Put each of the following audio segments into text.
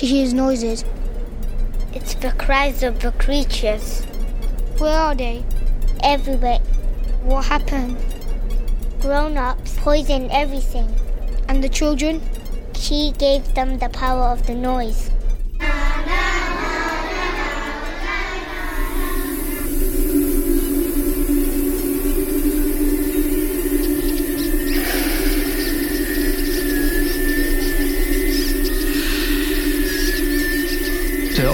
She hears noises. It's the cries of the creatures. Where are they? Everywhere. What happened? Grown ups poison everything. And the children? She gave them the power of the noise.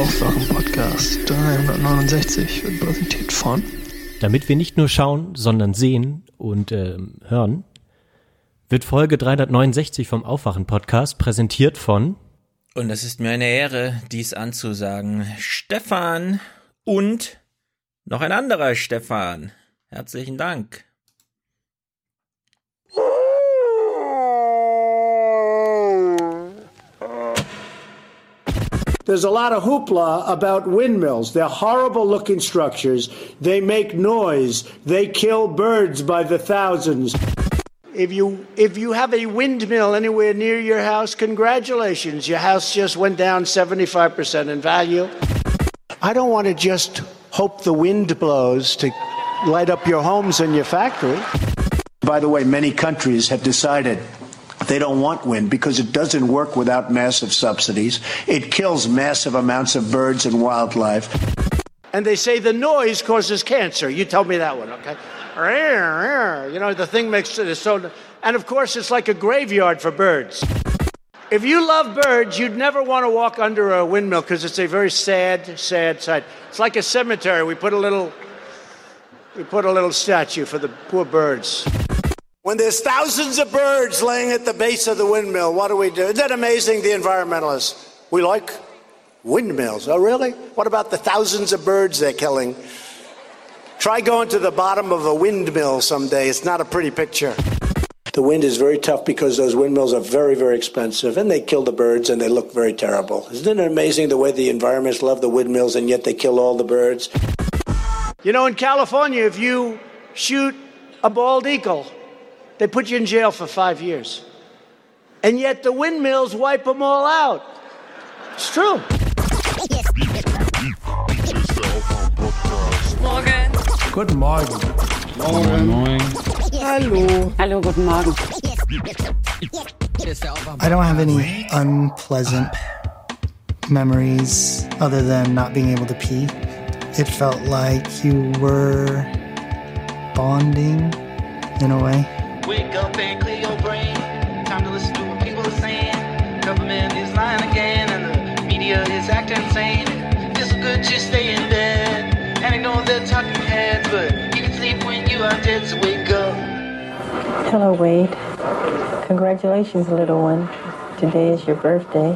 Der Aufwachen-Podcast 369 wird präsentiert von Damit wir nicht nur schauen, sondern sehen und ähm, hören, wird Folge 369 vom Aufwachen-Podcast präsentiert von Und es ist mir eine Ehre, dies anzusagen. Stefan und noch ein anderer Stefan. Herzlichen Dank. There's a lot of hoopla about windmills. They're horrible looking structures. They make noise. They kill birds by the thousands. If you if you have a windmill anywhere near your house, congratulations. Your house just went down 75% in value. I don't want to just hope the wind blows to light up your homes and your factory. By the way, many countries have decided they don't want wind because it doesn't work without massive subsidies. It kills massive amounts of birds and wildlife. And they say the noise causes cancer. You told me that one, okay? You know, the thing makes it so. And of course, it's like a graveyard for birds. If you love birds, you'd never want to walk under a windmill because it's a very sad, sad sight. It's like a cemetery. We put a little, we put a little statue for the poor birds. When there's thousands of birds laying at the base of the windmill, what do we do? Isn't that amazing, the environmentalists? We like windmills. Oh, really? What about the thousands of birds they're killing? Try going to the bottom of a windmill someday. It's not a pretty picture. The wind is very tough because those windmills are very, very expensive and they kill the birds and they look very terrible. Isn't it amazing the way the environments love the windmills and yet they kill all the birds? You know, in California, if you shoot a bald eagle, they put you in jail for five years. And yet the windmills wipe them all out. It's true. Guten Morgen. Hallo. Hallo, guten Morgen. I don't have any unpleasant memories other than not being able to pee. It felt like you were bonding in a way. Wake up and clear your brain. Time to listen to what people are saying. Government is lying again, and the media is acting insane. It's good to stay in bed and ignore the talking heads, but you can sleep when you are dead. So wake up. Hello, Wade. Congratulations, little one. Today is your birthday.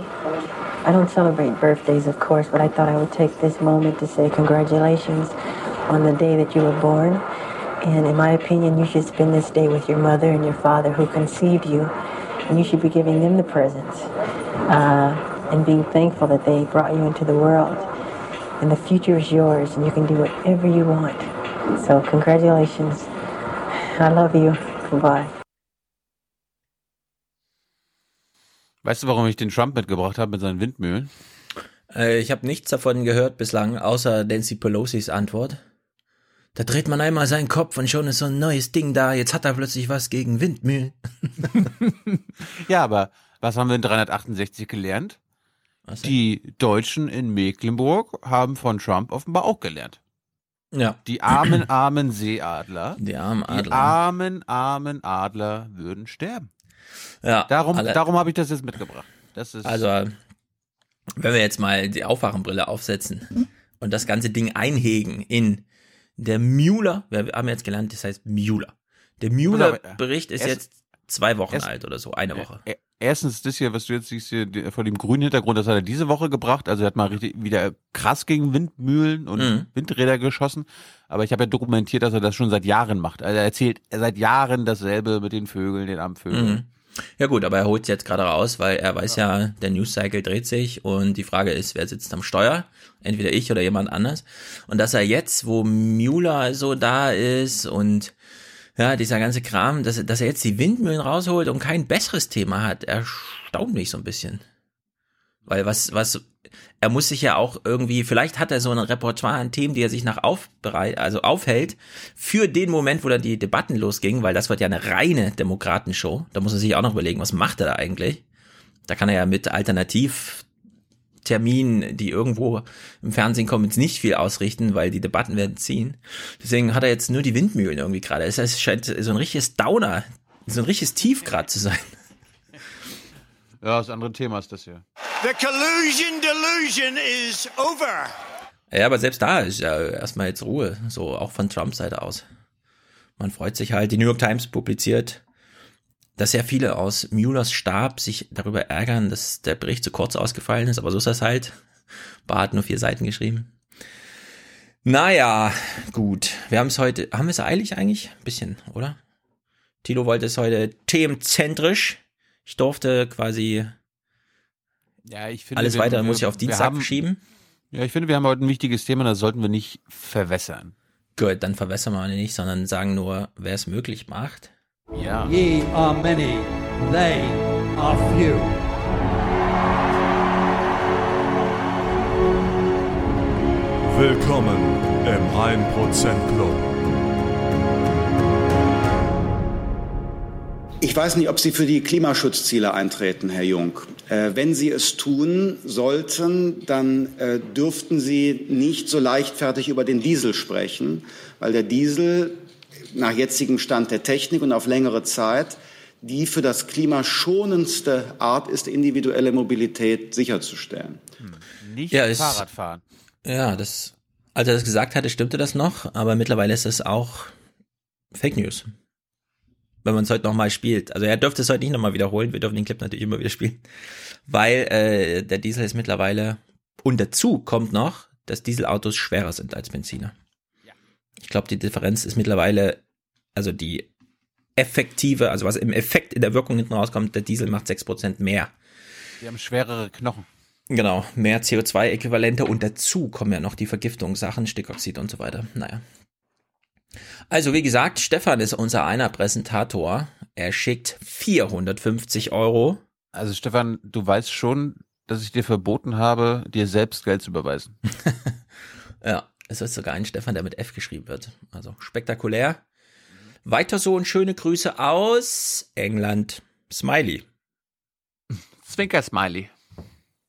I don't celebrate birthdays, of course, but I thought I would take this moment to say congratulations on the day that you were born. And in my opinion, you should spend this day with your mother and your father who conceived you. And you should be giving them the presents uh, and being thankful that they brought you into the world. And the future is yours, and you can do whatever you want. So, congratulations. I love you. Goodbye. Weißt du, warum ich den Trump mitgebracht habe mit seinen Windmühlen? Äh, ich habe nichts davon gehört bislang, außer Nancy Pelosi's Antwort. Da dreht man einmal seinen Kopf und schon ist so ein neues Ding da. Jetzt hat er plötzlich was gegen Windmühlen. ja, aber was haben wir in 368 gelernt? Was Die Deutschen in Mecklenburg haben von Trump offenbar auch gelernt. Ja. Die armen, armen Seeadler. Die armen Die Adler. armen, armen Adler würden sterben. Ja, Darum, alle- darum habe ich das jetzt mitgebracht. Das ist Also, wenn wir jetzt mal die Aufwachenbrille aufsetzen und das ganze Ding einhegen in der Mueller, wir haben jetzt gelernt, das heißt Mueller. Der Mueller-Bericht ist erst- jetzt zwei Wochen erst- alt oder so, eine Woche. Ä- Erstens, das hier, was du jetzt siehst, hier vor dem grünen Hintergrund, das hat er diese Woche gebracht. Also er hat mal richtig wieder krass gegen Windmühlen und Mhm. Windräder geschossen. Aber ich habe ja dokumentiert, dass er das schon seit Jahren macht. Also er erzählt seit Jahren dasselbe mit den Vögeln, den Amtvögeln. Mhm. Ja gut, aber er holt jetzt gerade raus, weil er weiß ja, der News Cycle dreht sich und die Frage ist, wer sitzt am Steuer? Entweder ich oder jemand anders. Und dass er jetzt, wo Mueller so da ist und ja, dieser ganze Kram, dass, dass er jetzt die Windmühlen rausholt und kein besseres Thema hat, erstaunt mich so ein bisschen. Weil was, was, er muss sich ja auch irgendwie, vielleicht hat er so ein Repertoire an Themen, die er sich nach aufbereit, also aufhält, für den Moment, wo dann die Debatten losgingen, weil das wird ja eine reine Demokratenshow. Da muss er sich auch noch überlegen, was macht er da eigentlich? Da kann er ja mit Alternativterminen, die irgendwo im Fernsehen kommen, jetzt nicht viel ausrichten, weil die Debatten werden ziehen. Deswegen hat er jetzt nur die Windmühlen irgendwie gerade. Es scheint so ein richtiges Downer, so ein richtiges Tief gerade zu sein. Ja, das andere Thema ist das hier. The collusion delusion is over. Ja, aber selbst da ist ja erstmal jetzt Ruhe, so auch von Trumps Seite aus. Man freut sich halt, die New York Times publiziert, dass sehr viele aus Muellers Stab sich darüber ärgern, dass der Bericht zu kurz ausgefallen ist, aber so ist das halt. Bar hat nur vier Seiten geschrieben. Naja, gut. Wir haben es heute, haben wir es eilig eigentlich? Ein bisschen, oder? Tilo wollte es heute themenzentrisch. Ich durfte quasi Ja, ich finde, alles wir- weitere wir- muss ich auf Dienstag haben- verschieben. Ja, ich finde, wir haben heute ein wichtiges Thema, das sollten wir nicht verwässern. Gut, dann verwässern wir nicht, sondern sagen nur, wer es möglich macht. Ja. Ye are many, they are few. Willkommen im 1% Club. Ich weiß nicht, ob Sie für die Klimaschutzziele eintreten, Herr Jung. Äh, wenn Sie es tun sollten, dann äh, dürften Sie nicht so leichtfertig über den Diesel sprechen, weil der Diesel nach jetzigem Stand der Technik und auf längere Zeit die für das Klima schonendste Art ist, individuelle Mobilität sicherzustellen. Nicht Ja, Fahrradfahren. Ja, das, als er das gesagt hatte, stimmte das noch, aber mittlerweile ist es auch Fake News. Wenn man es heute nochmal spielt. Also er dürfte es heute nicht nochmal wiederholen, wir dürfen den Clip natürlich immer wieder spielen. Weil äh, der Diesel ist mittlerweile und dazu kommt noch, dass Dieselautos schwerer sind als Benziner. Ich glaube, die Differenz ist mittlerweile, also die effektive, also was im Effekt in der Wirkung hinten rauskommt, der Diesel macht 6% mehr. Die haben schwerere Knochen. Genau, mehr CO2-Äquivalente und dazu kommen ja noch die Vergiftungssachen, Stickoxid und so weiter. Naja. Also wie gesagt, Stefan ist unser einer Präsentator. Er schickt 450 Euro. Also Stefan, du weißt schon, dass ich dir verboten habe, dir selbst Geld zu überweisen. Ja, es ist sogar ein Stefan, der mit F geschrieben wird. Also spektakulär. Weiter so und schöne Grüße aus England. Smiley. Zwinker-Smiley.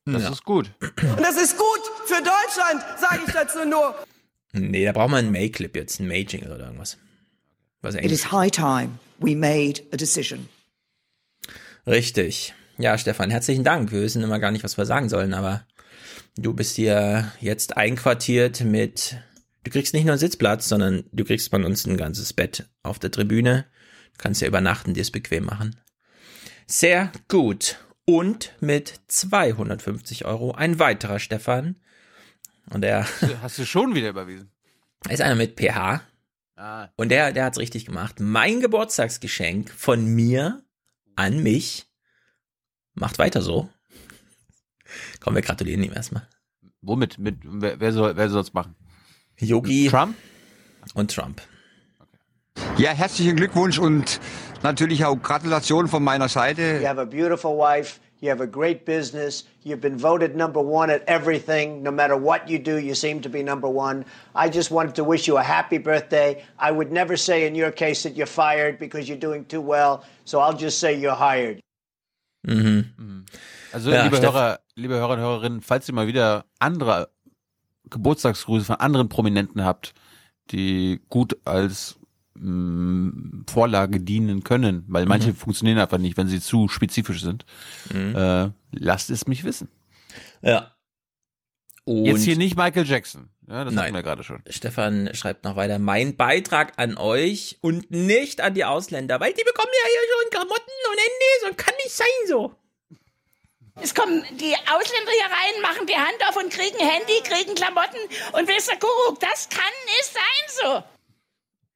Das Ja. ist gut. Und das ist gut für Deutschland, sage ich dazu nur. Nee, da braucht man einen May-Clip jetzt, einen May-Jingle oder irgendwas. Was It is high time we made a decision. Richtig. Ja, Stefan, herzlichen Dank. Wir wissen immer gar nicht, was wir sagen sollen, aber du bist hier jetzt einquartiert mit, du kriegst nicht nur einen Sitzplatz, sondern du kriegst von uns ein ganzes Bett auf der Tribüne. Du kannst ja übernachten, dir es bequem machen. Sehr gut. Und mit 250 Euro ein weiterer Stefan. Und er Hast du schon wieder überwiesen? ist einer mit PH. Ah. Und der, der hat's richtig gemacht. Mein Geburtstagsgeschenk von mir an mich. Macht weiter so. Komm, wir gratulieren ihm erstmal. Womit? Mit, wer, wer soll wer soll's machen? Yogi Trump? und Trump. Ja, herzlichen Glückwunsch und natürlich auch Gratulation von meiner Seite. You have a beautiful wife. You have a great business. You've been voted number one at everything. No matter what you do, you seem to be number one. I just wanted to wish you a happy birthday. I would never say in your case that you're fired because you're doing too well. So I'll just say you're hired. Mhm. Also, Ja, liebe Hörer, liebe Hörer und Hörerinnen, falls ihr mal wieder andere Geburtstagsgrüße von anderen Prominenten habt, die gut als mh, Vorlage dienen können, weil manche Mhm. funktionieren einfach nicht, wenn sie zu spezifisch sind, äh, lasst es mich wissen. Ja. Und Jetzt hier nicht Michael Jackson. Ja, das Nein. hatten wir gerade schon. Stefan schreibt noch weiter, mein Beitrag an euch und nicht an die Ausländer, weil die bekommen ja hier schon Klamotten und Handys und kann nicht sein so. Es kommen die Ausländer hier rein, machen die Hand auf und kriegen Handy, kriegen Klamotten und wisst ihr, Kuckuck, das kann nicht sein so.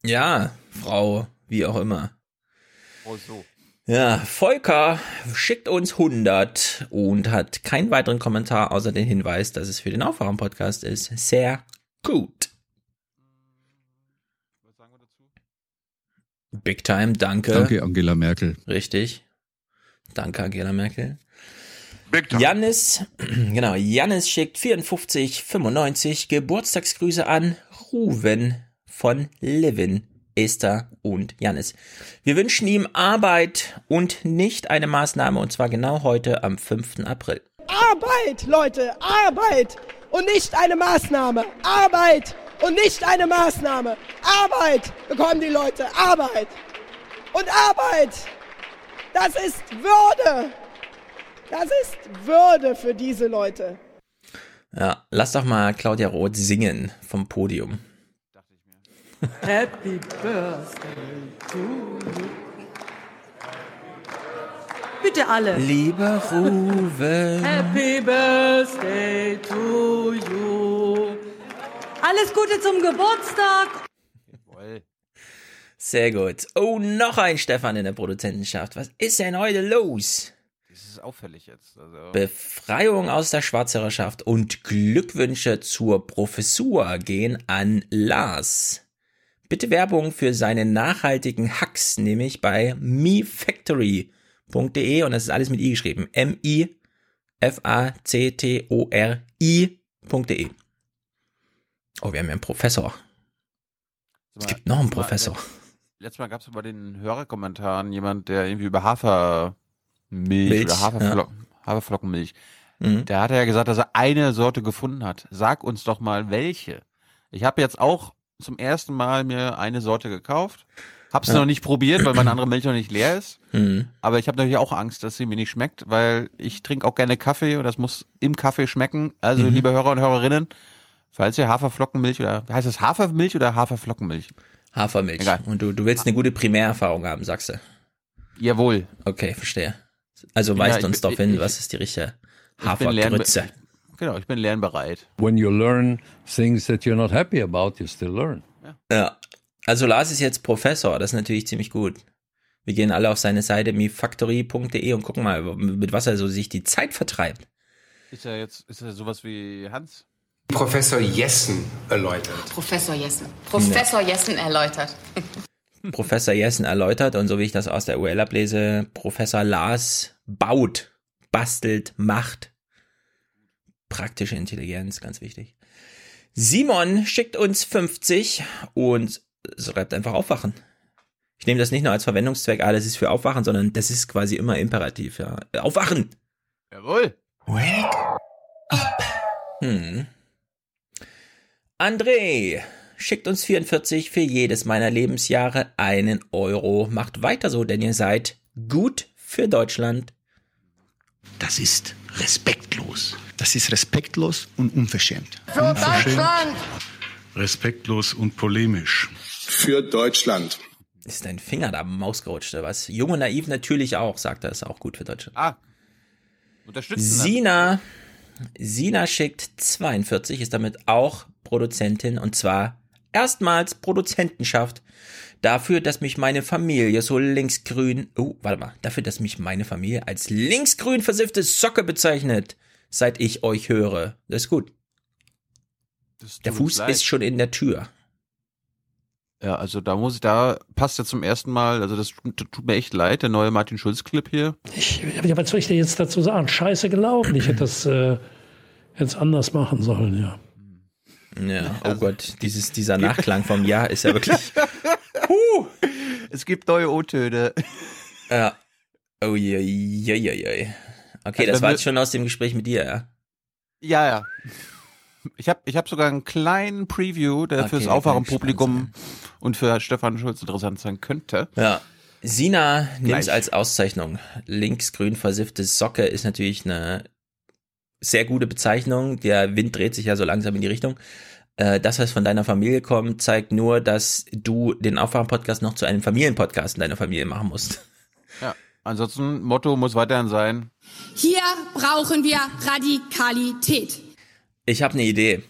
Ja, Frau, wie auch immer. Oh, so. Ja, Volker schickt uns 100 und hat keinen weiteren Kommentar außer den Hinweis, dass es für den Aufwachen-Podcast ist. Sehr gut. Big Time, danke. Danke, Angela Merkel. Richtig. Danke, Angela Merkel. Jannis, genau, Jannis schickt 5495 Geburtstagsgrüße an Ruven von Livin, Esther und Jannis. Wir wünschen ihm Arbeit und nicht eine Maßnahme und zwar genau heute am 5. April. Arbeit, Leute, Arbeit und nicht eine Maßnahme. Arbeit und nicht eine Maßnahme. Arbeit bekommen die Leute, Arbeit. Und Arbeit, das ist Würde. Das ist Würde für diese Leute. Ja, lass doch mal Claudia Roth singen vom Podium. Happy Birthday to you. Bitte alle. Lieber Ruven. Happy Birthday to you. Alles Gute zum Geburtstag. Sehr gut. Oh, noch ein Stefan in der Produzentenschaft. Was ist denn heute los? Das ist auffällig jetzt. Also. Befreiung aus der Schwarzhörerschaft und Glückwünsche zur Professur gehen an Lars. Bitte Werbung für seine nachhaltigen Hacks, nämlich bei mefactory.de und das ist alles mit i geschrieben. M-I-F-A-C-T-O-R-I.de. Oh, wir haben ja einen Professor. Es gibt noch einen Professor. Letztes Mal gab es bei den Hörerkommentaren jemand, der irgendwie über Hafermilch Milch, oder Haferflo Haferflockenmilch, Mhm. der hat ja gesagt, dass er eine Sorte gefunden hat. Sag uns doch mal, welche. Ich habe jetzt auch zum ersten Mal mir eine Sorte gekauft. Hab's Ja. noch nicht probiert, weil meine andere Milch noch nicht leer ist. Mhm. Aber ich habe natürlich auch Angst, dass sie mir nicht schmeckt, weil ich trinke auch gerne Kaffee und das muss im Kaffee schmecken. Also, Mhm. liebe Hörer und Hörerinnen, falls ihr Haferflockenmilch oder heißt es Hafermilch oder Haferflockenmilch? Hafermilch. Egal. Und du, du willst eine gute Primärerfahrung haben, sagst du. Jawohl. Okay, verstehe. Also Ja, weist ich uns bin- doch hin, ich- was ist die richtige Hafergrütze. Genau, ich bin lernbereit. When you learn things that you're not happy about, you still learn. Ja. Also Lars ist jetzt Professor, das ist natürlich ziemlich gut. Wir gehen alle auf seine Seite mifactory.de und gucken mal, mit was er so sich die Zeit vertreibt. Ist er jetzt, ist er sowas wie Hans? Professor Jessen erläutert. Professor Jessen. Professor Jessen erläutert. Professor Jessen erläutert und so wie ich das aus der UL ablese, Professor Lars baut, bastelt, macht. Praktische Intelligenz, ganz wichtig. Simon schickt uns 50 und schreibt einfach aufwachen. Ich nehme das nicht nur als Verwendungszweck, ah, das ist für aufwachen, sondern das ist quasi immer imperativ, ja. Aufwachen! Jawohl. Wake up. Hm. André schickt uns 44 für jedes meiner Lebensjahre einen Euro. Macht weiter so, denn ihr seid gut für Deutschland. Das ist respektlos. Das ist respektlos und unverschämt. Für Deutschland! Respektlos und polemisch. Für Deutschland. Ist dein Finger da mausgerutscht oder was? Jung und naiv natürlich auch, sagt er, ist auch gut für Deutschland. Ah. Unterstützen. Sina, Sina schickt 42, ist damit auch Produzentin und zwar erstmals Produzentenschaft. Dafür, dass mich meine Familie so linksgrün, oh, warte mal, dafür, dass mich meine Familie als linksgrün versiffte Socke bezeichnet, seit ich euch höre. Das ist gut. Das Der Fuß ist schon in der Tür. Ja, also da muss ich, da passt ja zum ersten Mal, also das tut mir echt leid, der neue Martin Schulz-Clip hier. Ja, was soll ich dir jetzt dazu sagen? Scheiße gelaufen. Ich hätte das äh, jetzt anders machen sollen, ja. Ja, oh Gott, dieses, dieser Nachklang vom Ja ist ja wirklich. Es gibt neue O-Töne. Ja. Oh je, je, je, je. Okay, Also das war jetzt schon aus dem Gespräch mit dir, ja? Ja, ja. Ich habe ich hab sogar einen kleinen Preview, der Okay, fürs Aufwachenpublikum und für Stefan Schulz interessant sein könnte. Ja. Sina nimmt als Auszeichnung. Linksgrün versiffte Socke ist natürlich eine sehr gute Bezeichnung. Der Wind dreht sich ja so langsam in die Richtung. Äh, Das, was von deiner Familie kommt, zeigt nur, dass du den Aufwachen-Podcast noch zu einem Familienpodcast in deiner Familie machen musst. Ja. Ansonsten, Motto muss weiterhin sein. Hier brauchen wir Radikalität. Ich habe eine Idee.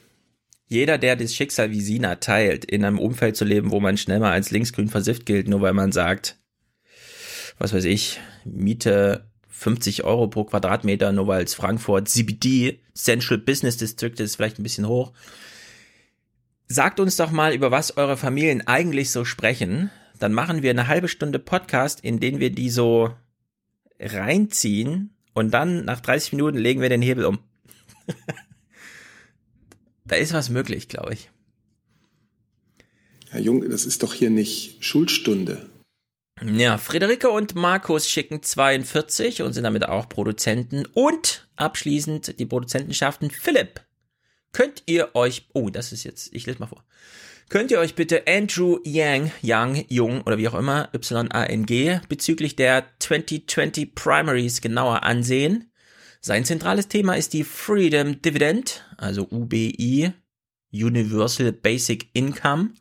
Jeder, der das Schicksal wie Sina teilt, in einem Umfeld zu leben, wo man schnell mal als linksgrün versifft gilt, nur weil man sagt, was weiß ich, Miete 50 Euro pro Quadratmeter, nur weil es Frankfurt CBD, Central Business District ist vielleicht ein bisschen hoch. Sagt uns doch mal, über was eure Familien eigentlich so sprechen. Dann machen wir eine halbe Stunde Podcast, in den wir die so reinziehen und dann nach 30 Minuten legen wir den Hebel um. da ist was möglich, glaube ich. Herr Jung, das ist doch hier nicht Schulstunde. Ja, Friederike und Markus schicken 42 und sind damit auch Produzenten. Und abschließend die Produzentenschaften Philipp. Könnt ihr euch, oh, das ist jetzt, ich lese mal vor. Könnt ihr euch bitte Andrew Yang, Yang, Jung oder wie auch immer, Y-A-N-G, bezüglich der 2020 Primaries genauer ansehen? Sein zentrales Thema ist die Freedom Dividend, also UBI, Universal Basic Income.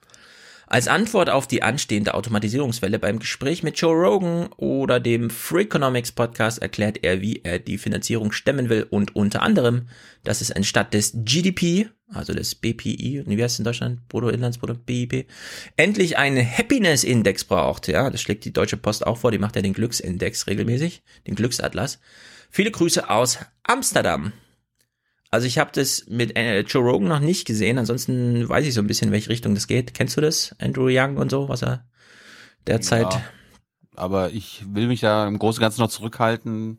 Als Antwort auf die anstehende Automatisierungswelle beim Gespräch mit Joe Rogan oder dem Freakonomics Podcast erklärt er, wie er die Finanzierung stemmen will und unter anderem, dass es anstatt des GDP, also des BPI, wie heißt es in Deutschland? Bruttoinlandsprodukt, BIP, endlich einen Happiness Index braucht. Ja, das schlägt die Deutsche Post auch vor, die macht ja den Glücksindex regelmäßig, den Glücksatlas. Viele Grüße aus Amsterdam. Also ich habe das mit äh, Joe Rogan noch nicht gesehen, ansonsten weiß ich so ein bisschen, in welche Richtung das geht. Kennst du das? Andrew Young und so, was er derzeit. Ja, aber ich will mich da im Großen und Ganzen noch zurückhalten,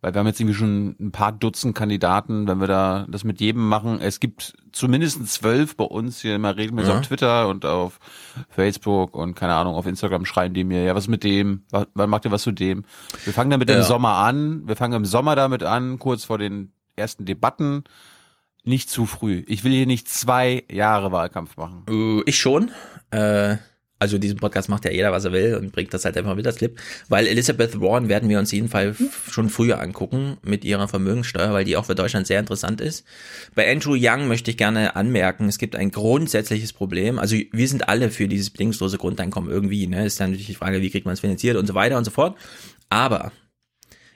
weil wir haben jetzt irgendwie schon ein paar Dutzend Kandidaten, wenn wir da das mit jedem machen. Es gibt zumindest zwölf bei uns hier immer regelmäßig Ja. auf Twitter und auf Facebook und keine Ahnung, auf Instagram schreiben die mir, ja, was mit dem? Wa- Wann macht ihr was zu dem? Wir fangen damit im Ja. Sommer an. Wir fangen im Sommer damit an, kurz vor den ersten Debatten. Nicht zu früh. Ich will hier nicht zwei Jahre Wahlkampf machen. Äh, Ich schon. Äh, also diesen Podcast macht ja jeder, was er will und bringt das halt einfach mit als Clip. Weil Elizabeth Warren werden wir uns jeden Fall f- schon früher angucken mit ihrer Vermögenssteuer, weil die auch für Deutschland sehr interessant ist. Bei Andrew Young möchte ich gerne anmerken, es gibt ein grundsätzliches Problem. Also wir sind alle für dieses bedingungslose Grundeinkommen irgendwie. Ne? Ist dann natürlich die Frage, wie kriegt man es finanziert und so weiter und so fort. Aber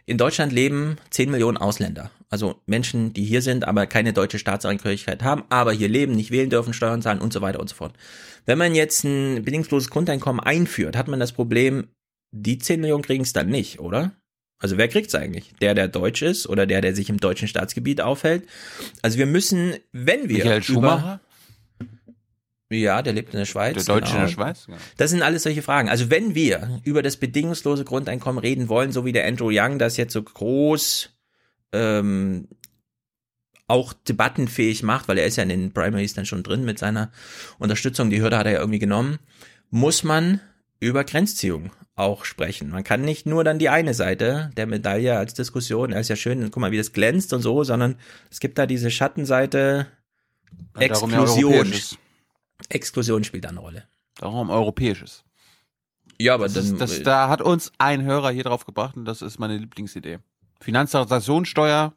in Deutschland leben 10 Millionen Ausländer. Also Menschen, die hier sind, aber keine deutsche Staatsangehörigkeit haben, aber hier leben, nicht wählen dürfen, Steuern zahlen und so weiter und so fort. Wenn man jetzt ein bedingungsloses Grundeinkommen einführt, hat man das Problem, die 10 Millionen kriegen es dann nicht, oder? Also wer kriegt's eigentlich? Der, der deutsch ist oder der, der sich im deutschen Staatsgebiet aufhält? Also wir müssen, wenn wir Michael über, Schumacher? Ja, der lebt in der Schweiz. Der Deutsche in der genau. Schweiz? Ja. Das sind alles solche Fragen. Also wenn wir über das bedingungslose Grundeinkommen reden wollen, so wie der Andrew Young das jetzt so groß ähm, auch debattenfähig macht, weil er ist ja in den Primaries dann schon drin mit seiner Unterstützung, die Hürde hat er ja irgendwie genommen, muss man über Grenzziehung auch sprechen. Man kann nicht nur dann die eine Seite der Medaille als Diskussion, er ist ja schön, guck mal, wie das glänzt und so, sondern es gibt da diese Schattenseite darum ja Exklusion. Spielt da eine Rolle. Darum europäisches. Ja, aber Das, dann ist, das, da hat uns ein Hörer hier drauf gebracht und das ist meine Lieblingsidee. Finanztransaktionssteuer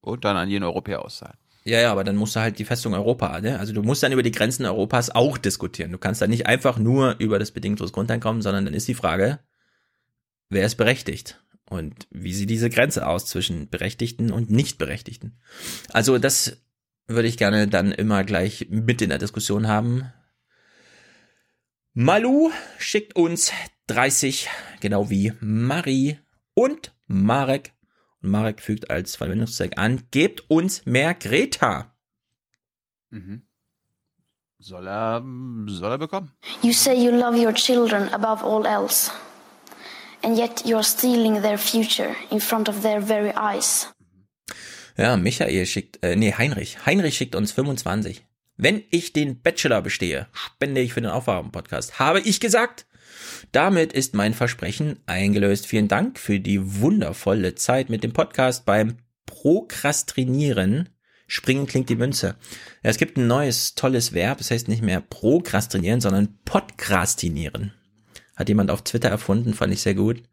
und dann an jeden Europäer auszahlen. Ja, ja, aber dann musst du halt die Festung Europa, ne? Also du musst dann über die Grenzen Europas auch diskutieren. Du kannst dann nicht einfach nur über das bedingungslose Grundeinkommen, sondern dann ist die Frage, wer ist berechtigt? Und wie sieht diese Grenze aus zwischen Berechtigten und Nichtberechtigten? Also das würde ich gerne dann immer gleich mit in der Diskussion haben. Malu schickt uns 30, genau wie Marie und Marek. Und Marek fügt als Verwendungszweck an, gebt uns mehr Greta. Soll er, soll er bekommen? You say you love your children above all else, and yet you're stealing their future in front of their very eyes. Ja, Michael schickt, äh, nee, Heinrich. Heinrich schickt uns 25. Wenn ich den Bachelor bestehe, spende ich für den Aufwachen-Podcast. Habe ich gesagt? Damit ist mein Versprechen eingelöst. Vielen Dank für die wundervolle Zeit mit dem Podcast beim Prokrastinieren. Springen klingt die Münze. Ja, es gibt ein neues, tolles Verb. Es heißt nicht mehr prokrastinieren, sondern podcastinieren. Hat jemand auf Twitter erfunden, fand ich sehr gut.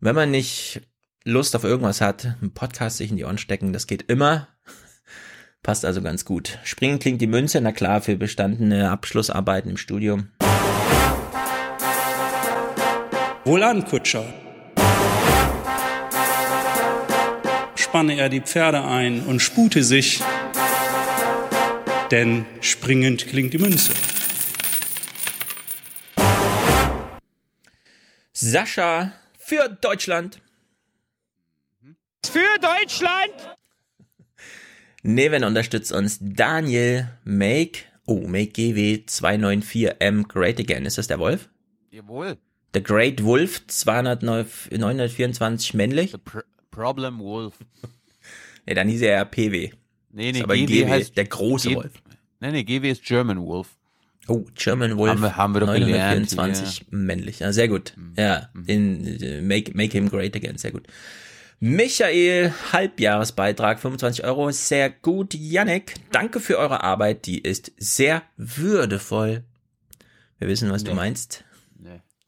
Wenn man nicht Lust auf irgendwas hat, einen Podcast sich in die Ohren stecken, das geht immer. Passt also ganz gut. Springen klingt die Münze, na klar, für bestandene Abschlussarbeiten im Studium. Wohlan, Kutscher. Spanne er die Pferde ein und spute sich, denn springend klingt die Münze. Sascha für Deutschland. Für Deutschland! Neven unterstützt uns Daniel Make, oh, Make GW 294M Great Again. Ist das der Wolf? Jawohl. The Great Wolf 209 924 männlich. Problem Wolf. Ja, dann hieß er ja PW. Nee, Ist nee, aber GW GW, heißt der große G- Wolf. Nee, nee, GW ist German Wolf. Oh, German Wolf. Haben wir- haben wir doch gelernt 924 männlich. Ja, sehr gut. Ja, in, äh, make, make him great again. Sehr gut. Michael, Halbjahresbeitrag, 25 Euro. Sehr gut. Yannick, danke für eure Arbeit. Die ist sehr würdevoll. Wir wissen, was du meinst.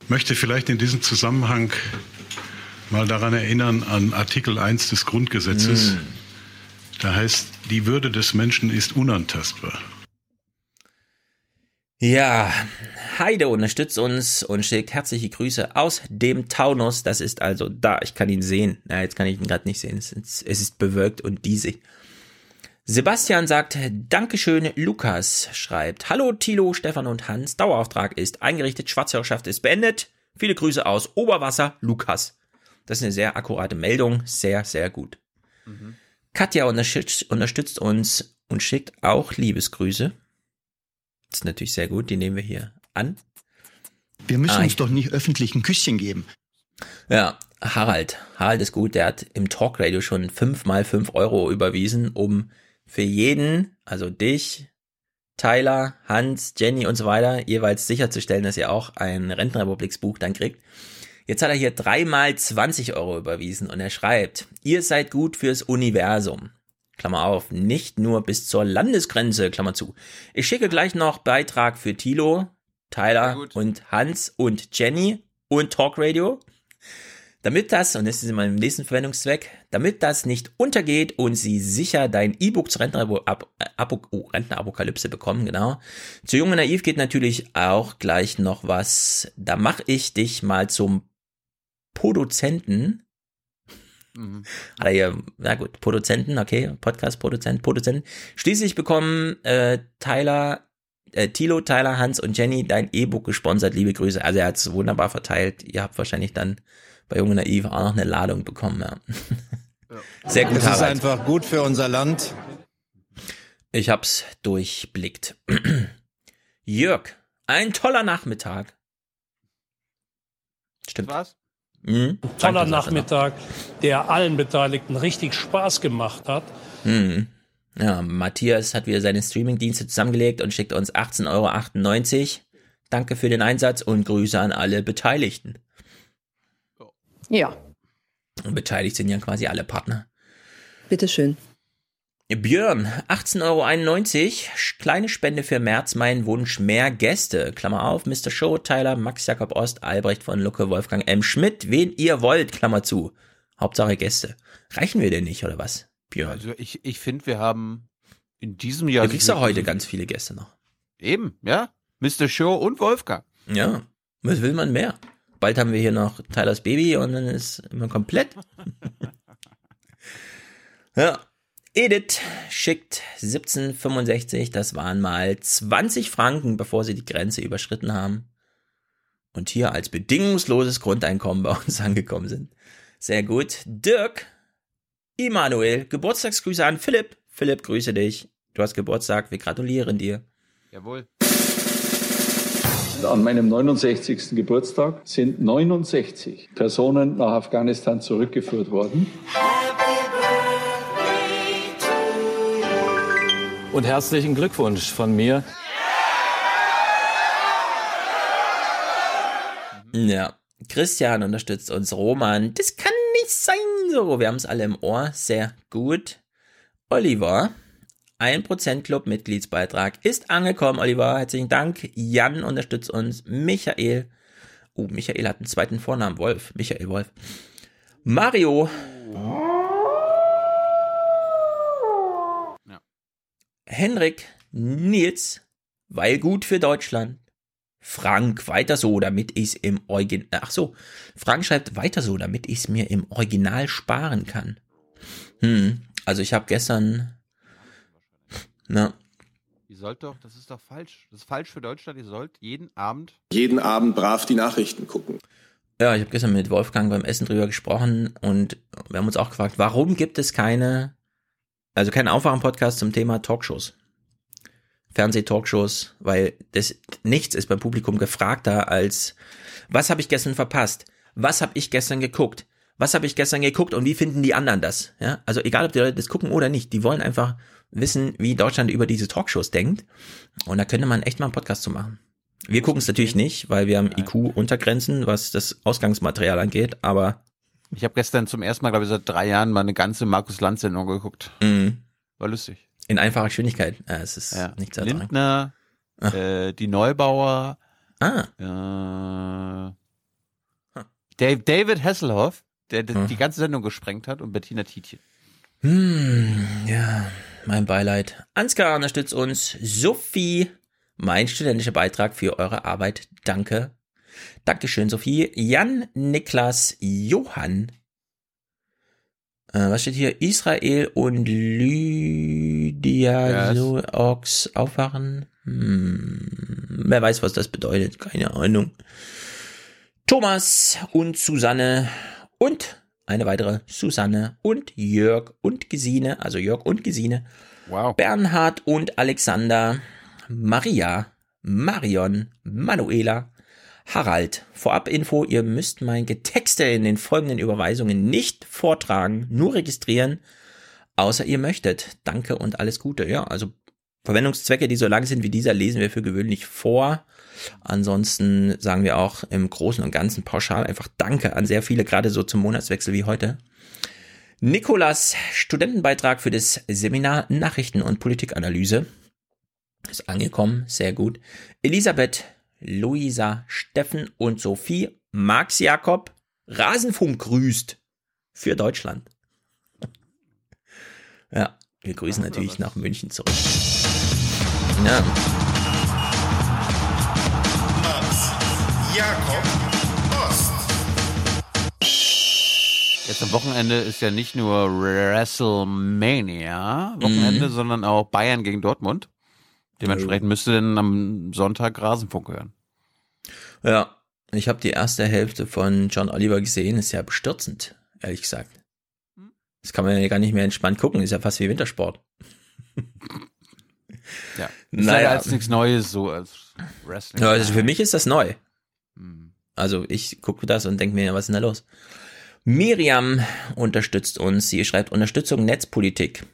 möchte vielleicht in diesem Zusammenhang mal daran erinnern an Artikel 1 des Grundgesetzes. Hm. Da heißt, die Würde des Menschen ist unantastbar. Ja, Heide unterstützt uns und schickt herzliche Grüße aus dem Taunus. Das ist also da. Ich kann ihn sehen. Ja, jetzt kann ich ihn gerade nicht sehen. Es ist, es ist bewölkt und diesig. Sebastian sagt, Dankeschön, Lukas schreibt, Hallo Tilo, Stefan und Hans, Dauerauftrag ist eingerichtet, Schwarzhörerschaft ist beendet. Viele Grüße aus Oberwasser, Lukas. Das ist eine sehr akkurate Meldung, sehr, sehr gut. Katja unterstützt, unterstützt uns und schickt auch Liebesgrüße. Das ist natürlich sehr gut, die nehmen wir hier an. Wir müssen Ah, uns doch nicht öffentlich ein Küsschen geben. Ja, Harald. Harald ist gut, der hat im Talkradio schon fünfmal fünf Euro überwiesen, um für jeden, also dich, Tyler, Hans, Jenny und so weiter, jeweils sicherzustellen, dass ihr auch ein Rentenrepubliksbuch dann kriegt. Jetzt hat er hier dreimal 20 Euro überwiesen und er schreibt, ihr seid gut fürs Universum. Klammer auf, nicht nur bis zur Landesgrenze, Klammer zu. Ich schicke gleich noch Beitrag für Tilo, Tyler und Hans und Jenny und Talkradio. Damit das, und das ist in meinem nächsten Verwendungszweck, damit das nicht untergeht und sie sicher dein E-Book zur oh, Rentenapokalypse bekommen, genau. Zu Jung und Naiv geht natürlich auch gleich noch was. Da mache ich dich mal zum Produzenten. Hat er hier, na gut, Produzenten, okay, Podcast-Produzent, Produzenten. Schließlich bekommen äh, Tyler, äh, Tilo, Tyler, Hans und Jenny dein E-Book gesponsert. Liebe Grüße. Also er hat es wunderbar verteilt. Ihr habt wahrscheinlich dann bei Junge Naiv auch noch eine Ladung bekommen. Ja. Sehr gut, Das ist einfach gut für unser Land. Ich hab's durchblickt. Jörg, ein toller Nachmittag. Stimmt. Was? Mhm. Toller Danke. Nachmittag, der allen Beteiligten richtig Spaß gemacht hat. Mhm. Ja, Matthias hat wieder seine Streamingdienste zusammengelegt und schickt uns 18,98 Euro. Danke für den Einsatz und Grüße an alle Beteiligten. Ja, Und beteiligt sind ja quasi alle Partner. bitteschön. Björn, 18,91 Euro, kleine Spende für März, mein Wunsch, mehr Gäste, Klammer auf, Mr. Show, Tyler, Max Jakob Ost, Albrecht von Lucke, Wolfgang M. Schmidt, wen ihr wollt, Klammer zu. Hauptsache Gäste. Reichen wir denn nicht, oder was, Björn? Also ich, ich finde, wir haben in diesem Jahr. du kriegst ja heute ganz viele Gäste noch. Eben, ja. Mr. Show und Wolfgang. Ja, was will man mehr? Bald haben wir hier noch Tylers Baby und dann ist immer komplett. ja. Edith schickt 1765, das waren mal 20 Franken, bevor sie die Grenze überschritten haben. Und hier als bedingungsloses Grundeinkommen bei uns angekommen sind. Sehr gut. Dirk, Immanuel, Geburtstagsgrüße an Philipp. Philipp, grüße dich. Du hast Geburtstag, wir gratulieren dir. Jawohl. An meinem 69. Geburtstag sind 69 Personen nach Afghanistan zurückgeführt worden. Und herzlichen Glückwunsch von mir. Ja. Christian unterstützt uns. Roman, das kann nicht sein so. Wir haben es alle im Ohr. Sehr gut. Oliver, 1% Club Mitgliedsbeitrag ist angekommen. Oliver, herzlichen Dank. Jan unterstützt uns. Michael. Oh, Michael hat einen zweiten Vornamen. Wolf. Michael Wolf. Mario. Henrik. Nils. Weil gut für Deutschland. Frank, weiter so, damit ich's im Original. Ach so, Frank schreibt weiter so, damit ich's mir im Original sparen kann. Hm, also ich habe gestern. Na, Ihr sollt doch, das ist doch falsch. Das ist falsch für Deutschland. Ihr sollt jeden Abend. Jeden Abend brav die Nachrichten gucken. ja, ich habe gestern mit Wolfgang beim Essen drüber gesprochen und wir haben uns auch gefragt, warum gibt es keine, also keinen Aufwachen-Podcast zum Thema Talkshows? Fernseh-Talkshows, weil das nichts ist beim Publikum gefragter als was habe ich gestern verpasst? Was habe ich gestern geguckt? was habe ich gestern geguckt und wie finden die anderen das? Ja, also egal, ob die Leute das gucken oder nicht, die wollen einfach wissen, wie Deutschland über diese Talkshows denkt. Und da könnte man echt mal einen Podcast zu machen. Wir gucken es natürlich nicht, weil wir haben IQ-Untergrenzen, was das Ausgangsmaterial angeht, aber Ich habe gestern zum ersten Mal, glaube ich, seit drei Jahren mal eine ganze Markus Lanz-Sendung geguckt. Mhm. War lustig. in einfacher Geschwindigkeit. Ja, es ist Ja. nichts. Lindner, äh, die Neubauer, Ah, äh, Dave, David Hasselhoff, der Hm. die ganze Sendung gesprengt hat und Bettina Tietjen. hm, ja, mein Beileid. Ansgar unterstützt uns. Sophie, mein studentischer Beitrag für eure Arbeit. Danke. Dankeschön, Sophie. Jan, Niklas, Johann. Äh, was steht hier? Israel und Lydia Yes. Ox aufwachen. Hm, wer weiß, was das bedeutet. Keine Ahnung. Thomas und Susanne und eine weitere Susanne und Jörg und Gesine, also Jörg und Gesine. Wow. Bernhard und Alexander, Maria, Marion, Manuela, Harald. Vorab Info, ihr müsst mein Getexte in den folgenden Überweisungen nicht vortragen, nur registrieren, außer ihr möchtet. Danke und alles Gute. Ja, also Verwendungszwecke, die so lang sind wie dieser, lesen wir für gewöhnlich vor. Ansonsten sagen wir auch im Großen und Ganzen pauschal einfach Danke an sehr viele, gerade so zum Monatswechsel wie heute. Nikolas, Studentenbeitrag für das Seminar Nachrichten und Politikanalyse. Ist angekommen, sehr gut. Elisabeth, Luisa, Steffen und Sophie, Max Jakob, Rasenfunk grüßt für Deutschland. Ja, wir grüßen natürlich nach München zurück. Ja. Max Jakob Ost. Jetzt am Wochenende ist ja nicht nur WrestleMania Wochenende, Mhm. sondern auch Bayern gegen Dortmund. Dementsprechend müsste denn am Sonntag Rasenfunk hören. Ja, ich habe die erste Hälfte von John Oliver gesehen, ist ja bestürzend, ehrlich gesagt. Das kann man ja gar nicht mehr entspannt gucken, ist ja fast wie Wintersport. Ja. Ist Naja. leider als nichts Neues so als Wrestling. Ja, also für mich ist das neu. Also ich gucke das und denke mir, was ist denn da los? Miriam unterstützt uns. Sie schreibt Unterstützung Netzpolitik.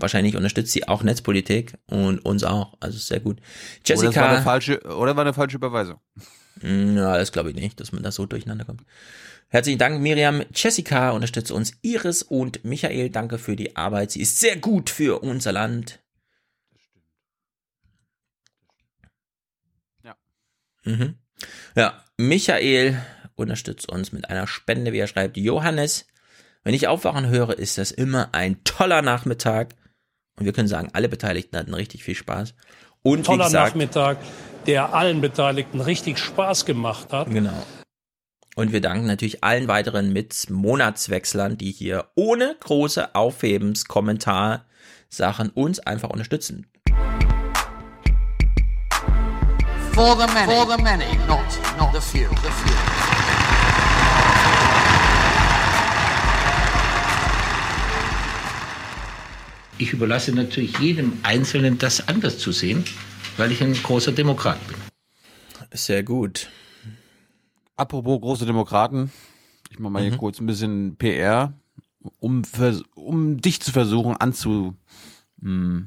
Wahrscheinlich unterstützt sie auch Netzpolitik und uns auch. Also sehr gut. Oder, das war eine Jessica. falsche, oder war eine falsche Überweisung. Mm, Ja, das glaube ich nicht, dass man da so durcheinander kommt. Herzlichen Dank, Miriam. Jessica unterstützt uns. Iris und Michael, danke für die Arbeit. Sie ist sehr gut für unser Land. Ja. Mhm. Ja, Michael unterstützt uns mit einer Spende, wie er schreibt. Johannes, wenn ich aufwachen höre, ist das immer ein toller Nachmittag. Und wir können sagen, alle Beteiligten hatten richtig viel Spaß. Und wie Toller gesagt, Nachmittag, der allen Beteiligten richtig Spaß gemacht hat. Genau. Und wir danken natürlich allen weiteren mit Monatswechslern, die hier ohne große Aufhebens, Kommentar, Sachen uns einfach unterstützen. For the many, for the many, not not the few. The few. Ich überlasse natürlich jedem Einzelnen, das anders zu sehen, weil ich ein großer Demokrat bin. Sehr gut. Apropos große Demokraten, ich mache mal hier kurz ein bisschen PR, um, um dich zu versuchen anzu mh,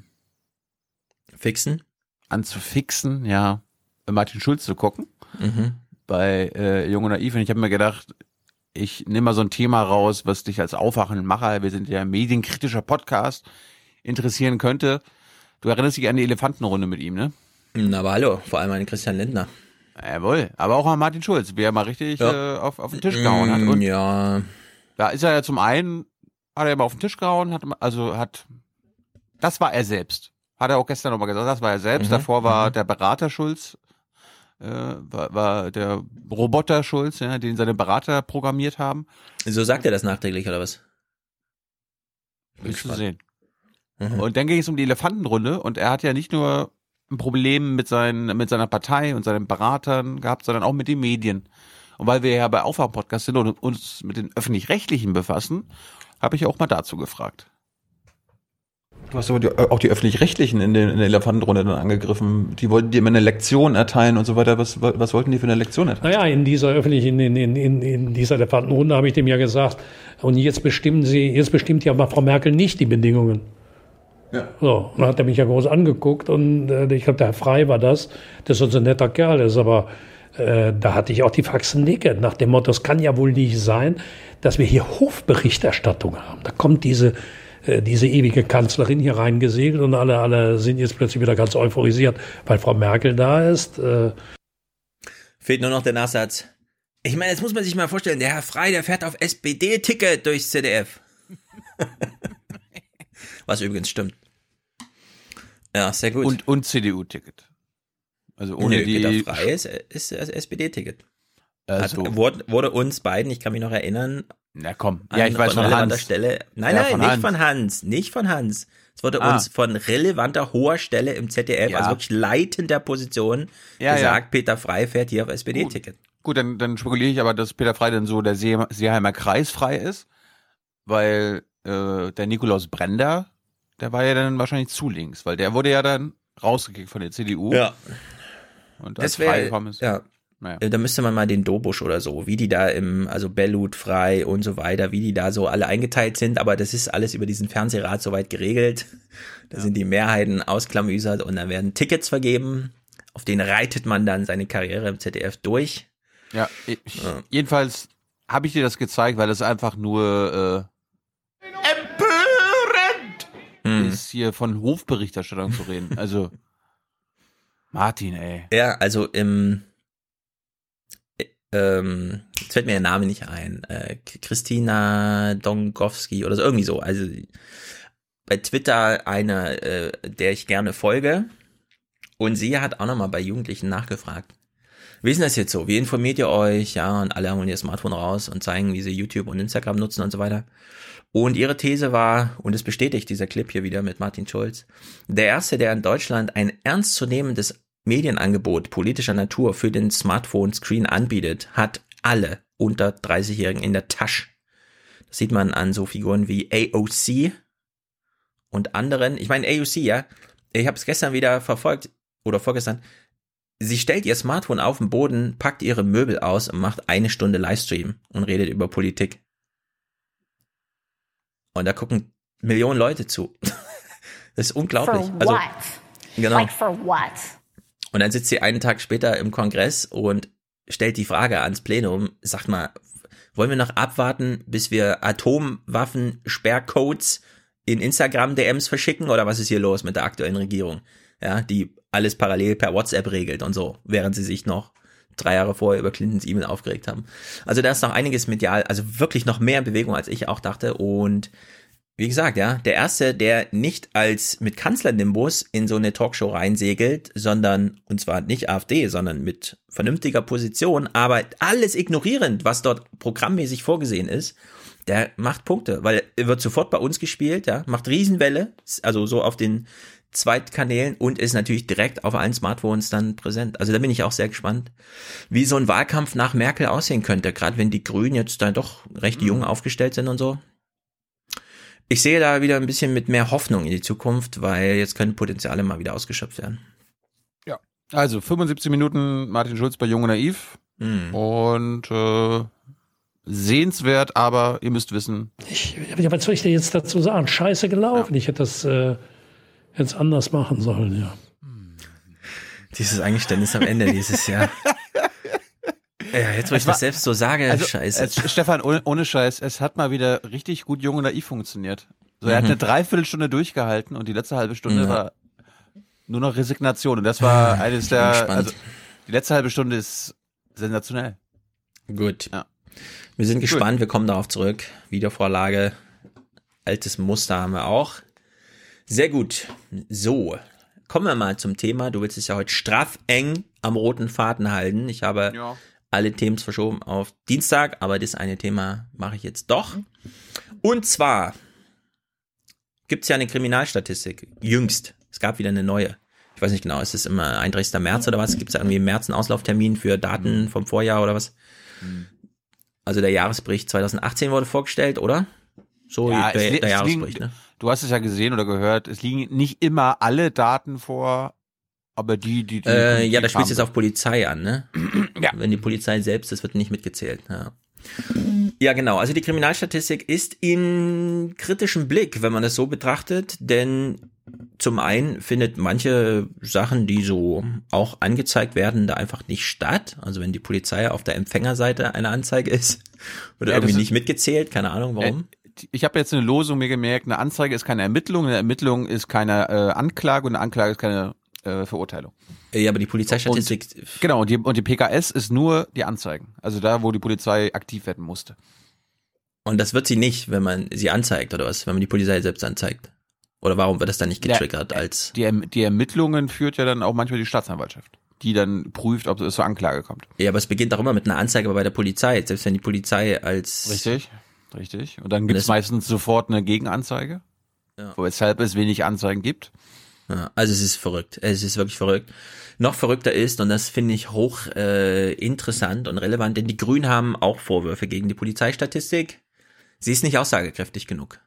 Fixen? anzufixen, ja, Martin Schulz zu gucken Mhm. bei äh, Jung und Naiv. Und ich habe mir gedacht, ich nehme mal so ein Thema raus, was dich als aufwachenden Macher, wir sind ja ein medienkritischer Podcast, interessieren könnte. Du erinnerst dich an die Elefantenrunde mit ihm, ne? Na, aber hallo, vor allem an Christian Lindner. Jawohl, aber auch an Martin Schulz, wie er mal richtig Ja. äh, auf, auf den Tisch gehauen hat. Mm, Und ja, da ist er ja zum einen, hat er mal auf den Tisch gehauen, hat, also hat, das war er selbst. Hat er auch gestern nochmal gesagt, das war er selbst. Mhm, Davor war der Berater Schulz, äh, war, war der Roboter Schulz, ja, den seine Berater programmiert haben. so sagt er das nachträglich, oder was? Willst du sehen. Mhm. Und dann ging es um die Elefantenrunde und er hat ja nicht nur ein Problem mit, seinen, mit seiner Partei und seinen Beratern gehabt, sondern auch mit den Medien. Und weil wir ja bei Aufwachen-Podcast sind und uns mit den Öffentlich-Rechtlichen befassen, habe ich auch mal dazu gefragt. Du hast aber die, auch die Öffentlich-Rechtlichen in, den, in der Elefantenrunde dann angegriffen. Die wollten dir immer eine Lektion erteilen und so weiter. Was, was wollten die für eine Lektion erteilen? Naja, in dieser öffentlichen, in, in, in, in dieser Elefantenrunde habe ich dem ja gesagt, und jetzt bestimmen Sie, jetzt bestimmt ja Frau Merkel nicht die Bedingungen. Ja. So, und dann hat er mich ja groß angeguckt und äh, ich glaube, der Herr Frei war das, der so ein netter Kerl ist, aber äh, da hatte ich auch die Faxen nicke, nach dem Motto, es kann ja wohl nicht sein, dass wir hier Hofberichterstattung haben. Da kommt diese, äh, diese ewige Kanzlerin hier reingesegelt und alle, alle sind jetzt plötzlich wieder ganz euphorisiert, weil Frau Merkel da ist. Äh. Fehlt nur noch der Nachsatz. Ich meine, jetzt muss man sich mal vorstellen, der Herr Frei, der fährt auf SPD-Ticket durchs ZDF. Was übrigens stimmt. Ja, sehr gut. Und, und CDU-Ticket. Also ohne Nö, die. Peter Frei ist, ist das SPD-Ticket. Also- Hat, wurde, wurde uns beiden, ich kann mich noch erinnern, Na komm. an, Ja, ich weiß von Hans. Stelle. Nein, Ja, nein, von nicht Hans. von Hans, nicht von Hans. Es wurde Ah. uns von relevanter hoher Stelle im ZDF, Ja. also wirklich leitender Position, Ja, gesagt, Peter Frei fährt hier auf SPD-Ticket. Gut, dann, dann spekuliere ich aber, dass Peter Frei dann so der See, Seeheimer Kreis frei ist, weil äh, der Nikolaus Brender, der war ja dann wahrscheinlich zu links, weil der wurde ja dann rausgekickt von der CDU. Ja. Und als Das wäre, ja. Naja. Äh, Da müsste man mal den Dobusch oder so, wie die da im, also Bellut frei und so weiter, wie die da so alle eingeteilt sind, aber das ist alles über diesen Fernsehrat soweit geregelt. Da sind die Mehrheiten ausklamüsert und dann werden Tickets vergeben, auf denen reitet man dann seine Karriere im ZDF durch. Ja, ich, jedenfalls habe ich dir das gezeigt, weil es einfach nur äh, Hm. ist, hier von Hofberichterstattung zu reden. Also Martin, ey. Ja, also im, äh, ähm, jetzt fällt mir der Name nicht ein, äh, Christina Dongowski oder so, irgendwie so. Also bei Twitter eine, äh, der ich gerne folge. Und sie hat auch nochmal bei Jugendlichen nachgefragt. Wie ist denn das jetzt so? Wie informiert ihr euch? Ja, und alle holen ihr Smartphone raus und zeigen, wie sie YouTube und Instagram nutzen und so weiter. Und ihre These war, und es bestätigt dieser Clip hier wieder mit Martin Schulz, der erste, der in Deutschland ein ernstzunehmendes Medienangebot politischer Natur für den Smartphone-Screen anbietet, hat alle unter 30-Jährigen in der Tasche. Das sieht man an so Figuren wie AOC und anderen. Ich meine, AOC, ja, ich habe es gestern wieder verfolgt oder vorgestern. Sie stellt ihr Smartphone auf den Boden, packt ihre Möbel aus und macht eine Stunde Livestream und redet über Politik. Und da gucken Millionen Leute zu. Das ist unglaublich. For Also, what? genau. Like for what? Und dann sitzt sie einen Tag später im Kongress und stellt die Frage ans Plenum, sagt mal, wollen wir noch abwarten, bis wir Atomwaffen-Sperrcodes in Instagram-DMs verschicken oder was ist hier los mit der aktuellen Regierung? Ja, die alles parallel per WhatsApp regelt und so, während sie sich noch drei Jahre vorher über Clintons E-Mail aufgeregt haben. Also da ist noch einiges medial, also wirklich noch mehr Bewegung, als ich auch dachte und wie gesagt, ja, der erste, der nicht als mit Kanzlernimbus in so eine Talkshow reinsegelt, sondern, und zwar nicht AfD, sondern mit vernünftiger Position, aber alles ignorierend, was dort programmmäßig vorgesehen ist, der macht Punkte, weil er wird sofort bei uns gespielt, ja, macht Riesenwelle, also so auf den Zweitkanälen und ist natürlich direkt auf allen Smartphones dann präsent. Also da bin ich auch sehr gespannt, wie so ein Wahlkampf nach Merkel aussehen könnte, gerade wenn die Grünen jetzt da doch recht jung aufgestellt sind und so. Ich sehe da wieder ein bisschen mit mehr Hoffnung in die Zukunft, weil jetzt können Potenziale mal wieder ausgeschöpft werden. Ja. Also 75 Minuten Martin Schulz bei Jung und Naiv. Hm. Und äh, sehenswert, aber ihr müsst wissen. Ja, was soll ich dir jetzt dazu sagen? Scheiße gelaufen. Ich hätte das äh, jetzt anders machen sollen, ja. Dieses Eingeständnis am Ende dieses Jahr. Ja, jetzt wo ich war- das selbst so sage, Also, scheiße. Es, Stefan, ohne, ohne Scheiß, es hat mal wieder richtig gut Jung und Naiv funktioniert. So, er hat Mhm. eine Dreiviertelstunde durchgehalten und die letzte halbe Stunde Ja. war nur noch Resignation. Und das war eines Ich bin der, also die letzte halbe Stunde ist sensationell. Gut. Ja. Wir sind gespannt, wir kommen darauf zurück. Wiedervorlage, altes Muster haben wir auch. Sehr gut. So, kommen wir mal zum Thema. Du willst es ja heute straff eng am roten Faden halten. Ich habe Ja. alle Themen verschoben auf Dienstag, aber das eine Thema mache ich jetzt doch. Und zwar gibt es ja eine Kriminalstatistik, jüngst. Es gab wieder eine neue. Ich weiß nicht genau, ist es immer 31. März oder was? Gibt es da irgendwie im März einen Auslauftermin für Daten vom Vorjahr oder was? Also der Jahresbericht 2018 wurde vorgestellt, oder? So Ja, der, der es Jahresbericht, liegen- ne? Du hast es ja gesehen oder gehört, es liegen nicht immer alle Daten vor, aber die, die, die Äh, ja, da die spielt es auf Polizei an, ne? Ja. Wenn die Polizei selbst, das wird nicht mitgezählt. Ja. ja, genau. Also die Kriminalstatistik ist in kritischem Blick, wenn man das so betrachtet, denn zum einen findet manche Sachen, die so auch angezeigt werden, da einfach nicht statt. Also wenn die Polizei auf der Empfängerseite eine Anzeige ist, wird Ja, irgendwie nicht mitgezählt, keine Ahnung warum. Ich habe jetzt eine Losung mir gemerkt, eine Anzeige ist keine Ermittlung, eine Ermittlung ist keine äh, Anklage und eine Anklage ist keine äh, Verurteilung. Ja, aber die Polizeistatistik. Und, genau, und die, und die PKS ist nur die Anzeigen. Also da, wo die Polizei aktiv werden musste. Und das wird sie nicht, wenn man sie anzeigt oder was, wenn man die Polizei selbst anzeigt. Oder warum wird das dann nicht getriggert als Die, Erm- die Ermittlungen führt ja dann auch manchmal die Staatsanwaltschaft, die dann prüft, ob es zur Anklage kommt. Ja, aber es beginnt auch immer mit einer Anzeige bei der Polizei, selbst wenn die Polizei als Richtig, richtig. Und dann gibt es meistens sofort eine Gegenanzeige, Ja. weshalb es wenig Anzeigen gibt. Ja, also es ist verrückt. Es ist wirklich verrückt. Noch verrückter ist, und das finde ich hoch äh, interessant und relevant, denn die Grünen haben auch Vorwürfe gegen die Polizeistatistik. Sie ist nicht aussagekräftig genug.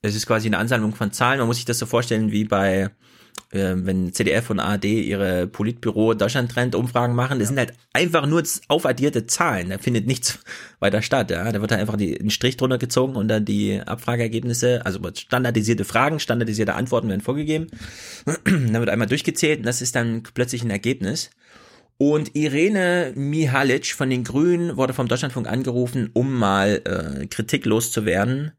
Es ist quasi eine Ansammlung von Zahlen. Man muss sich das so vorstellen wie bei, äh, wenn CDF und ARD ihre Politbüro Deutschland-Trend Umfragen machen. Das sind halt einfach nur aufaddierte Zahlen. Da findet nichts weiter statt. Ja? Da wird halt einfach die, ein Strich drunter gezogen und dann die Abfrageergebnisse, also standardisierte Fragen, standardisierte Antworten werden vorgegeben. dann wird einmal durchgezählt und das ist dann plötzlich ein Ergebnis. Und Irene Mihalic von den Grünen wurde vom Deutschlandfunk angerufen, um mal äh, Kritik loszuwerden.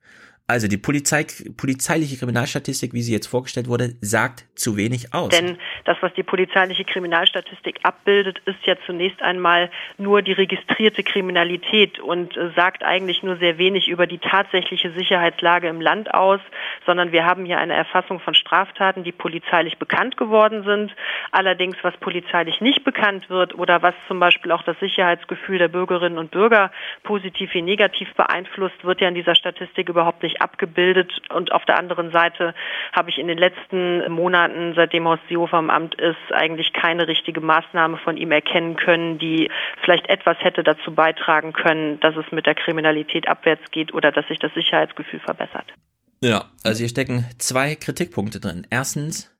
Also die Polizei, polizeiliche Kriminalstatistik, wie sie jetzt vorgestellt wurde, sagt zu wenig aus. Denn das, was die polizeiliche Kriminalstatistik abbildet, ist ja zunächst einmal nur die registrierte Kriminalität und äh, sagt eigentlich nur sehr wenig über die tatsächliche Sicherheitslage im Land aus, sondern wir haben hier eine Erfassung von Straftaten, die polizeilich bekannt geworden sind. Allerdings, was polizeilich nicht bekannt wird oder was zum Beispiel auch das Sicherheitsgefühl der Bürgerinnen und Bürger positiv wie negativ beeinflusst, wird ja in dieser Statistik überhaupt nicht abgebildet. Und auf der anderen Seite habe ich in den letzten Monaten, seitdem Horst Seehofer im Amt ist, eigentlich keine richtige Maßnahme von ihm erkennen können, die vielleicht etwas hätte dazu beitragen können, dass es mit der Kriminalität abwärts geht oder dass sich das Sicherheitsgefühl verbessert. Ja, also hier stecken zwei Kritikpunkte drin. Erstens,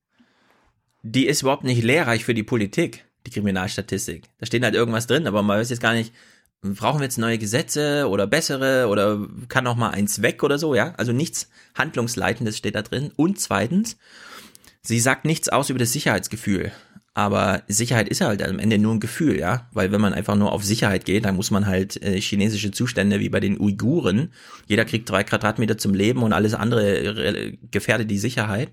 die ist überhaupt nicht lehrreich für die Politik, die Kriminalstatistik. Da steht halt irgendwas drin, aber man weiß jetzt gar nicht, brauchen wir jetzt neue Gesetze oder bessere oder kann auch mal eins weg oder so, ja? Also nichts Handlungsleitendes steht da drin. Und zweitens, sie sagt nichts aus über das Sicherheitsgefühl. Aber Sicherheit ist halt am Ende nur ein Gefühl, ja, weil wenn man einfach nur auf Sicherheit geht, dann muss man halt äh, chinesische Zustände wie bei den Uiguren. Jeder kriegt drei Quadratmeter zum Leben und alles andere äh, gefährdet die Sicherheit.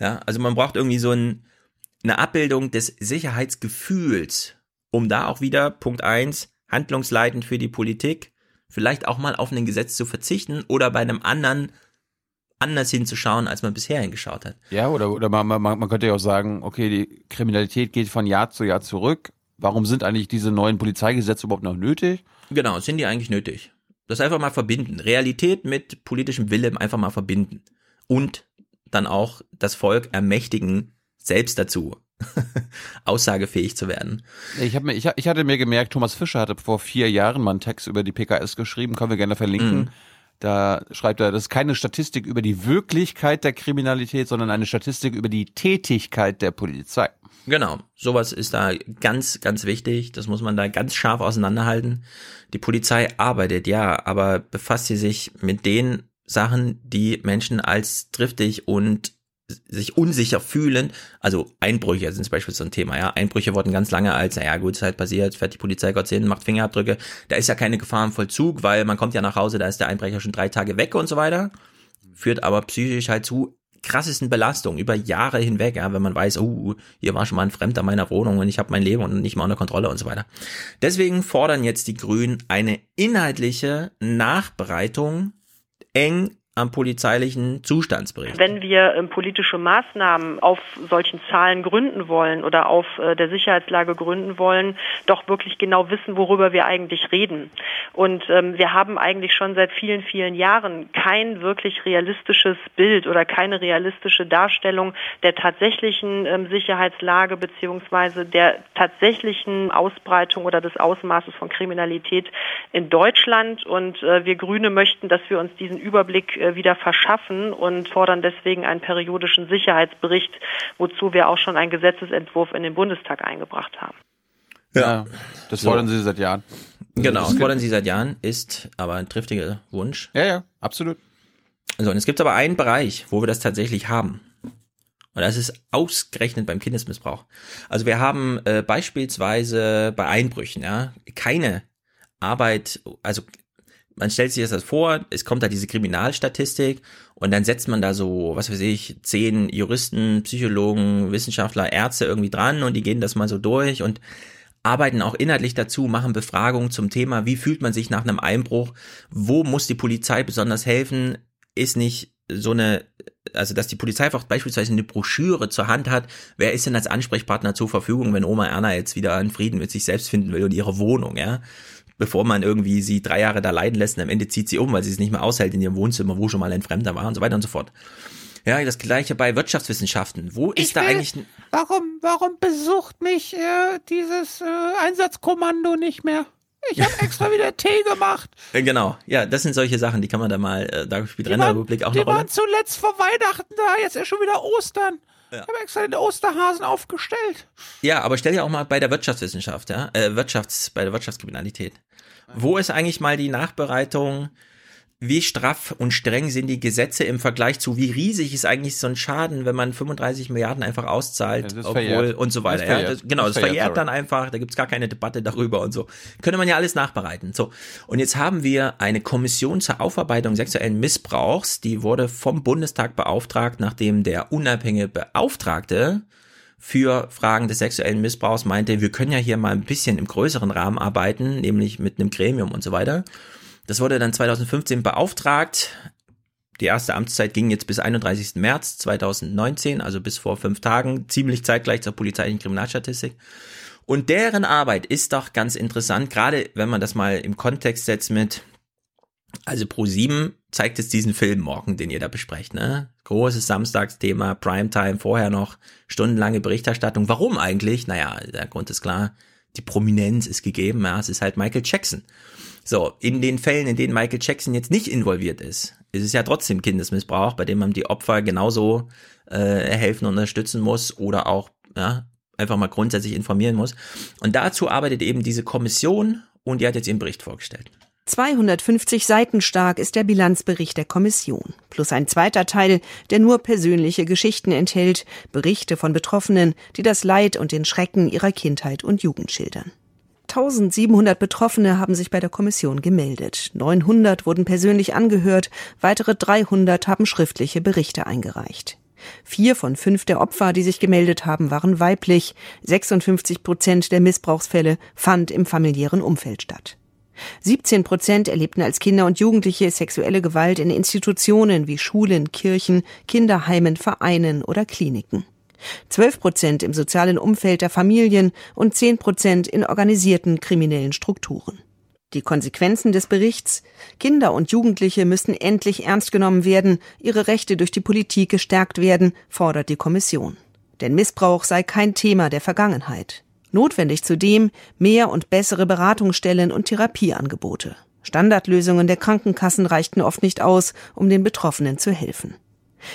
Ja, also man braucht irgendwie so ein, eine Abbildung des Sicherheitsgefühls, um da auch wieder Punkt eins handlungsleitend für die Politik, vielleicht auch mal auf ein Gesetz zu verzichten oder bei einem anderen anders hinzuschauen, als man bisher hingeschaut hat. Ja, oder, oder man, man, man könnte ja auch sagen, okay, die Kriminalität geht von Jahr zu Jahr zurück. Warum sind eigentlich diese neuen Polizeigesetze überhaupt noch nötig? Genau, sind die eigentlich nötig? Das einfach mal verbinden. Realität mit politischem Willen einfach mal verbinden. Und dann auch das Volk ermächtigen, selbst dazu aussagefähig zu werden. Ich, hab mir, ich, ich hatte mir gemerkt, Thomas Fischer hatte vor vier Jahren mal einen Text über die PKS geschrieben, können wir gerne verlinken. Mhm. Da schreibt er, das ist keine Statistik über die Wirklichkeit der Kriminalität, sondern eine Statistik über die Tätigkeit der Polizei. Genau, sowas ist da ganz, ganz wichtig. Das muss man da ganz scharf auseinanderhalten. Die Polizei arbeitet, ja, aber befasst sie sich mit den Sachen, die Menschen als driftig und sich unsicher fühlen. Also Einbrüche sind zum Beispiel so ein Thema, ja. Einbrüche wurden ganz lange als, naja gut, ist halt passiert, fährt die Polizei Gott sehen, macht Fingerabdrücke. Da ist ja keine Gefahr im Vollzug, weil man kommt ja nach Hause, da ist der Einbrecher schon drei Tage weg und so weiter. Führt aber psychisch halt zu krassesten Belastungen über Jahre hinweg, ja, wenn man weiß, oh, hier war schon mal ein Fremder meiner Wohnung und ich habe mein Leben und nicht mal unter Kontrolle und so weiter. Deswegen fordern jetzt die Grünen eine inhaltliche Nachbereitung eng am polizeilichen Zustandsbericht. Wenn wir ähm, politische Maßnahmen auf solchen Zahlen gründen wollen oder auf äh, der Sicherheitslage gründen wollen, doch wirklich genau wissen, worüber wir eigentlich reden. Und ähm, wir haben eigentlich schon seit vielen, vielen Jahren kein wirklich realistisches Bild oder keine realistische Darstellung der tatsächlichen ähm, Sicherheitslage beziehungsweise der tatsächlichen Ausbreitung oder des Ausmaßes von Kriminalität in Deutschland. Und äh, wir Grüne möchten, dass wir uns diesen Überblick äh, wieder verschaffen und fordern deswegen einen periodischen Sicherheitsbericht, wozu wir auch schon einen Gesetzesentwurf in den Bundestag eingebracht haben. Ja, das So. fordern sie seit Jahren. Genau, Das fordern sie seit Jahren, ist aber ein triftiger Wunsch. Ja, ja, absolut. So, und es gibt aber einen Bereich, wo wir das tatsächlich haben. Und das ist ausgerechnet beim Kindesmissbrauch. Also wir haben äh, beispielsweise bei Einbrüchen, ja, keine Arbeit, also man stellt sich das vor, es kommt da diese Kriminalstatistik und dann setzt man da so, was weiß ich, zehn Juristen, Psychologen, Wissenschaftler, Ärzte irgendwie dran und die gehen das mal so durch und arbeiten auch inhaltlich dazu, machen Befragungen zum Thema, wie fühlt man sich nach einem Einbruch, wo muss die Polizei besonders helfen, ist nicht so eine, also dass die Polizei einfach beispielsweise eine Broschüre zur Hand hat, wer ist denn als Ansprechpartner zur Verfügung, wenn Oma Erna jetzt wieder einen Frieden mit sich selbst finden will und ihre Wohnung, ja, bevor man irgendwie sie drei Jahre da leiden lässt und am Ende zieht sie um, weil sie es nicht mehr aushält in ihrem Wohnzimmer, wo schon mal ein Fremder war und so weiter und so fort. Ja, das gleiche bei Wirtschaftswissenschaften. Wo ist da eigentlich ein Warum, warum besucht mich äh, dieses äh, Einsatzkommando nicht mehr? Ich habe extra wieder Tee gemacht. Genau, ja, das sind solche Sachen, die kann man da mal, äh, da spielt Die Rennerrepublik auch die eine Rolle. waren zuletzt vor Weihnachten da, jetzt ist schon wieder Ostern. Ja. Ich habe extra den Osterhasen aufgestellt. Ja, aber stell dir auch mal bei der Wirtschaftswissenschaft, ja, äh, Wirtschafts, bei der Wirtschaftskriminalität. Wo ist eigentlich mal die Nachbereitung? Wie straff und streng sind die Gesetze im Vergleich zu, wie riesig ist eigentlich so ein Schaden, wenn man 35 Milliarden einfach auszahlt, das ist obwohl verjährt. und so Das weiter. ist Ja, das, genau, Das das, verjährt, verjährt dann einfach, da gibt's gar keine Debatte darüber und so. Könnte man ja alles nachbereiten. So. Und jetzt haben wir eine Kommission zur Aufarbeitung sexuellen Missbrauchs, die wurde vom Bundestag beauftragt, nachdem der unabhängige Beauftragte für Fragen des sexuellen Missbrauchs meinte, wir können ja hier mal ein bisschen im größeren Rahmen arbeiten, nämlich mit einem Gremium und so weiter. Das wurde dann 2015 beauftragt. Die erste Amtszeit ging jetzt bis 31. März 2019, also bis vor fünf Tagen, ziemlich zeitgleich zur polizeilichen Kriminalstatistik. Und deren Arbeit ist doch ganz interessant, gerade wenn man das mal im Kontext setzt mit, also Pro7 zeigt jetzt diesen Film morgen, den ihr da besprecht, ne? Großes Samstagsthema, Primetime, vorher noch stundenlange Berichterstattung. Warum eigentlich? Naja, der Grund ist klar, die Prominenz ist gegeben, ja, es ist halt Michael Jackson. So, in den Fällen, in denen Michael Jackson jetzt nicht involviert ist, ist es ja trotzdem Kindesmissbrauch, bei dem man die Opfer genauso äh, helfen und unterstützen muss oder auch ja, einfach mal grundsätzlich informieren muss. Und dazu arbeitet eben diese Kommission und die hat jetzt ihren Bericht vorgestellt. 250 Seiten stark ist der Bilanzbericht der Kommission, plus ein zweiter Teil, der nur persönliche Geschichten enthält, Berichte von Betroffenen, die das Leid und den Schrecken ihrer Kindheit und Jugend schildern. 1700 Betroffene haben sich bei der Kommission gemeldet. 900 wurden persönlich angehört, weitere 300 haben schriftliche Berichte eingereicht. Vier von fünf der Opfer, die sich gemeldet haben, waren weiblich. 56 Prozent der Missbrauchsfälle fand im familiären Umfeld statt. 17 Prozent erlebten als Kinder und Jugendliche sexuelle Gewalt in Institutionen wie Schulen, Kirchen, Kinderheimen, Vereinen oder Kliniken. 12 Prozent im sozialen Umfeld der Familien und 10 Prozent in organisierten kriminellen Strukturen. Die Konsequenzen des Berichts Kinder und Jugendliche müssen endlich ernst genommen werden, ihre Rechte durch die Politik gestärkt werden, fordert die Kommission. Denn Missbrauch sei kein Thema der Vergangenheit. Notwendig zudem mehr und bessere Beratungsstellen und Therapieangebote. Standardlösungen der Krankenkassen reichten oft nicht aus, um den Betroffenen zu helfen.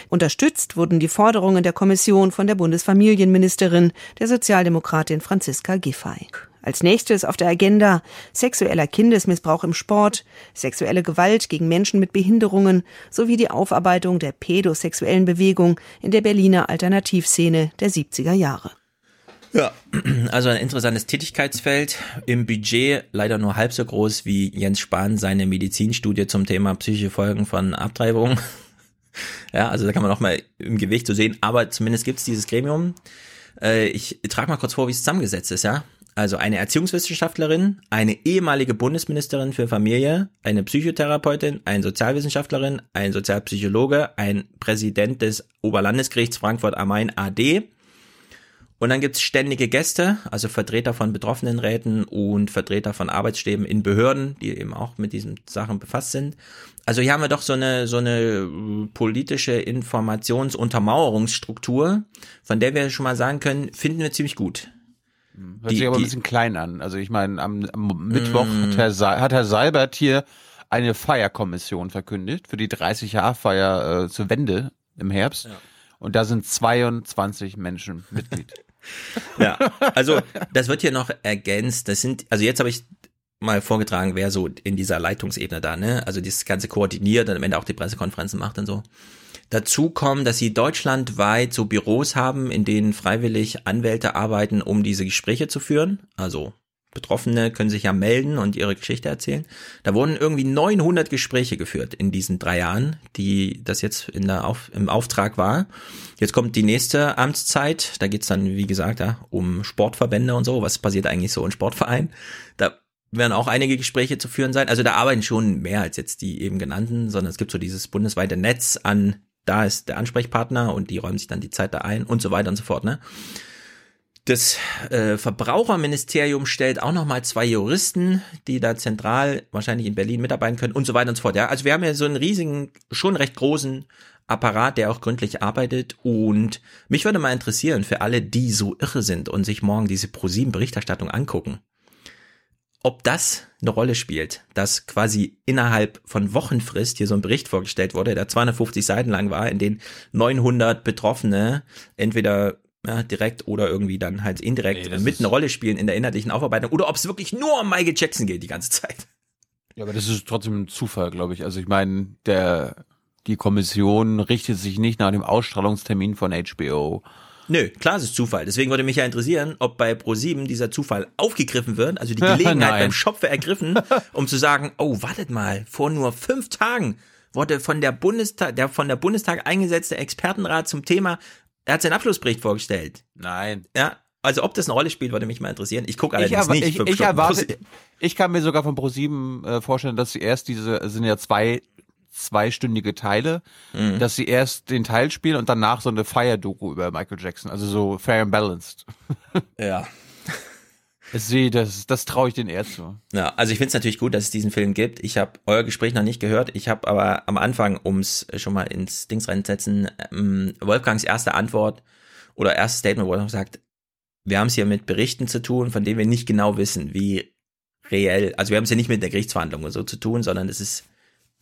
Unterstützt wurden die Forderungen der Kommission von der Bundesfamilienministerin, der Sozialdemokratin Franziska Giffey. Als nächstes auf der Agenda sexueller Kindesmissbrauch im Sport, sexuelle Gewalt gegen Menschen mit Behinderungen sowie die Aufarbeitung der pädosexuellen Bewegung in der Berliner Alternativszene der 70er Jahre. Ja, also ein interessantes Tätigkeitsfeld. Im Budget leider nur halb so groß wie Jens Spahn seine Medizinstudie zum Thema psychische Folgen von Abtreibung. Ja, also da kann man auch mal im Gewicht so sehen, aber zumindest gibt's dieses Gremium. Äh, ich trage mal kurz vor, wie es zusammengesetzt ist, ja. Also eine Erziehungswissenschaftlerin, eine ehemalige Bundesministerin für Familie, eine Psychotherapeutin, eine Sozialwissenschaftlerin, ein Sozialpsychologe, ein Präsident des Oberlandesgerichts Frankfurt am Main AD. Und dann gibt's ständige Gäste, also Vertreter von Betroffenenräten und Vertreter von Arbeitsstäben in Behörden, die eben auch mit diesen Sachen befasst sind. Also hier haben wir doch so eine, so eine äh, politische Informationsuntermauerungsstruktur, von der wir schon mal sagen können, finden wir ziemlich gut. Hört die, sich aber die, ein bisschen klein an. Also ich meine, am, am Mittwoch mm. hat, Herr, hat Herr Seibert hier eine Feierkommission verkündet für die 30-Jahr-Feier äh, zur Wende im Herbst. Ja. Und da sind 22 Menschen Mitglied. ja, also das wird hier noch ergänzt. Das sind, also jetzt habe ich mal vorgetragen, wer so in dieser Leitungsebene da, ne? Also das Ganze koordiniert und am Ende auch die Pressekonferenzen macht und so. Dazu kommen, dass sie deutschlandweit so Büros haben, in denen freiwillig Anwälte arbeiten, um diese Gespräche zu führen. Also Betroffene können sich ja melden und ihre Geschichte erzählen. Da wurden irgendwie 900 Gespräche geführt in diesen drei Jahren, die das jetzt in der Auf, im Auftrag war. Jetzt kommt die nächste Amtszeit. Da geht's dann, wie gesagt, ja, um Sportverbände und so. Was passiert eigentlich so in Sportvereinen? Da werden auch einige Gespräche zu führen sein. Also da arbeiten schon mehr als jetzt die eben genannten, sondern es gibt so dieses bundesweite Netz an, da ist der Ansprechpartner und die räumen sich dann die Zeit da ein und so weiter und so fort. Ne? Das äh, Verbraucherministerium stellt auch nochmal zwei Juristen, die da zentral wahrscheinlich in Berlin mitarbeiten können und so weiter und so fort. Ja, also wir haben ja so einen riesigen, schon recht großen Apparat, der auch gründlich arbeitet. Und mich würde mal interessieren, für alle, die so irre sind und sich morgen diese ProSieben-Berichterstattung angucken, ob das eine Rolle spielt, dass quasi innerhalb von Wochenfrist hier so ein Bericht vorgestellt wurde, der 250 Seiten lang war, in den 900 Betroffene entweder ja, direkt oder irgendwie dann halt indirekt nee, mit eine Rolle spielen in der inhaltlichen Aufarbeitung oder ob es wirklich nur um Michael Jackson geht die ganze Zeit. Ja, aber das ist trotzdem ein Zufall, glaube ich. Also ich meine, der die Kommission richtet sich nicht nach dem Ausstrahlungstermin von HBO. Nö, klar, es ist Zufall. Deswegen würde mich ja interessieren, ob bei Pro7 dieser Zufall aufgegriffen wird, also die Gelegenheit beim Schopfe ergriffen, um zu sagen, oh, wartet mal, vor nur fünf Tagen wurde von der Bundestag, der von der Bundestag eingesetzte Expertenrat zum Thema er hat seinen Abschlussbericht vorgestellt. Nein. Ja, also ob das eine Rolle spielt, würde mich mal interessieren. Ich gucke allerdings ich nicht. Ich, ich, erwarte, ich kann mir sogar von ProSieben äh, vorstellen, dass sie erst diese, sind ja zwei zweistündige Teile, mhm. dass sie erst den Teil spielen und danach so eine Fire-Doku über Michael Jackson, also so fair and balanced. Ja. Sehe, das, das traue ich den eher zu. Ja, also ich finde es natürlich gut, dass es diesen Film gibt. Ich habe euer Gespräch noch nicht gehört. Ich habe aber am Anfang, ums schon mal ins Dings reinsetzen, ähm, Wolfgangs erste Antwort oder erstes Statement, wo er sagt, wir haben es hier mit Berichten zu tun, von denen wir nicht genau wissen, wie reell, also wir haben es ja nicht mit der Gerichtsverhandlung oder so zu tun, sondern es ist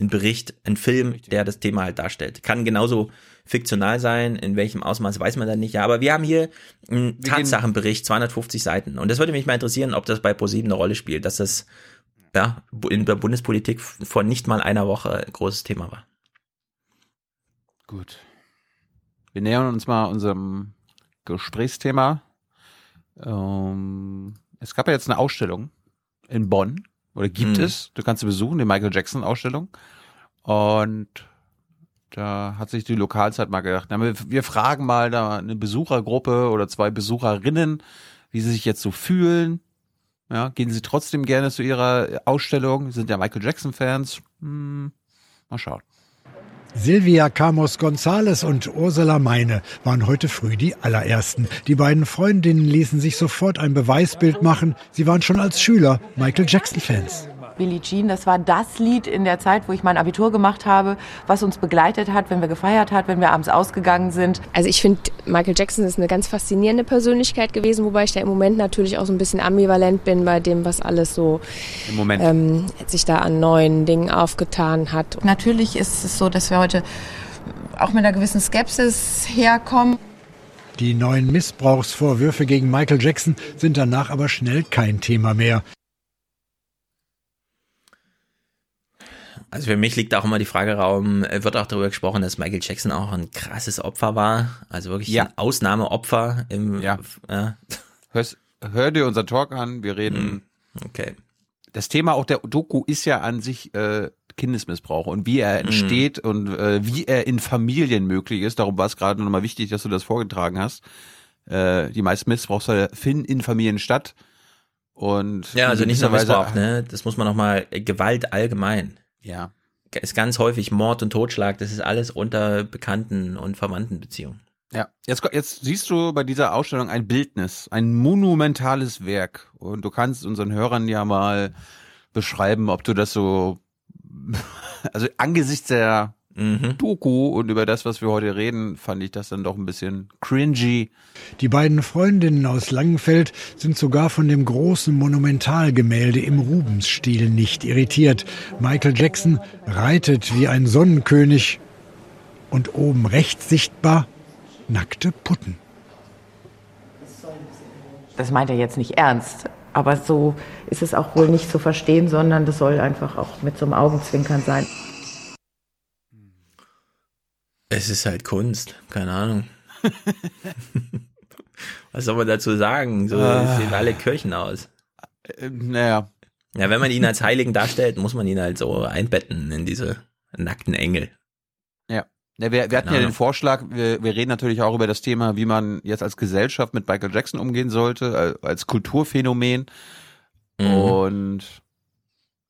ein Bericht, ein Film, der das Thema halt darstellt. Kann genauso fiktional sein, in welchem Ausmaß weiß man dann nicht. Ja, aber wir haben hier einen Tatsachenbericht, 250 Seiten. Und das würde mich mal interessieren, ob das bei ProSieben eine Rolle spielt, dass das ja in der Bundespolitik vor nicht mal einer Woche ein großes Thema war. Gut. Wir nähern uns mal unserem Gesprächsthema. Ähm, es gab ja jetzt eine Ausstellung in Bonn oder gibt mhm. es. Du kannst sie besuchen, die Michael Jackson Ausstellung. Und da hat sich die Lokalzeit mal gedacht, na, wir, wir fragen mal da eine Besuchergruppe oder zwei Besucherinnen, wie sie sich jetzt so fühlen. Ja, gehen sie trotzdem gerne zu ihrer Ausstellung? Sind ja Michael Jackson Fans? Hm, mal schauen. Silvia Camos González und Ursula Meine waren heute früh die allerersten. Die beiden Freundinnen ließen sich sofort ein Beweisbild machen. Sie waren schon als Schüler Michael Jackson-Fans. Billie Jean, das war das Lied in der Zeit, wo ich mein Abitur gemacht habe, was uns begleitet hat, wenn wir gefeiert hat, wenn wir abends ausgegangen sind. Also ich finde, Michael Jackson ist eine ganz faszinierende Persönlichkeit gewesen, wobei ich da im Moment natürlich auch so ein bisschen ambivalent bin bei dem, was alles so Im Moment. Ähm, sich da an neuen Dingen aufgetan hat. Natürlich ist es so, dass wir heute auch mit einer gewissen Skepsis herkommen. Die neuen Missbrauchsvorwürfe gegen Michael Jackson sind danach aber schnell kein Thema mehr. Also für mich liegt auch immer die Frage Raum, äh, wird auch darüber gesprochen, dass Michael Jackson auch ein krasses Opfer war, also wirklich ja. ein Ausnahmeopfer im ja. Äh. Hörst, hör dir unser Talk an, wir reden. Hm, okay. Das Thema auch der Doku ist ja an sich äh, Kindesmissbrauch und wie er entsteht mhm. und äh, wie er in Familien möglich ist. Darum war es gerade nochmal wichtig, dass du das vorgetragen hast. Äh, die meisten Missbrauchsfälle finden in Familien statt. Und Ja, also nicht nur Missbrauch, ne? Das muss man nochmal, Gewalt allgemein. Ja. Ist ganz häufig Mord und Totschlag, das ist alles unter Bekannten und Verwandtenbeziehungen. Ja, jetzt, jetzt siehst du bei dieser Ausstellung ein Bildnis, ein monumentales Werk. Und du kannst unseren Hörern ja mal beschreiben, ob du das so, also angesichts der Doku und über das, was wir heute reden, fand ich das dann doch ein bisschen cringy. Die beiden Freundinnen aus Langenfeld sind sogar von dem großen Monumentalgemälde im Rubens-Stil nicht irritiert. Michael Jackson reitet wie ein Sonnenkönig und oben rechts sichtbar nackte Putten. Das meint er jetzt nicht ernst. Aber so ist es auch wohl nicht zu verstehen, sondern das soll einfach auch mit so einem Augenzwinkern sein. Es ist halt Kunst, keine Ahnung. Was soll man dazu sagen? So Ah. sehen alle Kirchen aus. naja. Ja, wenn man ihn als Heiligen darstellt, muss man ihn halt so einbetten in diese nackten Engel. Ja. ja wir, wir hatten ja Ahnung. den Vorschlag, wir, wir reden natürlich auch über das Thema, wie man jetzt als Gesellschaft mit Michael Jackson umgehen sollte, äh, als Kulturphänomen. Mhm. Und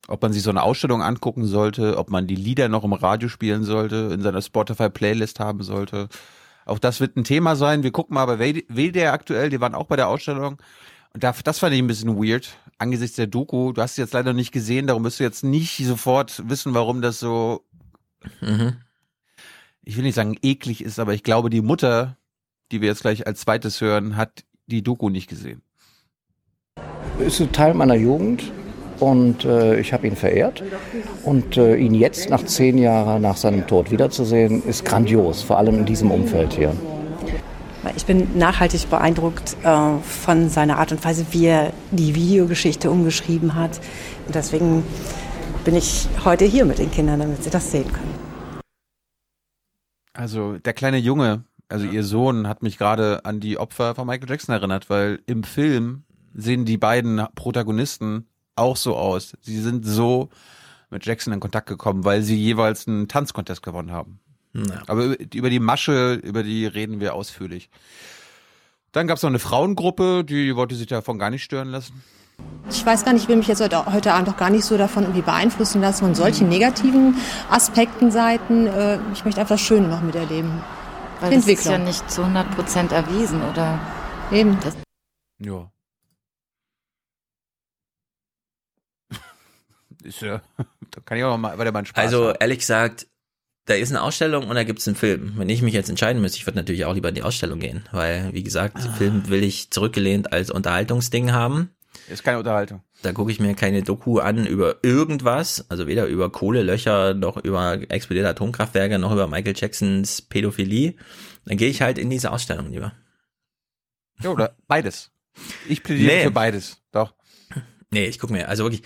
ob man sich so eine Ausstellung angucken sollte, ob man die Lieder noch im Radio spielen sollte, in seiner Spotify-Playlist haben sollte. Auch das wird ein Thema sein. Wir gucken mal bei WDR aktuell, die waren auch bei der Ausstellung. Und da, das fand ich ein bisschen weird, angesichts der Doku. Du hast sie jetzt leider nicht gesehen, darum wirst du jetzt nicht sofort wissen, warum das so, Mhm. ich will nicht sagen eklig ist, aber ich glaube, die Mutter, die wir jetzt gleich als zweites hören, hat die Doku nicht gesehen. ist ein Teil meiner Jugend und äh, ich habe ihn verehrt. Und äh, ihn jetzt nach zehn Jahren nach seinem Tod wiederzusehen, ist grandios, vor allem in diesem Umfeld hier. Ich bin nachhaltig beeindruckt äh, von seiner Art und Weise, wie er die Videogeschichte umgeschrieben hat. Und deswegen bin ich heute hier mit den Kindern, damit sie das sehen können. Also der kleine Junge, also ihr Sohn, hat mich gerade an die Opfer von Michael Jackson erinnert, weil im Film sehen die beiden Protagonisten auch so aus. Sie sind so mit Jackson in Kontakt gekommen, weil sie jeweils einen Tanzcontest gewonnen haben. Ja. Aber über- die Masche, über die reden wir ausführlich. Dann gab es noch eine Frauengruppe, die wollte sich davon gar nicht stören lassen. Ich weiß gar nicht, ich will mich jetzt heute, heute Abend auch gar nicht so davon irgendwie beeinflussen lassen von solchen negativen Aspekten, Seiten. Äh, Ich möchte einfach das Schöne noch miterleben. Weil das ist ja nicht zu 100 Prozent erwiesen, oder? Eben. Das, Ja. Ist ja, da kann ich auch noch mal weiter meinen Spaß Also haben. ehrlich gesagt, da ist eine Ausstellung und da gibt es einen Film. Wenn ich mich jetzt entscheiden müsste, ich würde natürlich auch lieber in die Ausstellung gehen, weil, wie gesagt, Ah. Film will ich zurückgelehnt als Unterhaltungsding haben. Ist keine Unterhaltung. Da gucke ich mir keine Doku an über irgendwas, also weder über Kohlelöcher noch über explodierte Atomkraftwerke noch über Michael Jacksons Pädophilie. Dann gehe ich halt in diese Ausstellung lieber. Ja, oder beides. Ich plädiere Nee. für beides. Doch. Nee, ich gucke mir, also wirklich,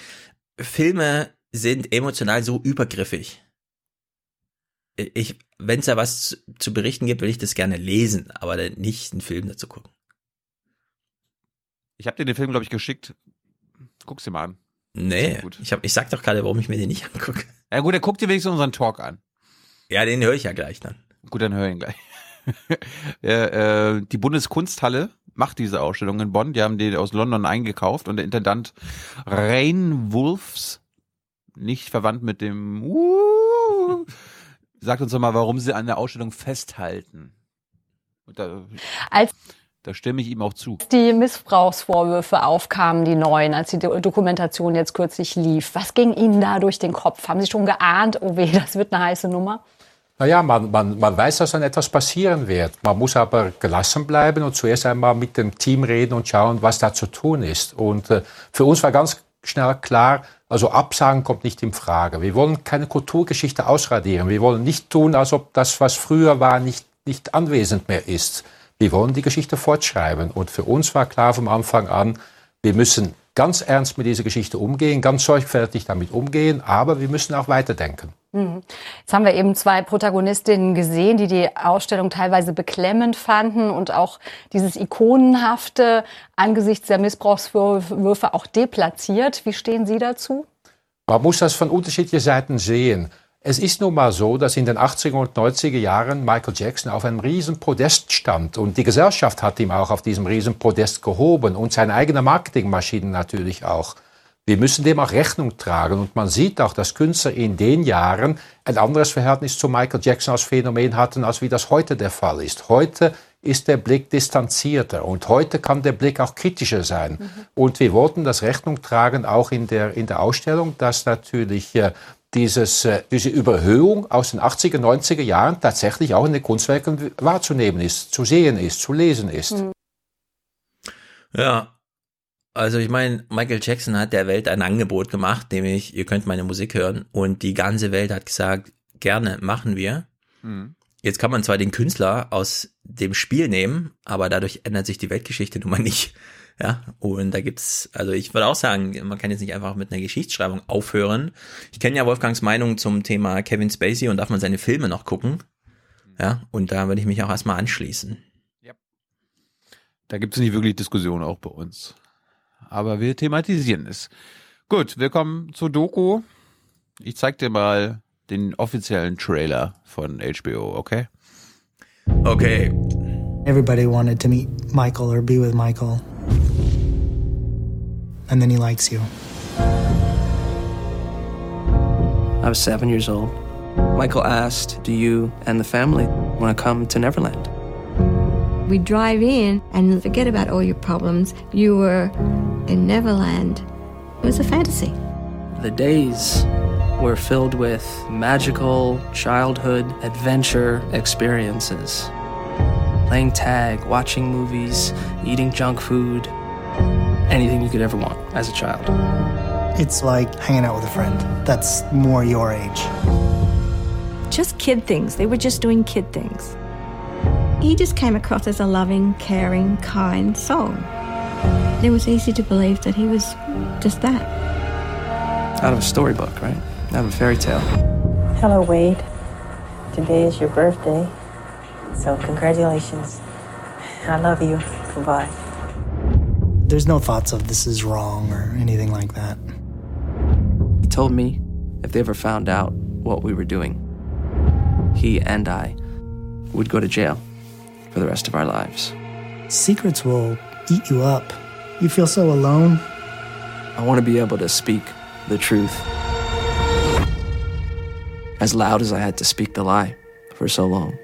Filme sind emotional so übergriffig. Ich, wenn es da was zu, zu berichten gibt, will ich das gerne lesen, aber dann nicht einen Film dazu gucken. Ich habe dir den Film, glaube ich, geschickt. Guck's dir mal an. Nee, ich, hab, ich sag doch gerade, warum ich mir den nicht angucke. Ja gut, dann guck dir wenigstens unseren Talk an. Ja, den höre ich ja gleich dann. Gut, dann hör ihn gleich. äh, die Bundeskunsthalle macht diese Ausstellung in Bonn. Die haben die aus London eingekauft und der Intendant Rain Wolfs, nicht verwandt mit dem uh, sagt uns doch mal, warum sie an der Ausstellung festhalten. Da, Als da stimme ich ihm auch zu. die Missbrauchsvorwürfe aufkamen, die neuen, als die Do- Dokumentation jetzt kürzlich lief, was ging Ihnen da durch den Kopf? Haben Sie schon geahnt, oh weh, das wird eine heiße Nummer? Naja, man, man, man weiß, dass dann etwas passieren wird. Man muss aber gelassen bleiben und zuerst einmal mit dem Team reden und schauen, was da zu tun ist. Und äh, für uns war ganz schnell klar, also Absagen kommt nicht in Frage. Wir wollen keine Kulturgeschichte ausradieren. Wir wollen nicht tun, als ob das, was früher war, nicht, nicht anwesend mehr ist. Wir wollen die Geschichte fortschreiben. Und für uns war klar vom Anfang an, wir müssen ganz ernst mit dieser Geschichte umgehen, ganz sorgfältig damit umgehen, aber wir müssen auch weiterdenken. Mhm. Jetzt haben wir eben zwei Protagonistinnen gesehen, die die Ausstellung teilweise beklemmend fanden und auch dieses Ikonenhafte angesichts der Missbrauchsvorwürfe auch deplatziert. Wie stehen Sie dazu? Man muss das von unterschiedlichen Seiten sehen. Es ist nun mal so, dass in den 80er und 90er Jahren Michael Jackson auf einem riesen Podest stand und die Gesellschaft hat ihm auch auf diesem riesen Podest gehoben und seine eigene Marketingmaschine natürlich auch. Wir müssen dem auch Rechnung tragen und man sieht auch, dass Künstler in den Jahren ein anderes Verhältnis zu Michael Jackson als Phänomen hatten, als wie das heute der Fall ist. Heute ist der Blick distanzierter und heute kann der Blick auch kritischer sein. Mhm. Und wir wollten das Rechnung tragen, auch in der, in der Ausstellung, dass natürlich äh, dieses, äh, diese Überhöhung aus den 80er, 90er Jahren tatsächlich auch in den Kunstwerken wahrzunehmen ist, zu sehen ist, zu lesen ist. Mhm. Ja, also ich meine, Michael Jackson hat der Welt ein Angebot gemacht, nämlich ihr könnt meine Musik hören und die ganze Welt hat gesagt, gerne machen wir. Mhm. Jetzt kann man zwar den Künstler aus dem Spiel nehmen, aber dadurch ändert sich die Weltgeschichte nun mal nicht. Ja, und da gibt's, also ich würde auch sagen, man kann jetzt nicht einfach mit einer Geschichtsschreibung aufhören. Ich kenne ja Wolfgangs Meinung zum Thema Kevin Spacey und darf man seine Filme noch gucken. Ja, und da würde ich mich auch erstmal anschließen. Ja. Da gibt's nicht wirklich Diskussion auch bei uns. Aber wir thematisieren es. Gut, wir kommen zur Doku. Ich zeig dir mal den offiziellen Trailer von HBO, okay? Okay. Everybody wanted to meet Michael or be with Michael. And then he likes you. I was seven years old. Michael asked, Do you and the family want to come to Neverland? We drive in and forget about all your problems. You were in Neverland. It was a fantasy. The days were filled with magical childhood adventure experiences. Playing tag, watching movies, eating junk food, anything you could ever want as a child. It's like hanging out with a friend that's more your age. Just kid things. They were just doing kid things. He just came across as a loving, caring, kind soul. It was easy to believe that he was just that. Out of a storybook, right? Out of a fairy tale. Hello, Wade. Today is your birthday, so congratulations. I love you. Goodbye. There's no thoughts of this is wrong or anything like that. He told me if they ever found out what we were doing, he and I would go to jail for the rest of our lives. Secrets will eat you up. You feel so alone. I want to be able to speak the truth as loud as I had to speak the lie for so long.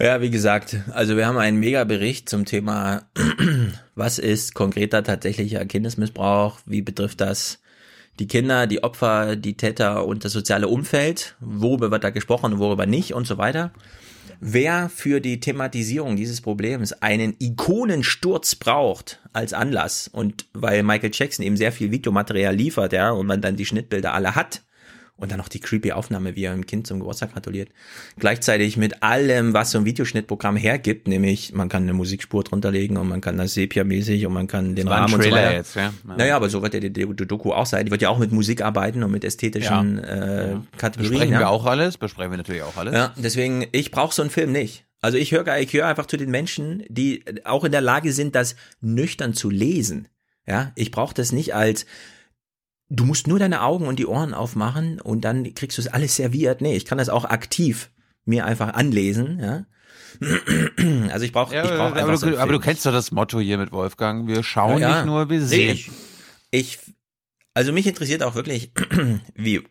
Ja, wie gesagt, also wir haben einen Mega-Bericht zum Thema, was ist konkreter tatsächlicher Kindesmissbrauch, wie betrifft das die Kinder, die Opfer, die Täter und das soziale Umfeld, worüber wird da gesprochen, worüber nicht und so weiter. Wer für die Thematisierung dieses Problems einen Ikonensturz braucht als Anlass und weil Michael Jackson eben sehr viel Videomaterial liefert, ja, und man dann die Schnittbilder alle hat, und dann noch die creepy Aufnahme, wie er dem Kind zum Geburtstag gratuliert. Gleichzeitig mit allem, was so ein Videoschnittprogramm hergibt, nämlich man kann eine Musikspur drunter legen und man kann das Sepia-mäßig und man kann den Rahmen und so weiter. Jetzt, ja? Ja. Naja, aber so wird ja die, die, die, Doku auch sein. Die wird ja auch mit Musik arbeiten und mit ästhetischen ja. äh, Kategorien. Besprechen wir auch alles, besprechen wir natürlich auch alles. Ja, deswegen, ich brauche so einen Film nicht. Also ich höre ich höre einfach zu den Menschen, die auch in der Lage sind, das nüchtern zu lesen. Ja, ich brauche das nicht als du musst nur deine Augen und die Ohren aufmachen und dann kriegst du es alles serviert. Nee, ich kann das auch aktiv mir einfach anlesen, ja. Also ich brauche, ja, ich brauche aber, du, aber du kennst doch das Motto hier mit Wolfgang. Wir schauen ja. nicht nur, wir sehen. Ich, ich, also mich interessiert auch wirklich, wie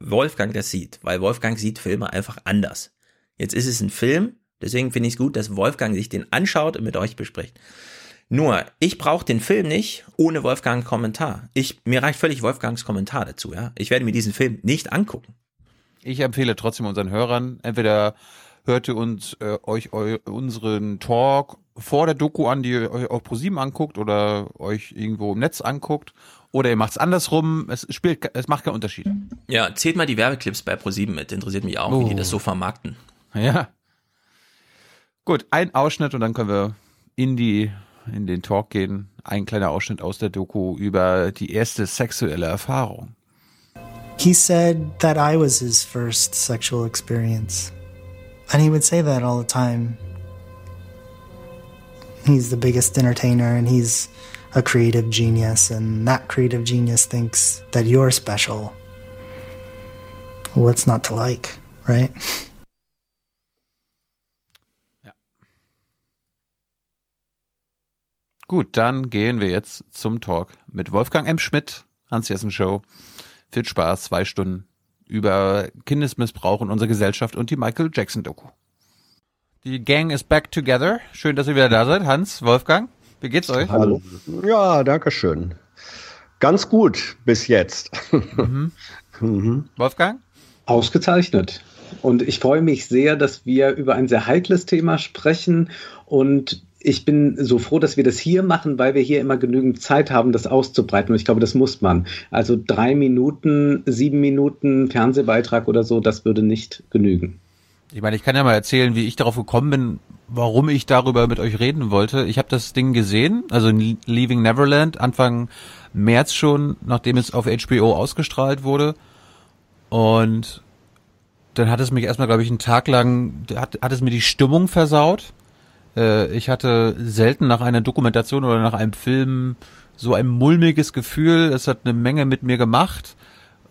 Wolfgang das sieht, weil Wolfgang sieht Filme einfach anders. Jetzt ist es ein Film, deswegen finde ich es gut, dass Wolfgang sich den anschaut und mit euch bespricht. Nur, ich brauche den Film nicht ohne Wolfgang Kommentar. Ich, mir reicht völlig Wolfgangs Kommentar dazu, ja. Ich werde mir diesen Film nicht angucken. Ich empfehle trotzdem unseren Hörern, entweder hört ihr uns äh, euch eu, unseren Talk vor der Doku an, die ihr euch auf ProSieben anguckt oder euch irgendwo im Netz anguckt. Oder ihr macht es andersrum. Es spielt, es macht keinen Unterschied. Ja, zählt mal die Werbeclips bei ProSieben mit. Interessiert mich auch, oh. wie die das so vermarkten. Ja. Gut, ein Ausschnitt und dann können wir in die in den Talk gehen. Ein kleiner Ausschnitt aus der Doku über die erste sexuelle Erfahrung. He said that I was his first sexual experience. And he would say that all the time. He's the biggest entertainer and he's a creative genius and that creative genius thinks that you're special. What's not to like, right? Gut, dann gehen wir jetzt zum Talk mit Wolfgang M. Schmidt, Hans-Jessen Show. Viel Spaß, zwei Stunden über Kindesmissbrauch in unserer Gesellschaft und die Michael Jackson Doku. Die Gang is back together. Schön, dass ihr wieder da seid. Hans, Wolfgang, wie geht's euch? Hallo. Ja, danke schön. Ganz gut bis jetzt. Mhm. Mhm. Wolfgang? Ausgezeichnet. Und ich freue mich sehr, dass wir über ein sehr heikles Thema sprechen und ich bin so froh, dass wir das hier machen, weil wir hier immer genügend Zeit haben, das auszubreiten. Und ich glaube, das muss man. Also drei Minuten, sieben Minuten Fernsehbeitrag oder so, das würde nicht genügen. Ich meine, ich kann ja mal erzählen, wie ich darauf gekommen bin, warum ich darüber mit euch reden wollte. Ich habe das Ding gesehen, also Leaving Neverland, Anfang März schon, nachdem es auf HBO ausgestrahlt wurde. Und dann hat es mich erstmal, glaube ich, einen Tag lang, hat, hat es mir die Stimmung versaut äh, ich hatte selten nach einer Dokumentation oder nach einem Film so ein mulmiges Gefühl. Es hat eine Menge mit mir gemacht.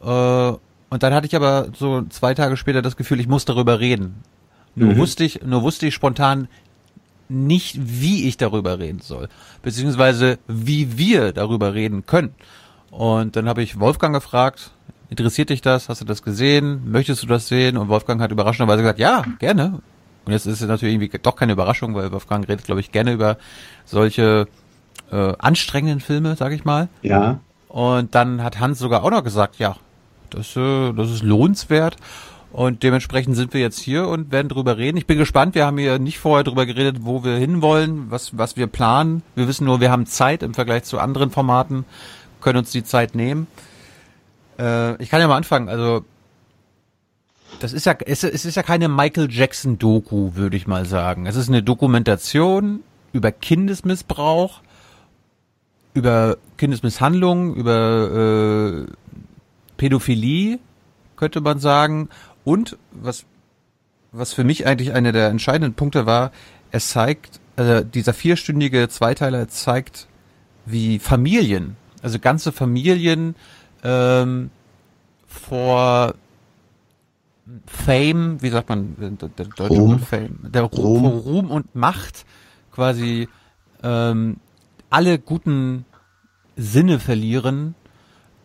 Äh, und dann hatte ich aber so zwei Tage später das Gefühl, ich muss darüber reden. Nur Mhm. wusste ich, nur wusste ich spontan nicht, wie ich darüber reden soll, beziehungsweise wie wir darüber reden können. Und dann habe ich Wolfgang gefragt, interessiert dich das? Hast du das gesehen? Möchtest du das sehen? Und Wolfgang hat überraschenderweise gesagt, ja, gerne. Und jetzt ist es natürlich irgendwie doch keine Überraschung, weil Wolfgang redet, glaube ich, gerne über solche äh, anstrengenden Filme, sage ich mal. Ja. Und dann hat Hans sogar auch noch gesagt, ja, das, äh, das ist lohnenswert. Und dementsprechend sind wir jetzt hier und werden drüber reden. Ich bin gespannt. Wir haben hier nicht vorher drüber geredet, wo wir hinwollen, was, was wir planen. Wir wissen nur, wir haben Zeit im Vergleich zu anderen Formaten, können uns die Zeit nehmen. Äh, ich kann ja mal anfangen. Also, das ist ja, es, es ist ja keine Michael Jackson Doku, würde ich mal sagen. Es ist eine Dokumentation über Kindesmissbrauch, über Kindesmisshandlung, über äh, Pädophilie, könnte man sagen. Und was, was für mich eigentlich einer der entscheidenden Punkte war, es zeigt, äh, dieser vierstündige Zweiteiler zeigt, wie Familien, also ganze Familien ähm, vor Fame, wie sagt man, der, deutsche Ruhm. Fame, der Ruhm, Ruhm und Macht quasi ähm, alle guten Sinne verlieren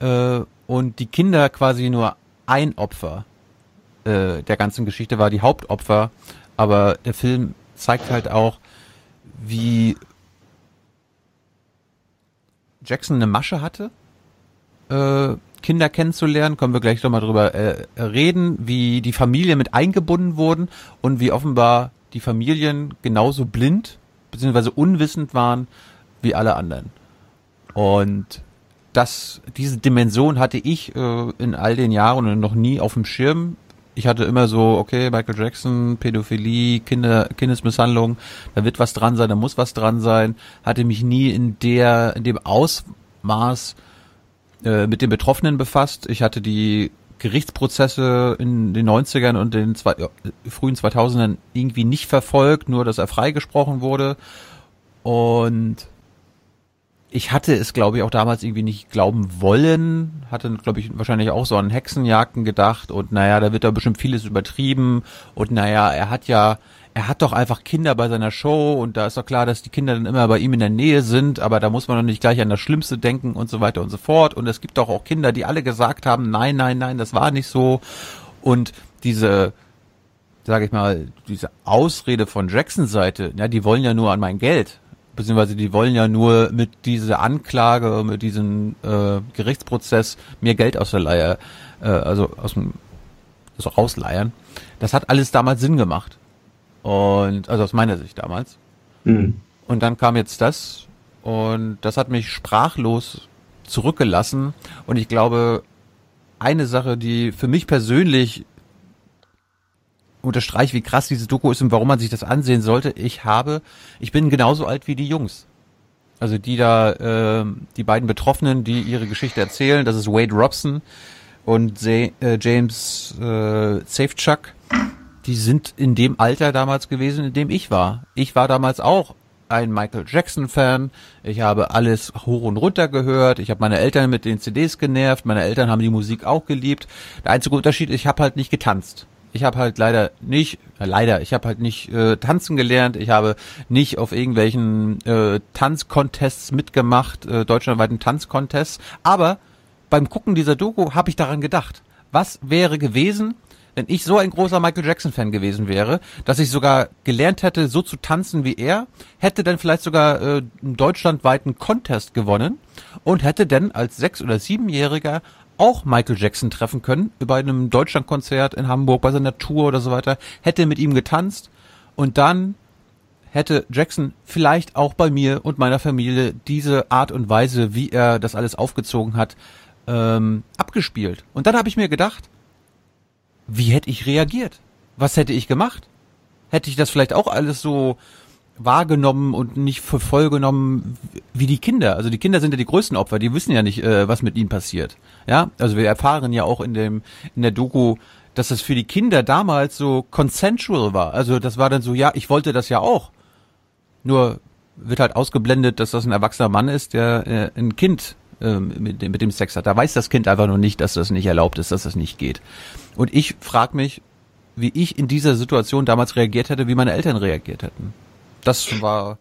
äh, und die Kinder quasi nur ein Opfer äh, der ganzen Geschichte war, die Hauptopfer, aber der Film zeigt halt auch, wie Jackson eine Masche hatte, äh, Kinder kennenzulernen, können wir gleich nochmal drüber äh, reden, wie die Familien mit eingebunden wurden und wie offenbar die Familien genauso blind bzw. unwissend waren wie alle anderen. Und das, diese Dimension hatte ich äh, in all den Jahren noch nie auf dem Schirm. Ich hatte immer so, okay, Michael Jackson, Pädophilie, Kinder, Kindesmisshandlung, da wird was dran sein, da muss was dran sein. Hatte mich nie in der, in dem Ausmaß äh, mit den Betroffenen befasst. Ich hatte die Gerichtsprozesse in den 90ern und den zwei, ja, frühen 2000ern irgendwie nicht verfolgt, nur dass er freigesprochen wurde. Und ich hatte es, glaube ich, auch damals irgendwie nicht glauben wollen. Hatte, glaube ich, wahrscheinlich auch so an Hexenjagden gedacht und naja, da wird da bestimmt vieles übertrieben und naja, er hat ja, er hat doch einfach Kinder bei seiner Show und da ist doch klar, dass die Kinder dann immer bei ihm in der Nähe sind, aber da muss man doch nicht gleich an das Schlimmste denken und so weiter und so fort. Und es gibt doch auch Kinder, die alle gesagt haben, nein, nein, nein, das war nicht so. Und diese, sage ich mal, diese Ausrede von Jacksons Seite, ja, die wollen ja nur an mein Geld beziehungsweise die wollen ja nur mit dieser Anklage, mit diesem äh, Gerichtsprozess mir Geld aus der Leier, äh, also aus dem also rausleiern. Das hat alles damals Sinn gemacht. Und also aus meiner Sicht damals. Mhm. Und dann kam jetzt das und das hat mich sprachlos zurückgelassen. Und ich glaube, eine Sache, die für mich persönlich unterstreicht, wie krass diese Doku ist und warum man sich das ansehen sollte. Ich habe, ich bin genauso alt wie die Jungs. Also die da, äh, die beiden Betroffenen, die ihre Geschichte erzählen, das ist Wade Robson und äh, James äh, Safechuck. Die sind in dem Alter damals gewesen, in dem ich war. Ich war damals auch ein Michael Jackson-Fan. Ich habe alles hoch und runter gehört. Ich habe meine Eltern mit den CDs genervt. Meine Eltern haben die Musik auch geliebt. Der einzige Unterschied, ich habe halt nicht getanzt. Ich habe halt leider nicht, äh, leider, ich habe halt nicht äh, tanzen gelernt. Ich habe nicht auf irgendwelchen äh, Tanzcontests mitgemacht, äh, deutschlandweiten Tanzcontests. Aber beim Gucken dieser Doku habe ich daran gedacht. Was wäre gewesen, wenn ich so ein großer Michael Jackson Fan gewesen wäre, dass ich sogar gelernt hätte, so zu tanzen wie er, hätte dann vielleicht sogar äh, einen deutschlandweiten Contest gewonnen und hätte dann als sechs- oder siebenjähriger auch Michael Jackson treffen können, bei einem Deutschlandkonzert in Hamburg, bei seiner Tour oder so weiter, hätte mit ihm getanzt und dann hätte Jackson vielleicht auch bei mir und meiner Familie diese Art und Weise, wie er das alles aufgezogen hat, ähm, abgespielt. Und dann habe ich mir gedacht, wie hätte ich reagiert? Was hätte ich gemacht? Hätte ich das vielleicht auch alles so wahrgenommen und nicht für voll genommen wie die Kinder. Also die Kinder sind ja die größten Opfer, die wissen ja nicht, äh, was mit ihnen passiert. Ja, also wir erfahren ja auch in dem in der Doku, dass das für die Kinder damals so consensual war. Also das war dann so, ja, ich wollte das ja auch. Nur wird halt ausgeblendet, dass das ein erwachsener Mann ist, der äh, ein Kind äh, mit, dem, mit dem Sex hat. Da weiß das Kind einfach nur nicht, dass das nicht erlaubt ist, dass das nicht geht. Und ich frage mich, wie ich in dieser Situation damals reagiert hätte, wie meine Eltern reagiert hätten. Das war.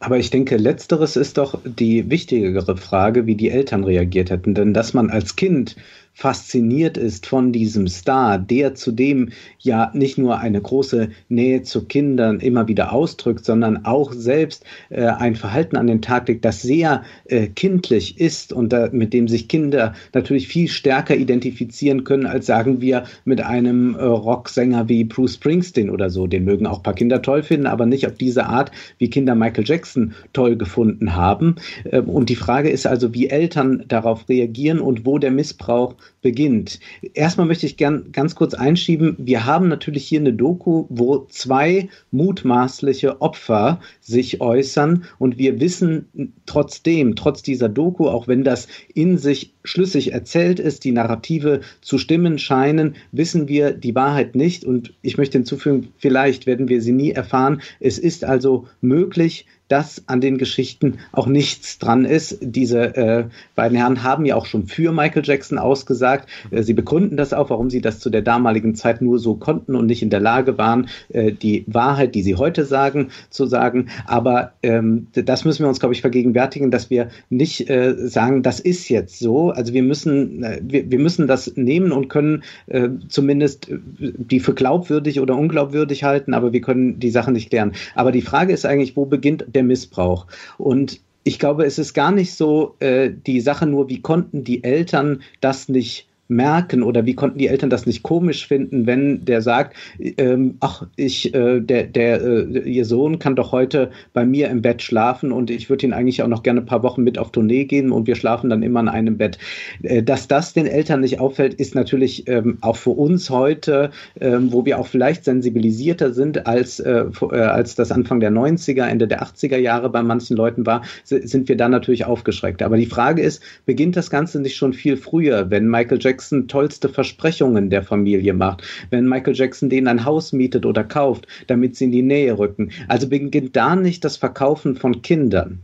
Aber ich denke, letzteres ist doch die wichtigere Frage, wie die Eltern reagiert hätten. Denn dass man als Kind fasziniert ist von diesem Star, der zudem ja nicht nur eine große Nähe zu Kindern immer wieder ausdrückt, sondern auch selbst äh, ein Verhalten an den Tag legt, das sehr äh, kindlich ist und da, mit dem sich Kinder natürlich viel stärker identifizieren können, als sagen wir mit einem äh, Rocksänger wie Bruce Springsteen oder so. Den mögen auch ein paar Kinder toll finden, aber nicht auf diese Art, wie Kinder Michael Jackson toll gefunden haben. Äh, und die Frage ist also, wie Eltern darauf reagieren und wo der Missbrauch beginnt. Erstmal möchte ich gern ganz kurz einschieben, wir haben natürlich hier eine Doku, wo zwei mutmaßliche Opfer sich äußern und wir wissen trotzdem, trotz dieser Doku, auch wenn das in sich schlüssig erzählt ist, die Narrative zu stimmen scheinen, wissen wir die Wahrheit nicht und ich möchte hinzufügen, vielleicht werden wir sie nie erfahren. Es ist also möglich, dass an den Geschichten auch nichts dran ist. Diese äh, beiden Herren haben ja auch schon für Michael Jackson ausgesagt. Äh, sie begründen das auch, warum sie das zu der damaligen Zeit nur so konnten und nicht in der Lage waren, äh, die Wahrheit, die sie heute sagen, zu sagen. Aber ähm, das müssen wir uns, glaube ich, vergegenwärtigen, dass wir nicht äh, sagen, das ist jetzt so. Also wir müssen, äh, wir, wir müssen das nehmen und können äh, zumindest die für glaubwürdig oder unglaubwürdig halten, aber wir können die Sachen nicht klären. Aber die Frage ist eigentlich, wo beginnt der Missbrauch? Und ich glaube, es ist gar nicht so äh, die Sache nur, wie konnten die Eltern das nicht merken oder wie konnten die Eltern das nicht komisch finden, wenn der sagt, ähm, ach, ich, äh, der, der, äh, ihr Sohn kann doch heute bei mir im Bett schlafen und ich würde ihn eigentlich auch noch gerne ein paar Wochen mit auf Tournee gehen und wir schlafen dann immer in einem Bett. Äh, dass das den Eltern nicht auffällt, ist natürlich ähm, auch für uns heute, ähm, wo wir auch vielleicht sensibilisierter sind als, äh, äh als das Anfang der 90er, Ende der 80er Jahre bei manchen Leuten war, sind wir dann natürlich aufgeschreckt. Aber die Frage ist, beginnt das Ganze nicht schon viel früher, wenn Michael Jackson Jackson tollste Versprechungen der Familie macht, wenn Michael Jackson denen ein Haus mietet oder kauft, damit sie in die Nähe rücken. Also beginnt da nicht das Verkaufen von Kindern.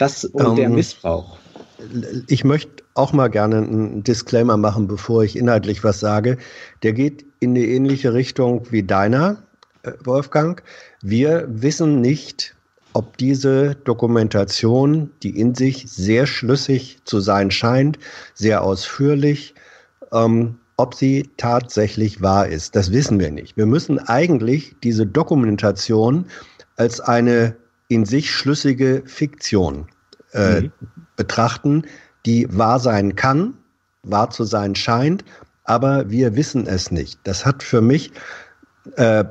Das und um, der ähm, Missbrauch. Ich möchte auch mal gerne einen Disclaimer machen, bevor ich inhaltlich was sage. Der geht in eine ähnliche Richtung wie deiner, äh, Wolfgang. Wir wissen nicht, ob diese Dokumentation, die in sich sehr schlüssig zu sein scheint, sehr ausführlich, ähm, ob sie tatsächlich wahr ist. Das wissen wir nicht. Wir müssen eigentlich diese Dokumentation als eine in sich schlüssige Fiktion äh, mhm. betrachten, die wahr sein kann, wahr zu sein scheint, aber wir wissen es nicht. Das hat für mich äh,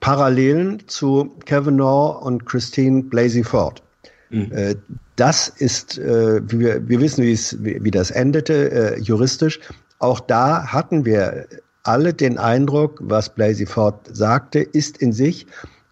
Parallelen zu Kavanaugh und Christine Blasey Ford. Mhm. Äh, das ist, äh, wir, wir wissen, wie das endete äh, juristisch, auch da hatten wir alle den Eindruck, was Blasey Ford sagte, ist in sich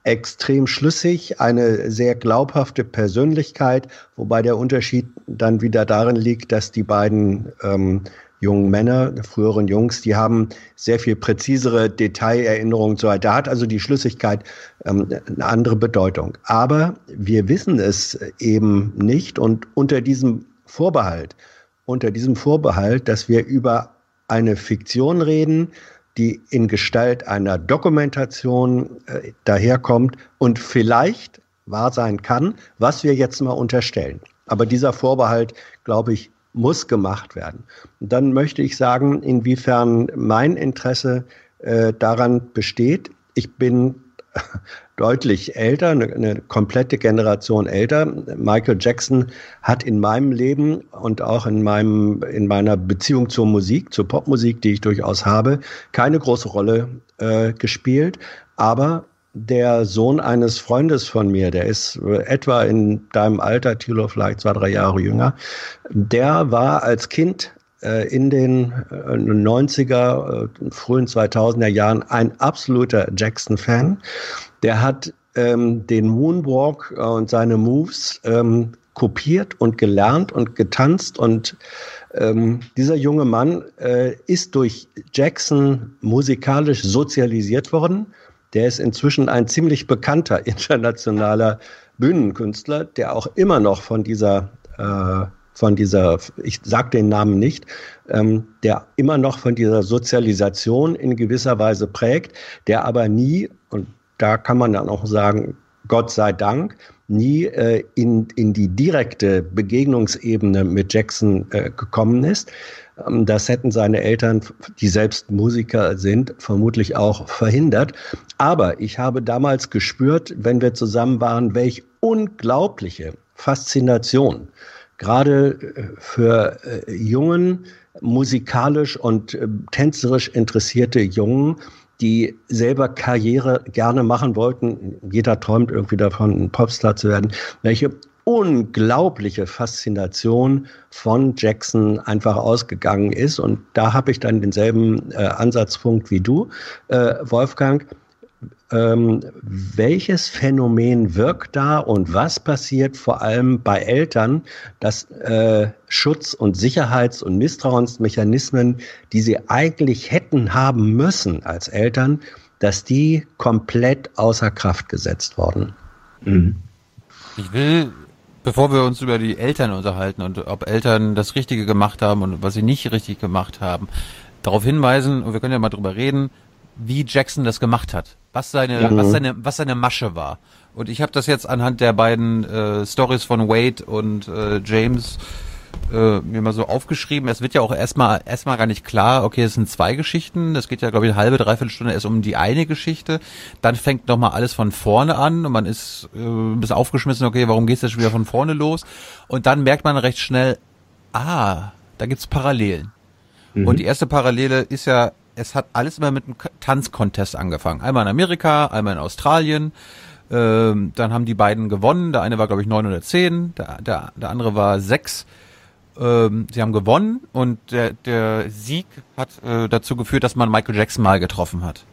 extrem schlüssig, eine sehr glaubhafte Persönlichkeit, wobei der Unterschied dann wieder darin liegt, dass die beiden ähm, jungen Männer, früheren Jungs, die haben sehr viel präzisere Detailerinnerungen und so weiter. Da hat also die Schlüssigkeit ähm, eine andere Bedeutung. Aber wir wissen es eben nicht und unter diesem Vorbehalt, unter diesem Vorbehalt, dass wir über eine Fiktion reden, die in Gestalt einer Dokumentation äh, daherkommt und vielleicht wahr sein kann, was wir jetzt mal unterstellen. Aber dieser Vorbehalt, glaube ich, muss gemacht werden. Und dann möchte ich sagen, inwiefern mein Interesse äh, daran besteht. Ich bin deutlich älter, eine, eine, komplette Generation älter. Michael Jackson hat in meinem Leben und auch in meinem in meiner Beziehung zur Musik, zur Popmusik, die ich durchaus habe, keine große Rolle äh, gespielt. Aber der Sohn eines Freundes von mir, der ist etwa in deinem Alter, Thilo, vielleicht zwei, drei Jahre jünger, der war als Kind äh, in den 90er, äh, frühen 2000er Jahren ein absoluter Jackson-Fan. Der hat ähm, den Moonwalk äh, und seine Moves ähm, kopiert und gelernt und getanzt. Und ähm, dieser junge Mann äh, ist durch Jackson musikalisch sozialisiert worden. Der ist inzwischen ein ziemlich bekannter internationaler Bühnenkünstler, der auch immer noch von dieser äh, von dieser, ich sage den Namen nicht, ähm, der immer noch von dieser Sozialisation in gewisser Weise prägt, der aber nie, und da kann man dann auch sagen, Gott sei Dank, nie äh, in, in die direkte Begegnungsebene mit Jackson äh, gekommen ist, ähm, das hätten seine Eltern, die selbst Musiker sind, vermutlich auch verhindert. Aber ich habe damals gespürt, wenn wir zusammen waren, welch unglaubliche Faszination gerade äh, für äh, jungen, musikalisch und äh, tänzerisch interessierte Jungen, die selber Karriere gerne machen wollten. Jeder träumt irgendwie davon, ein Popstar zu werden. Welche unglaubliche Faszination von Jackson einfach ausgegangen ist. Und da habe ich dann denselben äh, Ansatzpunkt wie du, äh, Wolfgang. Ähm, welches Phänomen wirkt da und was passiert vor allem bei Eltern, dass äh, Schutz- und Sicherheits- und Misstrauensmechanismen, die sie eigentlich hätten haben müssen als Eltern, dass die komplett außer Kraft gesetzt worden? Mhm. Ich will bevor wir uns über die Eltern unterhalten und ob Eltern das Richtige gemacht haben und was sie nicht richtig gemacht haben, darauf hinweisen, und wir können ja mal drüber reden, wie Jackson das gemacht hat, was seine, ja. was seine, was seine Masche war. Und ich habe das jetzt anhand der beiden äh, Stories von Wade und äh, James äh, mir mal so aufgeschrieben. Es wird ja auch erstmal erstmal gar nicht klar, okay, es sind zwei Geschichten. Es geht ja, glaube ich, eine halbe, dreiviertel Stunde erst um die eine Geschichte. Dann fängt nochmal alles von vorne an und man ist äh, ein bisschen aufgeschmissen, okay, warum geht's jetzt schon wieder von vorne los? Und dann merkt man recht schnell, ah, da gibt's Parallelen. Mhm. Und die erste Parallele ist ja, es hat alles immer mit einem Tanzcontest angefangen. Einmal in Amerika, einmal in Australien. Ähm, dann haben die beiden gewonnen. Der eine war, glaube ich, neun oder zehn, der, der, der andere war sechs. Ähm, sie haben gewonnen und der, der Sieg hat äh, dazu geführt, dass man Michael Jackson mal getroffen hat.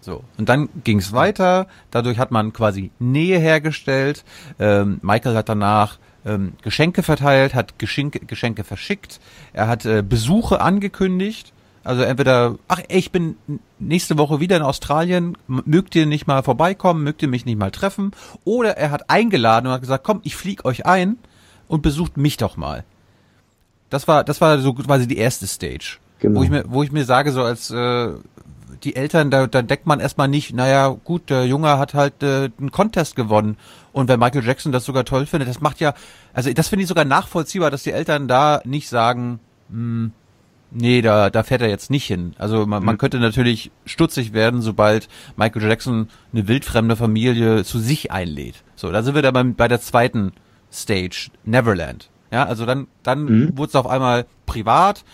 So. Und dann ging es weiter. Dadurch hat man quasi Nähe hergestellt. Ähm, Michael hat danach ähm, Geschenke verteilt, hat Geschenke, Geschenke verschickt. Er hat äh, Besuche angekündigt. Also entweder, ach, ich bin nächste Woche wieder in Australien, mögt ihr nicht mal vorbeikommen, mögt ihr mich nicht mal treffen? Oder er hat eingeladen und hat gesagt, komm, ich flieg euch ein und besucht mich doch mal. Das war, das war so quasi die erste Stage. Genau. Wo ich mir, wo ich mir sage, so als äh, die Eltern, da, da deckt man erstmal nicht, naja, gut, der Junge hat halt äh, einen Contest gewonnen. Und wenn Michael Jackson das sogar toll findet, das macht ja, also das finde ich sogar nachvollziehbar, dass die Eltern da nicht sagen, hm, nee, da, da fährt er jetzt nicht hin. Also man, mhm. man könnte natürlich stutzig werden, sobald Michael Jackson eine wildfremde Familie zu sich einlädt. So, da sind wir dann bei, bei der zweiten Stage, Neverland. Ja, also dann, dann mhm. wurde es auf einmal privat.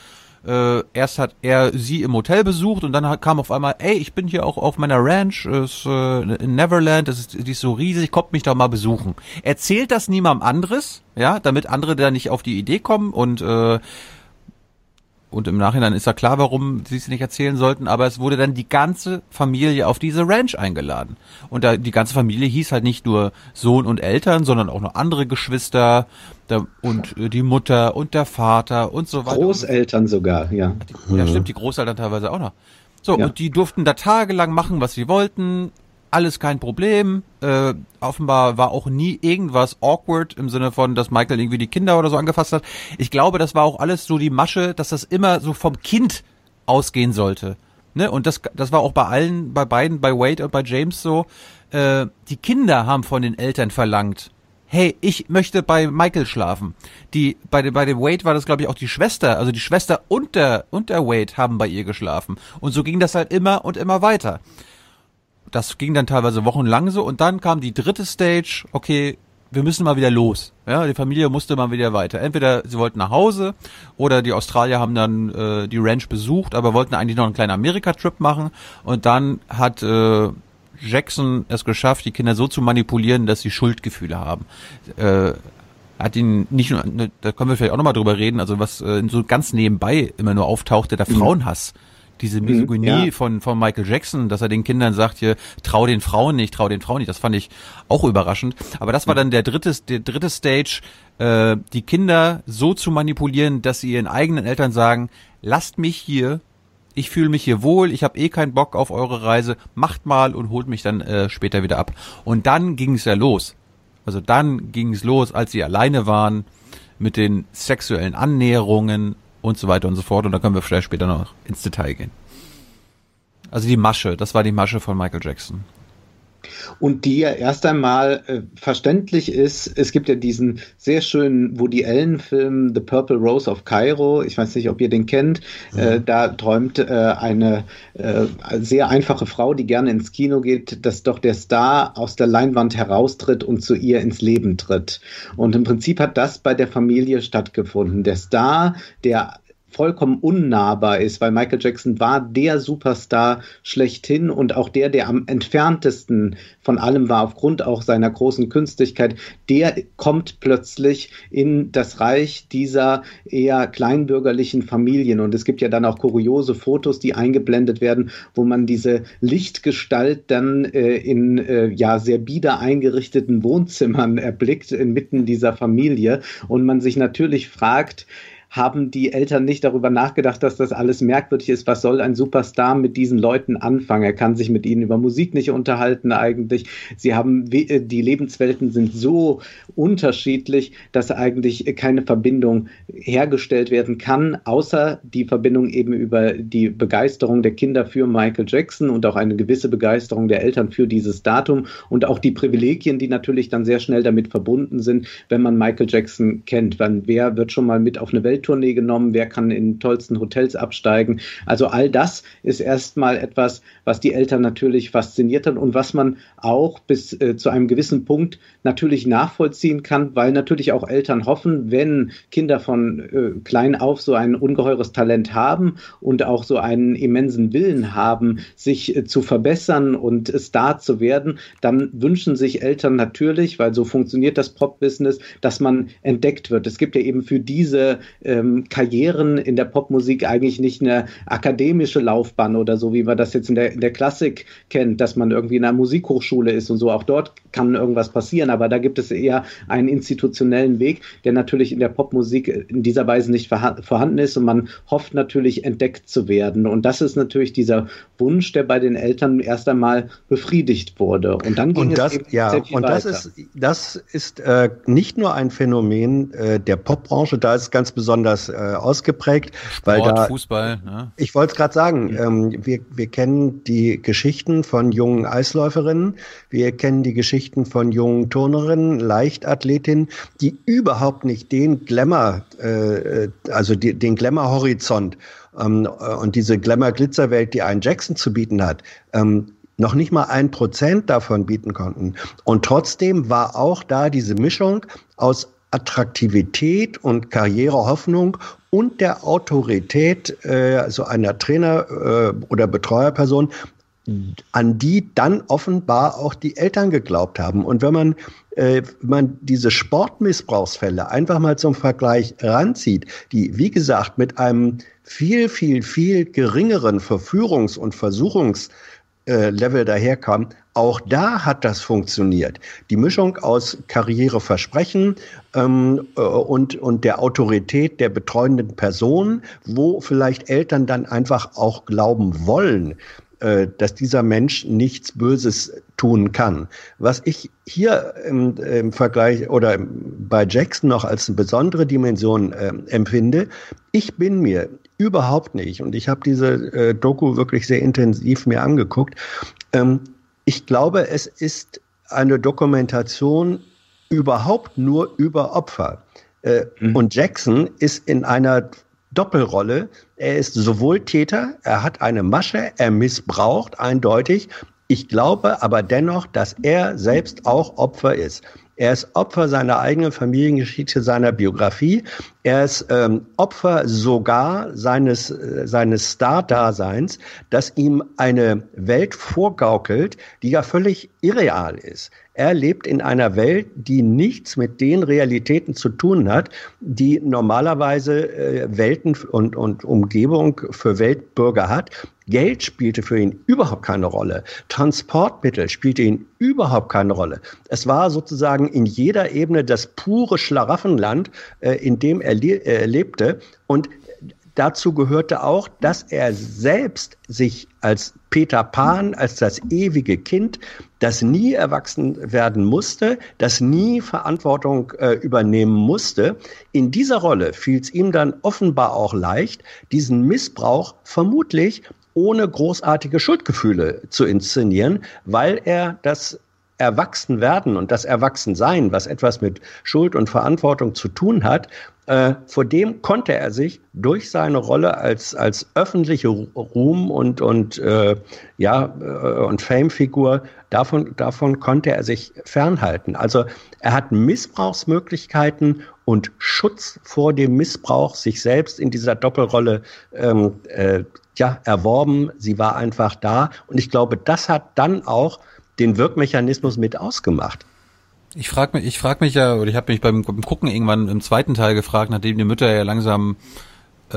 Äh, erst hat er sie im Hotel besucht und dann hat, kam auf einmal, ey, ich bin hier auch auf meiner Ranch ist, äh, in Neverland, das ist, die ist so riesig, kommt mich doch mal besuchen. Erzählt das niemandem anderes, ja, damit andere da nicht auf die Idee kommen und äh, und im Nachhinein ist ja klar, warum sie es nicht erzählen sollten, aber es wurde dann die ganze Familie auf diese Ranch eingeladen. Und da, die ganze Familie hieß halt nicht nur Sohn und Eltern, sondern auch noch andere Geschwister der, und äh, die Mutter und der Vater und so weiter. Großeltern sogar, ja. Ja, stimmt, die Großeltern teilweise auch noch. So, ja. und die durften da tagelang machen, was sie wollten alles kein Problem. Äh, offenbar war auch nie irgendwas awkward im Sinne von, dass Michael irgendwie die Kinder oder so angefasst hat. Ich glaube, das war auch alles so die Masche, dass das immer so vom Kind ausgehen sollte. Ne? Und das, das war auch bei allen, bei beiden, bei Wade und bei James so. Äh, die Kinder haben von den Eltern verlangt, hey, ich möchte bei Michael schlafen. Die, bei, dem bei dem Wade war das, glaube ich, auch die Schwester, also die Schwester und der, und der Wade haben bei ihr geschlafen. Und so ging das halt immer und immer weiter das ging dann teilweise wochenlang so und dann kam die dritte Stage, okay, wir müssen mal wieder los. Ja, die Familie musste mal wieder weiter. Entweder sie wollten nach Hause oder die Australier haben dann äh, die Ranch besucht, aber wollten eigentlich noch einen kleinen Amerika-Trip machen. Und dann hat äh, Jackson es geschafft, die Kinder so zu manipulieren, dass sie Schuldgefühle haben. Äh, hat ihn nicht nur, ne, da können wir vielleicht auch nochmal drüber reden, also was äh, so ganz nebenbei immer nur auftauchte, der mhm. Diese mhm, Misogynie ja. von, von Michael Jackson, dass er den Kindern sagt, hier, trau den Frauen nicht, trau den Frauen nicht, das fand ich auch überraschend. Aber das war dann der dritte, der dritte Stage, äh, die Kinder so zu manipulieren, dass sie ihren eigenen Eltern sagen, lasst mich hier, ich fühle mich hier wohl, ich habe eh keinen Bock auf eure Reise, macht mal und holt mich dann äh, später wieder ab. Und dann ging es ja los. Also dann ging es los, als sie alleine waren mit den sexuellen Annäherungen und so weiter und so fort. Und da können wir vielleicht später noch ins Detail gehen. Also die Masche, das war die Masche von Michael Jackson und die ja erst einmal äh, verständlich ist. Es gibt ja diesen sehr schönen Woody Allen-Film The Purple Rose of Cairo. Ich weiß nicht, ob ihr den kennt. Mhm. Äh, da träumt äh, eine äh, sehr einfache Frau, die gerne ins Kino geht, dass doch der Star aus der Leinwand heraustritt und zu ihr ins Leben tritt. Und im Prinzip hat das bei der Familie stattgefunden. Der Star, der vollkommen unnahbar ist, weil Michael Jackson war der Superstar schlechthin und auch der, der am entferntesten von allem war, aufgrund auch seiner großen Künstlichkeit, der kommt plötzlich in das Reich dieser eher kleinbürgerlichen Familien. Und es gibt ja dann auch kuriose Fotos, die eingeblendet werden, wo man diese Lichtgestalt dann äh, in äh, ja sehr bieder eingerichteten Wohnzimmern erblickt, inmitten dieser Familie. Und man sich natürlich fragt, haben die Eltern nicht darüber nachgedacht, dass das alles merkwürdig ist. Was soll ein Superstar mit diesen Leuten anfangen? Er kann sich mit ihnen über Musik nicht unterhalten eigentlich. Sie haben, äh, die Lebenswelten sind so unterschiedlich, dass eigentlich keine Verbindung hergestellt werden kann, außer die Verbindung eben über die Begeisterung der Kinder für Michael Jackson und auch eine gewisse Begeisterung der Eltern für dieses Datum und auch die Privilegien, die natürlich dann sehr schnell damit verbunden sind, wenn man Michael Jackson kennt. Wann, wer wird schon mal mit auf eine Welt Welttournee genommen, wer kann in tollsten Hotels absteigen. Also all das ist erstmal etwas, was die Eltern natürlich fasziniert hat und was man auch bis äh, zu einem gewissen Punkt natürlich nachvollziehen kann, weil natürlich auch Eltern hoffen, wenn Kinder von äh, klein auf so ein ungeheures Talent haben und auch so einen immensen Willen haben, sich äh, zu verbessern und Star zu werden, dann wünschen sich Eltern natürlich, weil so funktioniert das Pop-Business, dass man entdeckt wird. Es gibt ja eben für diese ähm, Karrieren in der Popmusik eigentlich nicht eine akademische Laufbahn oder so, wie man das jetzt in der, in der Klassik kennt, dass man irgendwie in einer Musikhochschule ist und so. Auch dort kann irgendwas passieren, aber da gibt es eher einen institutionellen Weg, der natürlich in der Popmusik in dieser Weise nicht vorhanden ist und man hofft natürlich entdeckt zu werden. Und das ist natürlich dieser Wunsch, der bei den Eltern erst einmal befriedigt wurde. Und dann ging und das, es eben ja, sehr viel und weiter. das ist, das ist äh, nicht nur ein Phänomen äh, der Popbranche, da ist ganz besonders besonders äh, ausgeprägt, Sport, weil da Fußball. Ne? Ich wollte es gerade sagen. Ähm, wir, wir kennen die Geschichten von jungen Eisläuferinnen, wir kennen die Geschichten von jungen Turnerinnen, Leichtathletinnen, die überhaupt nicht den Glamour, äh, also die, den Glamour-Horizont ähm, äh, und diese Glamour-Glitzerwelt, die ein Jackson zu bieten hat, ähm, noch nicht mal ein Prozent davon bieten konnten. Und trotzdem war auch da diese Mischung aus Attraktivität und Karrierehoffnung und der Autorität äh, so einer Trainer äh, oder Betreuerperson, an die dann offenbar auch die Eltern geglaubt haben. Und wenn man, äh, man diese Sportmissbrauchsfälle einfach mal zum Vergleich ranzieht, die, wie gesagt, mit einem viel, viel, viel geringeren Verführungs- und Versuchungs- äh, Level daherkam, auch da hat das funktioniert. Die Mischung aus Karriereversprechen ähm, äh, und, und der Autorität der betreuenden Person, wo vielleicht Eltern dann einfach auch glauben wollen, äh, dass dieser Mensch nichts Böses tun kann. Was ich hier im, im Vergleich oder bei Jackson noch als eine besondere Dimension äh, empfinde, ich bin mir überhaupt nicht, und ich habe diese äh, Doku wirklich sehr intensiv mir angeguckt, ähm, ich glaube, es ist eine Dokumentation überhaupt nur über Opfer. Äh, mhm. Und Jackson ist in einer Doppelrolle. Er ist sowohl Täter, er hat eine Masche, er missbraucht eindeutig. Ich glaube aber dennoch, dass er selbst auch Opfer ist. Er ist Opfer seiner eigenen Familiengeschichte, seiner Biografie. Er ist ähm, Opfer sogar seines, äh, seines Star-Daseins, das ihm eine Welt vorgaukelt, die ja völlig irreal ist. Er lebt in einer Welt, die nichts mit den Realitäten zu tun hat, die normalerweise äh, Welten und, und Umgebung für Weltbürger hat. Geld spielte für ihn überhaupt keine Rolle. Transportmittel spielte ihn überhaupt keine Rolle. Es war sozusagen in jeder Ebene das pure Schlaraffenland, äh, in dem er le äh, lebte. Und Dazu gehörte auch, dass er selbst sich als Peter Pan, als das ewige Kind, das nie erwachsen werden musste, das nie Verantwortung äh, übernehmen musste, in dieser Rolle fiel es ihm dann offenbar auch leicht, diesen Missbrauch vermutlich ohne großartige Schuldgefühle zu inszenieren, weil er das Erwachsenwerden und das Erwachsensein, was etwas mit Schuld und Verantwortung zu tun hat, äh, vor dem konnte er sich durch seine Rolle als, als öffentliche Ruhm und, und, äh, ja, äh, und Fame-Figur, davon, davon konnte er sich fernhalten. Also er hat Missbrauchsmöglichkeiten und Schutz vor dem Missbrauch sich selbst in dieser Doppelrolle ähm, äh, ja, erworben. Sie war einfach da. Und ich glaube, das hat dann auch den Wirkmechanismus mit ausgemacht. Ich frage mich, ich frag mich ja, oder ich habe mich beim, beim, Gucken irgendwann im zweiten Teil gefragt, nachdem die Mütter ja langsam, äh,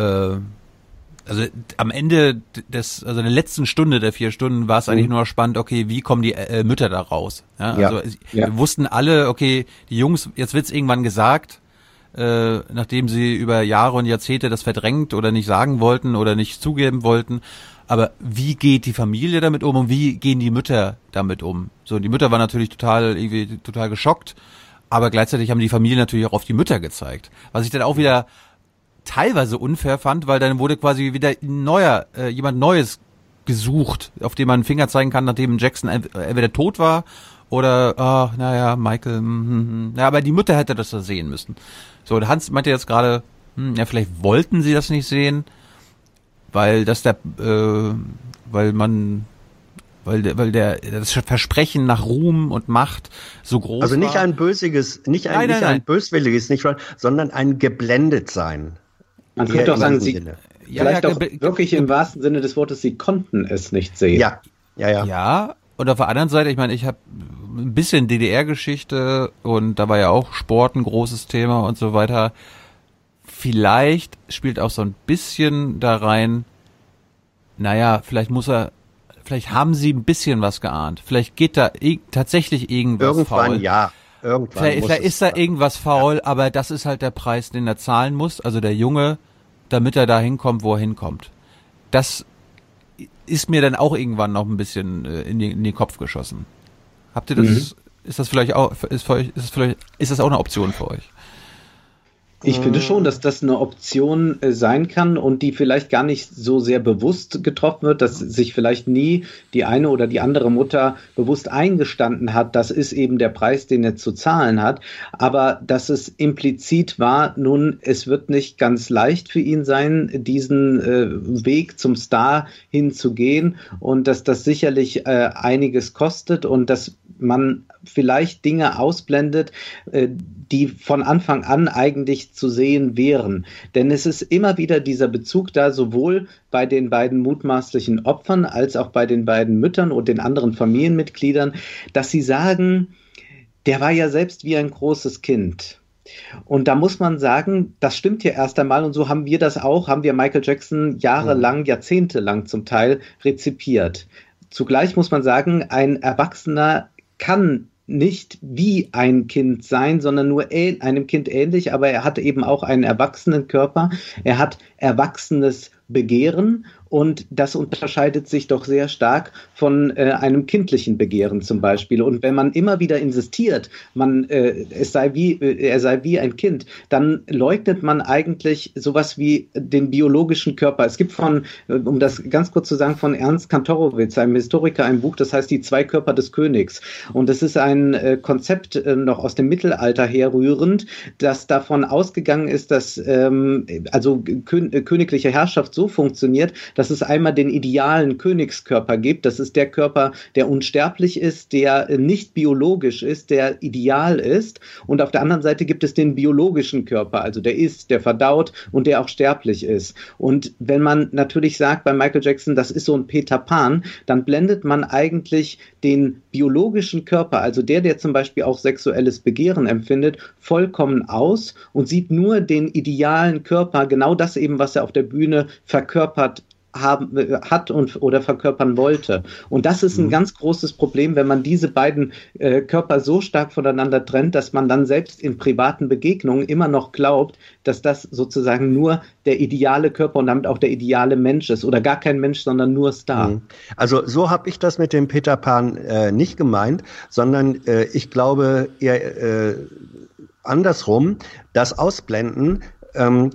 also am Ende des, also in der letzten Stunde der vier Stunden war es eigentlich mhm. nur spannend, okay, wie kommen die äh, Mütter da raus? Ja, ja. Also ja. wussten alle, okay, die Jungs, jetzt wird's irgendwann gesagt, äh, nachdem sie über Jahre und Jahrzehnte das verdrängt oder nicht sagen wollten oder nicht zugeben wollten. Aber wie geht die Familie damit um und wie gehen die Mütter damit um? So, die Mütter waren natürlich total, irgendwie total geschockt, aber gleichzeitig haben die Familie natürlich auch auf die Mütter gezeigt. Was ich dann auch wieder teilweise unfair fand, weil dann wurde quasi wieder ein neuer, äh, jemand Neues gesucht, auf den man einen Finger zeigen kann, nachdem Jackson entweder tot war oder, oh, naja, Michael, mm, mm, ja, aber die Mutter hätte das da sehen müssen. So, Hans meinte jetzt gerade, hm, ja, vielleicht wollten sie das nicht sehen weil das der, äh, weil man weil der, weil der das Versprechen nach Ruhm und Macht so groß Also nicht war. ein bösiges, nicht ein, nein, nicht nein, ein böswilliges, nicht, sondern ein geblendet sein. Man könnte doch sagen, sie, ja, vielleicht ja, doch wirklich im wahrsten Sinne des Wortes, sie konnten es nicht sehen. Ja, ja, ja. Ja, und auf der anderen Seite, ich meine, ich habe ein bisschen DDR-Geschichte und da war ja auch Sport ein großes Thema und so weiter vielleicht spielt auch so ein bisschen da rein, naja, vielleicht muss er, vielleicht haben sie ein bisschen was geahnt. Vielleicht geht da tatsächlich irgendwas Irgendwann, faul. ja. Irgendwann vielleicht, vielleicht ist da irgendwas faul, ja. aber das ist halt der Preis, den er zahlen muss, also der Junge, damit er da hinkommt, wo er hinkommt. Das ist mir dann auch irgendwann noch ein bisschen äh, in, den, in den Kopf geschossen. Habt ihr das, mhm. ist das vielleicht auch, ist, für euch, ist das vielleicht, ist das auch eine Option für euch? Ich finde äh. schon, dass das eine Option äh, sein kann und die vielleicht gar nicht so sehr bewusst getroffen wird, dass sich vielleicht nie die eine oder die andere Mutter bewusst eingestanden hat, das ist eben der Preis, den er zu zahlen hat, aber dass es implizit war, nun, es wird nicht ganz leicht für ihn sein, diesen äh, Weg zum Star hinzugehen und dass das sicherlich äh, einiges kostet und das man vielleicht Dinge ausblendet, äh, die von Anfang an eigentlich zu sehen wären. Denn es ist immer wieder dieser Bezug da, sowohl bei den beiden mutmaßlichen Opfern als auch bei den beiden Müttern und den anderen Familienmitgliedern, dass sie sagen, der war ja selbst wie ein großes Kind. Und da muss man sagen, das stimmt ja erst einmal und so haben wir das auch, haben wir Michael Jackson jahrelang, jahrzehntelang zum Teil rezipiert. Zugleich muss man sagen, ein Erwachsener kann nicht wie ein Kind sein, sondern nur einem Kind ähnlich, aber er hat eben auch einen erwachsenen Körper. Er hat erwachsenes Begehren und das unterscheidet sich doch sehr stark von äh, einem kindlichen Begehren zum Beispiel. Und wenn man immer wieder insistiert, man, äh, es sei wie, äh, er sei wie ein Kind, dann leugnet man eigentlich sowas wie den biologischen Körper. Es gibt von, äh, um das ganz kurz zu sagen, von Ernst Kantorowitz, einem Historiker, ein Buch, das heißt Die zwei Körper des Königs. Und das ist ein äh, Konzept äh, noch aus dem Mittelalter herrührend, das davon ausgegangen ist, dass ähm, also kön königliche Herrschaft so funktioniert, dass es einmal den idealen Königskörper gibt. Das ist der Körper, der unsterblich ist, der nicht biologisch ist, der ideal ist. Und auf der anderen Seite gibt es den biologischen Körper, also der ist, der verdaut und der auch sterblich ist. Und wenn man natürlich sagt bei Michael Jackson, das ist so ein Peter Pan, dann blendet man eigentlich den biologischen Körper, also der, der zum Beispiel auch sexuelles Begehren empfindet, vollkommen aus und sieht nur den idealen Körper, genau das eben, was er auf der Bühne verkörpert haben, hat und oder verkörpern wollte. Und das ist ein mhm. ganz großes Problem, wenn man diese beiden äh, Körper so stark voneinander trennt, dass man dann selbst in privaten Begegnungen immer noch glaubt, dass das sozusagen nur der ideale Körper und damit auch der ideale Mensch ist oder gar kein Mensch, sondern nur Star. Mhm. Also so habe ich das mit dem Peter Pan äh, nicht gemeint, sondern äh, ich glaube eher äh, andersrum, das Ausblenden. Ähm,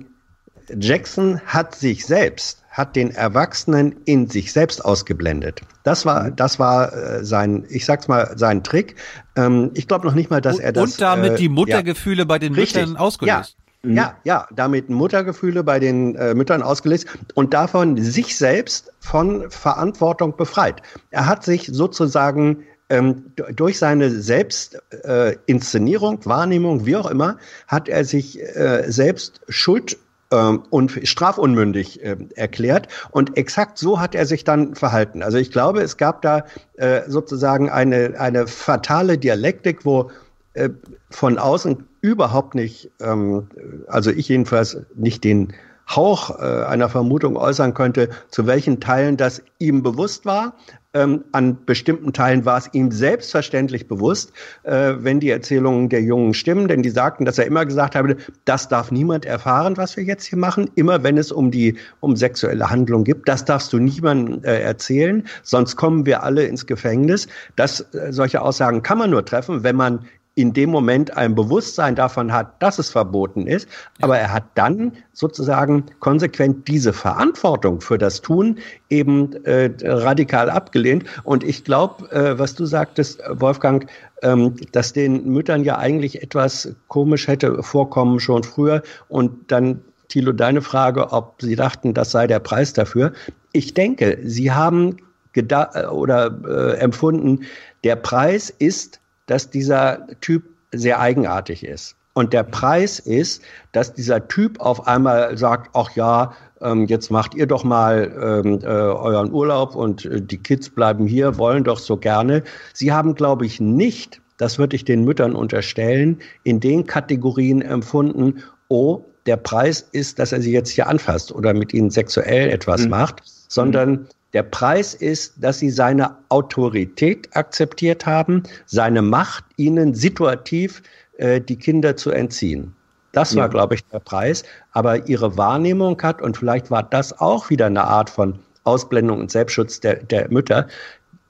Jackson hat sich selbst hat den Erwachsenen in sich selbst ausgeblendet. Das war, mhm. das war äh, sein, ich sag's mal, sein Trick. Ähm, ich glaube noch nicht mal, dass er das. Und damit äh, die Muttergefühle ja, bei den richtig, Müttern ausgelöst. Ja. Ja, ja, damit Muttergefühle bei den äh, Müttern ausgelöst und davon sich selbst von Verantwortung befreit. Er hat sich sozusagen ähm, durch seine Selbstinszenierung, äh, Wahrnehmung, wie auch immer, hat er sich äh, selbst Schuld und strafunmündig äh, erklärt. Und exakt so hat er sich dann verhalten. Also ich glaube, es gab da äh, sozusagen eine, eine fatale Dialektik, wo äh, von außen überhaupt nicht, ähm, also ich jedenfalls nicht den Hauch äh, einer Vermutung äußern könnte, zu welchen Teilen das ihm bewusst war, ähm, an bestimmten Teilen war es ihm selbstverständlich bewusst, äh, wenn die Erzählungen der Jungen stimmen, denn die sagten, dass er immer gesagt habe, das darf niemand erfahren, was wir jetzt hier machen. Immer wenn es um die um sexuelle Handlung gibt, das darfst du niemandem äh, erzählen, sonst kommen wir alle ins Gefängnis. Das, äh, solche Aussagen kann man nur treffen, wenn man in dem Moment ein Bewusstsein davon hat, dass es verboten ist, aber er hat dann sozusagen konsequent diese Verantwortung für das Tun eben äh, radikal abgelehnt. Und ich glaube, äh, was du sagtest, Wolfgang, ähm, dass den Müttern ja eigentlich etwas komisch hätte vorkommen schon früher und dann Thilo, deine Frage, ob Sie dachten, das sei der Preis dafür. Ich denke, Sie haben gedacht oder äh, empfunden, der Preis ist dass dieser Typ sehr eigenartig ist. Und der Preis ist, dass dieser Typ auf einmal sagt, ach ja, ähm, jetzt macht ihr doch mal ähm, äh, euren Urlaub und äh, die Kids bleiben hier, wollen doch so gerne. Sie haben, glaube ich, nicht, das würde ich den Müttern unterstellen, in den Kategorien empfunden, oh, der Preis ist, dass er sie jetzt hier anfasst oder mit ihnen sexuell etwas mhm. macht, sondern der Preis ist, dass sie seine Autorität akzeptiert haben, seine Macht, ihnen situativ äh, die Kinder zu entziehen. Das war, ja. glaube ich, der Preis. Aber ihre Wahrnehmung hat, und vielleicht war das auch wieder eine Art von Ausblendung und Selbstschutz der, der Mütter,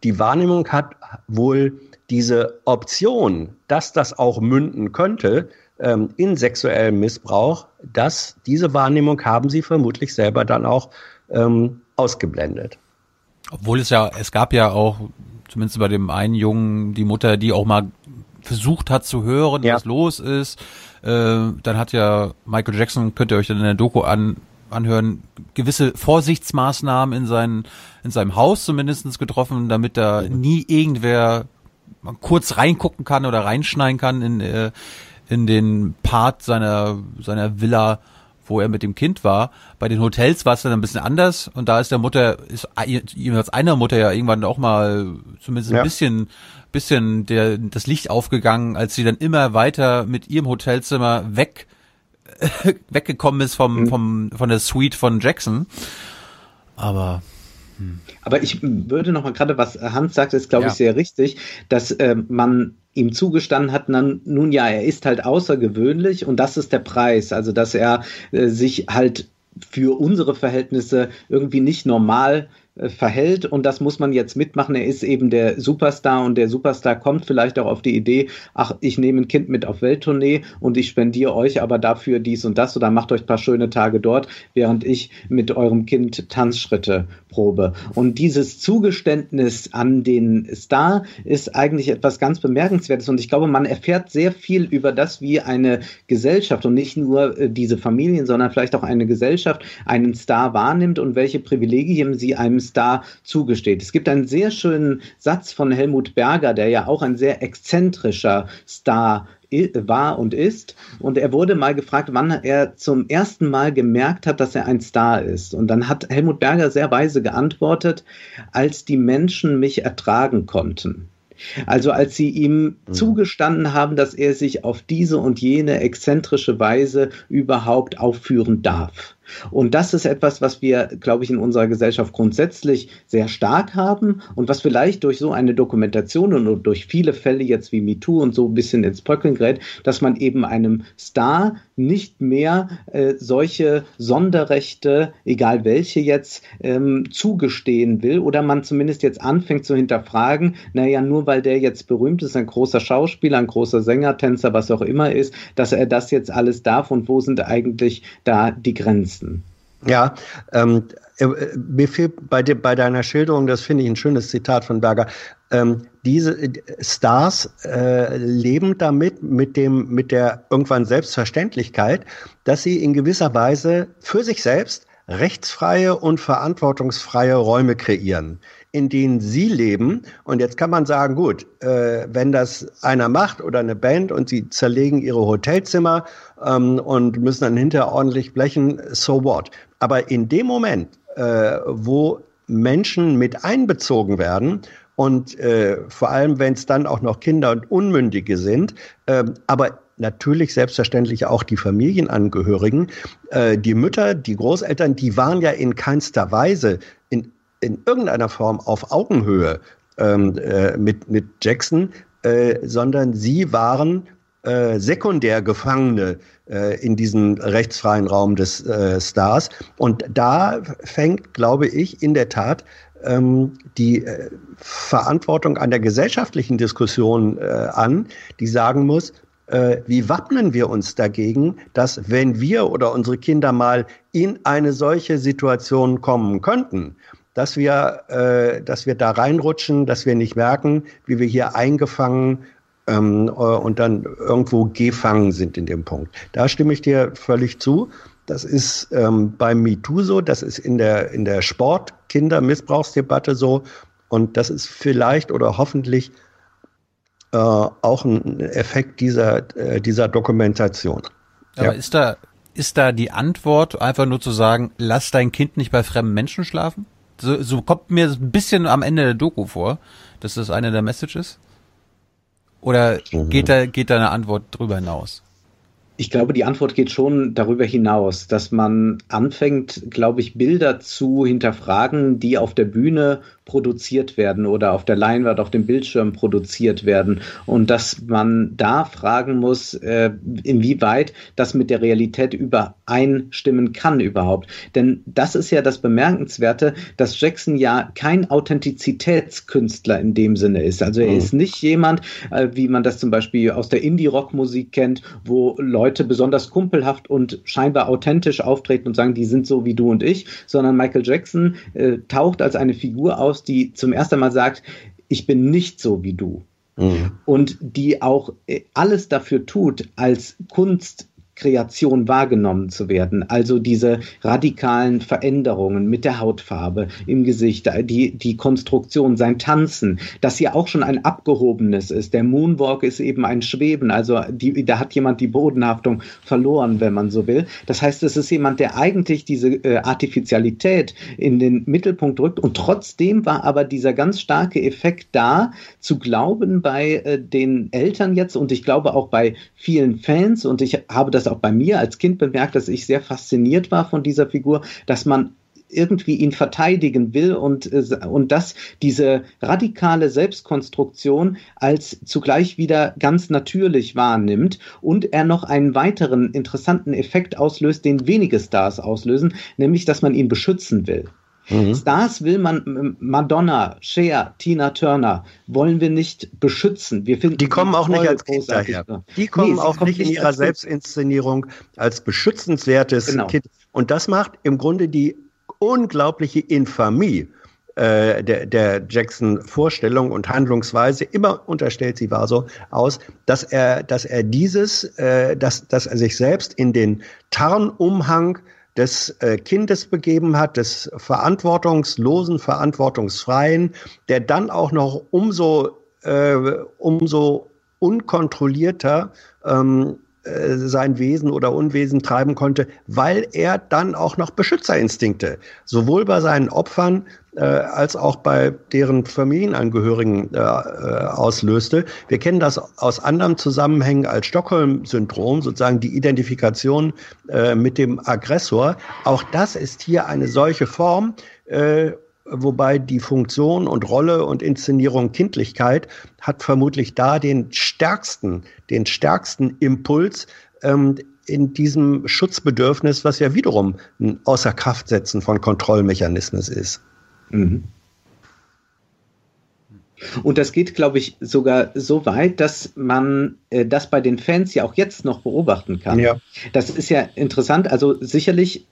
die Wahrnehmung hat wohl diese Option, dass das auch münden könnte ähm, in sexuellem Missbrauch, dass diese Wahrnehmung haben sie vermutlich selber dann auch ähm, ausgeblendet. Obwohl es ja, es gab ja auch, zumindest bei dem einen Jungen, die Mutter, die auch mal versucht hat zu hören, ja. was los ist. Äh, dann hat ja Michael Jackson, könnt ihr euch dann in der Doku an, anhören, gewisse Vorsichtsmaßnahmen in, sein, in seinem Haus zumindestens getroffen, damit da nie irgendwer kurz reingucken kann oder reinschneiden kann in, äh, in den Part seiner, seiner Villa, wo er mit dem Kind war. Bei den Hotels war es dann ein bisschen anders und da ist der Mutter, ist jeweils einer Mutter ja irgendwann auch mal zumindest ja. ein bisschen, bisschen der, das Licht aufgegangen, als sie dann immer weiter mit ihrem Hotelzimmer weg, weggekommen ist vom, mhm. vom, von der Suite von Jackson. Aber hm. aber ich würde noch mal gerade, was Hans sagt, ist, glaube ja. ich, sehr richtig, dass äh, man ihm zugestanden hat, dann, nun ja, er ist halt außergewöhnlich und das ist der Preis. Also, dass er äh, sich halt für unsere Verhältnisse irgendwie nicht normal verhält und das muss man jetzt mitmachen. Er ist eben der Superstar und der Superstar kommt vielleicht auch auf die Idee, ach, ich nehme ein Kind mit auf Welttournee und ich spendiere euch aber dafür dies und das oder macht euch ein paar schöne Tage dort, während ich mit eurem Kind Tanzschritte probe. Und dieses Zugeständnis an den Star ist eigentlich etwas ganz Bemerkenswertes und ich glaube, man erfährt sehr viel über das, wie eine Gesellschaft und nicht nur äh, diese Familien, sondern vielleicht auch eine Gesellschaft einen Star wahrnimmt und welche Privilegien sie einem Star zugesteht. Es gibt einen sehr schönen Satz von Helmut Berger, der ja auch ein sehr exzentrischer Star war und ist. Und er wurde mal gefragt, wann er zum ersten Mal gemerkt hat, dass er ein Star ist. Und dann hat Helmut Berger sehr weise geantwortet, als die Menschen mich ertragen konnten. Also als sie ihm mhm. zugestanden haben, dass er sich auf diese und jene exzentrische Weise überhaupt aufführen darf. Und das ist etwas, was wir, glaube ich, in unserer Gesellschaft grundsätzlich sehr stark haben und was vielleicht durch so eine Dokumentation und durch viele Fälle jetzt wie MeToo und so ein bisschen ins Bröckeln gerät, dass man eben einem Star nicht mehr äh, solche Sonderrechte, egal welche jetzt, ähm, zugestehen will oder man zumindest jetzt anfängt zu hinterfragen, naja, nur weil der jetzt berühmt ist, ein großer Schauspieler, ein großer Sänger, Tänzer, was auch immer ist, dass er das jetzt alles darf und wo sind eigentlich da die Grenzen? Leisten. Ja, ähm, äh, mir fehlt bei, de, bei deiner Schilderung, das finde ich ein schönes Zitat von Berger, ähm, diese äh, Stars äh, leben damit, mit, dem, mit der irgendwann Selbstverständlichkeit, dass sie in gewisser Weise für sich selbst rechtsfreie und verantwortungsfreie Räume kreieren in denen sie leben. Und jetzt kann man sagen, gut, äh, wenn das einer macht oder eine Band und sie zerlegen ihre Hotelzimmer ähm, und müssen dann hinterher ordentlich blechen, so what. Aber in dem Moment, äh, wo Menschen mit einbezogen werden und äh, vor allem, wenn es dann auch noch Kinder und Unmündige sind, äh, aber natürlich selbstverständlich auch die Familienangehörigen, äh, die Mütter, die Großeltern, die waren ja in keinster Weise in in irgendeiner Form auf Augenhöhe ähm, äh, mit, mit Jackson, äh, sondern sie waren äh, sekundär Gefangene äh, in diesem rechtsfreien Raum des äh, Stars. Und da fängt, glaube ich, in der Tat ähm, die äh, Verantwortung an der gesellschaftlichen Diskussion äh, an, die sagen muss, äh, wie wappnen wir uns dagegen, dass wenn wir oder unsere Kinder mal in eine solche Situation kommen könnten, dass wir, äh, dass wir da reinrutschen, dass wir nicht merken, wie wir hier eingefangen ähm, äh, und dann irgendwo gefangen sind in dem Punkt. Da stimme ich dir völlig zu. Das ist ähm, beim MeToo so, das ist in der, in der Sport-Kinder-Missbrauchsdebatte so und das ist vielleicht oder hoffentlich äh, auch ein Effekt dieser, äh, dieser Dokumentation. Aber ja. ist da, ist da die Antwort einfach nur zu sagen, lass dein Kind nicht bei fremden Menschen schlafen? So, so kommt mir ein bisschen am Ende der Doku vor, dass das eine der Messages. Oder mhm. geht da, geht da eine Antwort drüber hinaus? Ich glaube, die Antwort geht schon darüber hinaus, dass man anfängt, glaube ich, Bilder zu hinterfragen, die auf der Bühne produziert werden oder auf der Leinwand, auf dem Bildschirm produziert werden. Und dass man da fragen muss, äh, inwieweit das mit der Realität übereinstimmen kann überhaupt. Denn das ist ja das Bemerkenswerte, dass Jackson ja kein Authentizitätskünstler in dem Sinne ist. Also er mhm. ist nicht jemand, äh, wie man das zum Beispiel aus der Indie-Rock-Musik kennt, wo Leute besonders kumpelhaft und scheinbar authentisch auftreten und sagen, die sind so wie du und ich, sondern Michael Jackson äh, taucht als eine Figur aus, die zum ersten Mal sagt, ich bin nicht so wie du. Mhm. Und die auch äh, alles dafür tut, als Kunst Kreation wahrgenommen zu werden. Also diese radikalen Veränderungen mit der Hautfarbe im Gesicht, die, die Konstruktion, sein Tanzen, das ja auch schon ein abgehobenes ist. Der Moonwalk ist eben ein Schweben, also die, da hat jemand die Bodenhaftung verloren, wenn man so will. Das heißt, es ist jemand, der eigentlich diese äh, Artificialität in den Mittelpunkt rückt und trotzdem war aber dieser ganz starke Effekt da, zu glauben bei äh, den Eltern jetzt und ich glaube auch bei vielen Fans und ich habe das auch bei mir als Kind bemerkt, dass ich sehr fasziniert war von dieser Figur, dass man irgendwie ihn verteidigen will und, äh, und dass diese radikale Selbstkonstruktion als zugleich wieder ganz natürlich wahrnimmt und er noch einen weiteren interessanten Effekt auslöst, den wenige Stars auslösen, nämlich dass man ihn beschützen will. Mhm. Stars will man, Madonna, Cher, Tina Turner, wollen wir nicht beschützen. Wir finden die kommen auch nicht als Kind daher. Die kommen nee, auch nicht in ihrer Selbstinszenierung als beschützenswertes genau. Kind. Und das macht im Grunde die unglaubliche Infamie äh, der, der Jackson-Vorstellung und Handlungsweise immer unterstellt sie war so aus, dass er, dass er dieses, äh, dass, dass er sich selbst in den Tarnumhang des äh, Kindes begeben hat, des verantwortungslosen, verantwortungsfreien, der dann auch noch umso, äh, umso unkontrollierter ähm, äh, sein Wesen oder Unwesen treiben konnte, weil er dann auch noch Beschützerinstinkte sowohl bei seinen Opfern äh, als auch bei deren Familienangehörigen äh, äh, auslöste. Wir kennen das aus anderen Zusammenhängen als Stockholm-Syndrom, sozusagen die Identifikation äh, mit dem Aggressor. Auch das ist hier eine solche Form. Äh, wobei die Funktion und Rolle und Inszenierung Kindlichkeit hat vermutlich da den stärksten, den stärksten Impuls ähm, in diesem Schutzbedürfnis, was ja wiederum ein Außerkraftsetzen von Kontrollmechanismen ist. Mhm. Und das geht, glaube ich, sogar so weit, dass man äh, das bei den Fans ja auch jetzt noch beobachten kann. Ja. Das ist ja interessant. Also sicherlich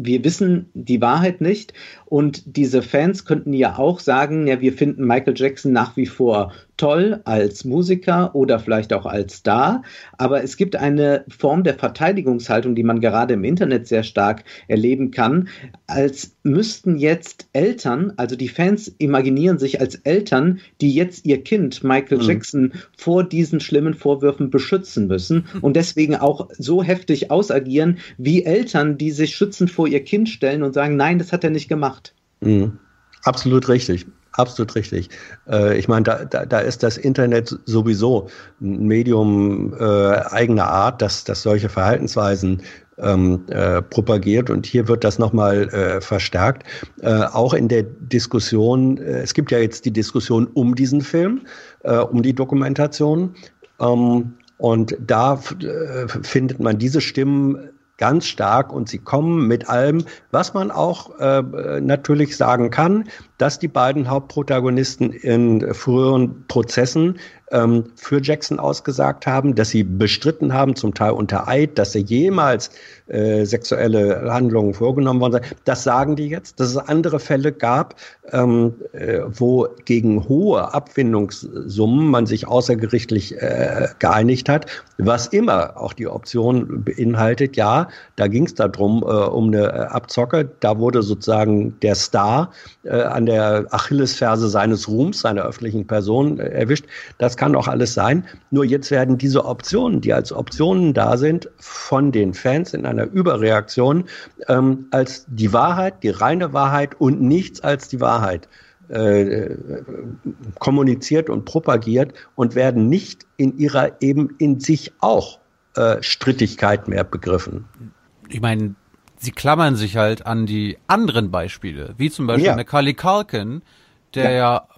wir wissen die Wahrheit nicht. Und diese Fans könnten ja auch sagen, ja, wir finden Michael Jackson nach wie vor toll als Musiker oder vielleicht auch als Star, aber es gibt eine Form der Verteidigungshaltung, die man gerade im Internet sehr stark erleben kann, als müssten jetzt Eltern, also die Fans imaginieren sich als Eltern, die jetzt ihr Kind Michael mhm. Jackson vor diesen schlimmen Vorwürfen beschützen müssen und deswegen auch so heftig ausagieren wie Eltern, die sich schützend vor ihr Kind stellen und sagen, nein, das hat er nicht gemacht. Mhm. Absolut richtig. Absolut richtig. Äh, ich meine, da, da, da ist das Internet sowieso ein Medium äh, eigener Art, dass, dass solche Verhaltensweisen ähm, äh, propagiert und hier wird das nochmal äh, verstärkt. Äh, auch in der Diskussion, äh, es gibt ja jetzt die Diskussion um diesen Film, äh, um die Dokumentation. Ähm, und da äh, findet man diese Stimmen ganz stark und sie kommen mit allem, was man auch äh, natürlich sagen kann, dass die beiden Hauptprotagonisten in früheren Prozessen ähm, für Jackson ausgesagt haben, dass sie bestritten haben, zum Teil unter Eid, dass sie jemals äh, sexuelle Handlungen vorgenommen worden sind. Das sagen die jetzt, dass es andere Fälle gab, ähm, äh, wo gegen hohe Abfindungssummen man sich außergerichtlich äh, geeinigt hat, was immer auch die Option beinhaltet, ja, da ging es darum, äh, um eine äh, Abzocke, da wurde sozusagen der Star äh, an der Achillesferse seines Ruhms, seiner öffentlichen Person äh, erwischt. Das kann auch alles sein. Nur jetzt werden diese Optionen, die als Optionen da sind, von den Fans in einer Überreaktion ähm, als die Wahrheit, die reine Wahrheit und nichts als die Wahrheit äh, kommuniziert und propagiert und werden nicht in ihrer eben in sich auch äh, Strittigkeit mehr begriffen. Ich meine, sie klammern sich halt an die anderen Beispiele, wie zum Beispiel ja. Macaulay Culkin, der ja. ja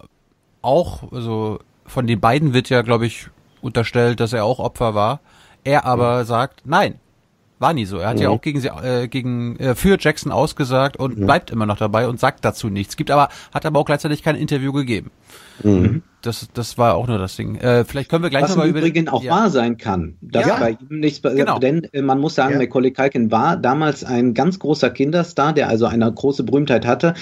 auch, also von den beiden wird ja, glaube ich, unterstellt, dass er auch Opfer war. Er aber mhm. sagt, nein, war nie so. Er hat mhm. ja auch gegen sie, äh, gegen äh, für Jackson ausgesagt und mhm. bleibt immer noch dabei und sagt dazu nichts. Gibt aber hat aber auch gleichzeitig kein Interview gegeben. Mhm. Das, das war auch nur das Ding. Äh, vielleicht können wir gleich Was mal im Übrigen auch ja. wahr sein kann. Dass ja. bei ihm nichts, genau. denn äh, man muss sagen, ja. Macaulay Culkin war damals ein ganz großer Kinderstar, der also eine große Berühmtheit hatte.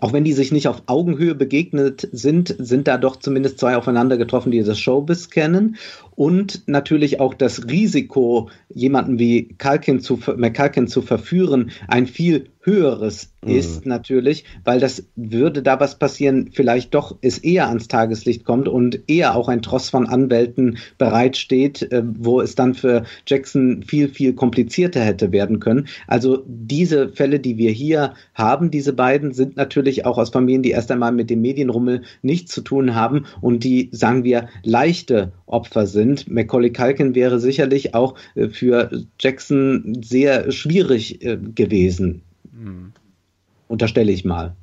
Auch wenn die sich nicht auf Augenhöhe begegnet sind, sind da doch zumindest zwei aufeinander getroffen, die das Showbiz kennen. Und natürlich auch das Risiko, jemanden wie Kalkin zu, McCalkin zu verführen, ein viel höheres ist mhm. natürlich, weil das würde da was passieren, vielleicht doch es eher ans Tageslicht kommt und eher auch ein Tross von Anwälten bereitsteht, äh, wo es dann für Jackson viel, viel komplizierter hätte werden können. Also diese Fälle, die wir hier haben, diese beiden, sind natürlich auch aus Familien, die erst einmal mit dem Medienrummel nichts zu tun haben und die, sagen wir, leichte Opfer sind. Macaulay Culkin wäre sicherlich auch äh, für Jackson sehr schwierig äh, gewesen Mhm. Unterstelle ich mal.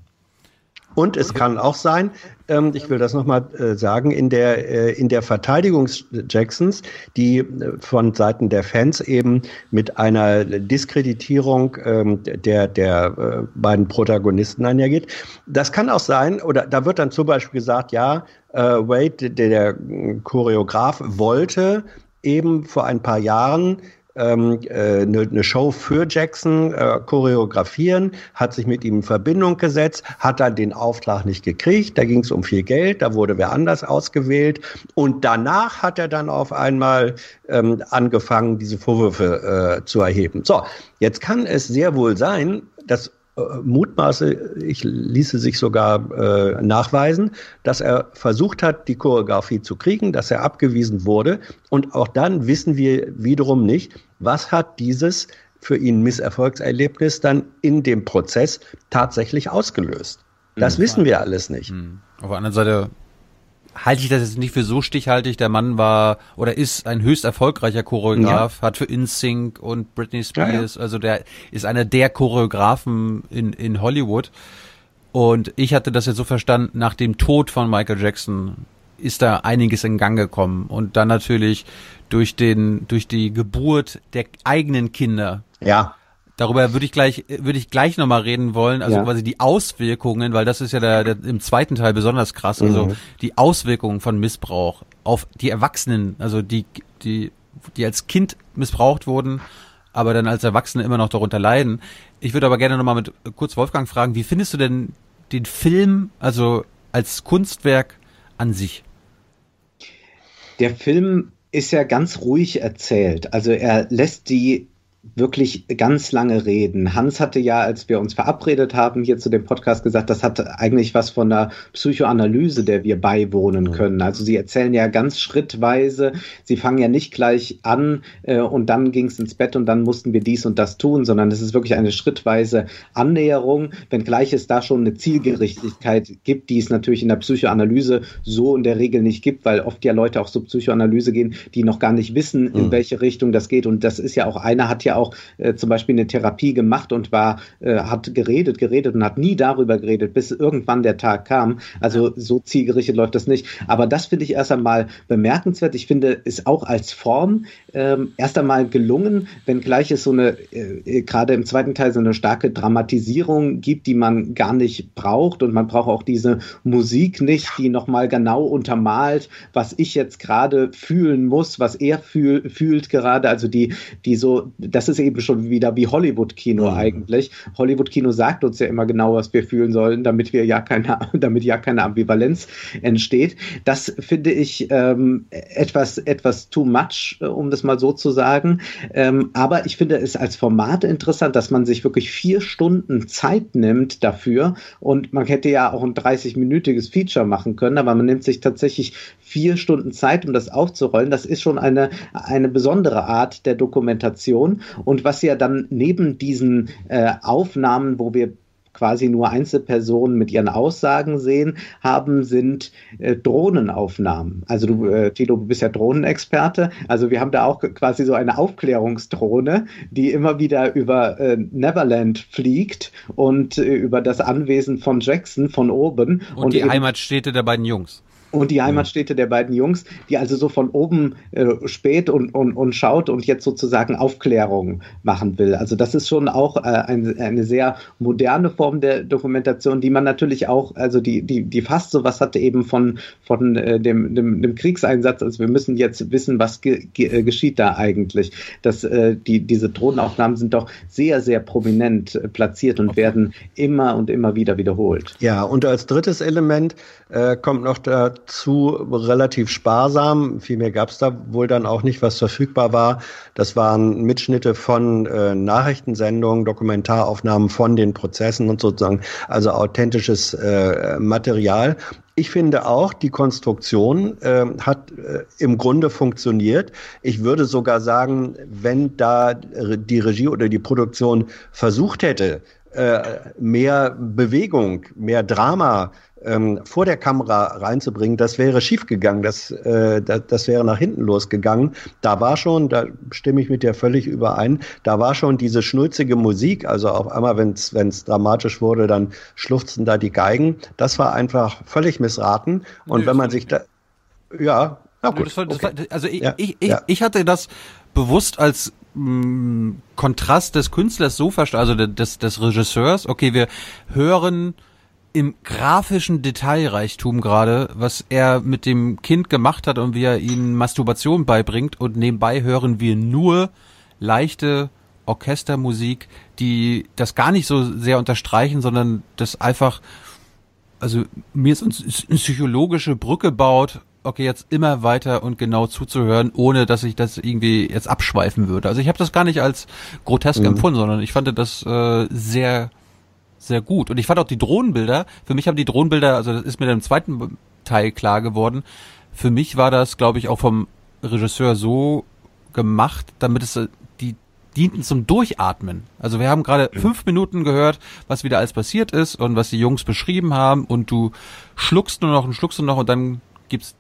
Und es kann auch sein, ähm, ich will das nochmal äh, sagen, in der, äh, in der Verteidigung Jacksons, die äh, von Seiten der Fans eben mit einer Diskreditierung ähm, der, der äh, beiden Protagonisten einhergeht. Das kann auch sein, oder da wird dann zum Beispiel gesagt, ja, äh, Wade, der, der Choreograf, wollte eben vor ein paar Jahren ähm, äh, eine, eine Show für Jackson äh, choreografieren, hat sich mit ihm in Verbindung gesetzt, hat dann den Auftrag nicht gekriegt, da ging es um viel Geld, da wurde wer anders ausgewählt und danach hat er dann auf einmal ähm, angefangen, diese Vorwürfe äh, zu erheben. So, jetzt kann es sehr wohl sein, dass mutmaße, ich ließe sich sogar äh, nachweisen, dass er versucht hat, die Choreografie zu kriegen, dass er abgewiesen wurde. Und auch dann wissen wir wiederum nicht, was hat dieses für ihn Misserfolgserlebnis dann in dem Prozess tatsächlich ausgelöst. Das mhm. wissen wir alles nicht. Mhm. Auf der anderen Seite halte ich das jetzt nicht für so stichhaltig. Der Mann war oder ist ein höchst erfolgreicher Choreograf, ja. hat für InSync und Britney Spears, ja, also der ist einer der Choreografen in, in Hollywood. Und ich hatte das jetzt so verstanden, nach dem Tod von Michael Jackson ist da einiges in Gang gekommen und dann natürlich durch den durch die Geburt der eigenen Kinder. Ja. Darüber würde ich gleich, würde ich gleich nochmal reden wollen, also ja. quasi die Auswirkungen, weil das ist ja der, der, im zweiten Teil besonders krass, also mhm. die Auswirkungen von Missbrauch auf die Erwachsenen, also die, die, die als Kind missbraucht wurden, aber dann als Erwachsene immer noch darunter leiden. Ich würde aber gerne nochmal mit kurz Wolfgang fragen, wie findest du denn den Film, also als Kunstwerk an sich? Der Film ist ja ganz ruhig erzählt. Also er lässt die wirklich ganz lange reden. Hans hatte ja, als wir uns verabredet haben, hier zu dem Podcast gesagt, das hat eigentlich was von der Psychoanalyse, der wir beiwohnen können. Also sie erzählen ja ganz schrittweise, sie fangen ja nicht gleich an äh, und dann ging es ins Bett und dann mussten wir dies und das tun, sondern es ist wirklich eine schrittweise Annäherung, wenngleich es da schon eine Zielgerichtigkeit gibt, die es natürlich in der Psychoanalyse so in der Regel nicht gibt, weil oft ja Leute auch zur Psychoanalyse gehen, die noch gar nicht wissen, in mhm. welche Richtung das geht. Und das ist ja auch, einer hat ja auch äh, zum Beispiel eine Therapie gemacht und war, äh, hat geredet, geredet und hat nie darüber geredet, bis irgendwann der Tag kam. Also so zielgerichtet läuft das nicht. Aber das finde ich erst einmal bemerkenswert. Ich finde, ist auch als Form ähm, erst einmal gelungen, wenngleich es so eine, äh, gerade im zweiten Teil so eine starke Dramatisierung gibt, die man gar nicht braucht und man braucht auch diese Musik nicht, die nochmal genau untermalt, was ich jetzt gerade fühlen muss, was er fühl, fühlt gerade, also die, die so, das das ist eben schon wieder wie Hollywood-Kino mhm. eigentlich. Hollywood-Kino sagt uns ja immer genau, was wir fühlen sollen, damit wir ja keine, damit ja keine Ambivalenz entsteht. Das finde ich ähm, etwas, etwas too much, äh, um das mal so zu sagen. Ähm, aber ich finde es als Format interessant, dass man sich wirklich vier Stunden Zeit nimmt dafür. Und man hätte ja auch ein 30-minütiges Feature machen können, aber man nimmt sich tatsächlich vier Stunden Zeit, um das aufzurollen. Das ist schon eine, eine besondere Art der Dokumentation. Und was ja dann neben diesen äh, Aufnahmen, wo wir quasi nur Einzelpersonen mit ihren Aussagen sehen, haben, sind äh, Drohnenaufnahmen. Also du, äh, Tilo, du bist ja Drohnenexperte. Also wir haben da auch quasi so eine Aufklärungsdrohne, die immer wieder über äh, Neverland fliegt und äh, über das Anwesen von Jackson von oben. Und, und die Heimatstädte der beiden Jungs und die Heimatstädte der beiden Jungs, die also so von oben äh, spät und, und, und schaut und jetzt sozusagen Aufklärung machen will. Also das ist schon auch äh, ein, eine sehr moderne Form der Dokumentation, die man natürlich auch, also die, die, die fast sowas hatte eben von, von äh, dem, dem, dem Kriegseinsatz. Also wir müssen jetzt wissen, was ge, ge, äh, geschieht da eigentlich. Das, äh, die, diese Drohnenaufnahmen sind doch sehr, sehr prominent äh, platziert und okay. werden immer und immer wieder wiederholt. Ja, und als drittes Element äh, kommt noch da, dazu relativ sparsam. Viel mehr gab es da wohl dann auch nicht, was verfügbar war. Das waren Mitschnitte von äh, Nachrichtensendungen, Dokumentaraufnahmen von den Prozessen und sozusagen, also authentisches äh, Material. Ich finde auch, die Konstruktion äh, hat äh, im Grunde funktioniert. Ich würde sogar sagen, wenn da die Regie oder die Produktion versucht hätte, äh, mehr Bewegung, mehr Drama ähm, vor der Kamera reinzubringen, das wäre schiefgegangen, das, äh, das, das wäre nach hinten losgegangen. Da war schon, da stimme ich mit dir völlig überein, da war schon diese schnulzige Musik, also auf einmal, wenn es dramatisch wurde, dann schluchzten da die Geigen. Das war einfach völlig missraten. Und Nö, wenn man sich da, ja, na Nö, gut, das war, das okay. war, also ich, Ja, ich, ich, ja. ich hatte das bewusst als mh, Kontrast des Künstlers so verstanden, also des, des Regisseurs. Okay, wir hören im grafischen Detailreichtum gerade, was er mit dem Kind gemacht hat und wie er ihnen Masturbation beibringt und nebenbei hören wir nur leichte Orchestermusik, die das gar nicht so sehr unterstreichen, sondern das einfach also mir ist uns eine psychologische Brücke baut, okay, jetzt immer weiter und genau zuzuhören, ohne dass ich das irgendwie jetzt abschweifen würde. Also ich habe das gar nicht als grotesk Mhm. empfunden, sondern ich fand das äh, sehr, sehr gut. Und ich fand auch die Drohnenbilder, für mich haben die Drohnenbilder, also das ist mir dann im zweiten Teil klar geworden, für mich war das, glaube ich, auch vom Regisseur so gemacht, damit es äh, die dienten zum Durchatmen. Also wir haben gerade fünf Minuten gehört, was wieder alles passiert ist und was die Jungs beschrieben haben und du schluckst nur noch und schluckst nur noch und dann gibt's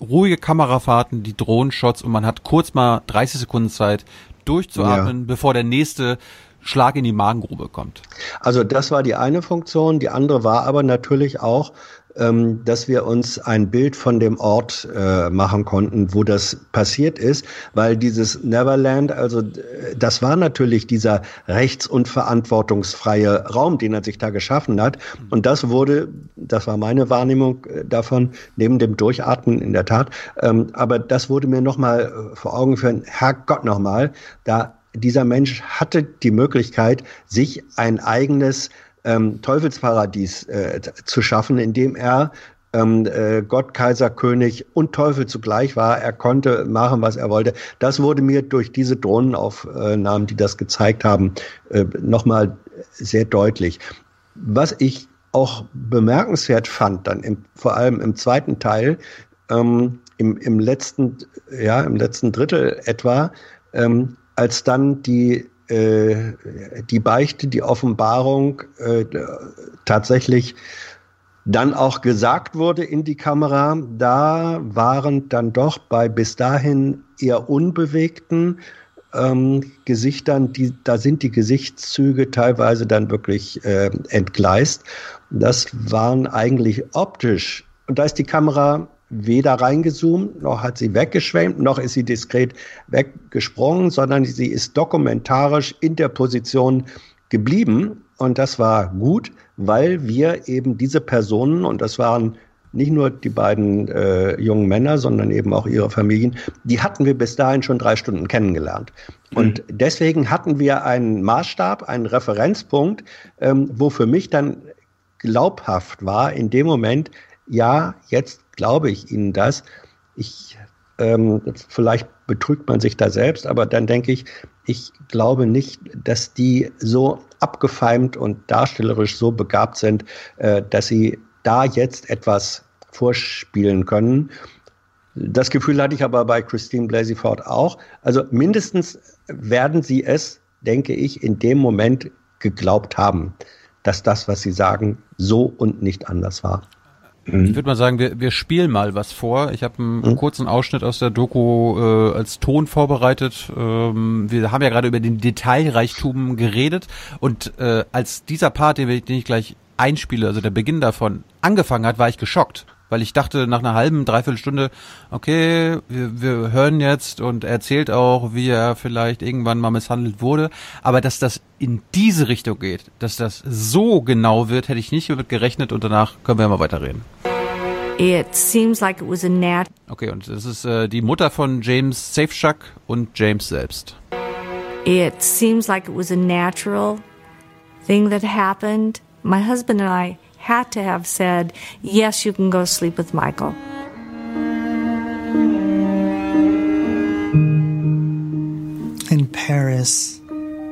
ruhige Kamerafahrten, die Drohnenshots und man hat kurz mal 30 Sekunden Zeit durchzuatmen, bevor der nächste Schlag in die Magengrube kommt. Also das war die eine Funktion. Die andere war aber natürlich auch, ähm, dass wir uns ein Bild von dem Ort äh, machen konnten, wo das passiert ist, weil dieses Neverland, also äh, das war natürlich dieser rechts- und verantwortungsfreie Raum, den er sich da geschaffen hat. Und das wurde, das war meine Wahrnehmung äh, davon, neben dem Durchatmen in der Tat, ähm, aber das wurde mir nochmal äh, vor Augen führen, Herrgott nochmal, da dieser Mensch hatte die Möglichkeit, sich ein eigenes ähm, Teufelsparadies äh, zu schaffen, indem er ähm, äh, Gott, Kaiser, König und Teufel zugleich war. Er konnte machen, was er wollte. Das wurde mir durch diese Drohnenaufnahmen, die das gezeigt haben, äh, nochmal sehr deutlich. Was ich auch bemerkenswert fand, dann im, vor allem im zweiten Teil, ähm, im, im letzten, ja, im letzten Drittel etwa, ähm, als dann die äh, die Beichte, die Offenbarung äh, tatsächlich dann auch gesagt wurde in die Kamera, da waren dann doch bei bis dahin eher unbewegten ähm, Gesichtern, die, da sind die Gesichtszüge teilweise dann wirklich äh, entgleist. Das waren eigentlich optisch, und da ist die Kamera weder reingezoomt, noch hat sie weggeschwemmt, noch ist sie diskret weggesprungen, sondern sie ist dokumentarisch in der Position geblieben. Und das war gut, weil wir eben diese Personen, und das waren nicht nur die beiden äh, jungen Männer, sondern eben auch ihre Familien, die hatten wir bis dahin schon drei Stunden kennengelernt. Und deswegen hatten wir einen Maßstab, einen Referenzpunkt, ähm, wo für mich dann glaubhaft war in dem Moment, ja, jetzt glaube ich Ihnen das. Ich, ähm, vielleicht betrügt man sich da selbst, aber dann denke ich, ich glaube nicht, dass die so abgefeimt und darstellerisch so begabt sind, äh, dass sie da jetzt etwas vorspielen können. Das Gefühl hatte ich aber bei Christine Blasey Ford auch. Also mindestens werden sie es, denke ich, in dem Moment geglaubt haben, dass das, was sie sagen, so und nicht anders war. Ich würde mal sagen, wir, wir spielen mal was vor. Ich habe einen kurzen Ausschnitt aus der Doku äh, als Ton vorbereitet. Ähm, wir haben ja gerade über den Detailreichtum geredet und äh, als dieser Part, den, wir, den ich gleich einspiele, also der Beginn davon, angefangen hat, war ich geschockt. Weil ich dachte nach einer halben, dreiviertel Stunde, okay, wir, wir hören jetzt und er erzählt auch, wie er vielleicht irgendwann mal misshandelt wurde. Aber dass das in diese Richtung geht, dass das so genau wird, hätte ich nicht damit gerechnet und danach können wir mal weiterreden. It seems like it was a nat. Okay, und das ist äh, die Mutter von James Safechuck und James selbst. It seems like it was a natural thing that happened. My husband and I had to have said, Yes, you can go sleep with Michael. In Paris,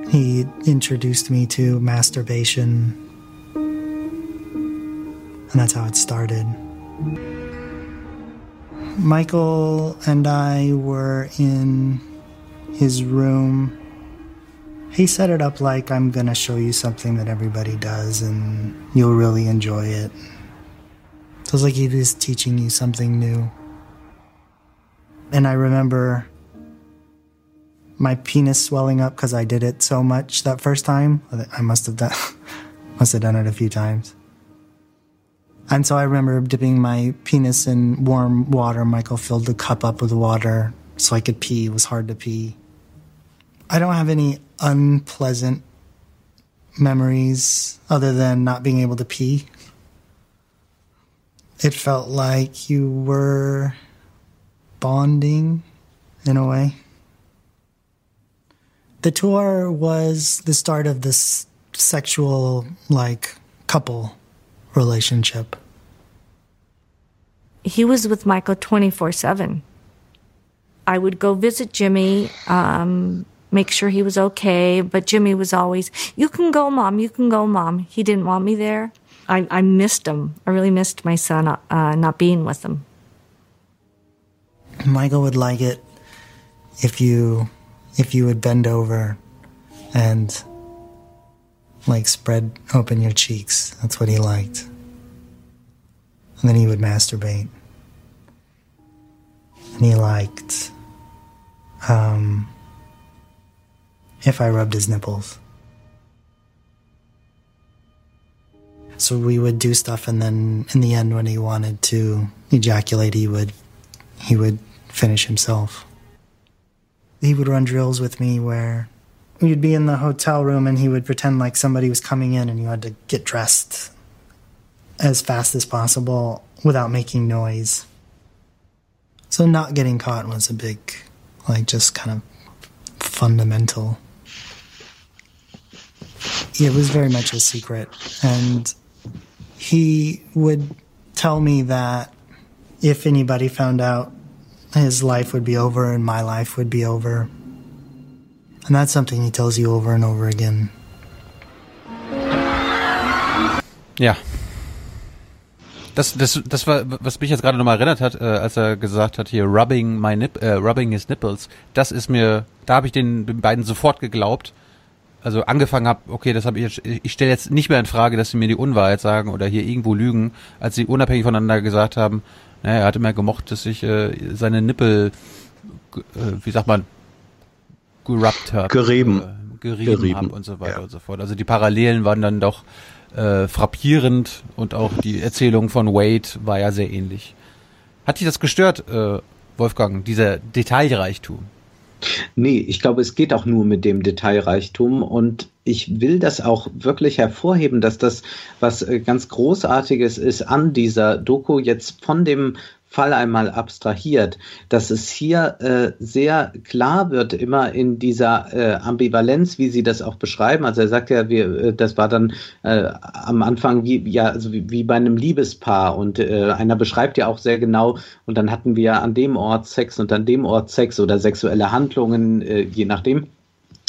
he introduced me to masturbation, and that's how it started. Michael and I were in his room. He set it up like I'm gonna show you something that everybody does and you'll really enjoy it. So it's like he was teaching you something new. And I remember my penis swelling up because I did it so much that first time. I must have done must have done it a few times. And so I remember dipping my penis in warm water. Michael filled the cup up with water so I could pee. It was hard to pee. I don't have any unpleasant memories other than not being able to pee. It felt like you were bonding in a way. The tour was the start of this sexual, like, couple relationship. He was with Michael 24 7. I would go visit Jimmy, um, make sure he was okay, but Jimmy was always, You can go, mom, you can go, mom. He didn't want me there. I, I missed him. I really missed my son uh, not being with him. Michael would like it if you if you would bend over and like spread open your cheeks. That's what he liked. And then he would masturbate. And he liked um, if I rubbed his nipples. So we would do stuff and then in the end when he wanted to ejaculate he would he would finish himself. He would run drills with me where you'd be in the hotel room and he would pretend like somebody was coming in and you had to get dressed as fast as possible without making noise. So not getting caught was a big, like, just kind of fundamental. It was very much a secret. And he would tell me that if anybody found out, his life would be over and my life would be over. And that's something he tells you over and over again. Ja. Das, das, das war, was mich jetzt gerade nochmal erinnert hat, äh, als er gesagt hat, hier rubbing my nip, äh, rubbing his nipples. Das ist mir, da habe ich den, den beiden sofort geglaubt. Also angefangen habe, okay, das habe ich, ich stelle jetzt nicht mehr in Frage, dass sie mir die Unwahrheit sagen oder hier irgendwo lügen, als sie unabhängig voneinander gesagt haben, naja, er hatte immer gemocht, dass ich äh, seine Nippel, äh, wie sagt man, gerubbt habe. Gerieben. Äh, gerieben, gerieben. habe und so weiter ja. und so fort. Also die Parallelen waren dann doch äh, frappierend und auch die Erzählung von Wade war ja sehr ähnlich. Hat dich das gestört, äh, Wolfgang, dieser Detailreichtum? Nee, ich glaube, es geht auch nur mit dem Detailreichtum und ich will das auch wirklich hervorheben, dass das was äh, ganz Großartiges ist an dieser Doku jetzt von dem Fall einmal abstrahiert, dass es hier äh, sehr klar wird, immer in dieser äh, Ambivalenz, wie Sie das auch beschreiben. Also er sagt ja, wir, äh, das war dann äh, am Anfang wie, ja, also wie, wie bei einem Liebespaar und äh, einer beschreibt ja auch sehr genau, und dann hatten wir an dem Ort Sex und an dem Ort Sex oder sexuelle Handlungen, äh, je nachdem.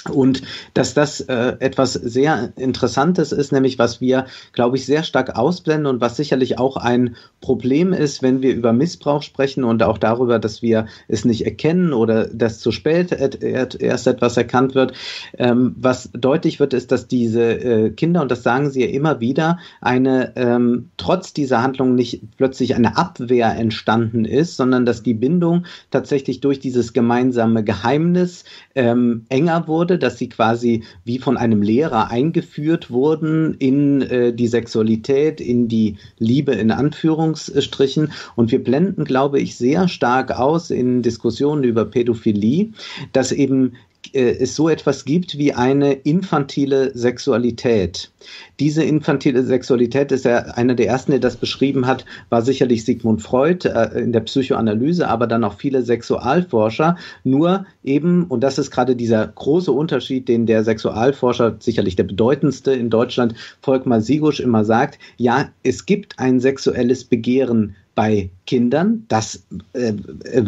Und dass das äh, etwas sehr Interessantes ist, nämlich was wir, glaube ich, sehr stark ausblenden und was sicherlich auch ein Problem ist, wenn wir über Missbrauch sprechen und auch darüber, dass wir es nicht erkennen oder dass zu spät erst etwas erkannt wird. Ähm, was deutlich wird, ist, dass diese äh, Kinder, und das sagen sie ja immer wieder, eine ähm, trotz dieser Handlung nicht plötzlich eine Abwehr entstanden ist, sondern dass die Bindung tatsächlich durch dieses gemeinsame Geheimnis ähm, enger wurde, dass sie quasi wie von einem Lehrer eingeführt wurden in äh, die Sexualität, in die Liebe in Anführungsstrichen. Und wir blenden, glaube ich, sehr stark aus in Diskussionen über Pädophilie, dass eben äh, es so etwas gibt wie eine infantile Sexualität. Diese infantile Sexualität ist ja einer der ersten, der das beschrieben hat, war sicherlich Sigmund Freud äh, in der Psychoanalyse, aber dann auch viele Sexualforscher. Nur eben, und das ist gerade dieser große Unterschied, den der Sexualforscher, sicherlich der bedeutendste in Deutschland, Volkmar Sigusch immer sagt, ja, es gibt ein sexuelles Begehren bei Kindern, das äh, äh,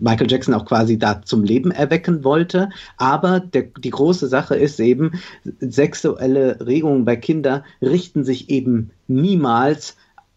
Michael Jackson auch quasi da zum Leben erwecken wollte. Aber der, die große Sache ist eben, sexuelle Regungen bei Kindern richten sich eben niemals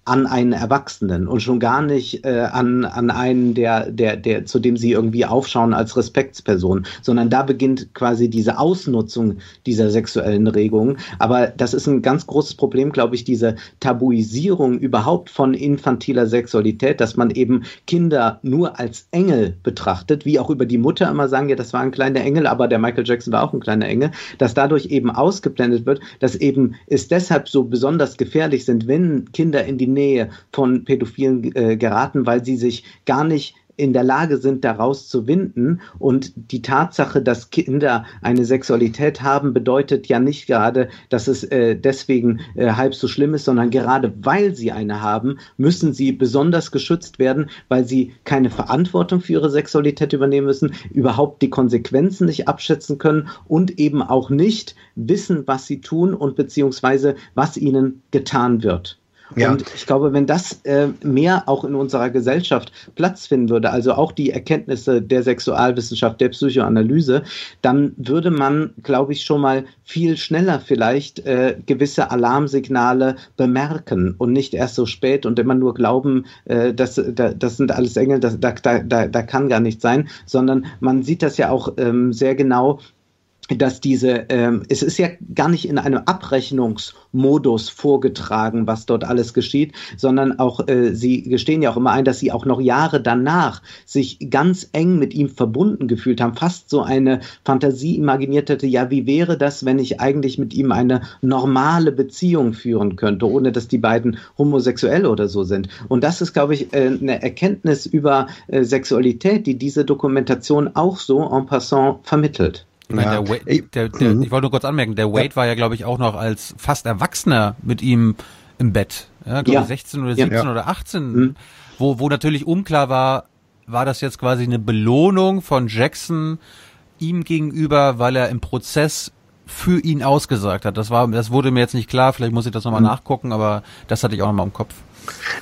an einen Erwachsenen und schon gar nicht äh, an, an einen, der, der, der, zu dem sie irgendwie aufschauen als Respektsperson, sondern da beginnt quasi diese Ausnutzung dieser sexuellen Regungen. Aber das ist ein ganz großes Problem, glaube ich, diese Tabuisierung überhaupt von infantiler Sexualität, dass man eben Kinder nur als Engel betrachtet, wie auch über die Mutter immer sagen, ja, das war ein kleiner Engel, aber der Michael Jackson war auch ein kleiner Engel, dass dadurch eben ausgeblendet wird, dass eben es deshalb so besonders gefährlich sind, wenn Kinder in die Nähe von Pädophilen äh, geraten, weil sie sich gar nicht in der Lage sind, daraus zu winden. Und die Tatsache, dass Kinder eine Sexualität haben, bedeutet ja nicht gerade, dass es äh, deswegen äh, halb so schlimm ist, sondern gerade weil sie eine haben, müssen sie besonders geschützt werden, weil sie keine Verantwortung für ihre Sexualität übernehmen müssen, überhaupt die Konsequenzen nicht abschätzen können und eben auch nicht wissen, was sie tun und beziehungsweise was ihnen getan wird. Ja. Und ich glaube, wenn das äh, mehr auch in unserer Gesellschaft Platz finden würde, also auch die Erkenntnisse der Sexualwissenschaft, der Psychoanalyse, dann würde man, glaube ich, schon mal viel schneller vielleicht äh, gewisse Alarmsignale bemerken und nicht erst so spät und immer nur glauben, äh, das, da, das sind alles Engel, das, da, da, da kann gar nicht sein, sondern man sieht das ja auch ähm, sehr genau dass diese, ähm, es ist ja gar nicht in einem Abrechnungsmodus vorgetragen, was dort alles geschieht, sondern auch, äh, sie gestehen ja auch immer ein, dass sie auch noch Jahre danach sich ganz eng mit ihm verbunden gefühlt haben, fast so eine Fantasie imaginiert hätte, ja, wie wäre das, wenn ich eigentlich mit ihm eine normale Beziehung führen könnte, ohne dass die beiden homosexuell oder so sind. Und das ist, glaube ich, äh, eine Erkenntnis über äh, Sexualität, die diese Dokumentation auch so en passant vermittelt. Ich, meine, ja. der Wade, der, der, mhm. ich wollte nur kurz anmerken, der Wade ja. war ja, glaube ich, auch noch als fast Erwachsener mit ihm im Bett. Ja, glaube ja. 16 oder 17 oder 18. Mhm. Wo, wo natürlich unklar war, war das jetzt quasi eine Belohnung von Jackson ihm gegenüber, weil er im Prozess für ihn ausgesagt hat. Das war, das wurde mir jetzt nicht klar. Vielleicht muss ich das nochmal mhm. nachgucken, aber das hatte ich auch nochmal im Kopf.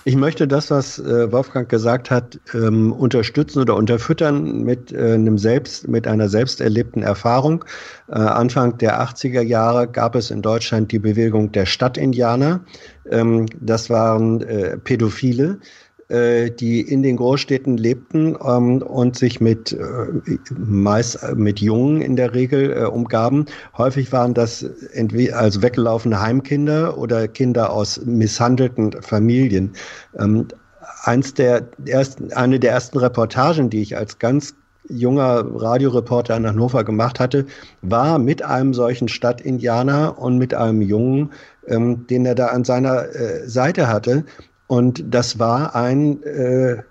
Ich möchte das, was äh, Wolfgang gesagt hat, ähm, unterstützen oder unterfüttern mit äh, einem selbst, mit einer selbst erlebten Erfahrung. Äh, Anfang der 80er Jahre gab es in Deutschland die Bewegung der Stadtindianer. Ähm, das waren äh, Pädophile, äh, die in den Großstädten lebten ähm, und sich mit äh, meist äh, mit Jungen in der Regel äh, umgaben. Häufig waren das also weggelaufene Heimkinder oder Kinder aus misshandelten Familien. Ähm, eins der ersten, eine der ersten Reportagen, die ich als ganz junger Radioreporter in Hannover gemacht hatte, war mit einem solchen Stadtindianer und mit einem Jungen, ähm, den er da an seiner äh, Seite hatte. Und das war ein äh,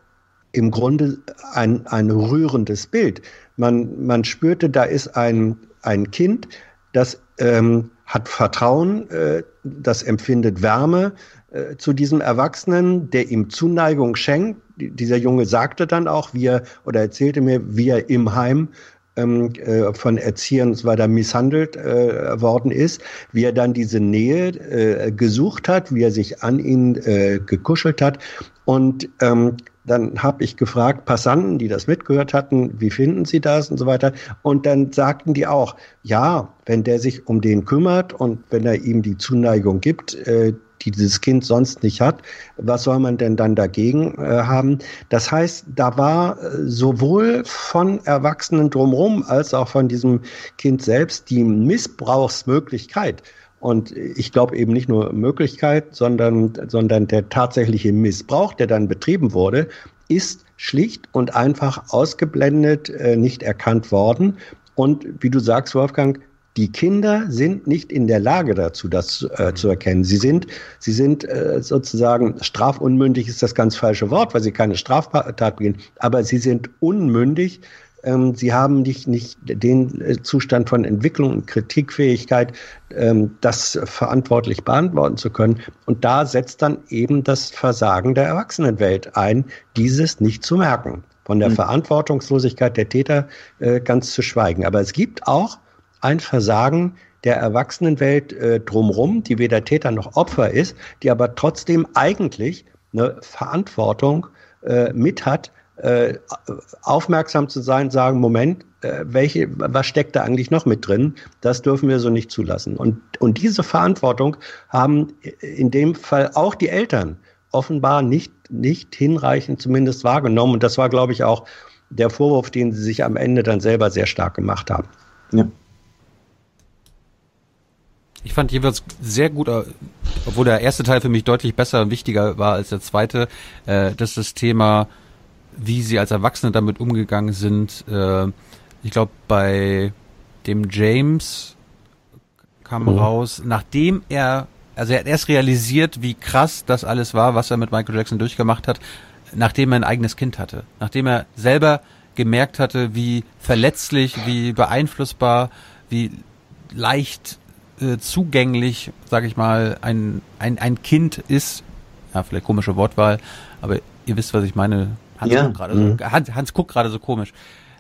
im Grunde ein, ein rührendes Bild. Man, man spürte, da ist ein, ein Kind, das ähm, hat Vertrauen, äh, das empfindet Wärme äh, zu diesem Erwachsenen, der ihm Zuneigung schenkt. Dieser Junge sagte dann auch, wie er oder erzählte mir, wie er im Heim von Erziehern und so weiter misshandelt äh, worden ist, wie er dann diese Nähe äh, gesucht hat, wie er sich an ihn äh, gekuschelt hat. Und ähm, dann habe ich gefragt, Passanten, die das mitgehört hatten, wie finden sie das und so weiter. Und dann sagten die auch, ja, wenn der sich um den kümmert und wenn er ihm die Zuneigung gibt, äh, die dieses Kind sonst nicht hat, was soll man denn dann dagegen äh, haben? Das heißt, da war äh, sowohl von Erwachsenen drumherum als auch von diesem Kind selbst die Missbrauchsmöglichkeit. Und ich glaube eben nicht nur Möglichkeit, sondern, sondern der tatsächliche Missbrauch, der dann betrieben wurde, ist schlicht und einfach ausgeblendet, äh, nicht erkannt worden. Und wie du sagst, Wolfgang, die Kinder sind nicht in der Lage dazu, das äh, zu erkennen. Sie sind, sie sind äh, sozusagen strafunmündig ist das ganz falsche Wort, weil sie keine Straftat begehen, aber sie sind unmündig ähm, sie haben nicht, nicht den äh, Zustand von Entwicklung und Kritikfähigkeit, ähm, das verantwortlich beantworten zu können. Und da setzt dann eben das Versagen der Erwachsenenwelt ein, dieses nicht zu merken. Von der mhm. Verantwortungslosigkeit der Täter äh, ganz zu schweigen. Aber es gibt auch ein Versagen der Erwachsenenwelt äh, drumherum, die weder Täter noch Opfer ist, die aber trotzdem eigentlich eine Verantwortung äh, mit hat, äh, aufmerksam zu sein, sagen, Moment, äh, welche, was steckt da eigentlich noch mit drin? Das dürfen wir so nicht zulassen. Und, und diese Verantwortung haben in dem Fall auch die Eltern offenbar nicht, nicht hinreichend zumindest wahrgenommen. Und das war, glaube ich, auch der Vorwurf, den sie sich am Ende dann selber sehr stark gemacht haben. Ja. Ich fand jeweils sehr gut, äh, obwohl der erste Teil für mich deutlich besser und wichtiger war als der zweite, äh, dass das Thema, wie sie als Erwachsene damit umgegangen sind. Äh, ich glaube, bei dem James kam oh. raus, nachdem er, also er hat erst realisiert, wie krass das alles war, was er mit Michael Jackson durchgemacht hat, nachdem er ein eigenes Kind hatte. Nachdem er selber gemerkt hatte, wie verletzlich, wie beeinflussbar, wie leicht äh, zugänglich, sage ich mal, ein, ein, ein Kind ist, ja, vielleicht komische Wortwahl, aber ihr wisst, was ich meine. Hans ja. guckt gerade mhm. so, Hans, Hans guckt gerade so komisch.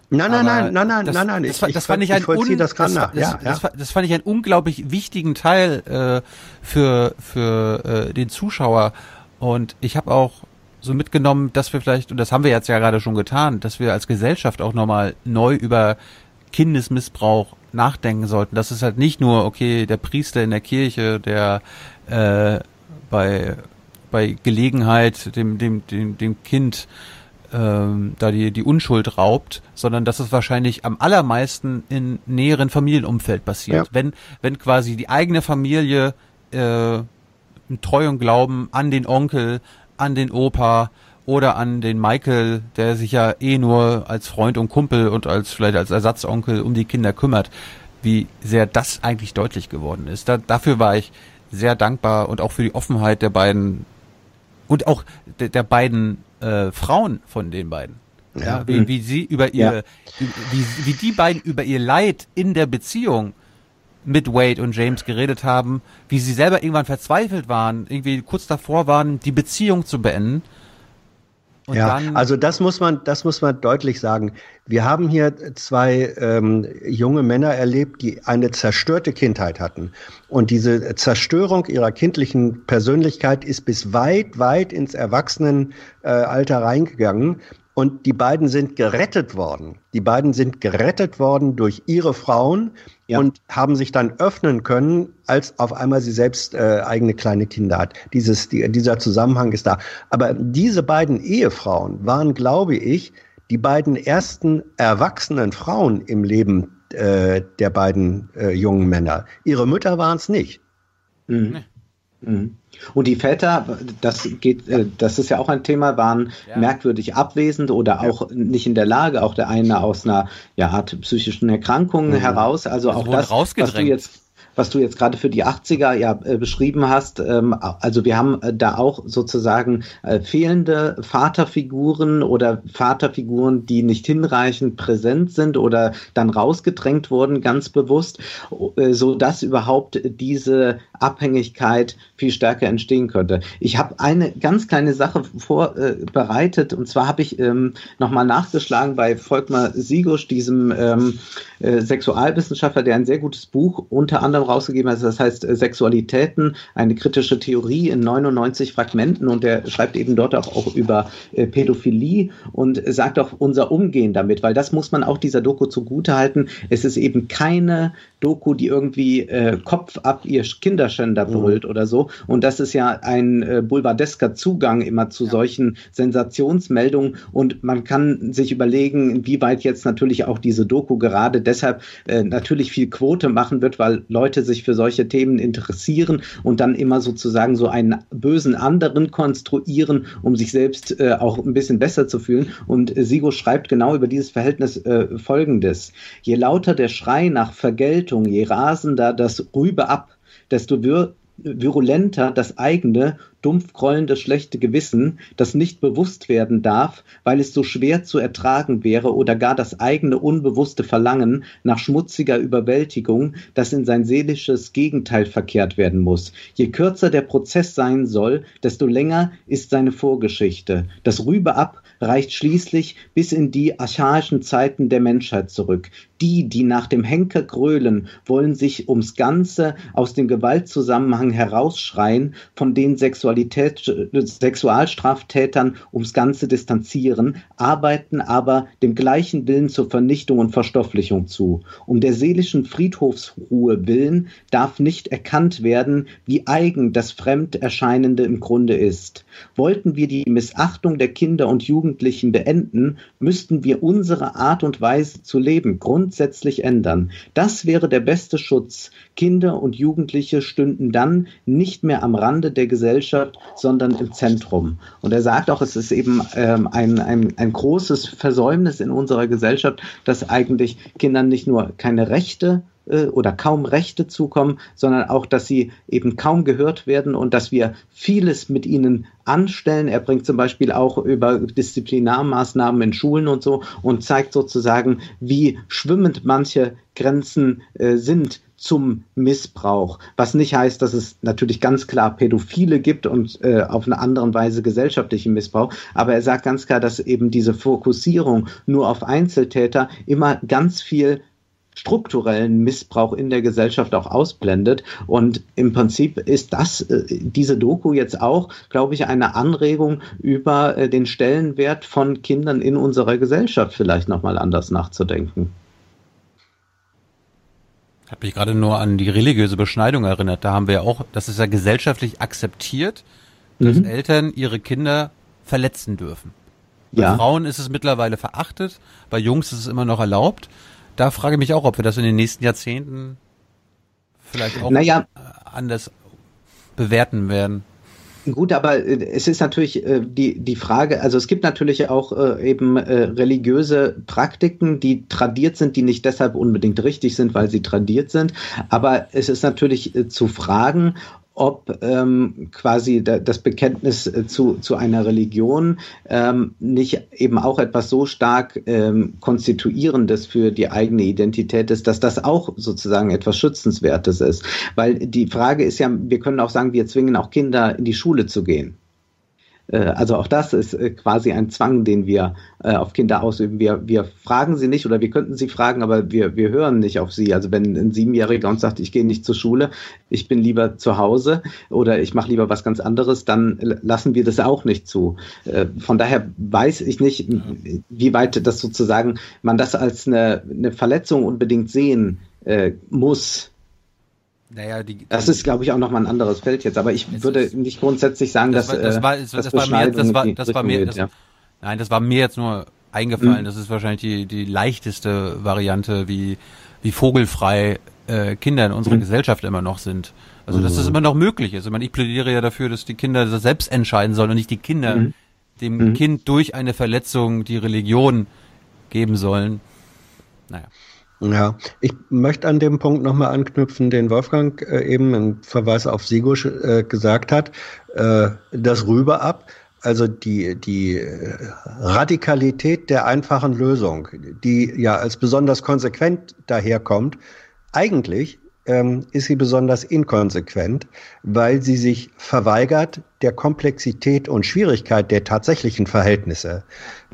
Nein, nein, nein, nein, nein, das, nein, nein. Das, ich, das fand ich, ein un, das, das, ja, ja. Das, das, fand ich einen unglaublich wichtigen Teil äh, für für äh, den Zuschauer und ich habe auch so mitgenommen, dass wir vielleicht und das haben wir jetzt ja gerade schon getan, dass wir als Gesellschaft auch nochmal neu über Kindesmissbrauch nachdenken sollten. Das ist halt nicht nur, okay, der Priester in der Kirche, der äh, bei, bei Gelegenheit dem, dem, dem, dem Kind ähm, da die, die Unschuld raubt, sondern dass es wahrscheinlich am allermeisten in näheren Familienumfeld passiert. Ja. Wenn, wenn quasi die eigene Familie äh, Treu und Glauben an den Onkel, an den Opa, oder an den Michael, der sich ja eh nur als Freund und Kumpel und als vielleicht als Ersatzonkel um die Kinder kümmert, wie sehr das eigentlich deutlich geworden ist. Da, dafür war ich sehr dankbar und auch für die Offenheit der beiden und auch der, der beiden äh, Frauen von den beiden. Ja, ja wie, wie sie über ihr, ja. wie, wie die beiden über ihr Leid in der Beziehung mit Wade und James geredet haben, wie sie selber irgendwann verzweifelt waren, irgendwie kurz davor waren, die Beziehung zu beenden und ja, also das muss man, das muss man deutlich sagen. Wir haben hier zwei ähm, junge Männer erlebt, die eine zerstörte Kindheit hatten. Und diese Zerstörung ihrer kindlichen Persönlichkeit ist bis weit, weit ins Erwachsenenalter reingegangen. Und die beiden sind gerettet worden. Die beiden sind gerettet worden durch ihre Frauen ja. und haben sich dann öffnen können, als auf einmal sie selbst äh, eigene kleine Kinder hat. Dieses, die, dieser Zusammenhang ist da. Aber diese beiden Ehefrauen waren, glaube ich, die beiden ersten erwachsenen Frauen im Leben äh, der beiden äh, jungen Männer. Ihre Mütter waren es nicht. Mhm. Mhm. Und die Väter, das geht, äh, das ist ja auch ein Thema, waren ja. merkwürdig abwesend oder auch nicht in der Lage, auch der eine aus einer ja, Art psychischen Erkrankung mhm. heraus. Also, also auch das, was du jetzt was du jetzt gerade für die 80er ja äh, beschrieben hast. Ähm, also wir haben äh, da auch sozusagen äh, fehlende Vaterfiguren oder Vaterfiguren, die nicht hinreichend präsent sind oder dann rausgedrängt wurden, ganz bewusst, so dass überhaupt diese Abhängigkeit viel stärker entstehen könnte. Ich habe eine ganz kleine Sache vorbereitet und zwar habe ich ähm, nochmal nachgeschlagen bei Volkmar Sigusch, diesem ähm, äh, Sexualwissenschaftler, der ein sehr gutes Buch unter anderem rausgegeben hat. Das heißt äh, Sexualitäten, eine kritische Theorie in 99 Fragmenten und der schreibt eben dort auch, auch über äh, Pädophilie und sagt auch unser Umgehen damit, weil das muss man auch dieser Doku zugutehalten. Es ist eben keine Doku, die irgendwie äh, Kopf ab ihr Kinderschänder brüllt mhm. oder so. Und das ist ja ein äh, boulevardesker Zugang immer zu ja. solchen Sensationsmeldungen. Und man kann sich überlegen, inwieweit jetzt natürlich auch diese Doku gerade deshalb äh, natürlich viel Quote machen wird, weil Leute sich für solche Themen interessieren und dann immer sozusagen so einen bösen anderen konstruieren, um sich selbst äh, auch ein bisschen besser zu fühlen. Und äh, Sigo schreibt genau über dieses Verhältnis äh, Folgendes. Je lauter der Schrei nach Vergeltung, je rasender das Rübe ab, desto vir virulenter das eigene, dumpf grollendes schlechte Gewissen, das nicht bewusst werden darf, weil es so schwer zu ertragen wäre oder gar das eigene unbewusste Verlangen nach schmutziger Überwältigung, das in sein seelisches Gegenteil verkehrt werden muss. Je kürzer der Prozess sein soll, desto länger ist seine Vorgeschichte. Das Rübe ab reicht schließlich bis in die archaischen Zeiten der Menschheit zurück. Die, die nach dem Henker grölen, wollen sich ums Ganze aus dem Gewaltzusammenhang herausschreien, von den Sexualität, Sexualstraftätern ums Ganze distanzieren, arbeiten aber dem gleichen Willen zur Vernichtung und Verstofflichung zu. Um der seelischen Friedhofsruhe willen darf nicht erkannt werden, wie eigen das Fremderscheinende im Grunde ist. Wollten wir die Missachtung der Kinder und Jugendlichen beenden, müssten wir unsere Art und Weise zu leben grundsätzlich ändern. Das wäre der beste Schutz. Kinder und Jugendliche stünden dann nicht mehr am Rande der Gesellschaft, sondern im Zentrum. Und er sagt auch, es ist eben ähm, ein, ein, ein großes Versäumnis in unserer Gesellschaft, dass eigentlich Kindern nicht nur keine Rechte äh, oder kaum Rechte zukommen, sondern auch, dass sie eben kaum gehört werden und dass wir vieles mit ihnen anstellen. Er bringt zum Beispiel auch über Disziplinarmaßnahmen in Schulen und so und zeigt sozusagen, wie schwimmend manche Grenzen äh, sind zum Missbrauch, was nicht heißt, dass es natürlich ganz klar Pädophile gibt und äh, auf eine andere Weise gesellschaftlichen Missbrauch, aber er sagt ganz klar, dass eben diese Fokussierung nur auf Einzeltäter immer ganz viel strukturellen Missbrauch in der Gesellschaft auch ausblendet. Und im Prinzip ist das, äh, diese Doku jetzt auch, glaube ich, eine Anregung über äh, den Stellenwert von Kindern in unserer Gesellschaft vielleicht nochmal anders nachzudenken. Ich habe mich gerade nur an die religiöse Beschneidung erinnert. Da haben wir auch, das ist ja gesellschaftlich akzeptiert, dass mhm. Eltern ihre Kinder verletzen dürfen. Bei ja. Frauen ist es mittlerweile verachtet, bei Jungs ist es immer noch erlaubt da frage ich mich auch, ob wir das in den nächsten Jahrzehnten vielleicht auch naja, anders bewerten werden. Gut, aber äh, es ist natürlich äh, die, die Frage, also es gibt natürlich auch äh, eben äh, religiöse Praktiken, die tradiert sind, die nicht deshalb unbedingt richtig sind, weil sie tradiert sind. Aber es ist natürlich äh, zu fragen, ob ähm, quasi das Bekenntnis äh, zu, zu einer Religion ähm, nicht eben auch etwas so stark ähm, konstituierendes für die eigene Identität ist, dass das auch sozusagen etwas Schützenswertes ist. Weil die Frage ist ja, wir können auch sagen, wir zwingen auch Kinder in die Schule zu gehen. Äh, also auch das ist äh, quasi ein Zwang, den wir äh, auf Kinder ausüben. Wir, wir fragen sie nicht oder wir könnten sie fragen, aber wir, wir hören nicht auf sie. Also wenn ein Siebenjähriger uns sagt, ich gehe nicht zur Schule, ich bin lieber zu Hause oder ich mache lieber was ganz anderes, dann lassen wir das auch nicht zu. Von daher weiß ich nicht, wie weit das sozusagen man das als eine, eine Verletzung unbedingt sehen muss naja, die, das ist, glaube ich, auch nochmal ein anderes Feld jetzt. Aber ich würde nicht grundsätzlich sagen, das dass war, das, war, das, das, war mir, das war, das war mir, das, ja. nein, das war mir jetzt nur eingefallen. Mhm. Das ist wahrscheinlich die, die leichteste Variante, wie, wie vogelfrei äh, Kinder in unserer mhm. Gesellschaft immer noch sind. Also, dass mhm. das immer noch möglich ist. Ich meine, ich plädiere ja dafür, dass die Kinder das selbst entscheiden sollen und nicht die Kinder mhm. dem mhm. Kind durch eine Verletzung die Religion geben sollen. Naja. Ja, ich möchte an dem Punkt nochmal anknüpfen, den Wolfgang äh, eben im Verweis auf Sigusch äh, gesagt hat, äh, das Rübe ab. Also die, die äh, Radikalität der einfachen Lösung, die ja als besonders konsequent daherkommt, eigentlich ähm, ist sie besonders inkonsequent, weil sie sich verweigert der Komplexität und Schwierigkeit der tatsächlichen Verhältnisse.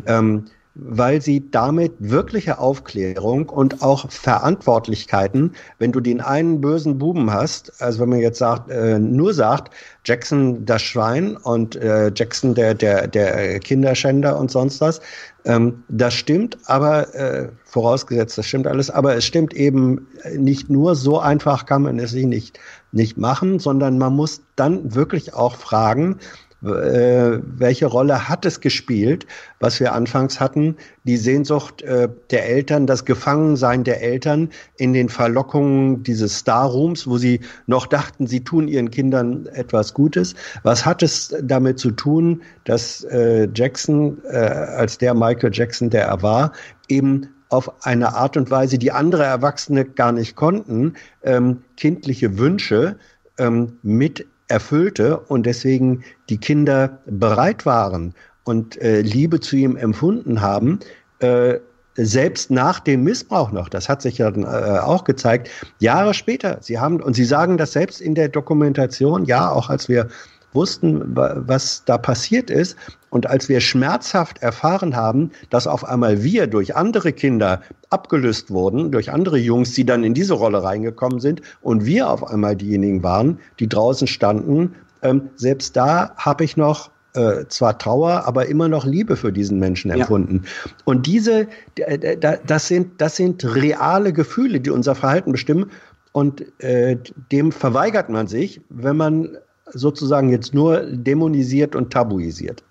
Ähm, weil sie damit wirkliche Aufklärung und auch Verantwortlichkeiten, wenn du den einen bösen Buben hast, also wenn man jetzt sagt, äh, nur sagt, Jackson das Schwein und äh, Jackson der, der, der Kinderschänder und sonst was, ähm, das stimmt, aber äh, vorausgesetzt, das stimmt alles, aber es stimmt eben nicht nur, so einfach kann man es sich nicht, nicht machen, sondern man muss dann wirklich auch fragen, äh, welche Rolle hat es gespielt, was wir anfangs hatten, die Sehnsucht äh, der Eltern, das Gefangensein der Eltern in den Verlockungen dieses Star-Rooms, wo sie noch dachten, sie tun ihren Kindern etwas Gutes. Was hat es damit zu tun, dass äh, Jackson, äh, als der Michael Jackson, der er war, eben auf eine Art und Weise, die andere Erwachsene gar nicht konnten, ähm, kindliche Wünsche ähm, mit erfüllte und deswegen die Kinder bereit waren und äh, Liebe zu ihm empfunden haben, äh, selbst nach dem Missbrauch noch, das hat sich ja äh, auch gezeigt, Jahre später, sie haben, und sie sagen das selbst in der Dokumentation, ja, auch als wir wussten, was da passiert ist. Und als wir schmerzhaft erfahren haben, dass auf einmal wir durch andere Kinder abgelöst wurden, durch andere Jungs, die dann in diese Rolle reingekommen sind und wir auf einmal diejenigen waren, die draußen standen, ähm, selbst da habe ich noch äh, zwar Trauer, aber immer noch Liebe für diesen Menschen empfunden. Ja. Und diese, das sind, das sind reale Gefühle, die unser Verhalten bestimmen. Und äh, dem verweigert man sich, wenn man sozusagen jetzt nur dämonisiert und tabuisiert.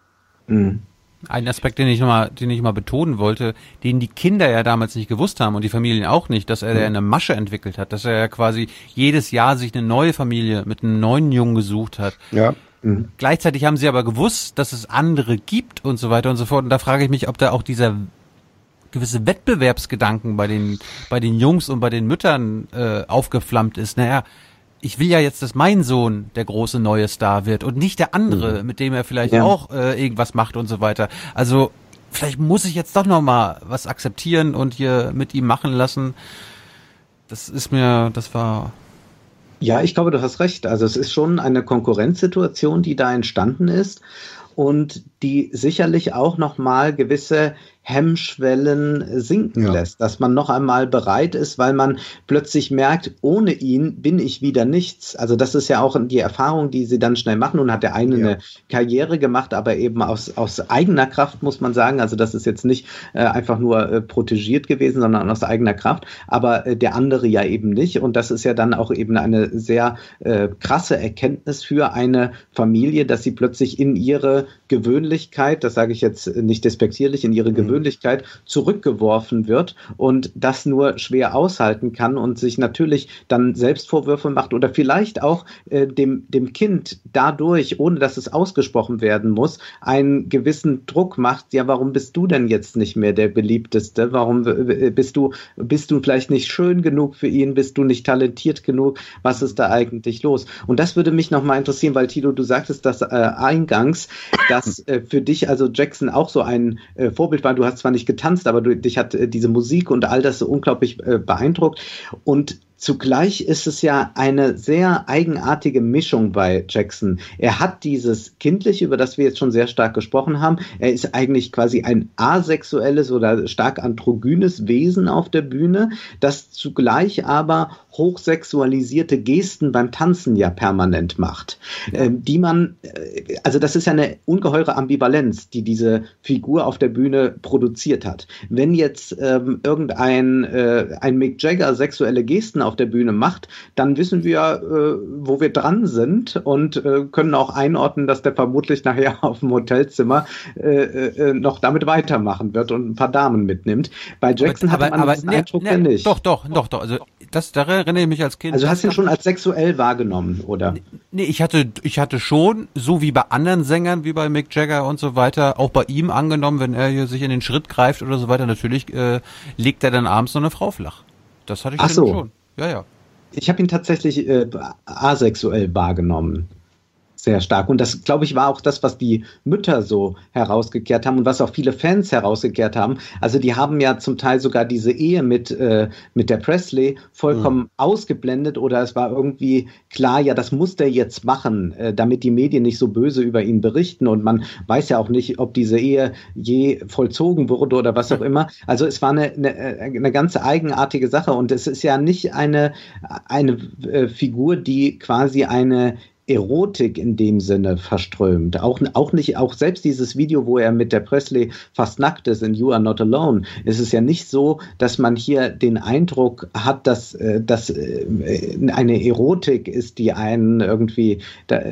Mhm. Ein Aspekt, den ich nochmal, den ich mal betonen wollte, den die Kinder ja damals nicht gewusst haben und die Familien auch nicht, dass er mhm. eine Masche entwickelt hat, dass er ja quasi jedes Jahr sich eine neue Familie mit einem neuen Jungen gesucht hat. Ja. Mhm. Gleichzeitig haben sie aber gewusst, dass es andere gibt und so weiter und so fort. Und da frage ich mich, ob da auch dieser gewisse Wettbewerbsgedanken bei den bei den Jungs und bei den Müttern äh, aufgeflammt ist. Naja, ich will ja jetzt, dass mein Sohn der große neue Star wird und nicht der andere, mhm. mit dem er vielleicht ja. auch äh, irgendwas macht und so weiter. Also vielleicht muss ich jetzt doch noch mal was akzeptieren und hier mit ihm machen lassen. Das ist mir, das war ja, ich glaube, du hast recht. Also es ist schon eine Konkurrenzsituation, die da entstanden ist und die sicherlich auch noch mal gewisse Hemmschwellen sinken ja. lässt, dass man noch einmal bereit ist, weil man plötzlich merkt, ohne ihn bin ich wieder nichts. Also das ist ja auch die Erfahrung, die sie dann schnell machen und hat der eine ja. eine Karriere gemacht, aber eben aus, aus eigener Kraft, muss man sagen. Also das ist jetzt nicht äh, einfach nur äh, protegiert gewesen, sondern aus eigener Kraft, aber äh, der andere ja eben nicht. Und das ist ja dann auch eben eine sehr äh, krasse Erkenntnis für eine Familie, dass sie plötzlich in ihre Gewöhnlichkeit, das sage ich jetzt nicht despektierlich, in ihre Gewöhnlichkeit, mhm Persönlichkeit zurückgeworfen wird und das nur schwer aushalten kann und sich natürlich dann Selbstvorwürfe macht oder vielleicht auch äh, dem, dem Kind dadurch, ohne dass es ausgesprochen werden muss, einen gewissen Druck macht. Ja, warum bist du denn jetzt nicht mehr der beliebteste? Warum bist du, bist du vielleicht nicht schön genug für ihn? Bist du nicht talentiert genug? Was ist da eigentlich los? Und das würde mich nochmal interessieren, weil Tilo, du sagtest das äh, eingangs, dass äh, für dich also Jackson auch so ein äh, Vorbild war. Du hast zwar nicht getanzt, aber du, dich hat äh, diese Musik und all das so unglaublich äh, beeindruckt. Und Zugleich ist es ja eine sehr eigenartige Mischung bei Jackson. Er hat dieses Kindliche, über das wir jetzt schon sehr stark gesprochen haben. Er ist eigentlich quasi ein asexuelles oder stark androgynes Wesen auf der Bühne, das zugleich aber hochsexualisierte Gesten beim Tanzen ja permanent macht, ja. Ähm, die man, äh, also das ist ja eine ungeheure Ambivalenz, die diese Figur auf der Bühne produziert hat. Wenn jetzt ähm, irgendein äh, ein Mick Jagger sexuelle Gesten auf der Bühne macht, dann wissen wir, äh, wo wir dran sind und äh, können auch einordnen, dass der vermutlich nachher auf dem Hotelzimmer äh, äh, noch damit weitermachen wird und ein paar Damen mitnimmt. Bei Jackson aber, hat man aber, diesen ne, Eindruck ne, ja nicht. Doch, doch, doch, doch. Also das, da erinnere ich mich als Kind. Also hast du ihn schon als sexuell wahrgenommen, oder? Nee, ich hatte, ich hatte schon, so wie bei anderen Sängern, wie bei Mick Jagger und so weiter, auch bei ihm angenommen, wenn er hier sich in den Schritt greift oder so weiter, natürlich äh, legt er dann abends noch eine Frau flach. Das hatte ich Ach so. schon. Ja, ja. Ich habe ihn tatsächlich äh, asexuell wahrgenommen sehr stark. Und das, glaube ich, war auch das, was die Mütter so herausgekehrt haben und was auch viele Fans herausgekehrt haben. Also die haben ja zum Teil sogar diese Ehe mit, äh, mit der Presley vollkommen mhm. ausgeblendet oder es war irgendwie klar, ja, das muss der jetzt machen, äh, damit die Medien nicht so böse über ihn berichten. Und man weiß ja auch nicht, ob diese Ehe je vollzogen wurde oder was auch immer. Also es war eine, eine, eine ganz eigenartige Sache und es ist ja nicht eine, eine äh, Figur, die quasi eine Erotik in dem Sinne verströmt. Auch, auch nicht, auch selbst dieses Video, wo er mit der Presley fast nackt ist in You Are Not Alone, ist es ja nicht so, dass man hier den Eindruck hat, dass äh, das äh, eine Erotik ist, die einen irgendwie,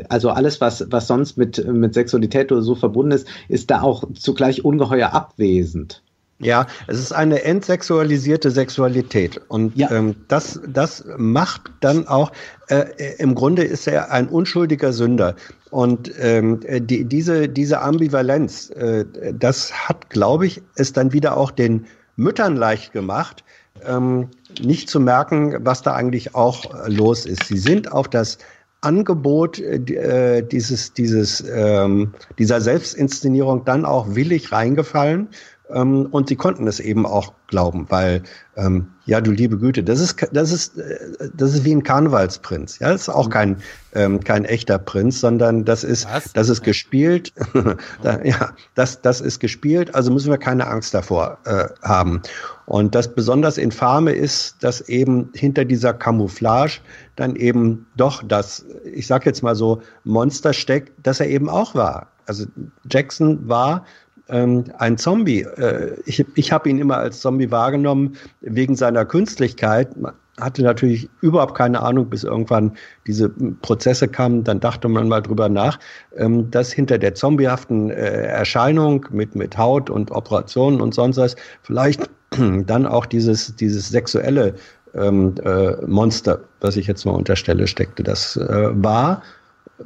also alles, was, was sonst mit, mit Sexualität oder so verbunden ist, ist da auch zugleich ungeheuer abwesend. Ja, es ist eine entsexualisierte Sexualität. Und ja. ähm, das, das macht dann auch, äh, im Grunde ist er ein unschuldiger Sünder. Und ähm, die, diese, diese Ambivalenz, äh, das hat, glaube ich, es dann wieder auch den Müttern leicht gemacht, ähm, nicht zu merken, was da eigentlich auch los ist. Sie sind auf das Angebot äh, dieses, dieses, ähm, dieser Selbstinszenierung dann auch willig reingefallen. Ähm, und sie konnten es eben auch glauben, weil ähm, ja, du liebe Güte, das ist das ist äh, das ist wie ein Karnevalsprinz. Ja, das ist auch mhm. kein ähm, kein echter Prinz, sondern das ist Was? das ist gespielt. da, ja, das das ist gespielt. Also müssen wir keine Angst davor äh, haben. Und das besonders infame ist, dass eben hinter dieser Camouflage dann eben doch das, ich sag jetzt mal so, Monster steckt, das er eben auch war. Also Jackson war ähm, ein Zombie. Äh, ich ich habe ihn immer als Zombie wahrgenommen wegen seiner Künstlichkeit. Man hatte natürlich überhaupt keine Ahnung, bis irgendwann diese Prozesse kamen. Dann dachte man mal drüber nach, ähm, dass hinter der zombiehaften äh, Erscheinung mit, mit Haut und Operationen und sonst was vielleicht dann auch dieses, dieses sexuelle ähm, äh, Monster, was ich jetzt mal unterstelle, steckte. Das äh, war,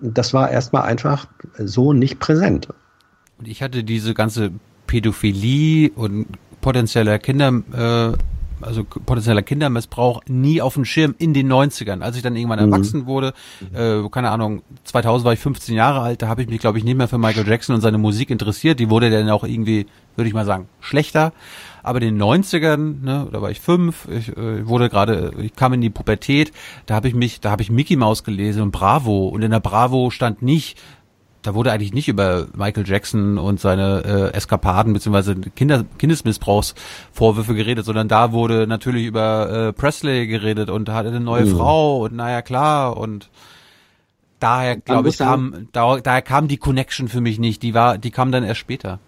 das war erstmal einfach so nicht präsent. Und ich hatte diese ganze Pädophilie und potenzieller Kinder, äh, also potenzieller Kindermissbrauch nie auf dem Schirm in den 90ern. Als ich dann irgendwann mhm. erwachsen wurde, äh, keine Ahnung, 2000 war ich 15 Jahre alt, da habe ich mich, glaube ich, nicht mehr für Michael Jackson und seine Musik interessiert. Die wurde dann auch irgendwie, würde ich mal sagen, schlechter. Aber in den 90ern, ne, da war ich fünf, ich äh, wurde gerade, ich kam in die Pubertät, da habe ich mich, da habe ich Mickey Mouse gelesen und Bravo. Und in der Bravo stand nicht da wurde eigentlich nicht über Michael Jackson und seine äh, Eskapaden beziehungsweise Kinder, Kindesmissbrauchsvorwürfe geredet, sondern da wurde natürlich über äh, Presley geredet und hatte eine neue mhm. Frau und naja klar und daher glaube ich kam da, daher kam die Connection für mich nicht, die war die kam dann erst später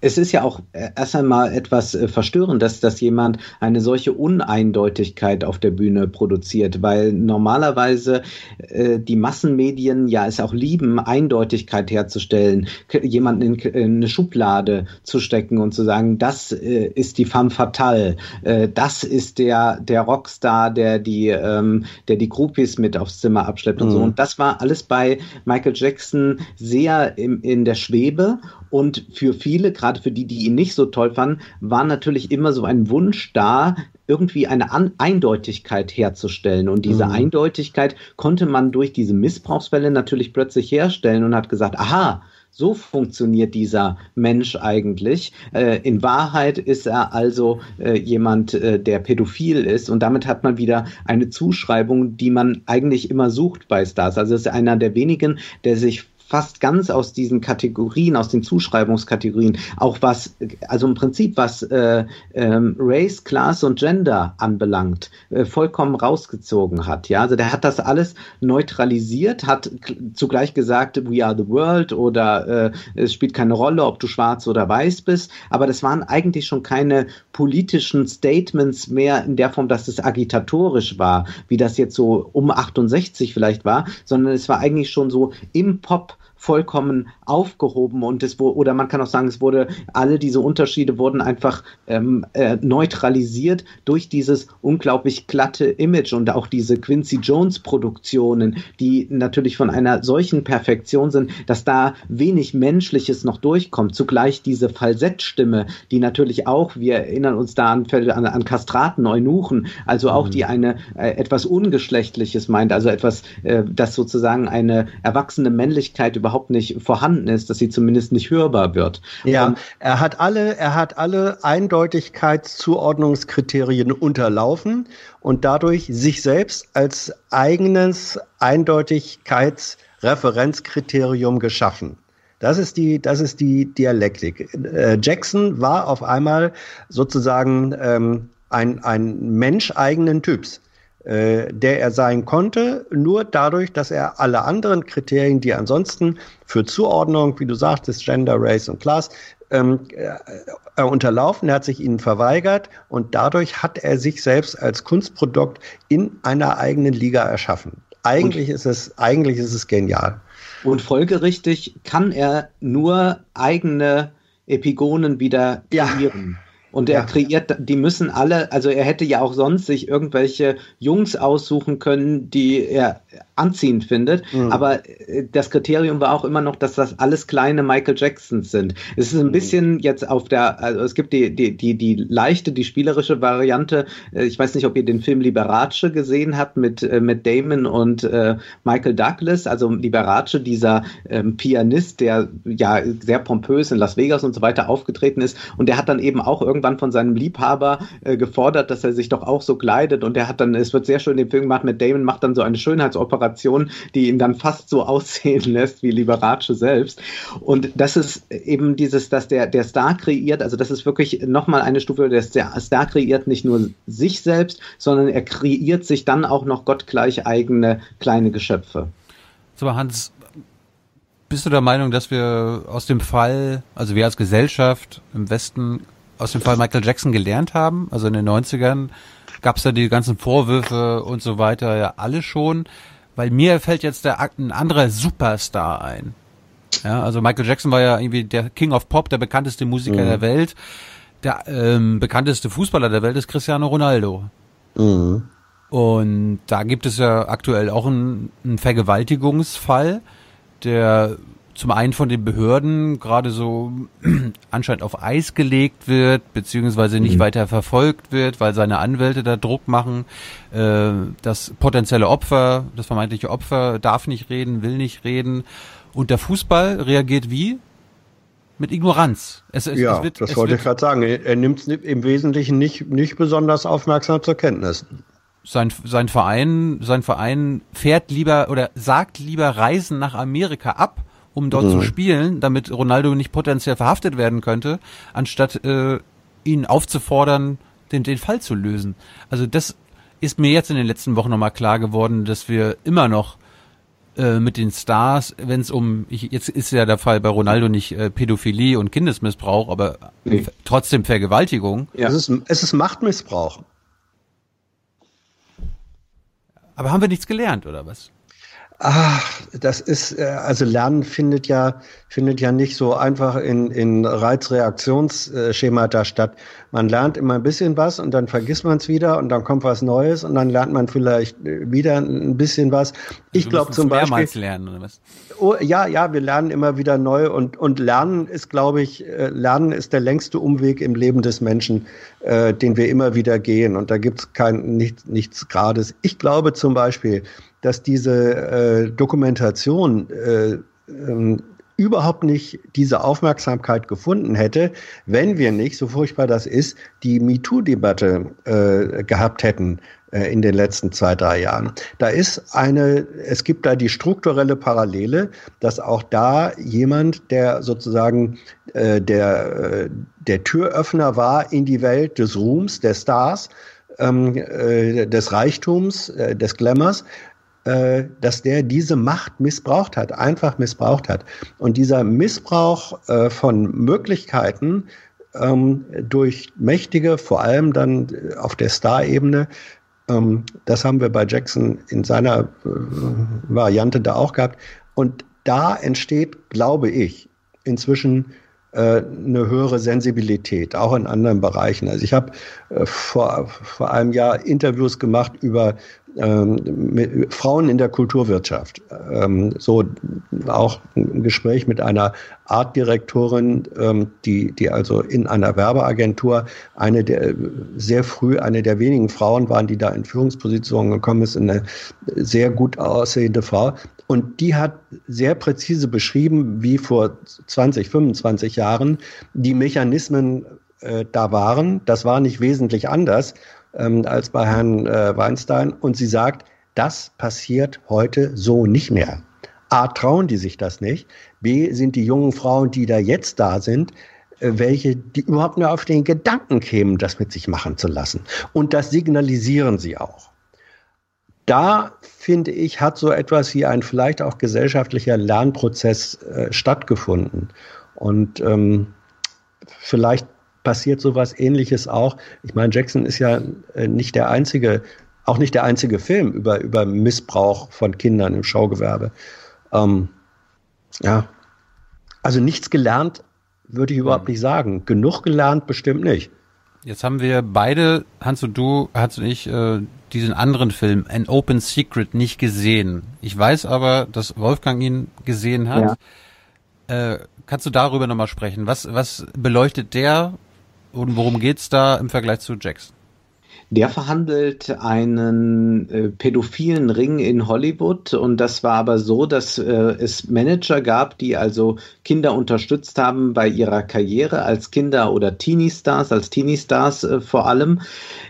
es ist ja auch äh, erst einmal etwas äh, verstörend, dass, dass jemand eine solche Uneindeutigkeit auf der Bühne produziert, weil normalerweise äh, die Massenmedien ja es auch lieben, Eindeutigkeit herzustellen, jemanden in, in eine Schublade zu stecken und zu sagen, das äh, ist die femme fatale, äh, das ist der, der Rockstar, der die, ähm, der die Groupies mit aufs Zimmer abschleppt und so. Mhm. Und das war alles bei Michael Jackson sehr im, in der Schwebe und für viele, gerade für die, die ihn nicht so toll fanden, war natürlich immer so ein Wunsch da, irgendwie eine An Eindeutigkeit herzustellen. Und diese mhm. Eindeutigkeit konnte man durch diese Missbrauchsfälle natürlich plötzlich herstellen und hat gesagt, aha, so funktioniert dieser Mensch eigentlich. Äh, in Wahrheit ist er also äh, jemand, äh, der pädophil ist. Und damit hat man wieder eine Zuschreibung, die man eigentlich immer sucht bei Stars. Also es ist einer der wenigen, der sich fast ganz aus diesen Kategorien, aus den Zuschreibungskategorien, auch was, also im Prinzip was äh, ähm, Race, Class und Gender anbelangt, äh, vollkommen rausgezogen hat. Ja, also der hat das alles neutralisiert, hat zugleich gesagt, we are the world oder äh, es spielt keine Rolle, ob du schwarz oder weiß bist. Aber das waren eigentlich schon keine politischen Statements mehr in der Form, dass es agitatorisch war, wie das jetzt so um 68 vielleicht war, sondern es war eigentlich schon so im Pop vollkommen aufgehoben und es wurde, oder man kann auch sagen, es wurde, alle diese Unterschiede wurden einfach ähm, äh, neutralisiert durch dieses unglaublich glatte Image und auch diese Quincy Jones Produktionen, die natürlich von einer solchen Perfektion sind, dass da wenig Menschliches noch durchkommt. Zugleich diese Falsettstimme, die natürlich auch, wir erinnern uns da an, an, an Kastraten, Eunuchen, also auch mhm. die eine äh, etwas Ungeschlechtliches meint, also etwas, äh, das sozusagen eine erwachsene Männlichkeit über überhaupt nicht vorhanden ist, dass sie zumindest nicht hörbar wird. Ja, Und er hat alle, er hat alle Eindeutigkeitszuordnungskriterien unterlaufen und dadurch sich selbst als eigenes Eindeutigkeitsreferenzkriterium geschaffen. Das ist die, das ist die Dialektik. Äh, Jackson war auf einmal sozusagen ähm, ein, ein Mensch eigenen Typs. Äh, der er sein konnte, nur dadurch, dass er alle anderen Kriterien, die ansonsten für Zuordnung, wie du sagtest, Gender, Race und Class, ähm, äh, unterlaufen, er hat sich ihnen verweigert und dadurch hat er sich selbst als Kunstprodukt in einer eigenen Liga erschaffen. Eigentlich und, ist es, eigentlich ist es genial. Und folgerichtig kann er nur eigene Epigonen wieder kreieren. Ja Und er ja. kreiert, die müssen alle, also er hätte ja auch sonst sich irgendwelche Jungs aussuchen können, die er anziehend findet. Mhm. Aber äh, das Kriterium war auch immer noch, dass das alles kleine Michael Jacksons sind. Es ist ein mhm. bisschen jetzt auf der, also es gibt die, die, die, die leichte, die spielerische Variante. Äh, ich weiß nicht, ob ihr den Film Liberace gesehen habt mit, äh, mit Damon und äh, Michael Douglas. Also Liberace, dieser ähm, Pianist, der ja sehr pompös in Las Vegas und so weiter aufgetreten ist. Und der hat dann eben auch irgendwann von seinem Liebhaber äh, gefordert, dass er sich doch auch so kleidet. Und der hat dann, es wird sehr schön den Film gemacht mit Damon, macht dann so eine Schönheitsoperation Operation, die ihn dann fast so aussehen lässt wie Liberace selbst. Und das ist eben dieses, dass der, der Star kreiert, also das ist wirklich nochmal eine Stufe, der Star kreiert nicht nur sich selbst, sondern er kreiert sich dann auch noch gottgleich eigene kleine Geschöpfe. So, Hans, bist du der Meinung, dass wir aus dem Fall, also wir als Gesellschaft im Westen aus dem Fall Michael Jackson gelernt haben? Also in den 90ern gab es da die ganzen Vorwürfe und so weiter ja alle schon. Weil mir fällt jetzt der, ein anderer Superstar ein. Ja, also Michael Jackson war ja irgendwie der King of Pop, der bekannteste Musiker mhm. der Welt. Der ähm, bekannteste Fußballer der Welt ist Cristiano Ronaldo. Mhm. Und da gibt es ja aktuell auch einen, einen Vergewaltigungsfall, der zum einen von den Behörden gerade so anscheinend auf Eis gelegt wird, beziehungsweise nicht mhm. weiter verfolgt wird, weil seine Anwälte da Druck machen. Äh, das potenzielle Opfer, das vermeintliche Opfer darf nicht reden, will nicht reden. Und der Fußball reagiert wie? Mit Ignoranz. Es, es, ja, es wird, das wollte ich gerade sagen. Er nimmt es im Wesentlichen nicht, nicht besonders aufmerksam zur Kenntnis sein, sein Verein, sein Verein fährt lieber oder sagt lieber Reisen nach Amerika ab, um dort mhm. zu spielen, damit Ronaldo nicht potenziell verhaftet werden könnte, anstatt äh, ihn aufzufordern, den, den Fall zu lösen. Also das ist mir jetzt in den letzten Wochen nochmal klar geworden, dass wir immer noch äh, mit den Stars, wenn es um, ich, jetzt ist ja der Fall bei Ronaldo nicht äh, Pädophilie und Kindesmissbrauch, aber nee. trotzdem Vergewaltigung. Ja. Es, ist, es ist Machtmissbrauch. Aber haben wir nichts gelernt, oder was? Ach, das ist, äh, also Lernen findet ja, findet ja nicht so einfach in, in Reizreaktionsschemata statt. Man lernt immer ein bisschen was und dann vergisst man es wieder und dann kommt was Neues und dann lernt man vielleicht wieder ein bisschen was. Ich also glaube zum Beispiel. Lernen oder was? Oh, ja, ja, wir lernen immer wieder neu und, und Lernen ist, glaube ich, äh, Lernen ist der längste Umweg im Leben des Menschen, äh, den wir immer wieder gehen und da gibt's kein, nichts, nichts Grades. Ich glaube zum Beispiel, dass diese äh, Dokumentation äh, ähm, überhaupt nicht diese Aufmerksamkeit gefunden hätte, wenn wir nicht, so furchtbar das ist, die MeToo-Debatte äh, gehabt hätten äh, in den letzten zwei, drei Jahren. Da ist eine, es gibt da die strukturelle Parallele, dass auch da jemand, der sozusagen äh, der, äh, der Türöffner war in die Welt des Ruhms, der Stars, ähm, äh, des Reichtums, äh, des Glamours, äh, dass der diese Macht missbraucht hat, einfach missbraucht hat. Und dieser Missbrauch äh, von Möglichkeiten ähm, durch Mächtige, vor allem dann auf der Star-Ebene, ähm, das haben wir bei Jackson in seiner äh, Variante da auch gehabt. Und da entsteht, glaube ich, inzwischen äh, eine höhere Sensibilität, auch in anderen Bereichen. Also ich habe äh, vor, vor einem Jahr Interviews gemacht über ähm, Frauen in der Kulturwirtschaft. Ähm, so auch ein Gespräch mit einer Artdirektorin, ähm, die, die also in einer Werbeagentur eine der sehr früh eine der wenigen Frauen waren, die da in Führungspositionen gekommen ist, eine sehr gut aussehende Frau. Und die hat sehr präzise beschrieben, wie vor 20, 25 Jahren die Mechanismen äh, da waren. Das war nicht wesentlich anders ähm, als bei Herrn äh, Weinstein. Und sie sagt, das passiert heute so nicht mehr. A, trauen die sich das nicht. B, sind die jungen Frauen, die da jetzt da sind, äh, welche, die überhaupt nur auf den Gedanken kämen, das mit sich machen zu lassen. Und das signalisieren sie auch. Da, finde ich, hat so etwas wie ein vielleicht auch gesellschaftlicher Lernprozess äh, stattgefunden. Und ähm, vielleicht passiert sowas ähnliches auch. Ich meine, Jackson ist ja äh, nicht der einzige, auch nicht der einzige Film über, über Missbrauch von Kindern im Schaugewerbe. Ähm, ja, also nichts gelernt würde ich überhaupt nicht sagen. Genug gelernt bestimmt nicht. Jetzt haben wir beide, Hans und du, Hans und ich, äh, diesen anderen Film, An Open Secret, nicht gesehen. Ich weiß aber, dass Wolfgang ihn gesehen hat. Ja. Äh, kannst du darüber nochmal sprechen? Was, was beleuchtet der und worum geht's da im Vergleich zu Jackson? Der verhandelt einen äh, pädophilen Ring in Hollywood und das war aber so, dass äh, es Manager gab, die also Kinder unterstützt haben bei ihrer Karriere als Kinder- oder Teenie-Stars, als Teenie-Stars äh, vor allem,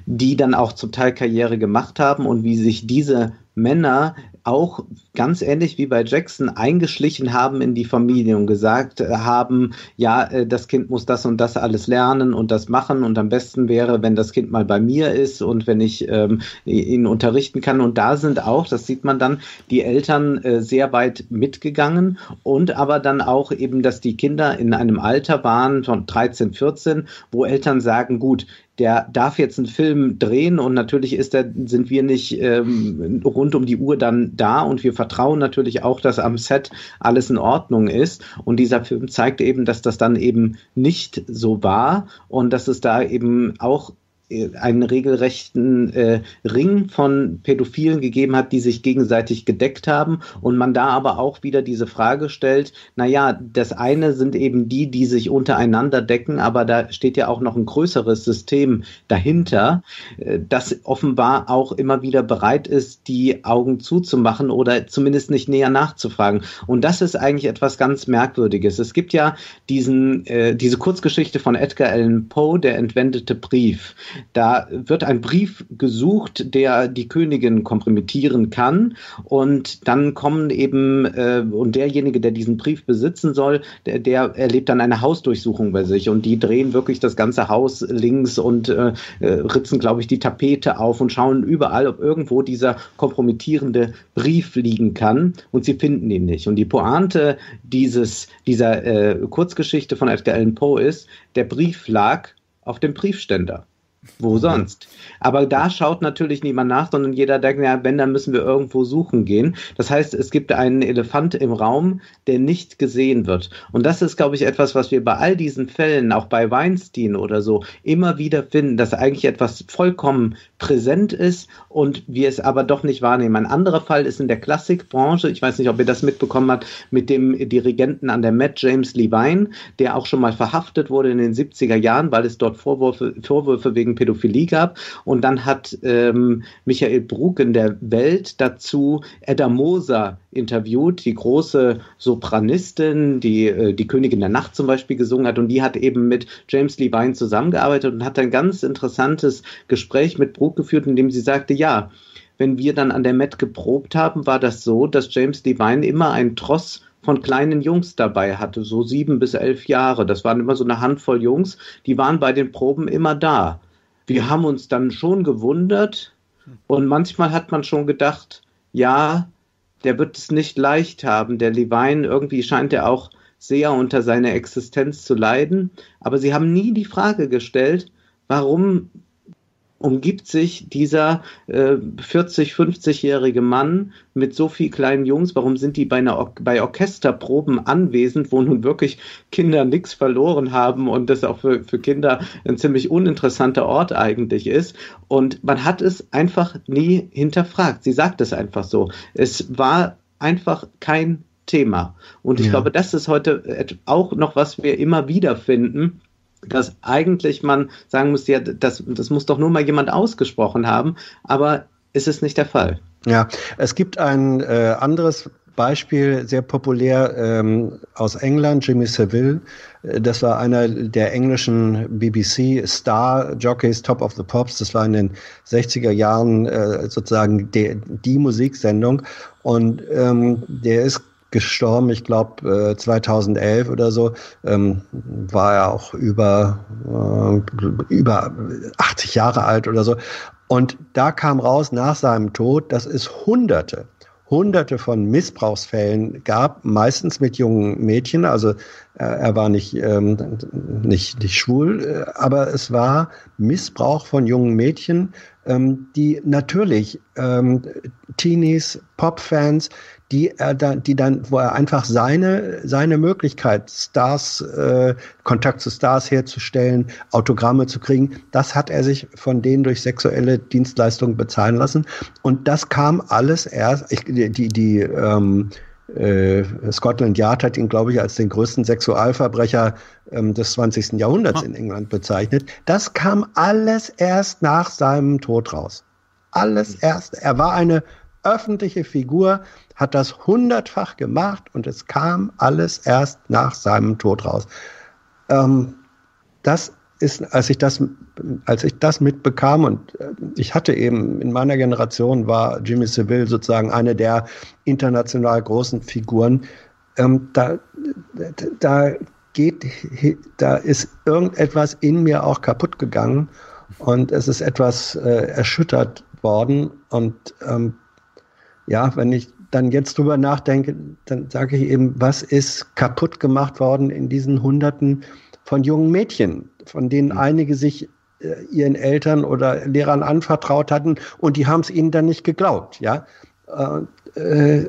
die dann auch zum Teil Karriere gemacht haben und wie sich diese Männer auch ganz ähnlich wie bei Jackson eingeschlichen haben in die Familie und gesagt haben, ja, äh, das Kind muss das und das alles lernen und das machen und am besten wäre, wenn das Kind mal bei mir ist und wenn ich ähm, ihn unterrichten kann. Und da sind auch, das sieht man dann, die Eltern äh, sehr weit mitgegangen und aber dann auch eben, dass die Kinder in einem Alter waren von 13, 14, wo Eltern sagen, gut, der darf jetzt einen Film drehen und natürlich ist der, sind wir nicht ähm, rund um die Uhr dann da und wir vertrauen natürlich auch, dass am Set alles in Ordnung ist. Und dieser Film zeigt eben, dass das dann eben nicht so war und dass es da eben auch einen regelrechten äh, Ring von Pädophilen gegeben hat, die sich gegenseitig gedeckt haben und man da aber auch wieder diese Frage stellt, naja, das eine sind eben die, die sich untereinander decken, aber da steht ja auch noch ein größeres System dahinter, äh, das offenbar auch immer wieder bereit ist, die Augen zuzumachen oder zumindest nicht näher nachzufragen. Und das ist eigentlich etwas ganz Merkwürdiges. Es gibt ja diesen, äh, diese Kurzgeschichte von Edgar Allan Poe, der entwendete Brief. Da wird ein Brief gesucht, der die Königin kompromittieren kann. Und dann kommen eben, äh, und derjenige, der diesen Brief besitzen soll, der, der erlebt dann eine Hausdurchsuchung bei sich. Und die drehen wirklich das ganze Haus links und äh, äh ritzen, glaube ich, die Tapete auf und schauen überall, ob irgendwo dieser kompromittierende Brief liegen kann. Und sie finden ihn nicht. Und die Pointe dieses, dieser äh, Kurzgeschichte von Edgar Allan Poe ist, der Brief lag auf dem Briefständer. Wo sonst? Aber da schaut natürlich niemand nach, sondern jeder denkt, ja, wenn, dann müssen wir irgendwo suchen gehen. Das heißt, es gibt einen Elefant im Raum, der nicht gesehen wird. Und das ist, glaube ich, etwas, was wir bei all diesen Fällen, auch bei Weinstein oder so, immer wieder finden, dass eigentlich etwas vollkommen präsent ist und wir es aber doch nicht wahrnehmen. Ein anderer Fall ist in der Klassikbranche, ich weiß nicht, ob ihr das mitbekommen habt, mit dem Dirigenten an der Met, James Levine, der auch schon mal verhaftet wurde in den 70er Jahren, weil es dort Vorwürfe, Vorwürfe wegen Pädophilie gab. Und dann hat ähm, Michael Brug in der Welt dazu Edda Moser interviewt, die große Sopranistin, die äh, die Königin der Nacht zum Beispiel gesungen hat. Und die hat eben mit James Levine zusammengearbeitet und hat ein ganz interessantes Gespräch mit Brug geführt, in dem sie sagte, ja, wenn wir dann an der Met geprobt haben, war das so, dass James Levine immer einen Tross von kleinen Jungs dabei hatte, so sieben bis elf Jahre. Das waren immer so eine Handvoll Jungs, die waren bei den Proben immer da wir haben uns dann schon gewundert und manchmal hat man schon gedacht, ja, der wird es nicht leicht haben. Der Levine, irgendwie scheint er auch sehr unter seiner Existenz zu leiden. Aber sie haben nie die Frage gestellt, warum umgibt sich dieser äh, 40, 50-jährige Mann mit so viel kleinen Jungs? Warum sind die bei, einer Or bei Orchesterproben anwesend, wo nun wirklich Kinder nichts verloren haben und das auch für, für Kinder ein ziemlich uninteressanter Ort eigentlich ist? Und man hat es einfach nie hinterfragt. Sie sagt es einfach so. Es war einfach kein Thema. Und ich ja. glaube, das ist heute auch noch, was wir immer wieder finden dass eigentlich man sagen muss, ja, das, das muss doch nur mal jemand ausgesprochen haben, aber ist es nicht der Fall. Ja, es gibt ein äh, anderes Beispiel, sehr populär ähm, aus England, Jimmy Seville. Äh, das war einer der englischen BBC Star Jockeys, Top of the Pops. Das war in den 60er Jahren äh, sozusagen die, die Musiksendung. Und ähm, der ist gestorben, ich glaube äh, 2011 oder so, ähm, war er auch über, äh, über 80 Jahre alt oder so. Und da kam raus nach seinem Tod, dass es Hunderte, Hunderte von Missbrauchsfällen gab, meistens mit jungen Mädchen. Also äh, er war nicht, ähm, nicht, nicht schwul, äh, aber es war Missbrauch von jungen Mädchen ähm, die natürlich ähm, Teenies, Pop-Fans, die er dann, die dann, wo er einfach seine seine Möglichkeit, Stars, äh, Kontakt zu Stars herzustellen, Autogramme zu kriegen, das hat er sich von denen durch sexuelle Dienstleistungen bezahlen lassen. Und das kam alles erst, ich, die die ähm, äh, Scotland Yard hat ihn, glaube ich, als den größten Sexualverbrecher ähm, des 20. Jahrhunderts in England bezeichnet. Das kam alles erst nach seinem Tod raus. Alles erst. Er war eine öffentliche Figur, hat das hundertfach gemacht und es kam alles erst nach seinem Tod raus. Ähm, das ist, als ich das, als ich das mitbekam und äh, ich hatte eben in meiner Generation war Jimmy Seville sozusagen eine der international großen Figuren. Ähm, da, da geht, da ist irgendetwas in mir auch kaputt gegangen und es ist etwas äh, erschüttert worden und ähm, ja, wenn ich dann jetzt drüber nachdenke, dann sage ich eben, was ist kaputt gemacht worden in diesen Hunderten von jungen Mädchen, von denen mhm. einige sich äh, ihren Eltern oder Lehrern anvertraut hatten und die haben es ihnen dann nicht geglaubt. Ja, äh, äh,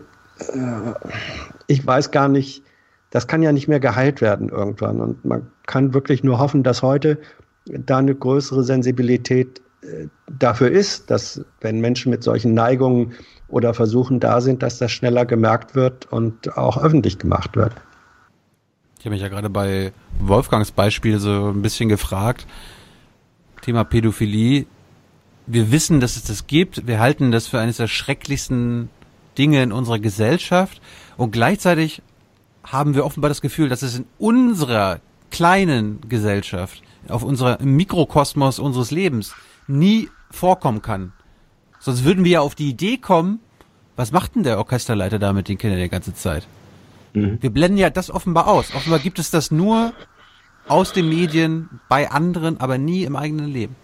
ich weiß gar nicht, das kann ja nicht mehr geheilt werden irgendwann und man kann wirklich nur hoffen, dass heute da eine größere Sensibilität äh, dafür ist, dass wenn Menschen mit solchen Neigungen oder Versuchen da sind, dass das schneller gemerkt wird und auch öffentlich gemacht wird. Ich habe mich ja gerade bei Wolfgangs Beispiel so ein bisschen gefragt. Thema Pädophilie. Wir wissen, dass es das gibt. Wir halten das für eines der schrecklichsten Dinge in unserer Gesellschaft. Und gleichzeitig haben wir offenbar das Gefühl, dass es in unserer kleinen Gesellschaft, auf unserer Mikrokosmos unseres Lebens nie vorkommen kann. Sonst würden wir ja auf die Idee kommen, was macht denn der Orchesterleiter da mit den Kindern die ganze Zeit? Mhm. Wir blenden ja das offenbar aus. Offenbar gibt es das nur aus den Medien, bei anderen, aber nie im eigenen Leben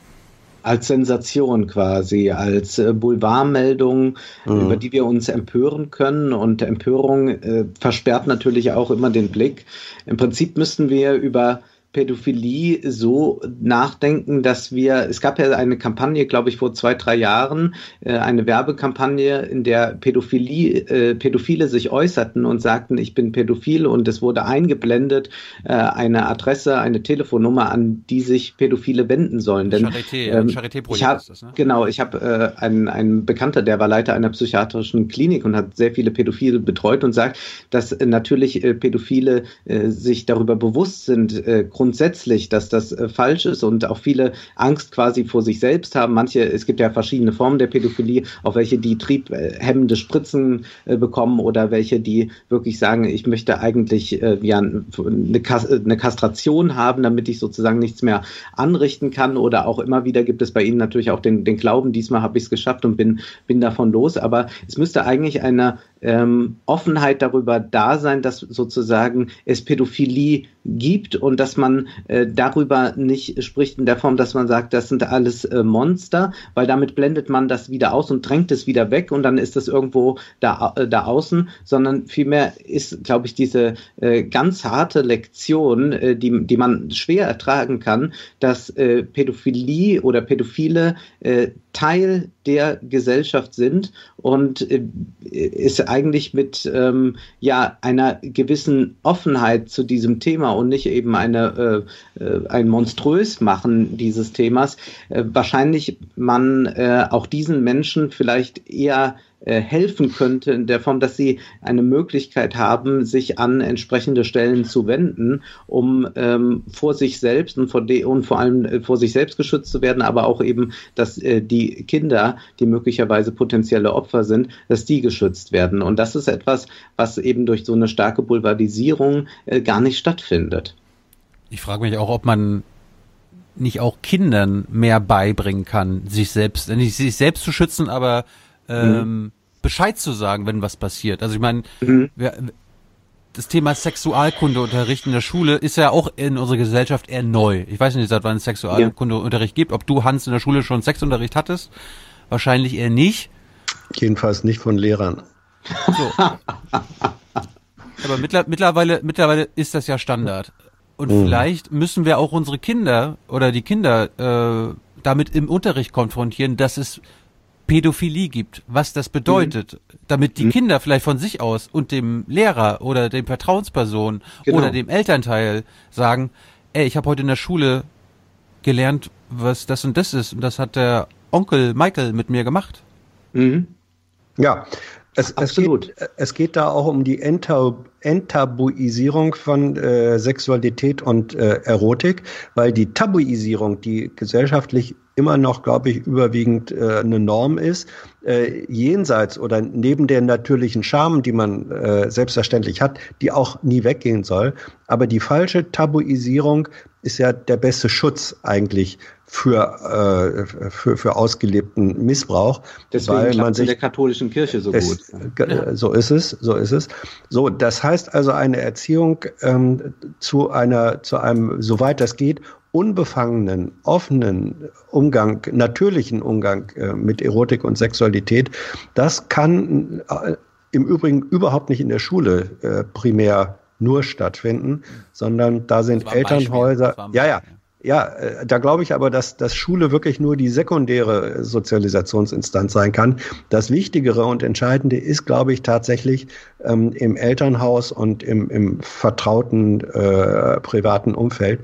als Sensation quasi, als äh, Boulevardmeldung, mhm. über die wir uns empören können. Und Empörung äh, versperrt natürlich auch immer den Blick. Im Prinzip müssten wir über Pädophilie so nachdenken, dass wir, es gab ja eine Kampagne, glaube ich, vor zwei, drei Jahren, äh, eine Werbekampagne, in der Pädophilie, äh, Pädophile sich äußerten und sagten, ich bin pädophil und es wurde eingeblendet äh, eine Adresse, eine Telefonnummer, an die sich Pädophile wenden sollen. Denn, Charité, ähm, Charité ich hab, ist das, ne? Genau, ich habe äh, einen, einen Bekannter, der war Leiter einer psychiatrischen Klinik und hat sehr viele Pädophile betreut und sagt, dass natürlich äh, Pädophile äh, sich darüber bewusst sind, äh, grundsätzlich, dass das äh, falsch ist und auch viele Angst quasi vor sich selbst haben. Manche, es gibt ja verschiedene Formen der Pädophilie, auch welche, die triebhemmende Spritzen äh, bekommen oder welche, die wirklich sagen, ich möchte eigentlich äh, ja, eine, eine Kastration haben, damit ich sozusagen nichts mehr anrichten kann. Oder auch immer wieder gibt es bei ihnen natürlich auch den, den Glauben, diesmal habe ich es geschafft und bin, bin davon los. Aber es müsste eigentlich eine ähm, Offenheit darüber da sein, dass sozusagen es Pädophilie gibt und dass man äh, darüber nicht spricht in der Form, dass man sagt, das sind alles äh, Monster, weil damit blendet man das wieder aus und drängt es wieder weg und dann ist das irgendwo da, äh, da außen, sondern vielmehr ist, glaube ich, diese äh, ganz harte Lektion, äh, die, die man schwer ertragen kann, dass äh, Pädophilie oder Pädophile Teil der Gesellschaft sind und äh, ist eigentlich mit ähm, ja einer gewissen Offenheit zu diesem Thema und nicht eben eine äh, äh, ein monströs machen dieses Themas. Äh, wahrscheinlich man äh, auch diesen Menschen vielleicht eher helfen könnte, in der Form, dass sie eine Möglichkeit haben, sich an entsprechende Stellen zu wenden, um ähm, vor sich selbst und vor, und vor allem äh, vor sich selbst geschützt zu werden, aber auch eben, dass äh, die Kinder, die möglicherweise potenzielle Opfer sind, dass die geschützt werden. Und das ist etwas, was eben durch so eine starke Boulevardisierung äh, gar nicht stattfindet. Ich frage mich auch, ob man nicht auch Kindern mehr beibringen kann, sich selbst, nicht sich selbst zu schützen, aber ähm, mhm. Bescheid zu sagen, wenn was passiert. Also ich meine, mhm. das Thema Sexualkundeunterricht in der Schule ist ja auch in unserer Gesellschaft eher neu. Ich weiß nicht, seit wann es Sexualkundeunterricht gibt. Ob du, Hans, in der Schule schon Sexunterricht hattest? Wahrscheinlich eher nicht. Jedenfalls nicht von Lehrern. So. Aber mittlerweile, mittlerweile ist das ja Standard. Und mhm. vielleicht müssen wir auch unsere Kinder oder die Kinder äh, damit im Unterricht konfrontieren, dass es Pädophilie gibt, was das bedeutet, mhm. damit die mhm. Kinder vielleicht von sich aus und dem Lehrer oder dem Vertrauensperson genau. oder dem Elternteil sagen, ey, ich habe heute in der Schule gelernt, was das und das ist und das hat der Onkel Michael mit mir gemacht. Mhm. Ja, es, es, geht, es geht da auch um die Entab Enttabuisierung von äh, Sexualität und äh, Erotik, weil die Tabuisierung, die gesellschaftlich immer noch, glaube ich, überwiegend äh, eine Norm ist, äh, jenseits oder neben der natürlichen Scham, die man äh, selbstverständlich hat, die auch nie weggehen soll. Aber die falsche Tabuisierung ist ja der beste Schutz eigentlich für, äh, für, für ausgelebten Missbrauch. Deswegen weil man sich, in der katholischen Kirche so es, gut. So ist es, so ist es. So, das heißt also eine Erziehung ähm, zu einer, zu einem, soweit das geht, unbefangenen, offenen Umgang, natürlichen Umgang äh, mit Erotik und Sexualität, das kann äh, im Übrigen überhaupt nicht in der Schule äh, primär nur stattfinden, sondern da sind Elternhäuser. Ja, ja, ja, äh, da glaube ich aber, dass, dass Schule wirklich nur die sekundäre Sozialisationsinstanz sein kann. Das Wichtigere und Entscheidende ist, glaube ich, tatsächlich ähm, im Elternhaus und im, im vertrauten äh, privaten Umfeld.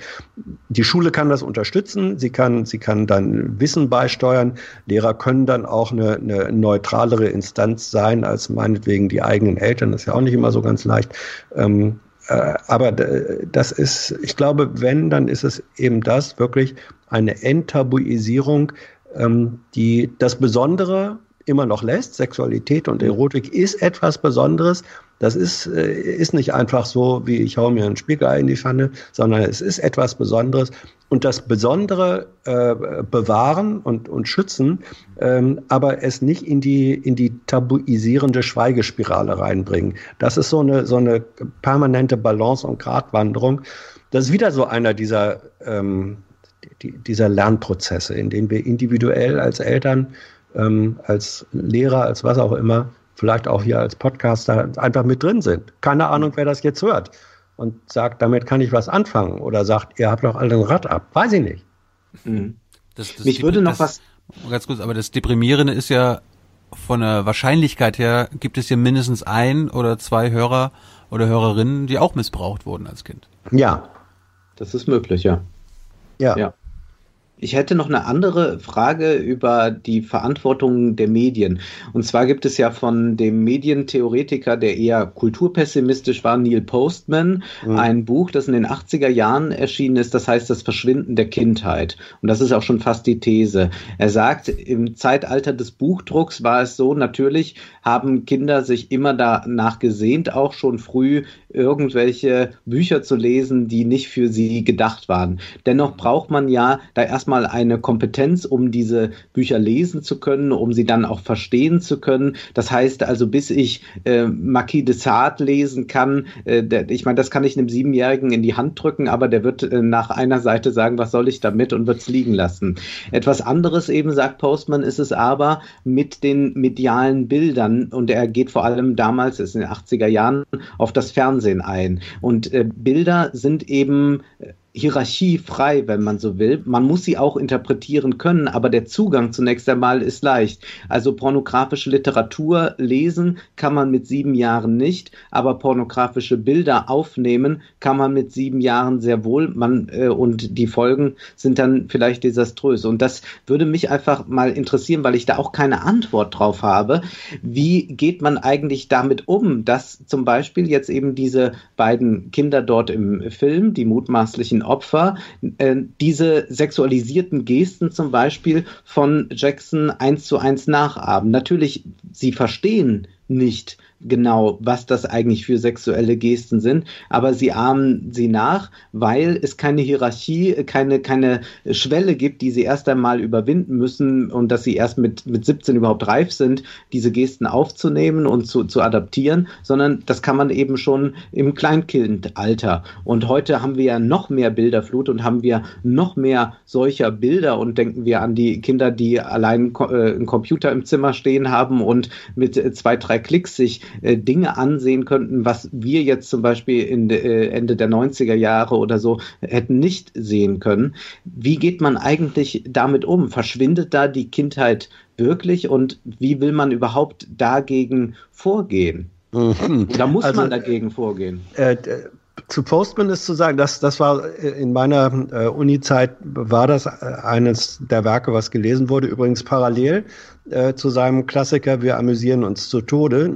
Die Schule kann das unterstützen, sie kann, sie kann dann Wissen beisteuern. Lehrer können dann auch eine, eine neutralere Instanz sein als meinetwegen die eigenen Eltern. Das ist ja auch nicht immer so ganz leicht. Ähm, äh, aber das ist, ich glaube, wenn, dann ist es eben das wirklich eine Enttabuisierung, ähm, die das Besondere immer noch lässt. Sexualität und Erotik ist etwas Besonderes. Das ist, äh, ist nicht einfach so, wie ich hau mir einen Spiegelei in die Pfanne, sondern es ist etwas Besonderes. Und das Besondere äh, bewahren und, und schützen, ähm, aber es nicht in die, in die tabuisierende Schweigespirale reinbringen. Das ist so eine, so eine permanente Balance- und Gratwanderung. Das ist wieder so einer dieser, ähm, die, dieser Lernprozesse, in denen wir individuell als Eltern ähm, als Lehrer, als was auch immer, vielleicht auch hier als Podcaster einfach mit drin sind. Keine Ahnung, wer das jetzt hört und sagt, damit kann ich was anfangen oder sagt, ihr habt doch alle ein Rad ab. Weiß ich nicht. Mhm. Das, das Mich würde noch das, was. Ganz kurz, aber das Deprimierende ist ja von der Wahrscheinlichkeit her gibt es hier mindestens ein oder zwei Hörer oder Hörerinnen, die auch missbraucht wurden als Kind. Ja. Das ist möglich, ja. Ja. ja. Ich hätte noch eine andere Frage über die Verantwortung der Medien. Und zwar gibt es ja von dem Medientheoretiker, der eher kulturpessimistisch war, Neil Postman, mhm. ein Buch, das in den 80er Jahren erschienen ist, das heißt Das Verschwinden der Kindheit. Und das ist auch schon fast die These. Er sagt, im Zeitalter des Buchdrucks war es so, natürlich haben Kinder sich immer danach gesehnt, auch schon früh irgendwelche Bücher zu lesen, die nicht für sie gedacht waren. Dennoch braucht man ja da erstmal eine Kompetenz, um diese Bücher lesen zu können, um sie dann auch verstehen zu können. Das heißt also, bis ich äh, Marquis de Sade lesen kann, äh, der, ich meine, das kann ich einem Siebenjährigen in die Hand drücken, aber der wird äh, nach einer Seite sagen, was soll ich damit und wird es liegen lassen. Etwas anderes eben, sagt Postman, ist es aber mit den medialen Bildern und er geht vor allem damals, ist in den 80er Jahren, auf das Fernsehen Fernsehen ein. Und äh, Bilder sind eben äh, hierarchiefrei, wenn man so will. Man muss sie auch interpretieren können, aber der Zugang zunächst einmal ist leicht. Also pornografische Literatur lesen kann man mit sieben Jahren nicht, aber pornografische Bilder aufnehmen kann man mit sieben Jahren sehr wohl. Man, äh, und die Folgen sind dann vielleicht desaströs. Und das würde mich einfach mal interessieren, weil ich da auch keine Antwort drauf habe. Wie geht man eigentlich damit um, dass zum Beispiel jetzt eben diese beiden Kinder dort im Film, die mutmaßlichen Opfer äh, diese sexualisierten Gesten zum Beispiel von Jackson eins zu eins nachahmen. Natürlich, sie verstehen nicht, genau, was das eigentlich für sexuelle Gesten sind, aber sie ahmen sie nach, weil es keine Hierarchie, keine, keine Schwelle gibt, die sie erst einmal überwinden müssen und dass sie erst mit, mit 17 überhaupt reif sind, diese Gesten aufzunehmen und zu, zu adaptieren, sondern das kann man eben schon im Kleinkindalter. Und heute haben wir ja noch mehr Bilderflut und haben wir noch mehr solcher Bilder und denken wir an die Kinder, die allein äh, einen Computer im Zimmer stehen haben und mit zwei, drei Klicks sich äh, Dinge ansehen könnten, was wir jetzt zum Beispiel in äh, Ende der 90er Jahre oder so hätten nicht sehen können. Wie geht man eigentlich damit um? Verschwindet da die Kindheit wirklich und wie will man überhaupt dagegen vorgehen? Mhm. Da muss also, man dagegen vorgehen. Äh, zu Postman ist zu sagen, dass das war äh, in meiner äh, Uni-Zeit war das äh, eines der Werke, was gelesen wurde. Übrigens parallel äh, zu seinem Klassiker Wir amüsieren uns zu Tode.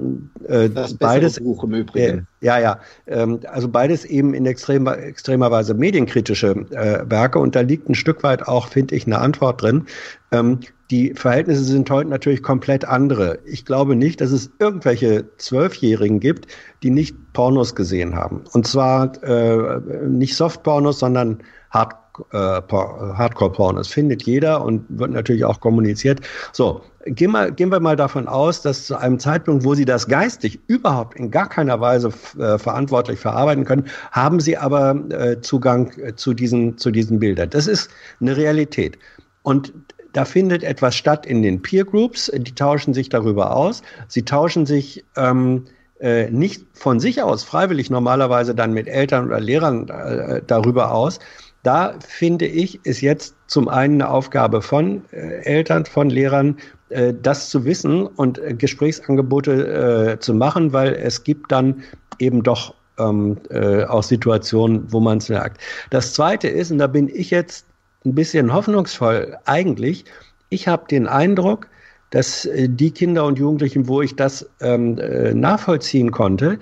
Äh, das beides Buch im Übrigen. Äh, ja, ja. Ähm, also beides eben in extremer, extremer Weise medienkritische äh, Werke und da liegt ein Stück weit auch, finde ich, eine Antwort drin. Ähm, die Verhältnisse sind heute natürlich komplett andere. Ich glaube nicht, dass es irgendwelche Zwölfjährigen gibt, die nicht Pornos gesehen haben. Und zwar äh, nicht Softpornos, sondern Hard, äh, Hardcore-Pornos. Findet jeder und wird natürlich auch kommuniziert. So, gehen, mal, gehen wir mal davon aus, dass zu einem Zeitpunkt, wo sie das geistig überhaupt in gar keiner Weise äh, verantwortlich verarbeiten können, haben sie aber äh, Zugang zu diesen, zu diesen Bildern. Das ist eine Realität. Und da findet etwas statt in den Peer Groups, die tauschen sich darüber aus. Sie tauschen sich ähm, äh, nicht von sich aus freiwillig normalerweise dann mit Eltern oder Lehrern äh, darüber aus. Da finde ich, ist jetzt zum einen eine Aufgabe von äh, Eltern, von Lehrern, äh, das zu wissen und äh, Gesprächsangebote äh, zu machen, weil es gibt dann eben doch ähm, äh, auch Situationen, wo man es merkt. Das Zweite ist, und da bin ich jetzt ein bisschen hoffnungsvoll eigentlich. Ich habe den Eindruck, dass äh, die Kinder und Jugendlichen, wo ich das ähm, äh, nachvollziehen konnte,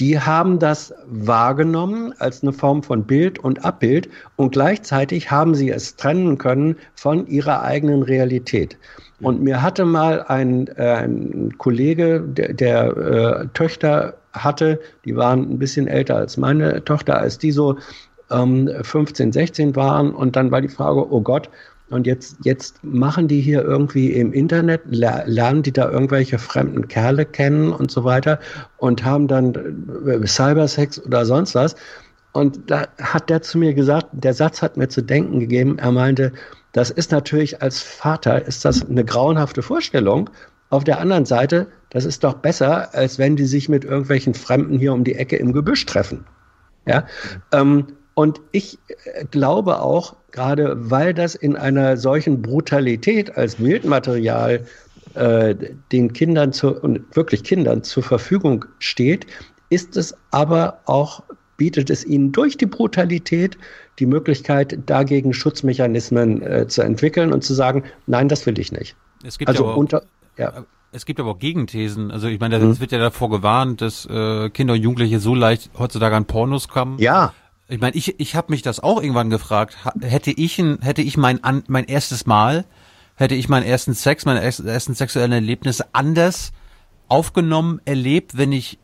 die haben das wahrgenommen als eine Form von Bild und Abbild und gleichzeitig haben sie es trennen können von ihrer eigenen Realität. Und mir hatte mal ein, äh, ein Kollege, der, der äh, Töchter hatte, die waren ein bisschen älter als meine Tochter, als die so ähm, 15, 16 waren und dann war die Frage, oh Gott, und jetzt, jetzt machen die hier irgendwie im Internet, lernen die da irgendwelche fremden Kerle kennen und so weiter und haben dann äh, Cybersex oder sonst was. Und da hat der zu mir gesagt, der Satz hat mir zu denken gegeben, er meinte, das ist natürlich als Vater, ist das eine grauenhafte Vorstellung. Auf der anderen Seite, das ist doch besser, als wenn die sich mit irgendwelchen Fremden hier um die Ecke im Gebüsch treffen. Ja, ähm, und ich äh, glaube auch, gerade weil das in einer solchen Brutalität als Bildmaterial äh, den Kindern zu, und wirklich Kindern zur Verfügung steht, ist es aber auch, bietet es ihnen durch die Brutalität die Möglichkeit, dagegen Schutzmechanismen äh, zu entwickeln und zu sagen, nein, das will ich nicht. Es gibt also aber unter, ja. Es gibt aber auch Gegenthesen. Also ich meine, es hm. wird ja davor gewarnt, dass äh, Kinder und Jugendliche so leicht heutzutage an Pornos kommen. Ja. Ich meine, ich, ich habe mich das auch irgendwann gefragt. Hätte ich, ein, hätte ich mein, an, mein erstes Mal, hätte ich meinen ersten Sex, meine ersten sexuellen Erlebnisse anders aufgenommen, erlebt, wenn ich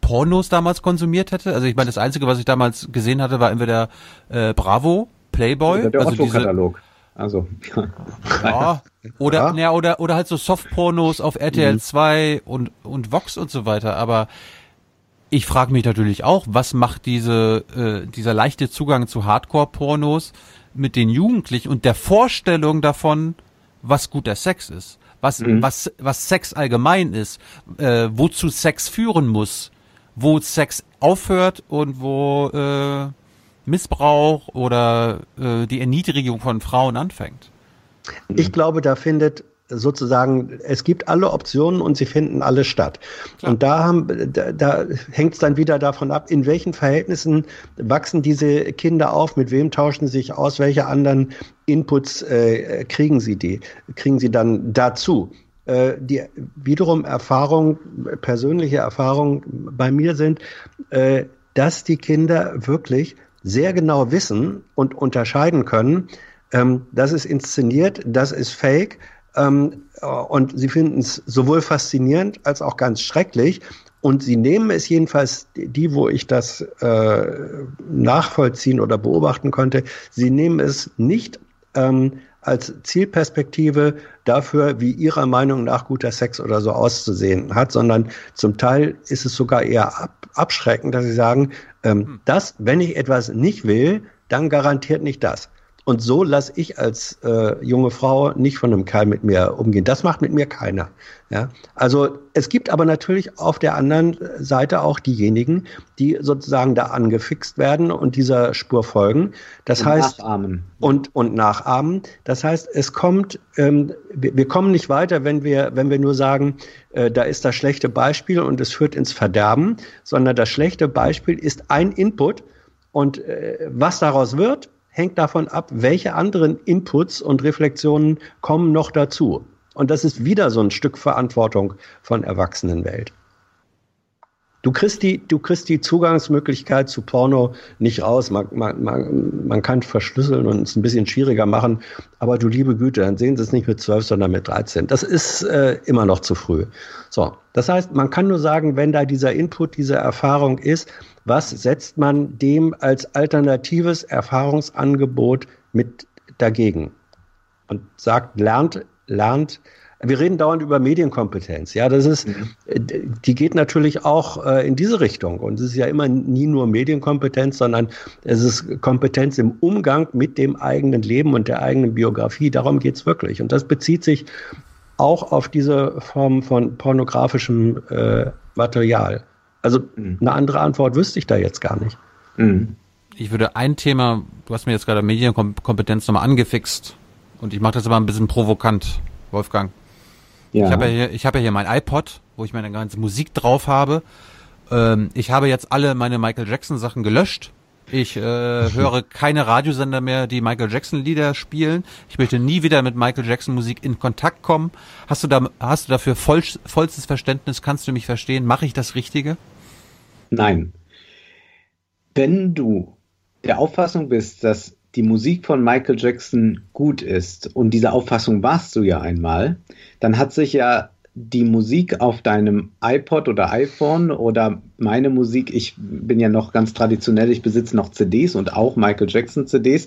Pornos damals konsumiert hätte? Also ich meine, das Einzige, was ich damals gesehen hatte, war entweder äh, Bravo, Playboy, oder der also Otto-Katalog. Also ja. oder ja. ja. oder oder halt so Softpornos auf RTL mhm. 2 und und Vox und so weiter, aber ich frage mich natürlich auch, was macht diese, äh, dieser leichte Zugang zu Hardcore-Pornos mit den Jugendlichen und der Vorstellung davon, was guter Sex ist, was, mhm. was, was Sex allgemein ist, äh, wozu Sex führen muss, wo Sex aufhört und wo äh, Missbrauch oder äh, die Erniedrigung von Frauen anfängt. Ich glaube, da findet sozusagen, es gibt alle Optionen und sie finden alle statt. Klar. Und da, haben, da, da hängt es dann wieder davon ab, in welchen Verhältnissen wachsen diese Kinder auf, mit wem tauschen sie sich aus, welche anderen Inputs äh, kriegen sie die, kriegen sie dann dazu. Äh, die wiederum Erfahrung, persönliche Erfahrung bei mir sind, äh, dass die Kinder wirklich sehr genau wissen und unterscheiden können, ähm, das ist inszeniert, das ist fake, ähm, und sie finden es sowohl faszinierend als auch ganz schrecklich. Und sie nehmen es jedenfalls, die, wo ich das äh, nachvollziehen oder beobachten konnte, sie nehmen es nicht ähm, als Zielperspektive dafür, wie ihrer Meinung nach guter Sex oder so auszusehen hat, sondern zum Teil ist es sogar eher ab, abschreckend, dass sie sagen, ähm, hm. das, wenn ich etwas nicht will, dann garantiert nicht das. Und so lasse ich als äh, junge Frau nicht von einem Kerl mit mir umgehen. Das macht mit mir keiner. Ja? Also es gibt aber natürlich auf der anderen Seite auch diejenigen, die sozusagen da angefixt werden und dieser Spur folgen. Das und heißt nachahmen. und und nachahmen. Das heißt, es kommt, ähm, wir, wir, kommen nicht weiter, wenn wir wenn wir nur sagen, äh, da ist das schlechte Beispiel und es führt ins Verderben, sondern das schlechte Beispiel ist ein Input und äh, was daraus wird, hängt davon ab, welche anderen Inputs und Reflexionen kommen noch dazu. Und das ist wieder so ein Stück Verantwortung von Erwachsenenwelt. Du kriegst die, du kriegst die Zugangsmöglichkeit zu Porno nicht raus. Man, man, man, man kann verschlüsseln und es ein bisschen schwieriger machen. Aber du liebe Güte, dann sehen sie es nicht mit 12, sondern mit 13. Das ist äh, immer noch zu früh. So. Das heißt, man kann nur sagen, wenn da dieser Input, diese Erfahrung ist, was setzt man dem als alternatives Erfahrungsangebot mit dagegen? Und sagt, lernt, lernt, wir reden dauernd über Medienkompetenz. Ja, das ist, mhm. die geht natürlich auch äh, in diese Richtung. Und es ist ja immer nie nur Medienkompetenz, sondern es ist Kompetenz im Umgang mit dem eigenen Leben und der eigenen Biografie. Darum geht's wirklich. Und das bezieht sich auch auf diese Form von pornografischem äh, Material. Also mhm. eine andere Antwort wüsste ich da jetzt gar nicht. Mhm. Ich würde ein Thema, du hast mir jetzt gerade Medienkompetenz nochmal angefixt und ich mache das aber ein bisschen provokant, Wolfgang. Ja. Ich habe ja, hier, ich hab ja hier mein iPod, wo ich meine ganze Musik drauf habe. Ähm, ich habe jetzt alle meine Michael Jackson Sachen gelöscht. Ich äh, höre keine Radiosender mehr, die Michael Jackson Lieder spielen. Ich möchte nie wieder mit Michael Jackson Musik in Kontakt kommen. Hast du da, hast du dafür voll, vollstes Verständnis? Kannst du mich verstehen? Mache ich das Richtige? Nein. Wenn du der Auffassung bist, dass die Musik von Michael Jackson gut ist, und diese Auffassung warst du ja einmal, dann hat sich ja die Musik auf deinem iPod oder iPhone oder meine Musik, ich bin ja noch ganz traditionell, ich besitze noch CDs und auch Michael Jackson CDs.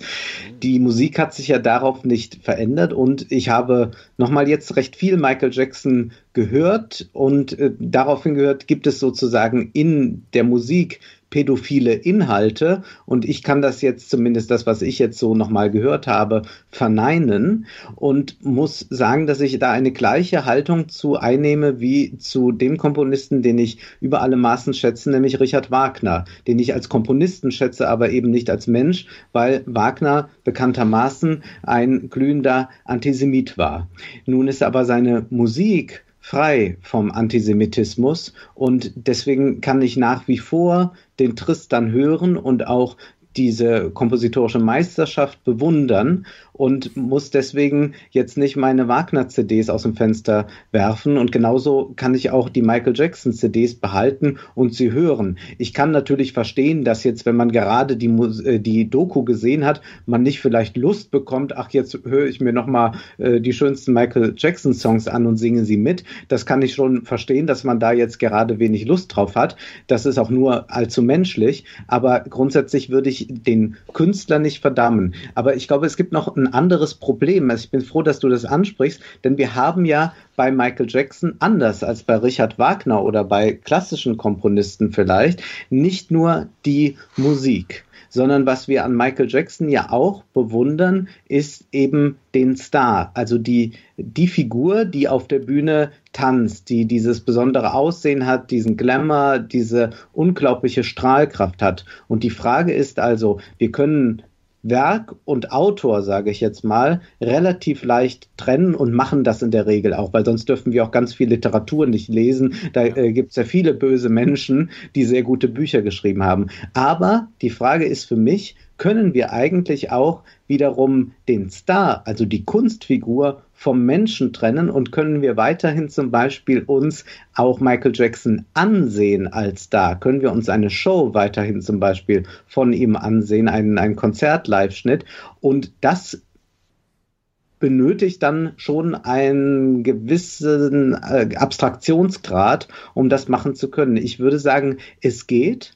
Die Musik hat sich ja darauf nicht verändert und ich habe nochmal jetzt recht viel Michael Jackson gehört und äh, daraufhin gehört, gibt es sozusagen in der Musik pädophile Inhalte und ich kann das jetzt zumindest das, was ich jetzt so nochmal gehört habe, verneinen und muss sagen, dass ich da eine gleiche Haltung zu einnehme wie zu dem Komponisten, den ich über alle Maßen schätze, nämlich Richard Wagner, den ich als Komponisten schätze, aber eben nicht als Mensch, weil Wagner bekanntermaßen ein glühender Antisemit war. Nun ist aber seine Musik frei vom Antisemitismus. Und deswegen kann ich nach wie vor den Tristan hören und auch diese kompositorische Meisterschaft bewundern und muss deswegen jetzt nicht meine Wagner-CDs aus dem Fenster werfen. Und genauso kann ich auch die Michael Jackson-CDs behalten und sie hören. Ich kann natürlich verstehen, dass jetzt, wenn man gerade die, äh, die Doku gesehen hat, man nicht vielleicht Lust bekommt, ach, jetzt höre ich mir nochmal äh, die schönsten Michael Jackson-Songs an und singe sie mit. Das kann ich schon verstehen, dass man da jetzt gerade wenig Lust drauf hat. Das ist auch nur allzu menschlich. Aber grundsätzlich würde ich den Künstler nicht verdammen. Aber ich glaube, es gibt noch anderes Problem. Also ich bin froh, dass du das ansprichst, denn wir haben ja bei Michael Jackson anders als bei Richard Wagner oder bei klassischen Komponisten vielleicht nicht nur die Musik sondern was wir an Michael Jackson ja auch bewundern, ist eben den Star, also die, die Figur, die auf der Bühne tanzt, die dieses besondere Aussehen hat, diesen Glamour, diese unglaubliche Strahlkraft hat. Und die Frage ist also, wir können Werk und Autor, sage ich jetzt mal, relativ leicht trennen und machen das in der Regel auch, weil sonst dürfen wir auch ganz viel Literatur nicht lesen. Da äh, gibt es ja viele böse Menschen, die sehr gute Bücher geschrieben haben. Aber die Frage ist für mich, können wir eigentlich auch wiederum den Star, also die Kunstfigur, vom Menschen trennen und können wir weiterhin zum Beispiel uns auch Michael Jackson ansehen als Star? Können wir uns eine Show weiterhin zum Beispiel von ihm ansehen, einen, einen Konzert-Live-Schnitt? Und das benötigt dann schon einen gewissen äh, Abstraktionsgrad, um das machen zu können. Ich würde sagen, es geht,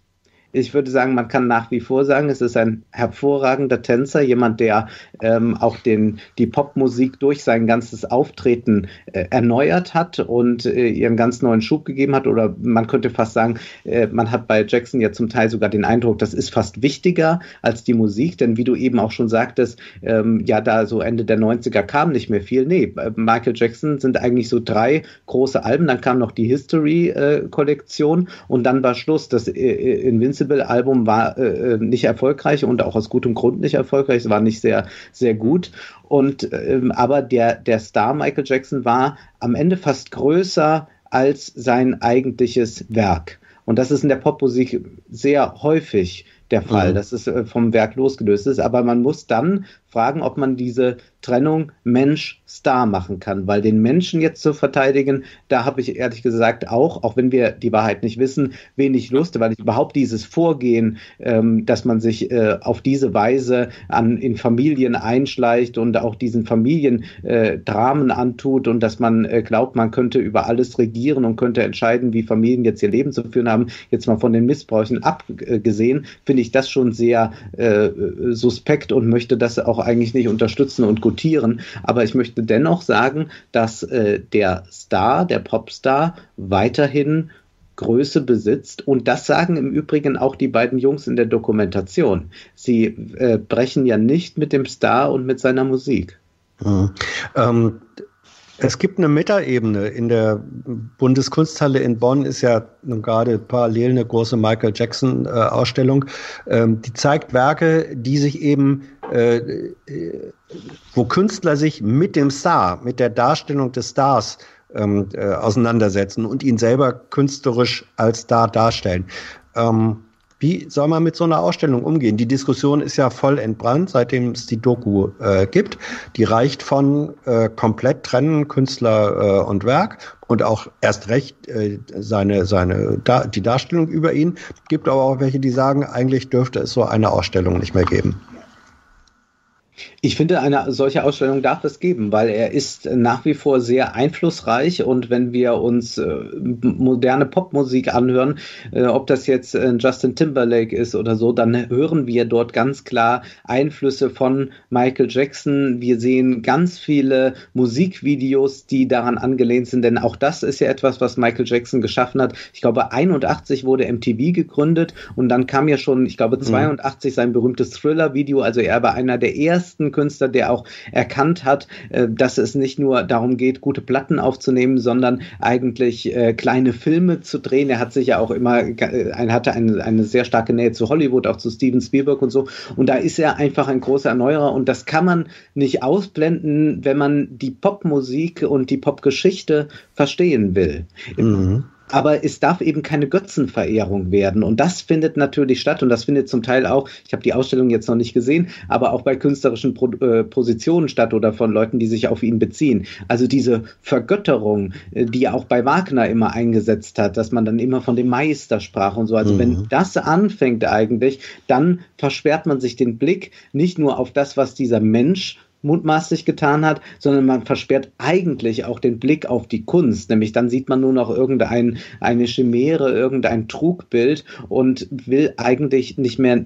Ich würde sagen, man kann nach wie vor sagen, es ist ein hervorragender Tänzer, jemand, der ähm, auch den, die Popmusik durch sein ganzes Auftreten äh, erneuert hat und äh, ihren ganz neuen Schub gegeben hat. Oder man könnte fast sagen, äh, man hat bei Jackson ja zum Teil sogar den Eindruck, das ist fast wichtiger als die Musik, denn wie du eben auch schon sagtest, ähm, ja, da so Ende der 90er kam nicht mehr viel. Nee, Michael Jackson sind eigentlich so drei große Alben, dann kam noch die History-Kollektion und dann war Schluss. Das äh, Invincible-Album war äh, nicht erfolgreich und auch aus gutem Grund nicht erfolgreich. Es war nicht sehr, sehr gut. Und ähm, aber der, der Star Michael Jackson war am Ende fast größer als sein eigentliches Werk. Und das ist in der Popmusik sehr häufig der Fall, mhm. dass es äh, vom Werk losgelöst ist. Aber man muss dann fragen, ob man diese Trennung Mensch-Star machen kann, weil den Menschen jetzt zu verteidigen, da habe ich ehrlich gesagt auch, auch wenn wir die Wahrheit nicht wissen, wenig Lust, weil ich überhaupt dieses Vorgehen, ähm, dass man sich äh, auf diese Weise an, in Familien einschleicht und auch diesen Familien äh, Dramen antut und dass man äh, glaubt, man könnte über alles regieren und könnte entscheiden, wie Familien jetzt ihr Leben zu führen haben, jetzt mal von den Missbräuchen abgesehen, finde ich das schon sehr äh, suspekt und möchte das auch eigentlich nicht unterstützen und gutieren. Aber ich möchte dennoch sagen, dass äh, der Star, der Popstar, weiterhin Größe besitzt. Und das sagen im Übrigen auch die beiden Jungs in der Dokumentation. Sie äh, brechen ja nicht mit dem Star und mit seiner Musik. Mhm. Ähm, es gibt eine Metaebene. In der Bundeskunsthalle in Bonn ist ja nun gerade parallel eine große Michael Jackson äh. Ähm, die zeigt Werke, die sich eben, äh, äh, wo Künstler sich mit dem Star, mit der Darstellung des Stars ähm, äh, auseinandersetzen und ihn selber künstlerisch als Star darstellen. Ähm, wie soll man mit so einer Ausstellung umgehen? Die Diskussion ist ja voll entbrannt, seitdem es die Doku äh, gibt. Die reicht von äh, komplett trennen Künstler äh, und Werk und auch erst recht äh, seine, seine da, die Darstellung über ihn. Gibt aber auch welche, die sagen, eigentlich dürfte es so eine Ausstellung nicht mehr geben. Ich finde, eine solche Ausstellung darf es geben, weil er ist nach wie vor sehr einflussreich und wenn wir uns äh, moderne Popmusik anhören, äh, ob das jetzt äh, Justin Timberlake ist oder so, dann hören wir dort ganz klar Einflüsse von Michael Jackson. Wir sehen ganz viele Musikvideos, die daran angelehnt sind, denn auch das ist ja etwas, was Michael Jackson geschaffen hat. Ich glaube, 81 wurde MTV gegründet und dann kam ja schon, ich glaube, 82 mhm. sein berühmtes Thriller-Video. Also er war einer der ersten ersten Künstler, der auch erkannt hat, äh, dass es nicht nur darum geht, gute Platten aufzunehmen, sondern eigentlich äh, kleine Filme zu drehen. Er hat sich ja auch immer, äh, hatte eine, eine sehr starke Nähe zu Hollywood, auch zu Steven Spielberg und so. Und da ist er einfach ein großer Erneuerer und das kann man nicht ausblenden, wenn man die Popmusik und die Popgeschichte verstehen will. Mhm aber es darf eben keine Götzenverehrung werden. Und das findet natürlich statt und das findet zum Teil auch, ich habe die Ausstellung jetzt noch nicht gesehen, aber auch bei künstlerischen Pro äh, Positionen statt oder von Leuten, die sich auf ihn beziehen. Also diese Vergötterung, äh, die er auch bei Wagner immer eingesetzt hat, dass man dann immer von dem Meister sprach und so. Also mhm. wenn das anfängt eigentlich, dann versperrt man sich den Blick nicht nur auf das, was dieser Mensch mutmaßlich getan hat, sondern man versperrt eigentlich auch den Blick auf die Kunst. Nämlich dann sieht man nur noch irgendein eine Chimäre, irgendein Trugbild und will eigentlich nicht mehr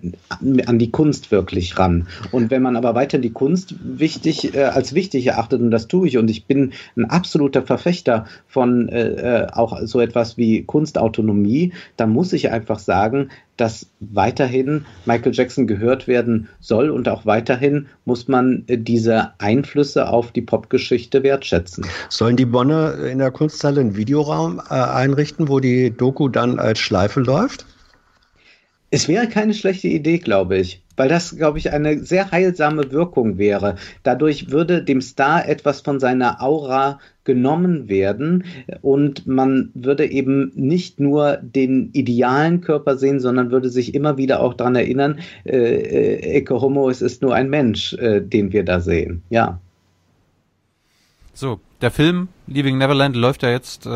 an die Kunst wirklich ran. Und wenn man aber weiter die Kunst wichtig äh, als wichtig erachtet und das tue ich und ich bin ein absoluter Verfechter von äh, äh auch so etwas wie Kunstautonomie, dann muss ich einfach sagen, dass weiterhin Michael Jackson gehört werden soll und auch weiterhin muss man äh, diese Einflüsse auf die Popgeschichte wertschätzen. Sollen die Bonner in der Kunsthalle einen Videoraum äh, einrichten, wo die Doku dann als Schleife läuft? Es wäre keine schlechte Idee, glaube ich weil das, glaube ich, eine sehr heilsame Wirkung wäre. Dadurch würde dem Star etwas von seiner Aura genommen werden und man würde eben nicht nur den idealen Körper sehen, sondern würde sich immer wieder auch daran erinnern, äh, äh, Ecce Homo, es ist nur ein Mensch, äh, den wir da sehen. Ja. So, der Film Leaving Neverland läuft ja jetzt äh,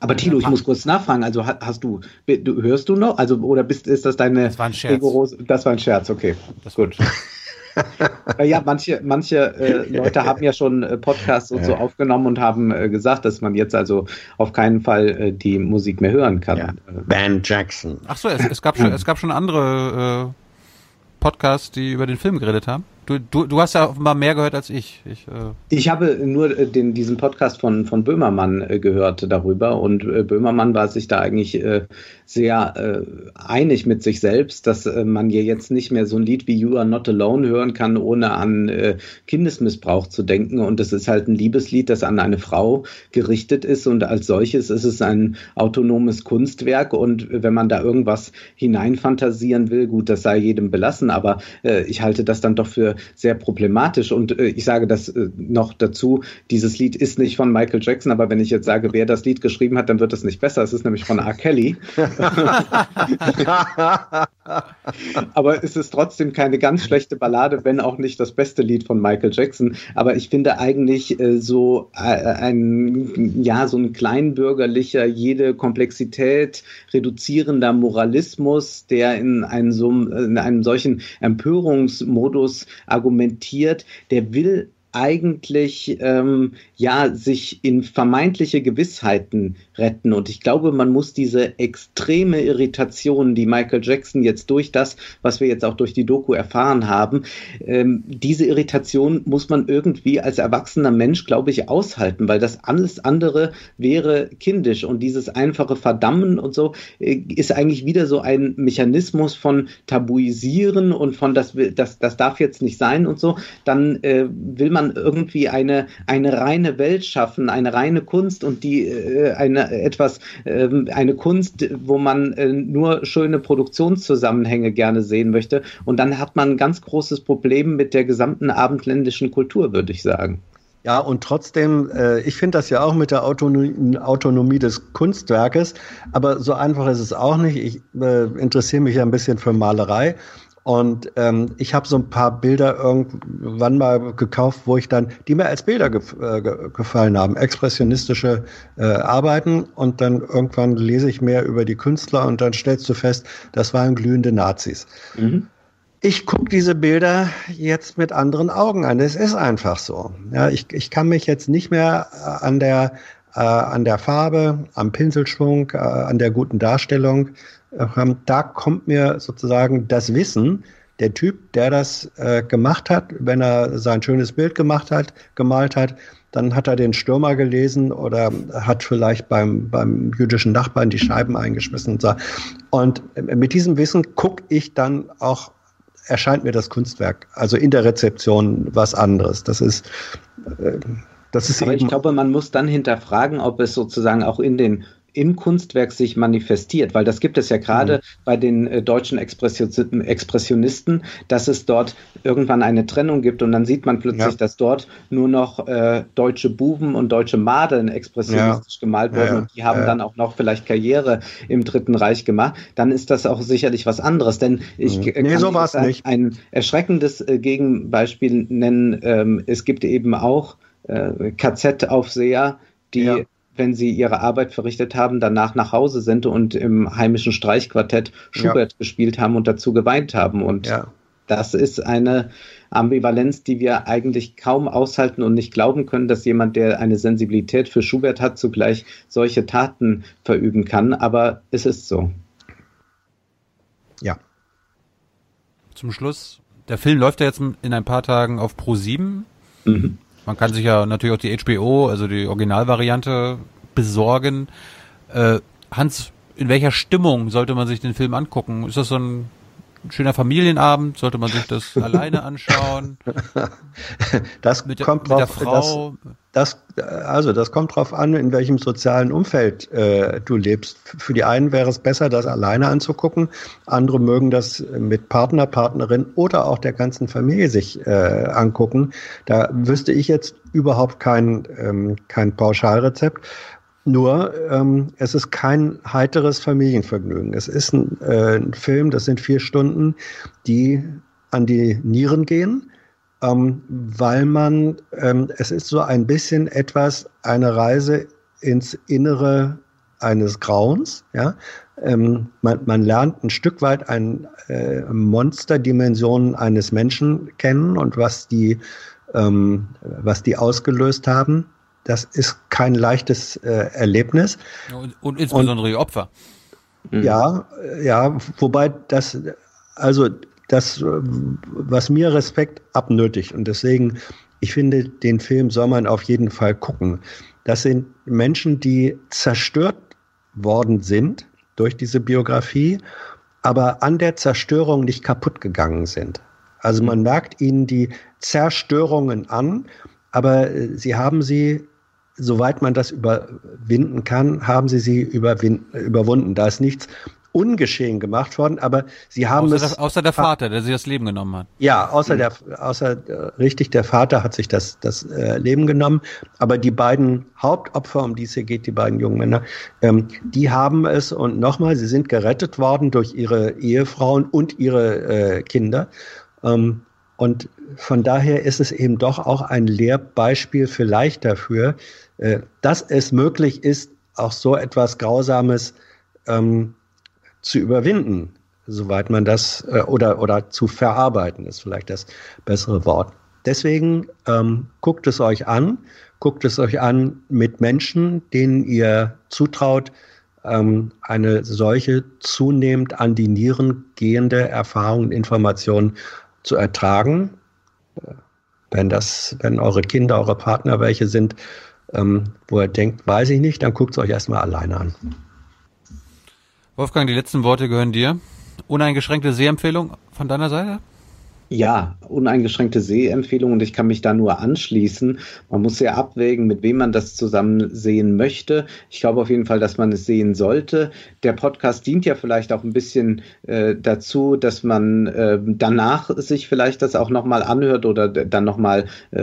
aber Tilo, ich muss kurz nachfragen. Also hast du, hörst du noch? Also oder bist ist das deine? Das war ein Scherz. das war ein Scherz. Okay, das gut. ja, manche, manche äh, Leute haben ja schon äh, Podcasts und so aufgenommen und haben äh, gesagt, dass man jetzt also auf keinen Fall äh, die Musik mehr hören kann. Ja. Van Jackson. Ach so, es, es, gab schon, es gab schon andere äh, Podcasts, die über den Film geredet haben. Du, du, du hast ja offenbar mehr gehört als ich. Ich, äh ich habe nur äh, den, diesen Podcast von, von Böhmermann äh, gehört darüber und äh, Böhmermann war sich da eigentlich sehr einig mit sich selbst, dass man hier jetzt nicht mehr so ein Lied wie You Are Not Alone hören kann, ohne an Kindesmissbrauch zu denken. Und es ist halt ein Liebeslied, das an eine Frau gerichtet ist und als solches ist es ein autonomes Kunstwerk. Und wenn man da irgendwas hineinfantasieren will, gut, das sei jedem belassen, aber ich halte das dann doch für sehr problematisch. Und äh, ich sage das äh, noch dazu, dieses Lied ist nicht von Michael Jackson, aber wenn ich jetzt sage, wer das Lied geschrieben hat, dann wird es nicht besser. Es ist nämlich von R. Kelly. aber es ist trotzdem keine ganz schlechte Ballade, wenn auch nicht das beste Lied von Michael Jackson. Aber ich finde eigentlich äh, so äh, ein, ja, so ein kleinbürgerlicher, jede Komplexität reduzierender Moralismus, der in einem, so, in einem solchen Empörungsmodus argumentiert, der will eigentlich ähm, ja sich in vermeintliche Gewissheiten retten. Und ich glaube, man muss diese extreme Irritation, die Michael Jackson jetzt durch das, was wir jetzt auch durch die Doku erfahren haben, ähm, diese Irritation muss man irgendwie als erwachsener Mensch, glaube ich, aushalten, weil das alles andere wäre kindisch. Und dieses einfache Verdammen und so äh, ist eigentlich wieder so ein Mechanismus von Tabuisieren und von das, das, das darf jetzt nicht sein und so. Dann äh, will man irgendwie eine, eine reine Welt schaffen, eine reine Kunst und die äh, eine etwas, äh, eine Kunst, wo man äh, nur schöne Produktionszusammenhänge gerne sehen möchte. Und dann hat man ein ganz großes Problem mit der gesamten abendländischen Kultur, würde ich sagen. Ja, und trotzdem, äh, ich finde das ja auch mit der Autonomie, Autonomie, des Kunstwerkes, aber so einfach ist es auch nicht. Ich äh, interessiere mich ja ein bisschen für Malerei und ähm, ich habe so ein paar Bilder irgendwann mal gekauft, wo ich dann, die mir als Bilder gef äh, gefallen haben, expressionistische äh, Arbeiten. Und dann irgendwann lese ich mehr über die Künstler und dann stellst du fest, das waren glühende Nazis. Mhm. Ich gucke diese Bilder jetzt mit anderen Augen an. Es ist einfach so. Ja, ich, ich kann mich jetzt nicht mehr äh, an der äh, an der Farbe, am Pinselschwung, äh, an der guten Darstellung ähm, da kommt mir sozusagen das Wissen, der Typ, der das äh, gemacht hat, wenn er sein schönes Bild gemacht hat, gemalt hat, dann hat er den Stürmer gelesen oder hat vielleicht beim, beim jüdischen Nachbarn die Scheiben eingeschmissen und so. Und mit diesem Wissen gucke ich dann auch, erscheint mir das Kunstwerk, also in der Rezeption was anderes. Das ist, äh, das ist Aber ich glaube, man muss dann hinterfragen, ob es sozusagen auch in den im Kunstwerk sich manifestiert, weil das gibt es ja gerade mhm. bei den äh, deutschen Expressionisten, dass es dort irgendwann eine Trennung gibt und dann sieht man plötzlich, ja. dass dort nur noch äh, deutsche Buben und deutsche Madeln expressionistisch ja. gemalt wurden ja, und die haben dann auch noch vielleicht Karriere im Dritten Reich gemacht, dann ist das auch sicherlich was anderes, denn ich mhm. nee, so ein, nicht. ein erschreckendes äh, Gegenbeispiel nennen, ähm, es gibt eben auch äh, KZ-Aufseher, die wenn sie ihre Arbeit verrichtet haben, danach nach Hause sind und im heimischen Streichquartett Schubert ja. gespielt haben und dazu geweint haben. Und ja. das ist eine Ambivalenz, die wir eigentlich kaum aushalten und nicht glauben können, dass jemand, der eine Sensibilität für Schubert hat, zugleich solche Taten verüben kann. Aber es ist so. Ja. Zum Schluss, der Film läuft ja jetzt in ein paar Tagen auf Pro 7. Mhm. Man kann sich ja natürlich auch die HBO, also die Originalvariante, besorgen. Äh, Hans, in welcher Stimmung sollte man sich den Film angucken? Ist das so ein schöner Familienabend? Sollte man sich das alleine anschauen? Das mit, kommt mit drauf, der Frau? Das, das, also das kommt drauf an, in welchem sozialen Umfeld äh, du lebst. Für die einen wäre es besser, das alleine anzugucken. Andere mögen das mit Partner, Partnerin oder auch der ganzen Familie sich äh, angucken. Da wüsste ich jetzt überhaupt kein, ähm, kein Pauschalrezept. Nur, ähm, es ist kein heiteres Familienvergnügen. Es ist ein, äh, ein Film, das sind vier Stunden, die an die Nieren gehen, ähm, weil man, ähm, es ist so ein bisschen etwas, eine Reise ins Innere eines Grauens. Ja, ähm, man, man lernt ein Stück weit ein äh, Monsterdimensionen eines Menschen kennen und was die ähm, was die ausgelöst haben. Das ist kein leichtes äh, Erlebnis. Und, und insbesondere und, die Opfer. Ja, ja, wobei das, also das, was mir Respekt abnötigt und deswegen, ich finde, den Film soll man auf jeden Fall gucken. Das sind Menschen, die zerstört worden sind durch diese Biografie, aber an der Zerstörung nicht kaputt gegangen sind. Also man merkt ihnen die Zerstörungen an, aber sie haben sie soweit man das überwinden kann, haben sie sie überwunden. Da ist nichts ungeschehen gemacht worden, aber sie haben außer es. Der, außer der Vater, der sich das Leben genommen hat. Ja, außer mhm. der, außer äh, richtig, der Vater hat sich das, das äh, Leben genommen, aber die beiden Hauptopfer, um die es hier geht, die beiden jungen Männer, ähm, die haben es und nochmal, sie sind gerettet worden durch ihre Ehefrauen und ihre äh, Kinder. Ähm, und von daher ist es eben doch auch ein Lehrbeispiel vielleicht dafür, äh, dass es möglich ist, auch so etwas Grausames ähm, zu überwinden, soweit man das äh, oder oder zu verarbeiten ist vielleicht das bessere Wort. Deswegen ähm, guckt es euch an, guckt es euch an mit Menschen, denen ihr zutraut, ähm, eine solche zunehmend an die Nieren gehende Erfahrung und Information zu ertragen. Wenn das, wenn eure Kinder, eure Partner welche sind, ähm, wo ihr denkt, weiß ich nicht, dann guckt es euch erstmal alleine an. Wolfgang, die letzten Worte gehören dir. Uneingeschränkte Sehempfehlung von deiner Seite? Ja, uneingeschränkte Sehempfehlung und ich kann mich da nur anschließen. Man muss sehr abwägen, mit wem man das zusammen sehen möchte. Ich glaube auf jeden Fall, dass man es sehen sollte. Der Podcast dient ja vielleicht auch ein bisschen äh, dazu, dass man äh, danach sich vielleicht das auch nochmal anhört oder dann nochmal äh,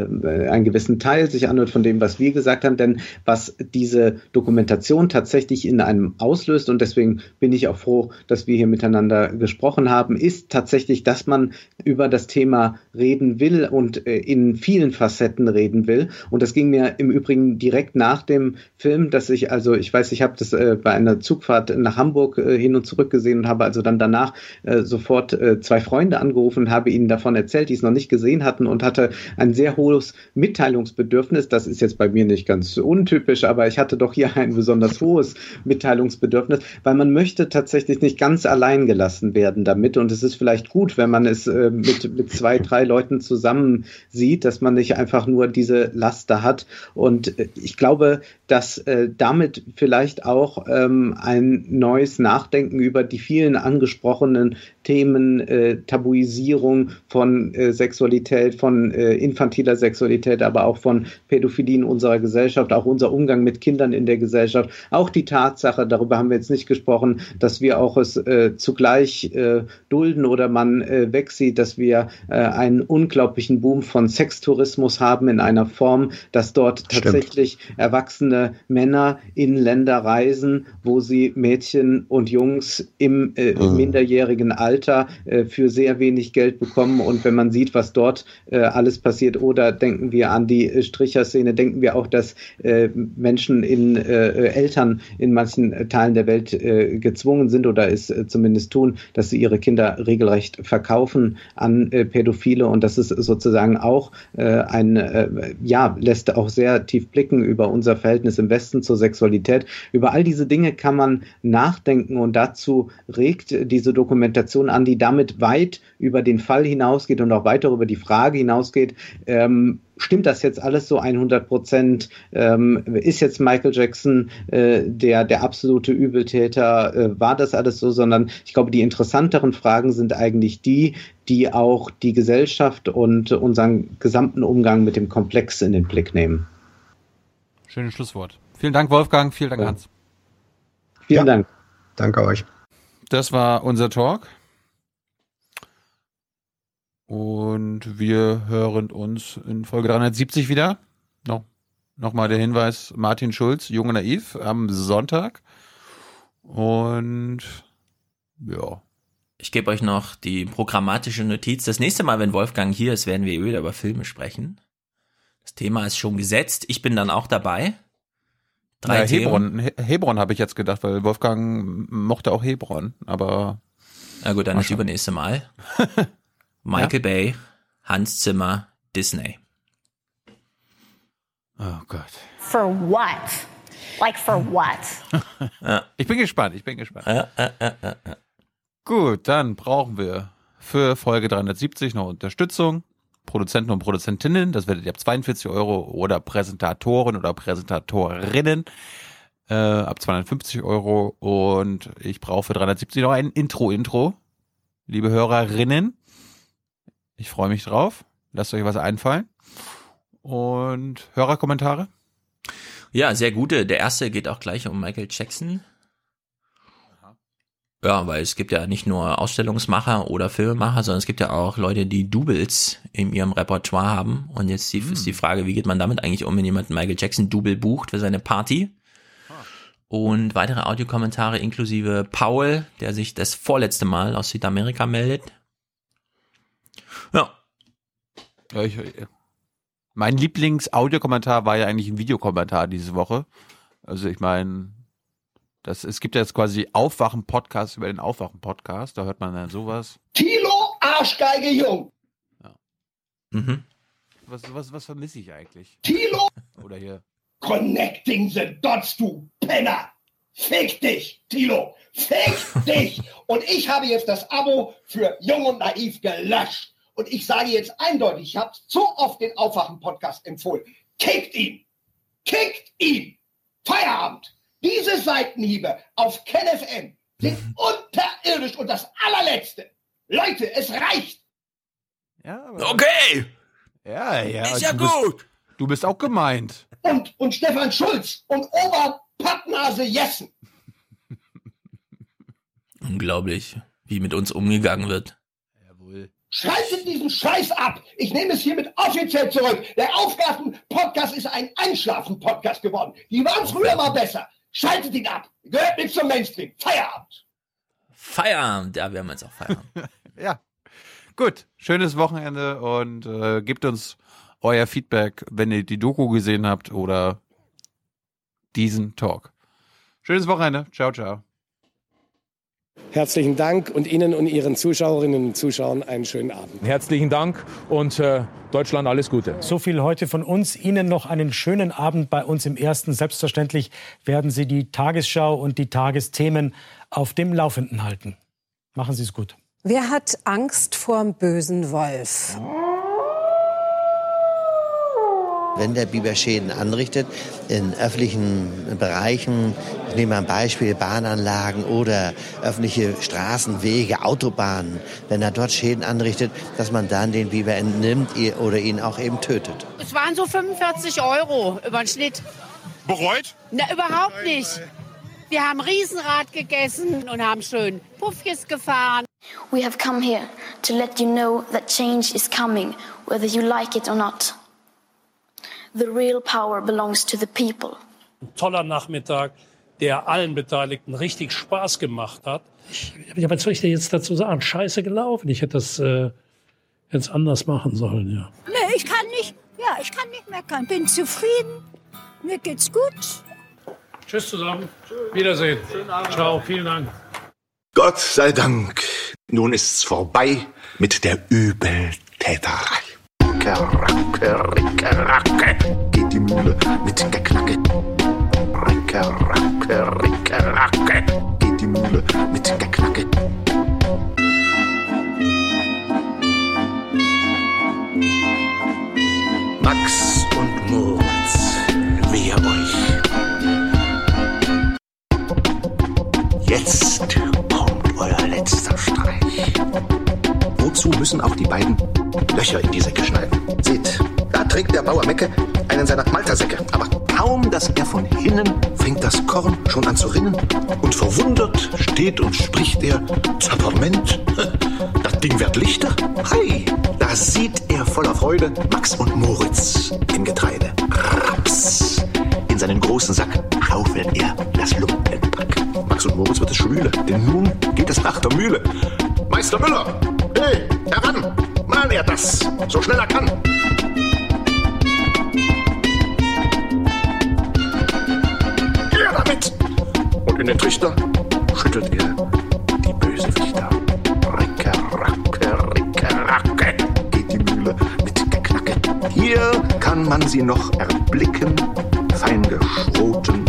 einen gewissen Teil sich anhört von dem, was wir gesagt haben. Denn was diese Dokumentation tatsächlich in einem auslöst, und deswegen bin ich auch froh, dass wir hier miteinander gesprochen haben, ist tatsächlich, dass man über das Thema reden will und äh, in vielen Facetten reden will. Und das ging mir im Übrigen direkt nach dem Film, dass ich, also ich weiß, ich habe das äh, bei einer Zugfahrt nach Hamburg äh, hin und zurück gesehen und habe also dann danach äh, sofort äh, zwei Freunde angerufen und habe ihnen davon erzählt, die es noch nicht gesehen hatten und hatte ein sehr hohes Mitteilungsbedürfnis. Das ist jetzt bei mir nicht ganz untypisch, aber ich hatte doch hier ein besonders hohes Mitteilungsbedürfnis, weil man möchte tatsächlich nicht ganz allein gelassen werden damit. Und es ist vielleicht gut, wenn man es äh, mit mit, zwei, drei Leuten zusammen sieht, dass man nicht einfach nur diese Laster hat. Und äh, ich glaube, dass äh, damit vielleicht auch ähm, ein neues Nachdenken über die vielen angesprochenen Themen, äh, Tabuisierung von äh, Sexualität, von äh, infantiler Sexualität, aber auch von Pädophilie in unserer Gesellschaft, auch unser Umgang mit Kindern in der Gesellschaft, auch die Tatsache, darüber haben wir jetzt nicht gesprochen, dass wir auch es äh, zugleich dulden oder man wegsieht, dass wir äh, einen unglaublichen Boom von Sextourismus haben in einer Form, dass dort tatsächlich Stimmt. erwachsene Männer in Länder reisen, wo sie Mädchen und Jungs im, äh, mhm. minderjährigen Alter äh, für sehr wenig Geld bekommen. Und wenn man sieht, was dort äh, alles passiert, oder denken wir an die äh, Stricherszene, denken wir auch, dass äh, Menschen in Eltern in manchen Teilen der Welt gezwungen sind oder es zumindest tun, dass sie ihre Kinder regelrecht verkaufen an äh, Pädophile. Und das ist sozusagen auch äh, ein, äh, ja, lässt auch sehr tief blicken über unser Verhältnis im Westen zur Sexualität. Über all diese Dinge kann man nachdenken und dazu regt diese Dokumentation an, die damit weit über den Fall hinausgeht und auch weiter über die Frage hinausgeht, ähm, stimmt das jetzt alles so 100 Prozent? Ähm, ist jetzt Michael Jackson äh, der, der absolute Übeltäter? Äh, war das alles so? Sondern ich glaube, die interessanteren Fragen sind eigentlich die, die auch die Gesellschaft und unseren gesamten Umgang mit dem Komplex in den Blick nehmen. Schönes Schlusswort. Vielen Dank, Wolfgang. Vielen Dank, Hans. Vielen ja. Dank. Danke euch. Das war unser Talk. Und wir hören uns in Folge 370 wieder. No, Nochmal der Hinweis, Martin Schulz, Junge Naiv, am Sonntag. Und ja. Ich gebe euch noch die programmatische Notiz. Das nächste Mal, wenn Wolfgang hier ist, werden wir wieder über Filme sprechen. Das Thema ist schon gesetzt. Ich bin dann auch dabei. Drei ja. Hebron, He- Hebron habe ich jetzt gedacht, weil Wolfgang mochte auch Hebron, aber Na gut, dann das übernächste Mal. Michael Bay, Hans Zimmer, Disney. Oh Gott. For what? Like for what? Ich bin gespannt, ich bin gespannt. Ja, ja, ja, ja, ja. Gut, dann brauchen wir für Folge 370 noch Unterstützung. Produzenten und Produzentinnen, das werdet ihr ab 42 Euro oder Präsentatoren oder Präsentatorinnen äh, ab 250 Euro und ich brauche für 370 noch ein Intro-Intro. Liebe Hörerinnen, ich freue mich drauf. Lasst euch was einfallen. Und Hörerkommentare? Ja, sehr gute. Der erste geht auch gleich um Michael Jackson. Ja, weil es gibt ja nicht nur Ausstellungsmacher oder Filmemacher, sondern es gibt ja auch Leute, die Doubles in ihrem Repertoire haben. Und jetzt die, ist die Frage, wie geht man damit eigentlich um, wenn jemand Michael Jackson Double bucht für seine Party? Und weitere Audiokommentare inklusive Paul, der sich das vorletzte Mal aus Südamerika meldet. Ja. Ja, ich, mein Lieblings-Audiokommentar war ja eigentlich ein Videokommentar diese Woche. Also ich meine, das, es gibt ja jetzt quasi Aufwachen-Podcast über den Aufwachen-Podcast, da hört man dann sowas. Kilo Arschgeige Jung. Mhm. Was, was, was vermisse ich eigentlich? Kilo Oder hier. Connecting the Dots, du Penner. Fick dich, Tilo. Fick dich. Und ich habe jetzt das Abo für Jung und Naiv gelöscht. Und ich sage jetzt eindeutig, ich habe so oft den Aufwachen-Podcast empfohlen. Kickt ihn. Kickt ihn. Feierabend. Diese Seitenhiebe auf KenFM sind unterirdisch und das allerletzte. Leute, es reicht. Ja, Okay! Ja, ja. Ist ja du bist, gut. Du bist auch gemeint. Und, und Stefan Schulz und Oberpappnase Jessen. Unglaublich, wie mit uns umgegangen wird. Schaltet diesen Scheiß ab. Ich nehme es hiermit offiziell zurück. Der Aufgaben-Podcast ist ein Einschlafen-Podcast geworden. Die waren früher mal besser. Schaltet ihn ab. Gehört mit zum Mainstream. Feierabend. Feierabend. Ja, wir haben jetzt auch Feierabend. Ja. Gut, schönes Wochenende und äh, gebt uns euer Feedback, wenn ihr die Doku gesehen habt oder diesen Talk. Schönes Wochenende. Ciao, ciao. Herzlichen Dank und Ihnen und Ihren Zuschauerinnen und Zuschauern einen schönen Abend. Herzlichen Dank und äh, Deutschland alles Gute. So viel heute von uns. Ihnen noch einen schönen Abend bei uns im Ersten. Selbstverständlich werden Sie die Tagesschau und die Tagesthemen auf dem Laufenden halten. Machen Sie es gut. Wer hat Angst vorm bösen Wolf? Wenn der Biber Schäden anrichtet in öffentlichen Bereichen, ich nehme mal ein Beispiel Bahnanlagen oder öffentliche Straßen, Wege, Autobahnen, wenn er dort Schäden anrichtet, dass man dann den Biber entnimmt oder ihn auch eben tötet. Es waren so 45 Euro über den Schnitt. Bereut? Na, überhaupt nicht. Wir haben Riesenrad gegessen und haben schön Puffjes gefahren. We have come here to let you know that change is coming, whether you like it or not. The real power belongs to the people. Ein toller Nachmittag, der allen Beteiligten richtig Spaß gemacht hat. Ich, ja, was soll ich dir jetzt dazu sagen? Scheiße gelaufen. Ich hätte das äh, jetzt anders machen sollen, ja. Nee, ich kann nicht, ja, ich kann nicht meckern. Bin zufrieden. Mir geht's gut. Tschüss zusammen. Wiedersehen. Ciao, vielen Dank. Gott sei Dank, nun ist's vorbei mit der Übeltäterei. Ricke, Ricke, Racke, geht die Mühle mit der Knacke. Ricke, Racke, Ricke, Racke, geht die Mühle mit der Knacke. Max und Moritz, wehe euch. Jetzt kommt euer letzter Streich. Wozu müssen auch die beiden Löcher in die Säcke schneiden? Seht, da trägt der Bauer Mecke einen seiner Maltersäcke. Aber kaum, dass er von hinnen, fängt das Korn schon an zu rinnen. Und verwundert steht und spricht er, Zapperment, das Ding wird lichter. Hei, da sieht er voller Freude Max und Moritz im Getreide. Raps. In seinen großen Sack schaufelt er das Lumpenpack. Max und Moritz wird es schwüle, denn nun geht es nach der Mühle. Meister Müller, hey, heran, mal er das, so schnell er kann. In den Trichter schüttelt er die Bösewichter. Ricke, racke, ricke, racke, geht die Mühle mit Geknacke. Hier kann man sie noch erblicken, fein geschroten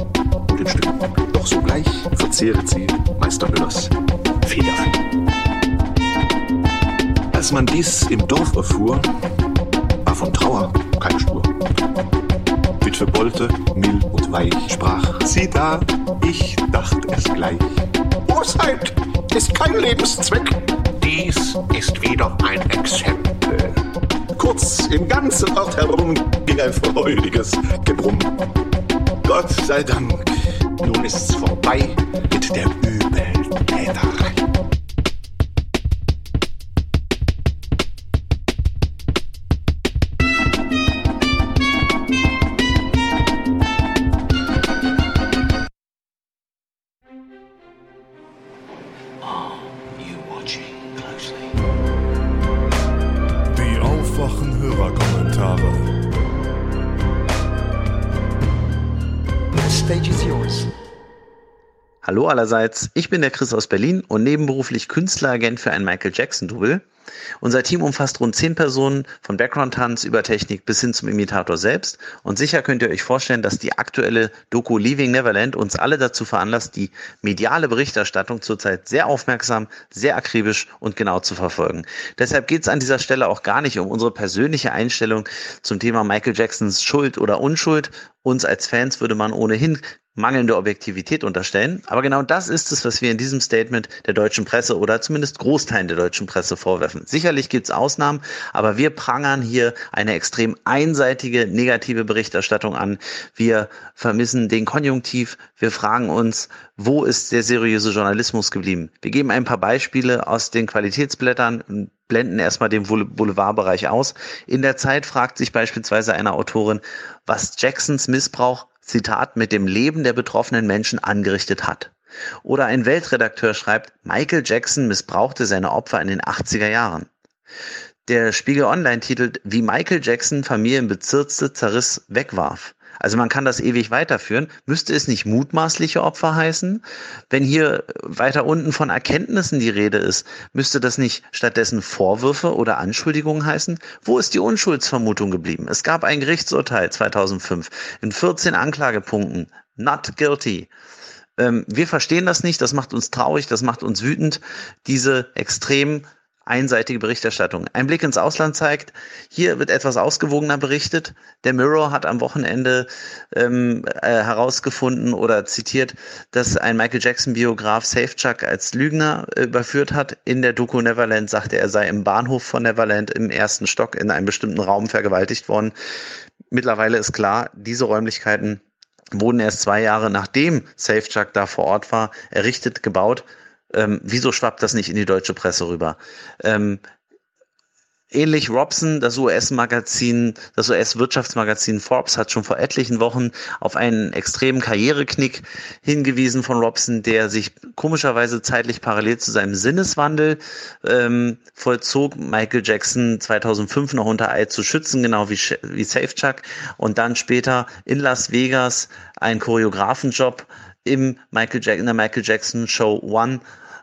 und in. Doch sogleich verzehret sie Meister Müllers Als man dies im Dorf erfuhr, war von Trauer keine Spur. Witwe Bolte, mild und weich, sprach, sieh da, ich dacht es gleich. Bosheit ist kein Lebenszweck. Dies ist wieder ein Exempel. Kurz im ganzen Ort herum ging ein freudiges Gebrumm. Gott sei Dank, nun ist's vorbei mit der Übeltäterei. Allerseits, ich bin der Chris aus Berlin und nebenberuflich Künstleragent für ein Michael Jackson-Double. Unser Team umfasst rund zehn Personen, von Background-Tanz über Technik bis hin zum Imitator selbst. Und sicher könnt ihr euch vorstellen, dass die aktuelle Doku Leaving Neverland uns alle dazu veranlasst, die mediale Berichterstattung zurzeit sehr aufmerksam, sehr akribisch und genau zu verfolgen. Deshalb geht es an dieser Stelle auch gar nicht um unsere persönliche Einstellung zum Thema Michael Jacksons Schuld oder Unschuld. Uns als Fans würde man ohnehin mangelnde Objektivität unterstellen. Aber genau das ist es, was wir in diesem Statement der deutschen Presse oder zumindest Großteilen der deutschen Presse vorwerfen. Sicherlich gibt es Ausnahmen, aber wir prangern hier eine extrem einseitige negative Berichterstattung an. Wir vermissen den Konjunktiv. Wir fragen uns, wo ist der seriöse Journalismus geblieben? Wir geben ein paar Beispiele aus den Qualitätsblättern, blenden erstmal den Boulevardbereich aus. In der Zeit fragt sich beispielsweise eine Autorin, was Jacksons Missbrauch Zitat, mit dem Leben der betroffenen Menschen angerichtet hat. Oder ein Weltredakteur schreibt, Michael Jackson missbrauchte seine Opfer in den 80er Jahren. Der Spiegel Online titelt, wie Michael Jackson Familien bezirzte, zerriss, wegwarf. Also man kann das ewig weiterführen. Müsste es nicht mutmaßliche Opfer heißen? Wenn hier weiter unten von Erkenntnissen die Rede ist, müsste das nicht stattdessen Vorwürfe oder Anschuldigungen heißen? Wo ist die Unschuldsvermutung geblieben? Es gab ein Gerichtsurteil 2005 in 14 Anklagepunkten. Not guilty. Ähm, wir verstehen das nicht. Das macht uns traurig. Das macht uns wütend. Diese extrem einseitige Berichterstattung. Ein Blick ins Ausland zeigt, hier wird etwas ausgewogener berichtet. Der Mirror hat am Wochenende ähm, äh, herausgefunden oder zitiert, dass ein Michael Jackson-Biograf Safechuck als Lügner äh, überführt hat. In der Doku Neverland sagte er, sei im Bahnhof von Neverland im ersten Stock in einem bestimmten Raum vergewaltigt worden. Mittlerweile ist klar, diese Räumlichkeiten wurden erst zwei Jahre nachdem Safechuck da vor Ort war, errichtet, gebaut. Ähm, wieso schwappt das nicht in die deutsche Presse rüber? Ähm, Ähnlich Robson, das US-Magazin, das US-Wirtschaftsmagazin Forbes hat schon vor etlichen Wochen auf einen extremen Karriereknick hingewiesen von Robson, der sich komischerweise zeitlich parallel zu seinem Sinneswandel ähm, vollzog, Michael Jackson 2005 noch unter Eid zu schützen, genau wie, wie Safechuck, und dann später in Las Vegas einen Choreografenjob im Michael Jack in der Michael Jackson Show One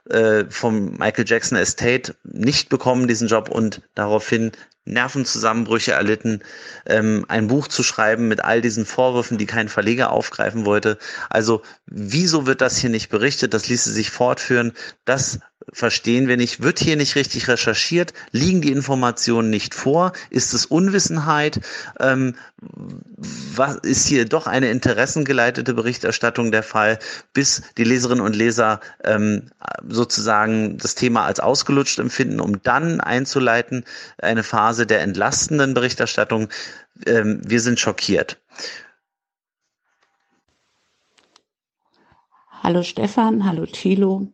äh, vom Michael Jackson Estate nicht bekommen, diesen Job, und daraufhin Nervenzusammenbrüche erlitten, ähm, ein Buch zu schreiben mit all diesen Vorwürfen, die kein Verleger aufgreifen wollte. Also wieso wird das hier nicht berichtet? Das ließe sich fortführen. Das verstehen wir nicht. Wird hier nicht richtig recherchiert? Liegen die Informationen nicht vor? Ist es Unwissenheit? Ähm, was ist hier doch eine interessengeleitete Berichterstattung der Fall, bis die Leserinnen und Leser ähm, sozusagen das Thema als ausgelutscht empfinden, um dann einzuleiten eine Phase der entlastenden Berichterstattung. Ähm, wir sind schockiert. Hallo Stefan, hallo Thilo.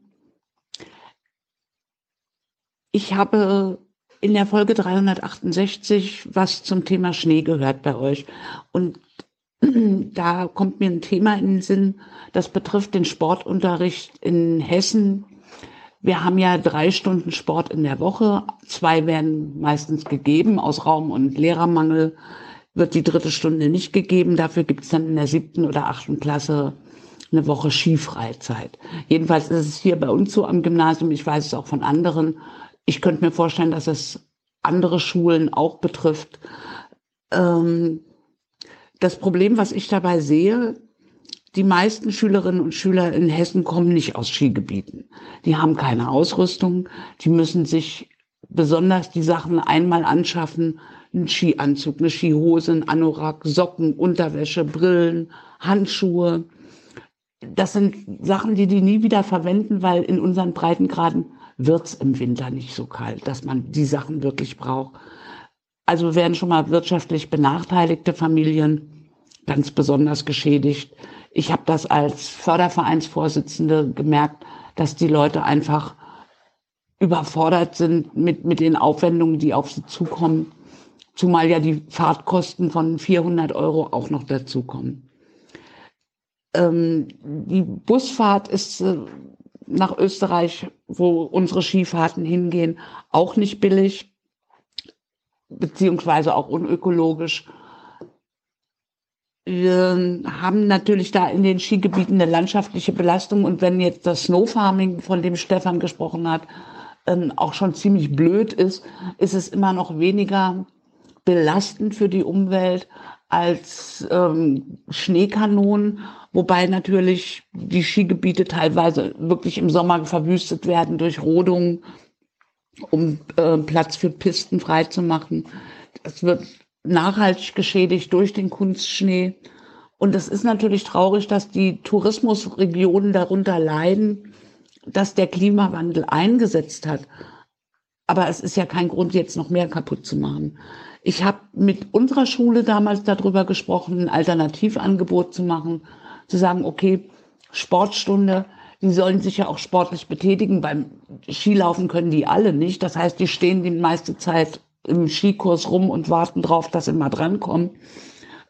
Ich habe in der Folge 368 was zum Thema Schnee gehört bei euch. Und da kommt mir ein Thema in den Sinn, das betrifft den Sportunterricht in Hessen. Wir haben ja drei Stunden Sport in der Woche. Zwei werden meistens gegeben. Aus Raum- und Lehrermangel wird die dritte Stunde nicht gegeben. Dafür gibt es dann in der siebten oder achten Klasse eine Woche Skifreizeit. Jedenfalls ist es hier bei uns so am Gymnasium, ich weiß es auch von anderen. Ich könnte mir vorstellen, dass es andere Schulen auch betrifft. Ähm, das Problem, was ich dabei sehe, die meisten Schülerinnen und Schüler in Hessen kommen nicht aus Skigebieten. Die haben keine Ausrüstung, die müssen sich besonders die Sachen einmal anschaffen, einen Skianzug, eine Skihose, ein Anorak, Socken, Unterwäsche, Brillen, Handschuhe. Das sind Sachen, die die nie wieder verwenden, weil in unseren Breitengraden wird's im Winter nicht so kalt, dass man die Sachen wirklich braucht. Also werden schon mal wirtschaftlich benachteiligte Familien ganz besonders geschädigt. Ich habe das als Fördervereinsvorsitzende gemerkt, dass die Leute einfach überfordert sind mit, mit den Aufwendungen, die auf sie zukommen. Zumal ja die Fahrtkosten von 400 Euro auch noch dazukommen. Ähm, die Busfahrt ist äh, nach Österreich, wo unsere Skifahrten hingehen, auch nicht billig, beziehungsweise auch unökologisch. Wir haben natürlich da in den Skigebieten eine landschaftliche Belastung und wenn jetzt das Snowfarming, von dem Stefan gesprochen hat, ähm, auch schon ziemlich blöd ist, ist es immer noch weniger belastend für die Umwelt als ähm, Schneekanonen, wobei natürlich die Skigebiete teilweise wirklich im Sommer verwüstet werden durch Rodungen, um äh, Platz für Pisten freizumachen. Es wird nachhaltig geschädigt durch den Kunstschnee. Und es ist natürlich traurig, dass die Tourismusregionen darunter leiden, dass der Klimawandel eingesetzt hat. Aber es ist ja kein Grund, jetzt noch mehr kaputt zu machen. Ich habe mit unserer Schule damals darüber gesprochen, ein Alternativangebot zu machen, zu sagen, okay, Sportstunde, die sollen sich ja auch sportlich betätigen. Beim Skilaufen können die alle nicht. Das heißt, die stehen die meiste Zeit im Skikurs rum und warten drauf, dass sie mal drankommen.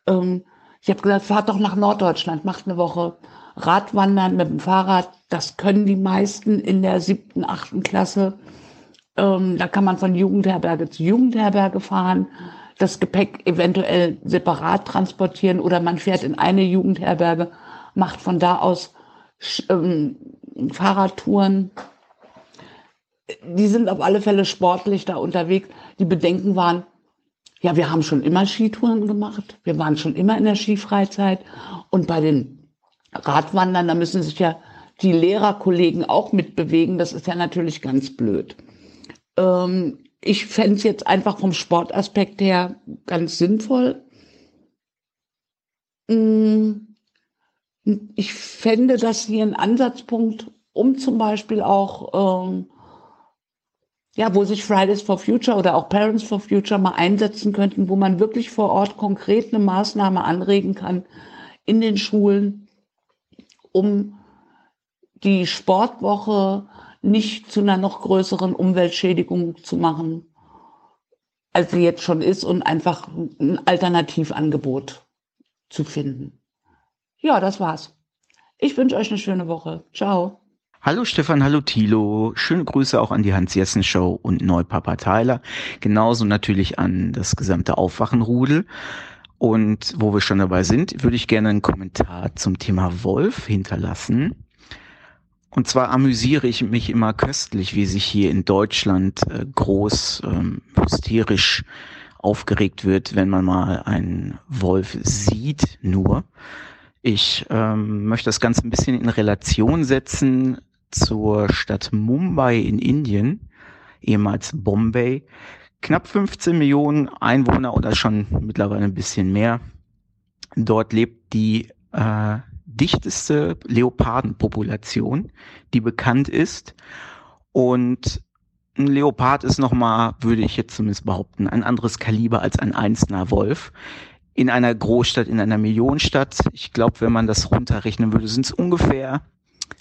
Ähm, ich habe gesagt, fahrt doch nach Norddeutschland, macht eine Woche Radwandern mit dem Fahrrad. Das können die meisten in der siebten, achten Klasse. Ähm, da kann man von Jugendherberge zu Jugendherberge fahren, das Gepäck eventuell separat transportieren oder man fährt in eine Jugendherberge, macht von da aus ähm, Fahrradtouren. Die sind auf alle Fälle sportlich da unterwegs. Die Bedenken waren, ja, wir haben schon immer Skitouren gemacht. Wir waren schon immer in der Skifreizeit. Und bei den Radwandern, da müssen sich ja die Lehrerkollegen auch mitbewegen. Das ist ja natürlich ganz blöd. Ähm, ich fände es jetzt einfach vom Sportaspekt her ganz sinnvoll. Mm, ich fände das hier ein Ansatzpunkt, um zum Beispiel auch, ähm, ja, wo sich Fridays for Future oder auch Parents for Future mal einsetzen könnten, wo man wirklich vor Ort konkret eine Maßnahme anregen kann in den Schulen, um die Sportwoche nicht zu einer noch größeren Umweltschädigung zu machen, als sie jetzt schon ist und einfach ein Alternativangebot zu finden. Ja, das war's. Ich wünsche euch eine schöne Woche. Ciao. Hallo Stefan, hallo Thilo. Schöne Grüße auch an die Hans-Jessen Show und Neupapa Tyler. Genauso natürlich an das gesamte Aufwachenrudel. Und wo wir schon dabei sind, würde ich gerne einen Kommentar zum Thema Wolf hinterlassen. Und zwar amüsiere ich mich immer köstlich, wie sich hier in Deutschland äh, groß ähm, hysterisch aufgeregt wird, wenn man mal einen Wolf sieht, nur. Ich ähm, möchte das Ganze ein bisschen in Relation setzen zur Stadt Mumbai in Indien, ehemals Bombay. Knapp 15 Millionen Einwohner oder schon mittlerweile ein bisschen mehr. Dort lebt die äh, dichteste Leopardenpopulation, die bekannt ist. Und ein Leopard ist nochmal, würde ich jetzt zumindest behaupten, ein anderes Kaliber als ein einzelner Wolf. In einer Großstadt, in einer Millionenstadt, ich glaube, wenn man das runterrechnen würde, sind es ungefähr,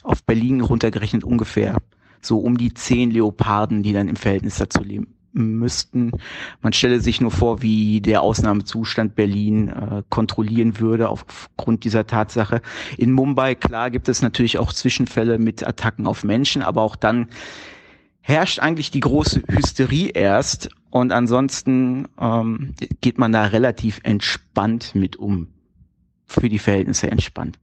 auf Berlin runtergerechnet ungefähr, so um die zehn Leoparden, die dann im Verhältnis dazu leben müssten. Man stelle sich nur vor, wie der Ausnahmezustand Berlin äh, kontrollieren würde aufgrund dieser Tatsache. In Mumbai, klar, gibt es natürlich auch Zwischenfälle mit Attacken auf Menschen, aber auch dann herrscht eigentlich die große Hysterie erst und ansonsten ähm, geht man da relativ entspannt mit um. Für die Verhältnisse entspannt.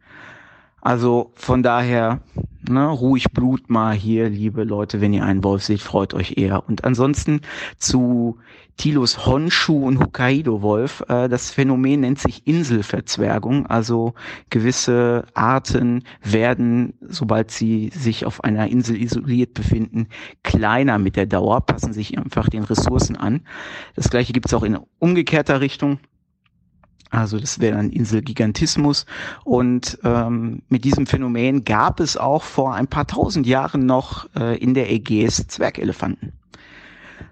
Also von daher, ne, ruhig Blut mal hier, liebe Leute, wenn ihr einen Wolf seht, freut euch eher. Und ansonsten zu Tilos Honshu und Hokkaido-Wolf. Äh, das Phänomen nennt sich Inselverzwergung. Also gewisse Arten werden, sobald sie sich auf einer Insel isoliert befinden, kleiner mit der Dauer, passen sich einfach den Ressourcen an. Das gleiche gibt es auch in umgekehrter Richtung. Also das wäre ein Inselgigantismus. Und ähm, mit diesem Phänomen gab es auch vor ein paar tausend Jahren noch äh, in der Ägäis Zwergelefanten.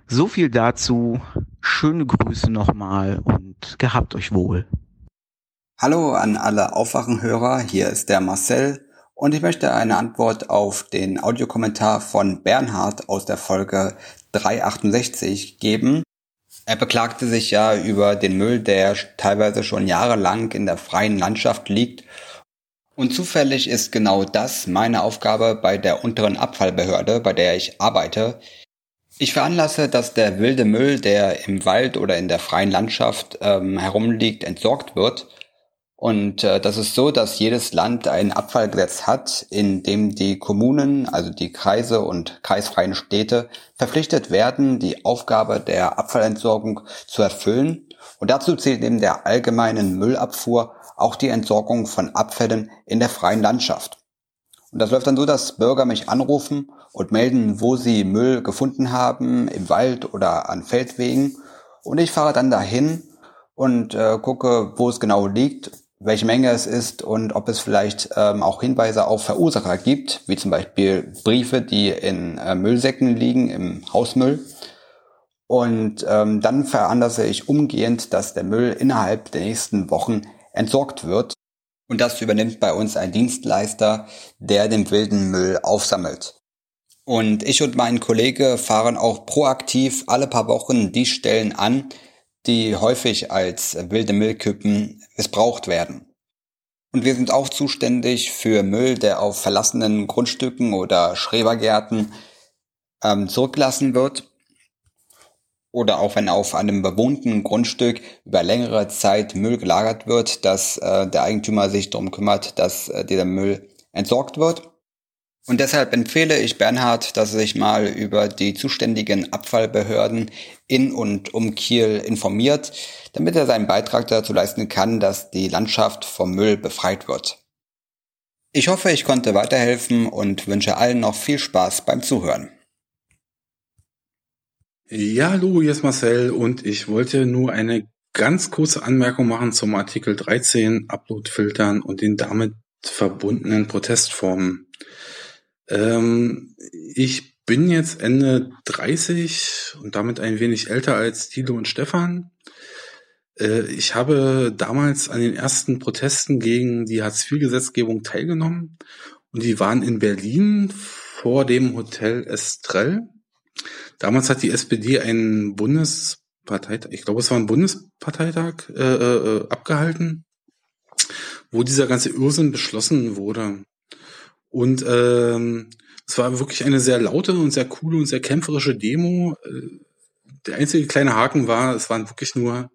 So viel dazu. Schöne Grüße nochmal und gehabt euch wohl. Hallo an alle Aufwachenhörer, hier ist der Marcel und ich möchte eine Antwort auf den Audiokommentar von Bernhard aus der Folge 368 geben. Er beklagte sich ja über den Müll, der teilweise schon jahrelang in der freien Landschaft liegt. Und zufällig ist genau das meine Aufgabe bei der unteren Abfallbehörde, bei der ich arbeite. Ich veranlasse, dass der wilde Müll, der im Wald oder in der freien Landschaft ähm, herumliegt, entsorgt wird. Und äh, das ist so, dass jedes Land ein Abfallgesetz hat, in dem die Kommunen, also die Kreise und kreisfreien Städte verpflichtet werden, die Aufgabe der Abfallentsorgung zu erfüllen. Und dazu zählt neben der allgemeinen Müllabfuhr auch die Entsorgung von Abfällen in der freien Landschaft. Und das läuft dann so, dass Bürger mich anrufen und melden, wo sie Müll gefunden haben, im Wald oder an Feldwegen. Und ich fahre dann dahin und äh, gucke, wo es genau liegt, welche Menge es ist und ob es vielleicht ähm, auch Hinweise auf Verursacher gibt, wie zum Beispiel Briefe, die in äh, Müllsäcken liegen, im Hausmüll. Und ähm, dann veranlasse ich umgehend, dass der Müll innerhalb der nächsten Wochen entsorgt wird. Und das übernimmt bei uns ein Dienstleister, der den wilden Müll aufsammelt. Und ich und mein Kollege fahren auch proaktiv alle paar Wochen die Stellen an, die häufig als wilde Müllkippen missbraucht werden. Und wir sind auch zuständig für Müll, der auf verlassenen Grundstücken oder Schrebergärten ähm, zurückgelassen wird. Oder auch wenn auf einem bewohnten Grundstück über längere Zeit Müll gelagert wird, dass äh, der Eigentümer sich darum kümmert, dass äh, dieser Müll entsorgt wird. Und deshalb empfehle ich Bernhard, dass er sich mal über die zuständigen Abfallbehörden in und um Kiel informiert, damit er seinen Beitrag dazu leisten kann, dass die Landschaft vom Müll befreit wird. Ich hoffe, ich konnte weiterhelfen und wünsche allen noch viel Spaß beim Zuhören. Ja, hallo, hier ist Marcel und ich wollte nur eine ganz kurze Anmerkung machen zum Artikel 13 Uploadfiltern und den damit verbundenen Protestformen. Ähm, ich bin jetzt Ende 30 und damit ein wenig älter als Tilo und Stefan. Äh, ich habe damals an den ersten Protesten gegen die Hartz-IV-Gesetzgebung teilgenommen und die waren in Berlin vor dem Hotel Estrell. Damals hat die SPD einen Bundesparteitag, ich glaube es war ein Bundesparteitag, äh, äh, abgehalten, wo dieser ganze Irrsinn beschlossen wurde. Und ähm, es war wirklich eine sehr laute und sehr coole und sehr kämpferische Demo. Äh, der einzige kleine Haken war, es waren wirklich nur,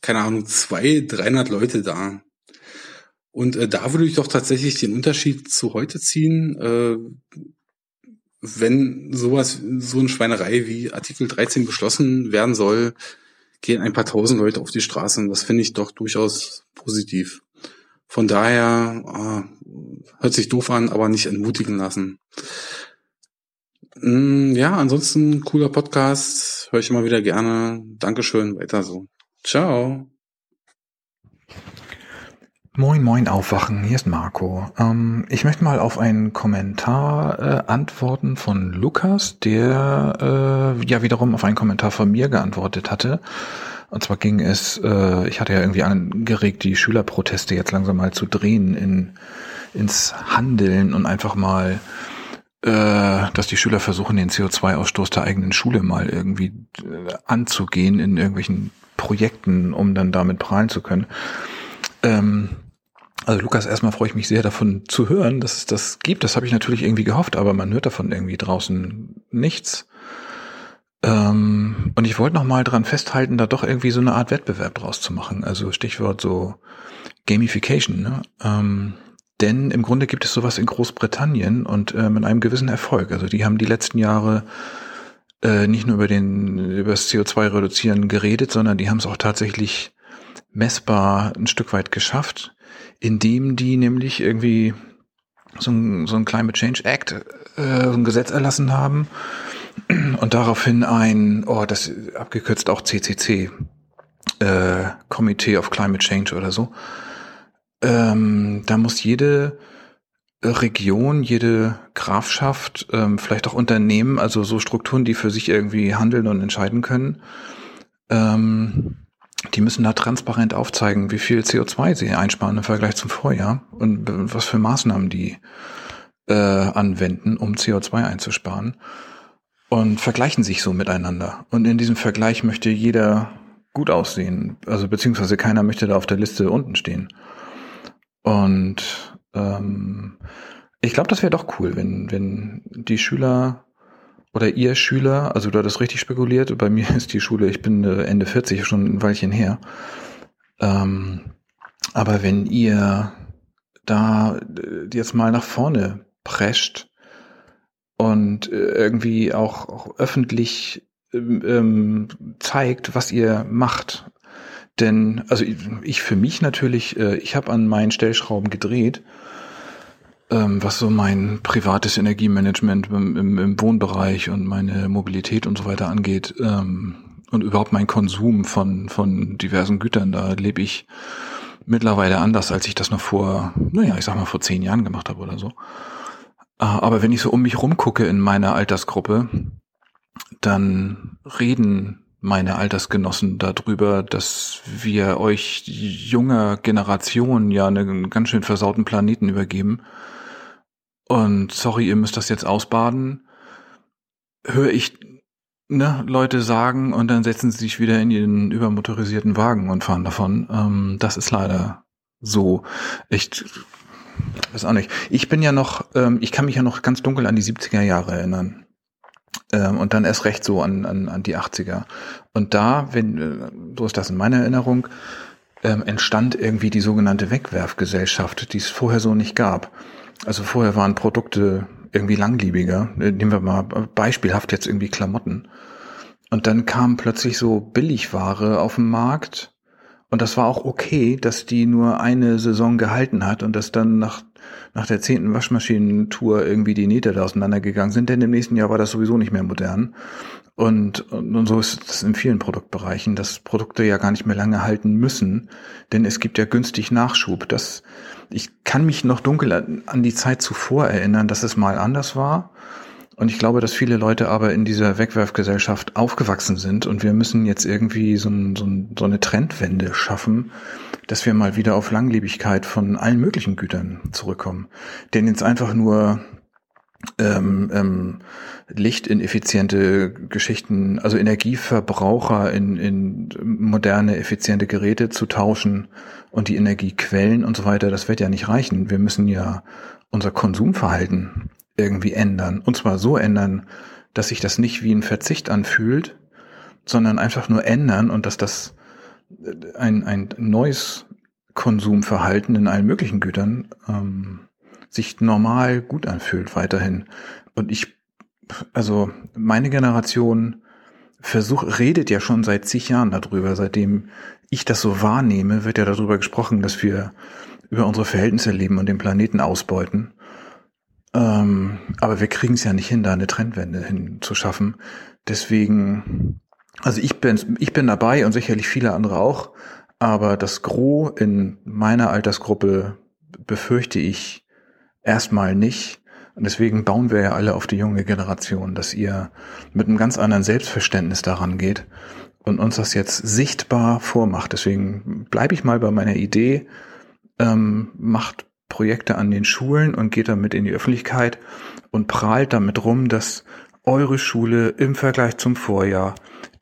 keine Ahnung, zwei, dreihundert Leute da. Und äh, da würde ich doch tatsächlich den Unterschied zu heute ziehen. Äh, wenn sowas, so eine Schweinerei wie Artikel 13 beschlossen werden soll, gehen ein paar tausend Leute auf die Straße. Und das finde ich doch durchaus positiv. Von daher äh, hört sich doof an, aber nicht entmutigen lassen. Mm, ja, ansonsten cooler Podcast, höre ich immer wieder gerne. Dankeschön, weiter so. Ciao. Moin, moin, aufwachen. Hier ist Marco. Ähm, ich möchte mal auf einen Kommentar äh, antworten von Lukas, der äh, ja wiederum auf einen Kommentar von mir geantwortet hatte. Und zwar ging es, äh, ich hatte ja irgendwie angeregt, die Schülerproteste jetzt langsam mal zu drehen in, ins Handeln und einfach mal, äh, dass die Schüler versuchen, den CO2-Ausstoß der eigenen Schule mal irgendwie äh, anzugehen in irgendwelchen Projekten, um dann damit prahlen zu können. Ähm, also Lukas, erstmal freue ich mich sehr davon zu hören, dass es das gibt. Das habe ich natürlich irgendwie gehofft, aber man hört davon irgendwie draußen nichts. Ähm, und ich wollte noch mal dran festhalten, da doch irgendwie so eine Art Wettbewerb draus zu machen. Also Stichwort so Gamification. Ne? Ähm, denn im Grunde gibt es sowas in Großbritannien und äh, mit einem gewissen Erfolg. Also die haben die letzten Jahre äh, nicht nur über den über das CO2-Reduzieren geredet, sondern die haben es auch tatsächlich messbar ein Stück weit geschafft, indem die nämlich irgendwie so ein, so ein Climate Change Act, äh, so ein Gesetz erlassen haben und daraufhin ein, oh, das abgekürzt auch CCC, äh, Committee of Climate Change oder so. Ähm, da muss jede Region, jede Grafschaft, ähm, vielleicht auch Unternehmen, also so Strukturen, die für sich irgendwie handeln und entscheiden können, ähm, die müssen da transparent aufzeigen, wie viel CO2 sie einsparen im Vergleich zum Vorjahr und was für Maßnahmen die äh, anwenden, um CO2 einzusparen und vergleichen sich so miteinander. Und in diesem Vergleich möchte jeder gut aussehen, also beziehungsweise keiner möchte da auf der Liste unten stehen. Und ähm, ich glaube, das wäre doch cool, wenn, wenn die Schüler oder ihr Schüler, also du hattest richtig spekuliert, bei mir ist die Schule, ich bin äh, Ende 40, schon ein Weilchen her. Ähm, aber wenn ihr da äh, jetzt mal nach vorne prescht und äh, irgendwie auch, auch öffentlich ähm, ähm, zeigt, was ihr macht. Denn, also ich für mich natürlich, äh, ich habe an meinen Stellschrauben gedreht ähm, was so mein privates Energiemanagement im, im, im, Wohnbereich und meine Mobilität und so weiter angeht ähm, und überhaupt mein Konsum von, von diversen Gütern, da lebe ich mittlerweile anders, als ich das noch vor, naja, ich sag mal vor zehn Jahren gemacht habe oder so. Ah, aber wenn ich so um mich rumgucke in meiner Altersgruppe, dann reden meine Altersgenossen darüber, dass wir euch junger Generation ja einen ganz schön versauten Planeten übergeben und sorry, ihr müsst das jetzt ausbaden, höre ich ne, Leute sagen und dann setzen sie sich wieder in ihren übermotorisierten Wagen und fahren davon. Ähm, das ist leider so. Ich weiß auch nicht. Ich bin ja noch, ähm, ich kann mich ja noch ganz dunkel an die 70er Jahre erinnern. Ähm, und dann erst recht so an, an, an die 80er. Und da, wenn, äh, so ist das in meiner Erinnerung, ähm, entstand irgendwie die sogenannte Wegwerfgesellschaft, die es vorher so nicht gab. Also vorher waren Produkte irgendwie langlebiger. Nehmen wir mal beispielhaft jetzt irgendwie Klamotten. Und dann kam plötzlich so Billigware auf den Markt. Und das war auch okay, dass die nur eine Saison gehalten hat und dass dann nach, nach der zehnten Waschmaschinentour irgendwie die Nähte da auseinandergegangen sind, denn im nächsten Jahr war das sowieso nicht mehr modern. Und, und, und so ist es in vielen Produktbereichen, dass Produkte ja gar nicht mehr lange halten müssen, denn es gibt ja günstig Nachschub. Das, ich kann mich noch dunkel an die Zeit zuvor erinnern, dass es mal anders war. Und ich glaube, dass viele Leute aber in dieser Wegwerfgesellschaft aufgewachsen sind und wir müssen jetzt irgendwie so, ein, so, ein, so eine Trendwende schaffen, dass wir mal wieder auf Langlebigkeit von allen möglichen Gütern zurückkommen. Denn jetzt einfach nur ähm, ähm, lichtineffiziente Geschichten, also Energieverbraucher in, in moderne, effiziente Geräte zu tauschen und die Energiequellen und so weiter, das wird ja nicht reichen. Wir müssen ja unser Konsumverhalten irgendwie ändern. Und zwar so ändern, dass sich das nicht wie ein Verzicht anfühlt, sondern einfach nur ändern und dass das ein, ein neues Konsumverhalten in allen möglichen Gütern ähm, sich normal gut anfühlt weiterhin. Und ich, also meine Generation versucht, redet ja schon seit zig Jahren darüber. Seitdem ich das so wahrnehme, wird ja darüber gesprochen, dass wir über unsere Verhältnisse leben und den Planeten ausbeuten. Ähm, aber wir kriegen es ja nicht hin, da eine Trendwende hinzuschaffen. Deswegen, also ich bin, ich bin dabei und sicherlich viele andere auch. Aber das Gros in meiner Altersgruppe befürchte ich erstmal nicht. Und deswegen bauen wir ja alle auf die junge Generation, dass ihr mit einem ganz anderen Selbstverständnis daran geht und uns das jetzt sichtbar vormacht. Deswegen bleibe ich mal bei meiner Idee, ähm, macht Projekte an den Schulen und geht damit in die Öffentlichkeit und prahlt damit rum, dass eure Schule im Vergleich zum Vorjahr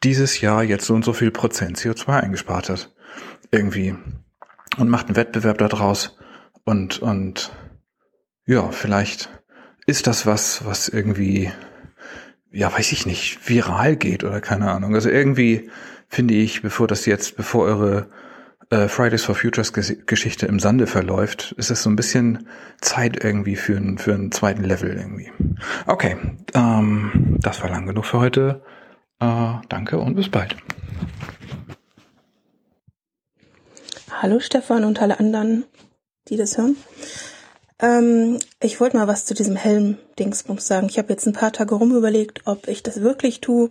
dieses Jahr jetzt so und so viel Prozent CO2 eingespart hat. Irgendwie. Und macht einen Wettbewerb daraus und, und ja, vielleicht ist das was, was irgendwie, ja, weiß ich nicht, viral geht oder keine Ahnung. Also irgendwie finde ich, bevor das jetzt, bevor eure Fridays for Futures Geschichte im Sande verläuft, ist es so ein bisschen Zeit irgendwie für, ein, für einen zweiten Level irgendwie. Okay, ähm, das war lang genug für heute. Äh, danke und bis bald. Hallo Stefan und alle anderen, die das hören. Ähm, ich wollte mal was zu diesem Helm-Dingsbums sagen. Ich habe jetzt ein paar Tage rumüberlegt, ob ich das wirklich tue,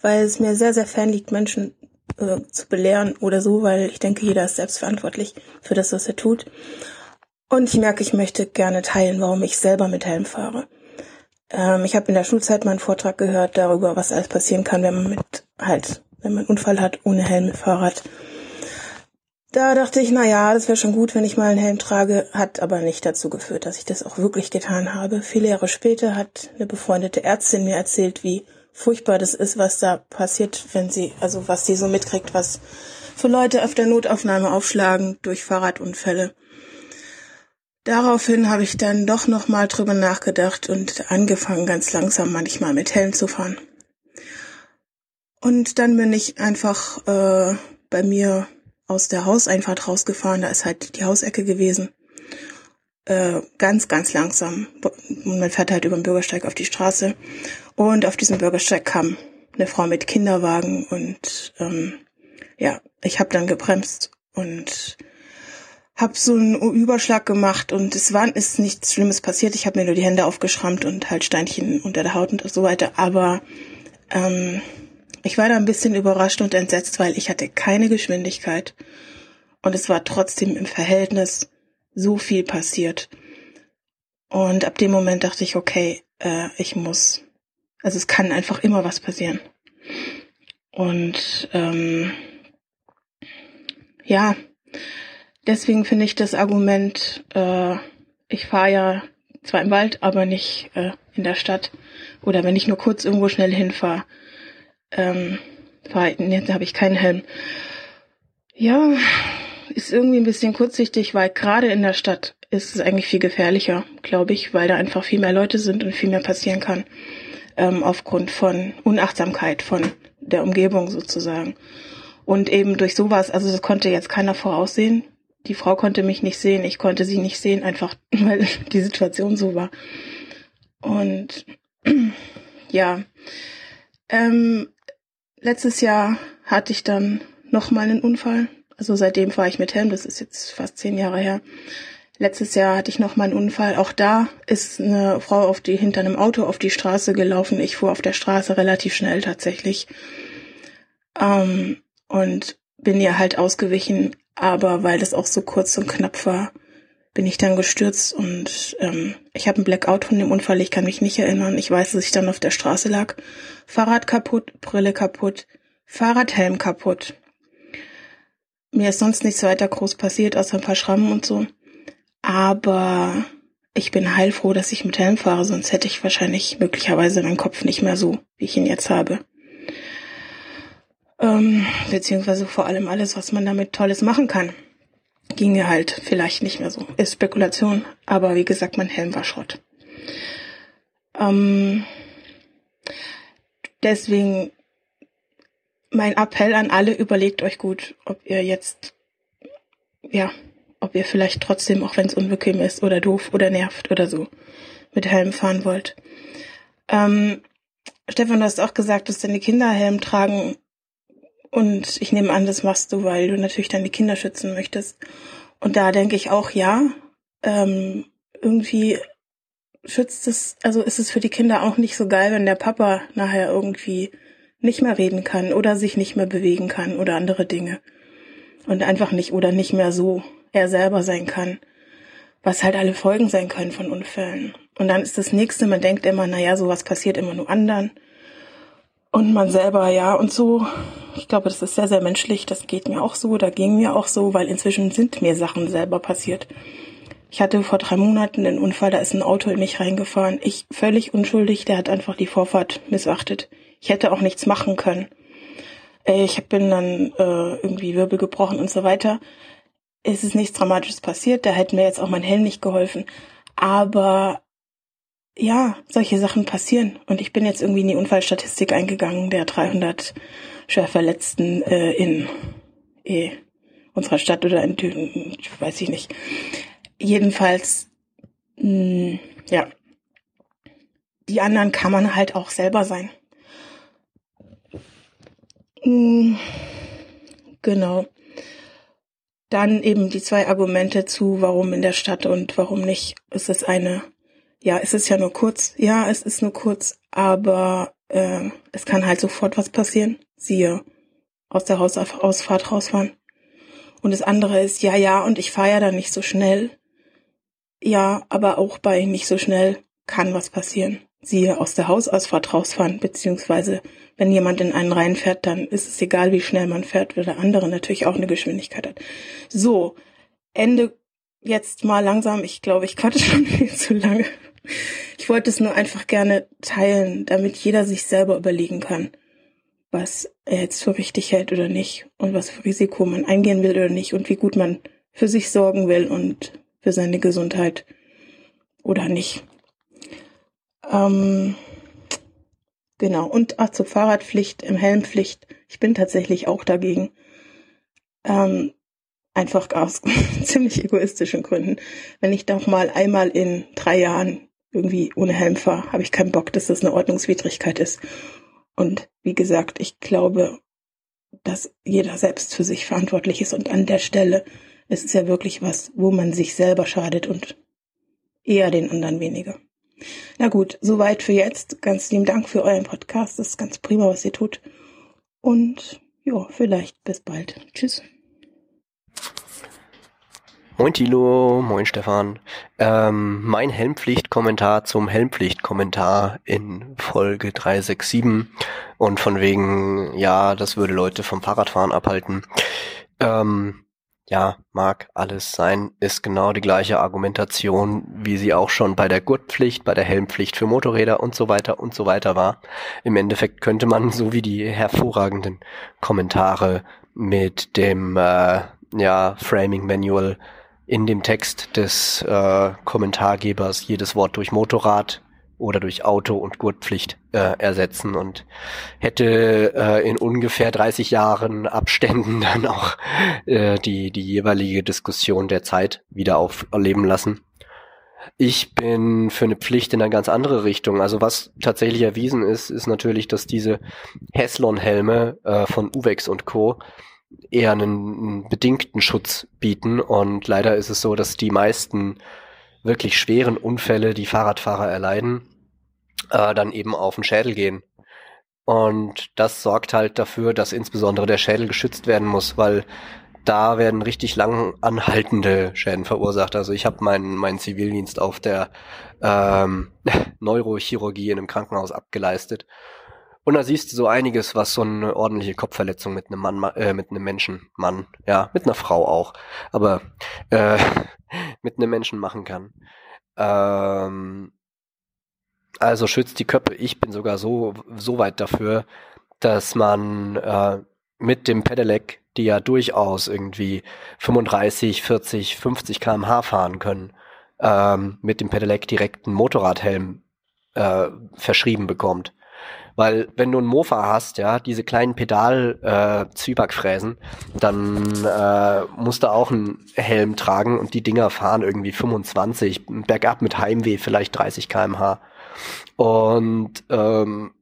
weil es mir sehr, sehr fern liegt, Menschen äh, zu belehren oder so, weil ich denke, jeder ist selbstverantwortlich für das, was er tut. Und ich merke, ich möchte gerne teilen, warum ich selber mit Helm fahre. Ähm, ich habe in der Schulzeit mal einen Vortrag gehört darüber, was alles passieren kann, wenn man mit halt, wenn man einen Unfall hat ohne Helm mit Fahrrad. Da dachte ich, na ja, das wäre schon gut, wenn ich mal einen Helm trage, hat aber nicht dazu geführt, dass ich das auch wirklich getan habe. Viele Jahre später hat eine befreundete Ärztin mir erzählt, wie furchtbar das ist, was da passiert, wenn sie, also was sie so mitkriegt, was für Leute auf der Notaufnahme aufschlagen durch Fahrradunfälle. Daraufhin habe ich dann doch nochmal drüber nachgedacht und angefangen, ganz langsam manchmal mit Helm zu fahren. Und dann bin ich einfach äh, bei mir aus der Hauseinfahrt rausgefahren. Da ist halt die Hausecke gewesen. Äh, ganz, ganz langsam. Und man fährt halt über den Bürgersteig auf die Straße. Und auf diesem Bürgersteig kam eine Frau mit Kinderwagen und ähm, ja, ich habe dann gebremst und habe so einen Überschlag gemacht und es war ist nichts Schlimmes passiert. Ich habe mir nur die Hände aufgeschrammt und halt Steinchen unter der Haut und so weiter. Aber ähm, ich war da ein bisschen überrascht und entsetzt, weil ich hatte keine Geschwindigkeit und es war trotzdem im Verhältnis so viel passiert. Und ab dem Moment dachte ich, okay, äh, ich muss, also es kann einfach immer was passieren. Und ähm, ja, deswegen finde ich das Argument, äh, ich fahre ja zwar im Wald, aber nicht äh, in der Stadt. Oder wenn ich nur kurz irgendwo schnell hinfahre, ähm, verhalten. Jetzt habe ich keinen Helm. Ja, ist irgendwie ein bisschen kurzsichtig, weil gerade in der Stadt ist es eigentlich viel gefährlicher, glaube ich, weil da einfach viel mehr Leute sind und viel mehr passieren kann ähm, aufgrund von Unachtsamkeit von der Umgebung sozusagen. Und eben durch sowas, also das konnte jetzt keiner voraussehen. Die Frau konnte mich nicht sehen, ich konnte sie nicht sehen, einfach weil die Situation so war. Und ja, ähm, letztes Jahr hatte ich dann noch mal einen Unfall. Also seitdem fahre ich mit Helm, das ist jetzt fast zehn Jahre her. Letztes Jahr hatte ich noch mal einen Unfall. Auch da ist eine Frau auf die, hinter einem Auto auf die Straße gelaufen. Ich fuhr auf der Straße relativ schnell tatsächlich. Ähm, und bin ihr halt ausgewichen. Aber weil das auch so kurz und knapp war, bin ich dann gestürzt und ähm, ich habe einen Blackout von dem Unfall, ich kann mich nicht erinnern. Ich weiß, dass ich dann auf der Straße lag. Fahrrad kaputt, Brille kaputt, Fahrradhelm kaputt. Mir ist sonst nichts weiter groß passiert, außer ein paar Schrammen und so. Aber ich bin heilfroh, dass ich mit Helm fahre, sonst hätte ich wahrscheinlich möglicherweise meinen Kopf nicht mehr so, wie ich ihn jetzt habe. Ähm, beziehungsweise vor allem alles, was man damit Tolles machen kann ginge halt vielleicht nicht mehr so. Ist Spekulation, aber wie gesagt, mein Helm war Schrott. Ähm, deswegen mein Appell an alle, überlegt euch gut, ob ihr jetzt, ja, ob ihr vielleicht trotzdem, auch wenn es unbequem ist oder doof oder nervt oder so, mit Helm fahren wollt. Ähm, Stefan, du hast auch gesagt, dass deine Kinder Helm tragen und ich nehme an, das machst du, weil du natürlich die Kinder schützen möchtest. Und da denke ich auch, ja, ähm, irgendwie schützt es, also ist es für die Kinder auch nicht so geil, wenn der Papa nachher irgendwie nicht mehr reden kann oder sich nicht mehr bewegen kann oder andere Dinge. Und einfach nicht oder nicht mehr so er selber sein kann. Was halt alle Folgen sein können von Unfällen. Und dann ist das nächste, man denkt immer, naja, sowas passiert immer nur anderen. Und man selber, ja, und so, ich glaube, das ist sehr, sehr menschlich. Das geht mir auch so, da ging mir auch so, weil inzwischen sind mir Sachen selber passiert. Ich hatte vor drei Monaten einen Unfall, da ist ein Auto in mich reingefahren. Ich völlig unschuldig, der hat einfach die Vorfahrt missachtet. Ich hätte auch nichts machen können. Äh, ich bin dann äh, irgendwie Wirbel gebrochen und so weiter. Es ist nichts Dramatisches passiert, da hätte mir jetzt auch mein Helm nicht geholfen. Aber ja, solche Sachen passieren. Und ich bin jetzt irgendwie in die Unfallstatistik eingegangen der 300 Schwerverletzten äh, in E. unserer Stadt oder in, weiß ich nicht. Jedenfalls, mh, ja, die anderen kann man halt auch selber sein. Mh, genau. Dann eben die zwei Argumente zu, warum in der Stadt und warum nicht. Es ist eine, ja, es ist ja nur kurz. Ja, es ist nur kurz, aber äh, es kann halt sofort was passieren. Siehe, aus der Hausausfahrt rausfahren. Und das andere ist, ja, ja, und ich fahre ja dann nicht so schnell. Ja, aber auch bei nicht so schnell kann was passieren. Siehe, aus der Hausausfahrt rausfahren, beziehungsweise wenn jemand in einen reinfährt, dann ist es egal, wie schnell man fährt, weil der andere natürlich auch eine Geschwindigkeit hat. So, Ende jetzt mal langsam. Ich glaube, ich quatsche schon viel zu lange. Ich wollte es nur einfach gerne teilen, damit jeder sich selber überlegen kann, was er jetzt für richtig hält oder nicht und was für Risiko man eingehen will oder nicht und wie gut man für sich sorgen will und für seine Gesundheit oder nicht. Ähm, genau. Und ach, zur Fahrradpflicht, im Helmpflicht. Ich bin tatsächlich auch dagegen. Ähm, einfach aus ziemlich egoistischen Gründen. Wenn ich doch mal einmal in drei Jahren irgendwie ohne Helm fahre, habe ich keinen Bock, dass das eine Ordnungswidrigkeit ist. Und wie gesagt, ich glaube, dass jeder selbst für sich verantwortlich ist und an der Stelle ist es ja wirklich was, wo man sich selber schadet und eher den anderen weniger. Na gut, soweit für jetzt. Ganz lieben Dank für euren Podcast. Das ist ganz prima, was ihr tut. Und ja, vielleicht bis bald. Tschüss. Moin Tilo, moin Stefan. Ähm, mein Helmpflicht-Kommentar zum Helmpflicht-Kommentar in Folge 367 und von wegen, ja, das würde Leute vom Fahrradfahren abhalten. Ähm, ja, mag alles sein, ist genau die gleiche Argumentation, wie sie auch schon bei der Gurtpflicht, bei der Helmpflicht für Motorräder und so weiter und so weiter war. Im Endeffekt könnte man, so wie die hervorragenden Kommentare mit dem äh, ja, Framing Manual in dem Text des äh, Kommentargebers jedes Wort durch Motorrad oder durch Auto und Gurtpflicht äh, ersetzen und hätte äh, in ungefähr 30 Jahren Abständen dann auch äh, die, die jeweilige Diskussion der Zeit wieder auferleben lassen. Ich bin für eine Pflicht in eine ganz andere Richtung. Also was tatsächlich erwiesen ist, ist natürlich, dass diese Heslon-Helme äh, von Uvex und Co eher einen, bedingten Schutz bieten. Und leider ist es so, dass die meisten wirklich schweren Unfälle, die Fahrradfahrer erleiden, äh, dann eben auf den Schädel gehen. Und das sorgt halt dafür, dass insbesondere der Schädel geschützt werden muss, weil da werden richtig lang anhaltende Schäden verursacht. Also ich habe meinen meinen Zivildienst auf der ähm, Neurochirurgie in einem Krankenhaus abgeleistet und da siehst du so einiges, was so eine ordentliche Kopfverletzung mit einem Mann, äh, mit einem Menschen, Mann, ja, mit einer Frau auch, aber äh, mit einem Menschen machen kann. Ähm, also schützt die Köpfe. Ich bin sogar so, so weit dafür, dass man äh, mit dem Pedelec, die ja durchaus irgendwie 35, 40, 50 kmh fahren können, ähm, mit dem Pedelec direkt einen Motorradhelm äh, verschrieben bekommt. Weil wenn du einen Mofa hast, ja, diese kleinen Pedal äh, dann äh, musst du auch einen Helm tragen und die Dinger fahren irgendwie 25, bergab mit Heimweh vielleicht 30 kmh. Und ähm,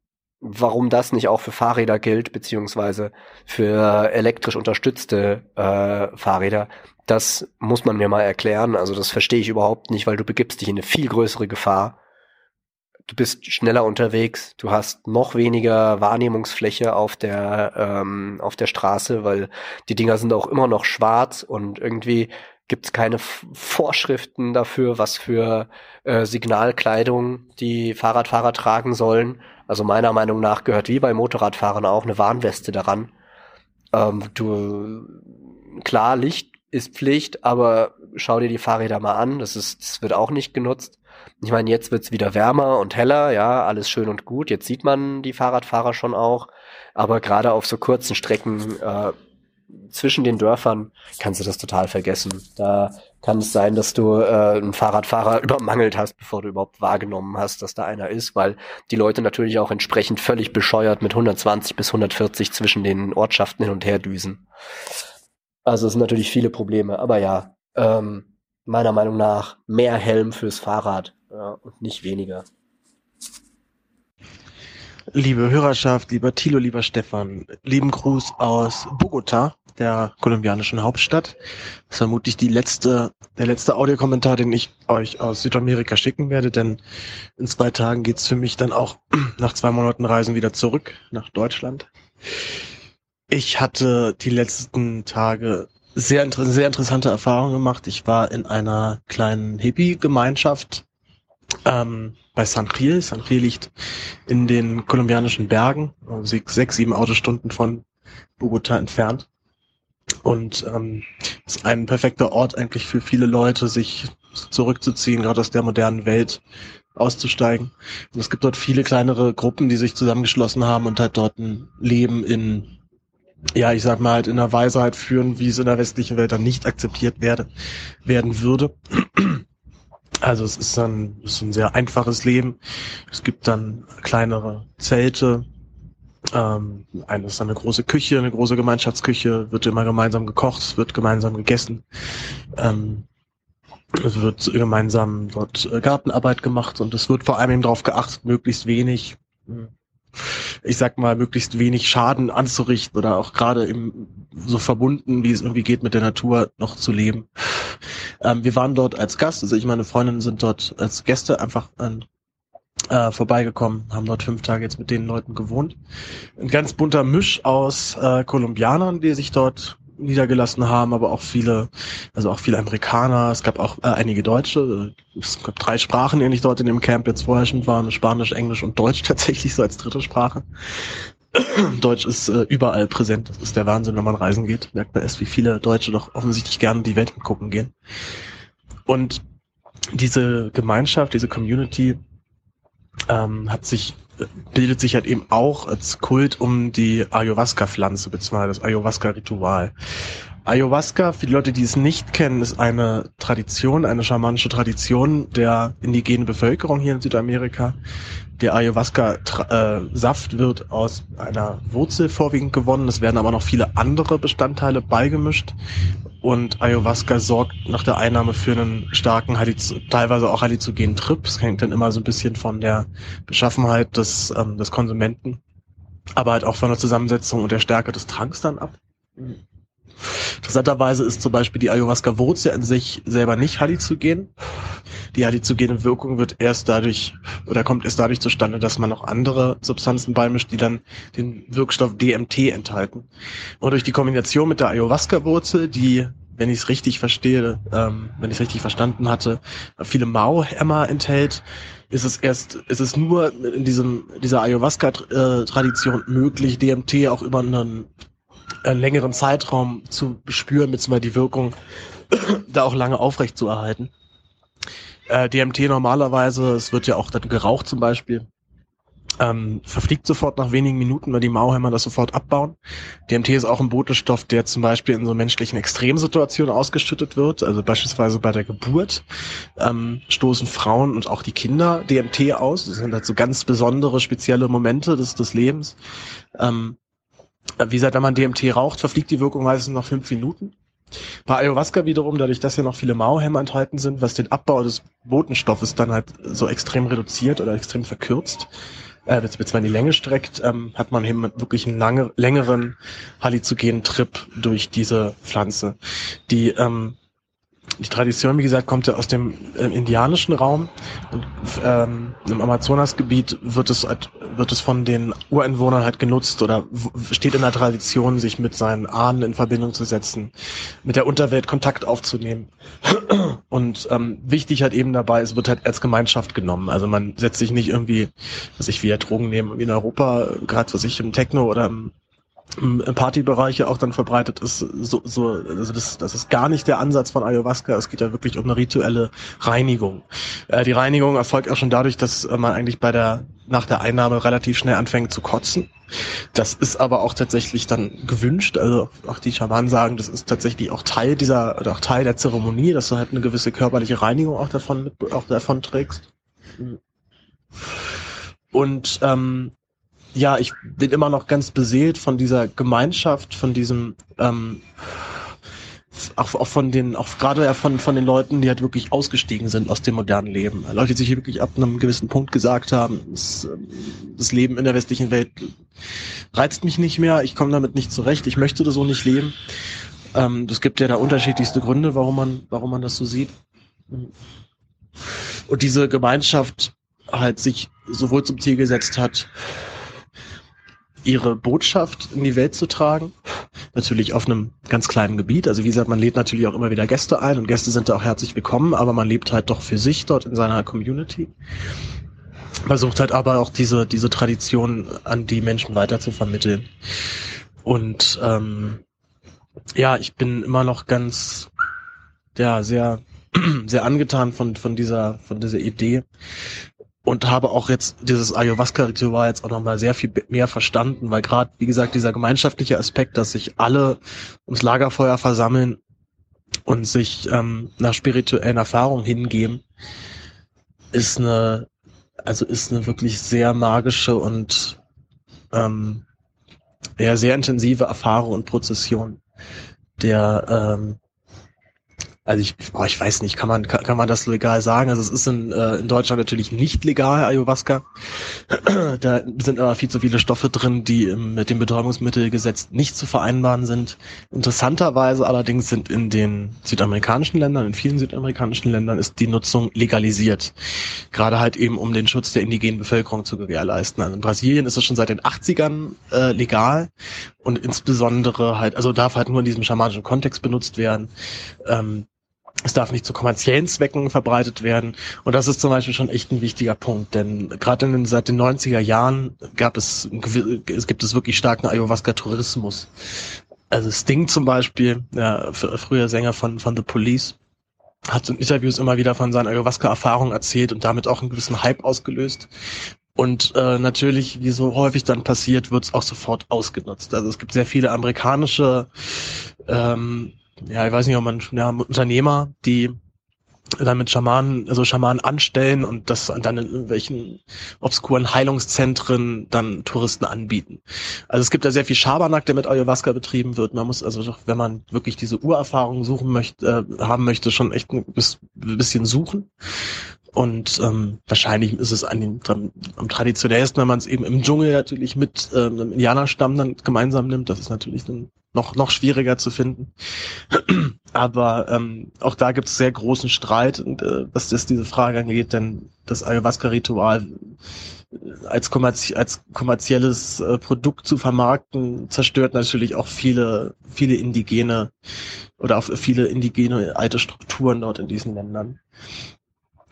warum das nicht auch für Fahrräder gilt, beziehungsweise für elektrisch unterstützte äh, Fahrräder, das muss man mir mal erklären. Also das verstehe ich überhaupt nicht, weil du begibst dich in eine viel größere Gefahr du bist schneller unterwegs, du hast noch weniger Wahrnehmungsfläche auf der, ähm, auf der Straße, weil die Dinger sind auch immer noch schwarz und irgendwie gibt es keine Vorschriften dafür, was für äh, Signalkleidung die Fahrradfahrer tragen sollen. Also meiner Meinung nach gehört wie bei Motorradfahrern auch eine Warnweste daran. Ähm, du klar, Licht ist Pflicht, aber schau dir die Fahrräder mal an, das ist, das wird auch nicht genutzt. Ich meine, jetzt wird's wieder wärmer und heller, ja, alles schön und gut. Jetzt sieht man die Fahrradfahrer schon auch. Aber gerade auf so kurzen Strecken äh, zwischen den Dörfern kannst du das total vergessen. Da kann es sein, dass du äh, einen Fahrradfahrer übermangelt hast, bevor du überhaupt wahrgenommen hast, dass da einer ist, weil die Leute natürlich auch entsprechend völlig bescheuert mit 120 bis 140 zwischen den Ortschaften hin und her düsen. Also es sind natürlich viele Probleme, aber ja, ähm, meiner Meinung nach mehr Helm fürs Fahrrad ja, und nicht weniger. Liebe Hörerschaft, lieber Thilo, lieber Stefan, lieben Gruß aus Bogota, der kolumbianischen Hauptstadt. Das ist vermutlich die letzte, der letzte Audiokommentar, den ich euch aus Südamerika schicken werde, denn in zwei Tagen geht's für mich dann auch nach zwei Monaten Reisen wieder zurück nach Deutschland. Ich hatte die letzten Tage sehr, sehr interessante Erfahrungen gemacht. Ich war in einer kleinen Hippie-Gemeinschaft ähm, bei San Gil. San Gil liegt in den kolumbianischen Bergen, sechs, sieben Autostunden von Bogota entfernt. Und ähm, ist ein perfekter Ort eigentlich für viele Leute, sich zurückzuziehen, gerade aus der modernen Welt auszusteigen. Und es gibt dort viele kleinere Gruppen, die sich zusammengeschlossen haben und halt dort ein Leben in, ja, ich sag mal halt in der Weisheit führen, wie es in der westlichen Welt dann nicht akzeptiert werde, werden würde. Also es ist dann es ist ein sehr einfaches Leben. Es gibt dann kleinere Zelte. Ähm, eine ist dann eine große Küche, eine große Gemeinschaftsküche, wird immer gemeinsam gekocht, wird gemeinsam gegessen. Ähm, es wird gemeinsam dort äh, Gartenarbeit gemacht und es wird vor allem darauf geachtet, möglichst wenig, hm, ich sag mal, möglichst wenig Schaden anzurichten oder auch gerade im, so verbunden, wie es irgendwie geht, mit der Natur noch zu leben. Ähm, wir waren dort als Gast, also ich meine Freundin sind dort als Gäste einfach äh, vorbeigekommen, haben dort fünf Tage jetzt mit den Leuten gewohnt. Ein ganz bunter Misch aus äh, Kolumbianern, die sich dort niedergelassen haben, aber auch viele, also auch viele Amerikaner. Es gab auch äh, einige Deutsche. Es gab drei Sprachen, die nicht dort in dem Camp jetzt vorherrschend waren: Spanisch, Englisch und Deutsch tatsächlich so als dritte Sprache. Deutsch ist äh, überall präsent. Das ist der Wahnsinn, wenn man reisen geht. Merkt man erst, wie viele Deutsche doch offensichtlich gerne die Welt gucken gehen. Und diese Gemeinschaft, diese Community ähm, hat sich bildet sich halt eben auch als Kult um die Ayahuasca-Pflanze, beziehungsweise das Ayahuasca-Ritual. Ayahuasca, für die Leute, die es nicht kennen, ist eine Tradition, eine schamanische Tradition der indigenen Bevölkerung hier in Südamerika. Der Ayahuasca-Saft wird aus einer Wurzel vorwiegend gewonnen. Es werden aber noch viele andere Bestandteile beigemischt. Und Ayahuasca sorgt nach der Einnahme für einen starken, teilweise auch halluzinogenen Trip. Es hängt dann immer so ein bisschen von der Beschaffenheit des, ähm, des Konsumenten, aber halt auch von der Zusammensetzung und der Stärke des Tranks dann ab. Interessanterweise ist zum Beispiel die Ayahuasca-Wurzel an sich selber nicht halluzigen. Die halluzogene Wirkung wird erst dadurch oder kommt erst dadurch zustande, dass man noch andere Substanzen beimischt, die dann den Wirkstoff DMT enthalten. Und durch die Kombination mit der Ayahuasca-Wurzel, die wenn ich es richtig verstehe, ähm, wenn ich es richtig verstanden hatte, viele Mao-Hämmer enthält, ist es erst, ist es nur in diesem, dieser Ayahuasca-Tradition möglich, DMT auch über einen einen längeren Zeitraum zu spüren, beziehungsweise die Wirkung da auch lange aufrecht zu erhalten. Äh, DMT normalerweise, es wird ja auch dann geraucht zum Beispiel, ähm, verfliegt sofort nach wenigen Minuten, weil die Mauhämmer das sofort abbauen. DMT ist auch ein Botenstoff, der zum Beispiel in so menschlichen Extremsituationen ausgeschüttet wird. Also beispielsweise bei der Geburt ähm, stoßen Frauen und auch die Kinder DMT aus. Das sind halt so ganz besondere, spezielle Momente des, des Lebens. Ähm, wie gesagt, wenn man DMT raucht, verfliegt die Wirkung meistens nach fünf Minuten. Bei Ayahuasca wiederum, dadurch, dass hier noch viele Mauhämmer enthalten sind, was den Abbau des Botenstoffes dann halt so extrem reduziert oder extrem verkürzt, äh, beziehungsweise die Länge streckt, ähm, hat man eben wirklich einen lange, längeren halluzogenen Trip durch diese Pflanze, die ähm, die Tradition, wie gesagt, kommt ja aus dem äh, indianischen Raum und ähm, im Amazonasgebiet wird es halt, wird es von den Ureinwohnern halt genutzt oder steht in der Tradition, sich mit seinen Ahnen in Verbindung zu setzen, mit der Unterwelt Kontakt aufzunehmen. Und ähm, wichtig halt eben dabei, es wird halt als Gemeinschaft genommen. Also man setzt sich nicht irgendwie, was ich wie ja Drogen nehmen, in Europa, gerade was ich im Techno oder im Partybereiche auch dann verbreitet ist, so, so also das, das ist gar nicht der Ansatz von Ayahuasca. Es geht ja wirklich um eine rituelle Reinigung. Äh, die Reinigung erfolgt auch schon dadurch, dass man eigentlich bei der nach der Einnahme relativ schnell anfängt zu kotzen. Das ist aber auch tatsächlich dann gewünscht. Also auch die Schamanen sagen, das ist tatsächlich auch Teil dieser oder auch Teil der Zeremonie, dass du halt eine gewisse körperliche Reinigung auch davon mit, auch davon trägst. Und ähm, ja, ich bin immer noch ganz beseelt von dieser Gemeinschaft, von diesem, ähm, auch, auch von den, auch gerade ja von, von den Leuten, die halt wirklich ausgestiegen sind aus dem modernen Leben. Leute, die sich wirklich ab einem gewissen Punkt gesagt haben, das, ähm, das Leben in der westlichen Welt reizt mich nicht mehr, ich komme damit nicht zurecht, ich möchte so nicht leben. Ähm, es gibt ja da unterschiedlichste Gründe, warum man, warum man das so sieht. Und diese Gemeinschaft halt sich sowohl zum Ziel gesetzt hat, ihre Botschaft in die Welt zu tragen. Natürlich auf einem ganz kleinen Gebiet. Also wie gesagt, man lädt natürlich auch immer wieder Gäste ein und Gäste sind da auch herzlich willkommen, aber man lebt halt doch für sich dort in seiner Community. Versucht halt aber auch diese, diese Tradition an die Menschen weiter zu vermitteln. Und ähm, ja, ich bin immer noch ganz, ja, sehr, sehr angetan von, von dieser, von dieser Idee und habe auch jetzt dieses Ayahuasca-Ritual jetzt auch nochmal sehr viel mehr verstanden, weil gerade, wie gesagt, dieser gemeinschaftliche Aspekt, dass sich alle ums Lagerfeuer versammeln und sich ähm, nach spirituellen Erfahrungen hingeben, ist eine, also ist eine wirklich sehr magische und ähm, ja, sehr intensive Erfahrung und Prozession, der ähm, also ich, boah, ich weiß nicht, kann man, kann, kann man das legal sagen? Also es ist in, äh, in Deutschland natürlich nicht legal, Ayahuasca. da sind aber viel zu viele Stoffe drin, die ähm, mit dem Betäubungsmittelgesetz nicht zu vereinbaren sind. Interessanterweise allerdings sind in den südamerikanischen Ländern, in vielen südamerikanischen Ländern ist die Nutzung legalisiert. Gerade halt eben, um den Schutz der indigenen Bevölkerung zu gewährleisten. Also in Brasilien ist es schon seit den 80ern äh, legal und insbesondere halt, also darf halt nur in diesem schamanischen Kontext benutzt werden. Ähm, es darf nicht zu kommerziellen Zwecken verbreitet werden. Und das ist zum Beispiel schon echt ein wichtiger Punkt, denn gerade in den, seit den 90er Jahren gab es, es gibt es wirklich starken Ayahuasca-Tourismus. Also Sting zum Beispiel, ja, früher Sänger von, von The Police, hat in Interviews immer wieder von seinen Ayahuasca-Erfahrungen erzählt und damit auch einen gewissen Hype ausgelöst. Und äh, natürlich, wie so häufig dann passiert, wird es auch sofort ausgenutzt. Also es gibt sehr viele amerikanische ähm, ja, ich weiß nicht, ob man, ja, Unternehmer, die dann mit Schamanen, also Schamanen anstellen und das dann in irgendwelchen obskuren Heilungszentren dann Touristen anbieten. Also es gibt da sehr viel Schabernack, der mit Ayahuasca betrieben wird. Man muss also, wenn man wirklich diese Urerfahrung suchen möchte, äh, haben möchte, schon echt ein bisschen suchen. Und ähm, wahrscheinlich ist es an den, am, traditionellsten, wenn man es eben im Dschungel natürlich mit ähm, einem Indianerstamm dann gemeinsam nimmt. Das ist natürlich dann noch, noch schwieriger zu finden. Aber ähm, auch da gibt es sehr großen Streit, und, äh, was das diese Frage angeht, denn das Ayahuasca-Ritual äh, als, kommerzie als kommerzielles äh, Produkt zu vermarkten, zerstört natürlich auch viele, viele indigene oder auch viele indigene alte Strukturen dort in diesen Ländern.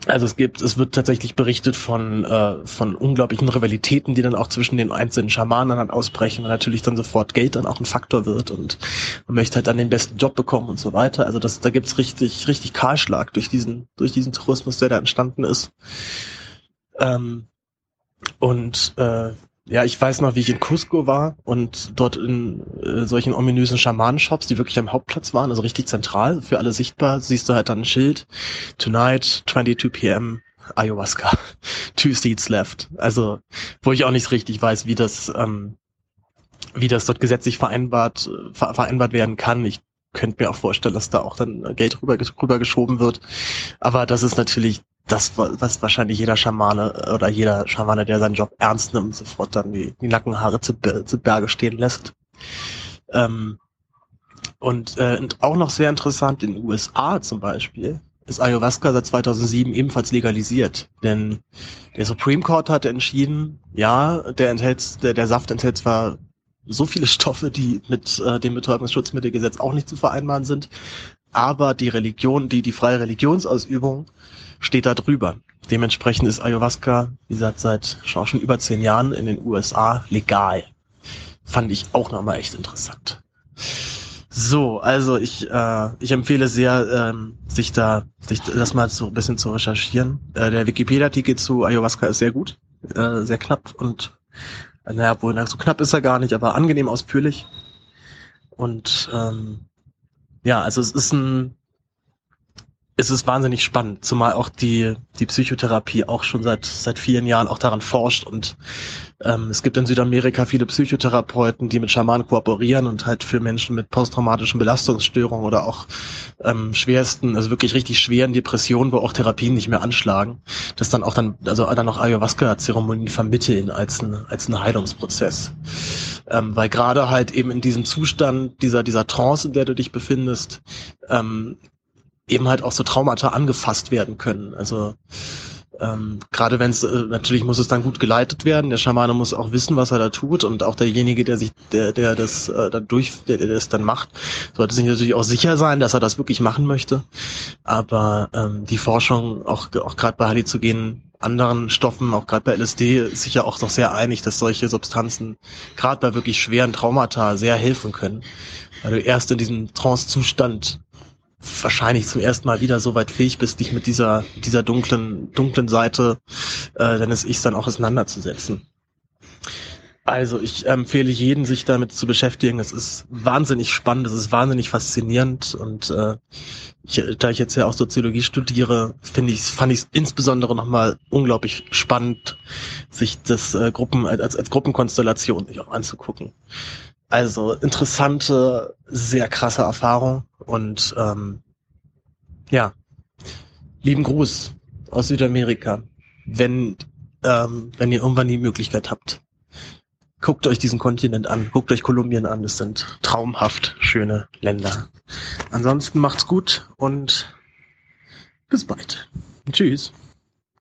Also es gibt, es wird tatsächlich berichtet von, äh, von unglaublichen Rivalitäten, die dann auch zwischen den einzelnen Schamanen dann ausbrechen und natürlich dann sofort Geld dann auch ein Faktor wird und man möchte halt dann den besten Job bekommen und so weiter. Also das, da gibt's richtig, richtig Kahlschlag durch diesen, durch diesen Tourismus, der da entstanden ist. Ähm, und äh, ja, ich weiß noch, wie ich in Cusco war und dort in äh, solchen ominösen Schamanenshops, die wirklich am Hauptplatz waren, also richtig zentral, für alle sichtbar, siehst du halt dann ein Schild, Tonight, 22 p.m., Ayahuasca, two seats left. Also, wo ich auch nicht richtig weiß, wie das, ähm, wie das dort gesetzlich vereinbart, ver vereinbart werden kann. Ich könnte mir auch vorstellen, dass da auch dann Geld rüber, rüber geschoben wird. Aber das ist natürlich das, was wahrscheinlich jeder Schamane oder jeder Schamane, der seinen Job ernst nimmt, sofort dann die, die Nackenhaare zu, zu Berge stehen lässt. Ähm, und, äh, und auch noch sehr interessant, in den USA zum Beispiel ist Ayahuasca seit 2007 ebenfalls legalisiert. Denn der Supreme Court hatte entschieden, ja, der enthält, der, der Saft enthält zwar so viele Stoffe, die mit äh, dem Betäubungsschutzmittelgesetz auch nicht zu vereinbaren sind, aber die Religion, die, die freie Religionsausübung steht da drüber. Dementsprechend ist Ayahuasca, wie gesagt, seit schon über zehn Jahren in den USA legal. Fand ich auch nochmal echt interessant. So, also ich, äh, ich empfehle sehr, ähm, sich da, sich das mal so ein bisschen zu recherchieren. Äh, der Wikipedia-Artikel zu Ayahuasca ist sehr gut, äh, sehr knapp und naja, wohl so knapp ist er gar nicht, aber angenehm ausführlich. Und ähm, ja, also es ist ein es ist wahnsinnig spannend, zumal auch die, die Psychotherapie auch schon seit, seit vielen Jahren auch daran forscht und ähm, es gibt in Südamerika viele Psychotherapeuten, die mit Schamanen kooperieren und halt für Menschen mit posttraumatischen Belastungsstörungen oder auch ähm, schwersten, also wirklich richtig schweren Depressionen, wo auch Therapien nicht mehr anschlagen, das dann auch dann, also dann noch Ayahuasca-Zeremonien vermitteln als ein, als ein Heilungsprozess. Ähm, weil gerade halt eben in diesem Zustand, dieser, dieser Trance, in der du dich befindest, ähm, eben halt auch so Traumata angefasst werden können. Also ähm, gerade wenn es äh, natürlich muss es dann gut geleitet werden. Der Schamane muss auch wissen, was er da tut und auch derjenige, der sich, der, der das äh, dann durch, der, der das dann macht, sollte sich natürlich auch sicher sein, dass er das wirklich machen möchte. Aber ähm, die Forschung, auch auch gerade bei halluzinogenen anderen Stoffen, auch gerade bei LSD, ist sich ja auch noch sehr einig, dass solche Substanzen gerade bei wirklich schweren Traumata sehr helfen können, weil du erst in diesem Trance-Zustand wahrscheinlich zum ersten Mal wieder so weit fähig bist, dich mit dieser, dieser dunklen, dunklen Seite äh, deines Ichs dann auch auseinanderzusetzen. Also ich empfehle jedem, sich damit zu beschäftigen. Es ist wahnsinnig spannend, es ist wahnsinnig faszinierend und äh, ich, da ich jetzt ja auch Soziologie studiere, finde ich, fand ich es insbesondere nochmal unglaublich spannend, sich das äh, Gruppen als, als Gruppenkonstellation auch anzugucken. Also interessante, sehr krasse Erfahrung und ähm, ja, lieben Gruß aus Südamerika. Wenn, ähm, wenn ihr irgendwann die Möglichkeit habt, guckt euch diesen Kontinent an, guckt euch Kolumbien an. Das sind traumhaft schöne Länder. Ansonsten macht's gut und bis bald. Tschüss.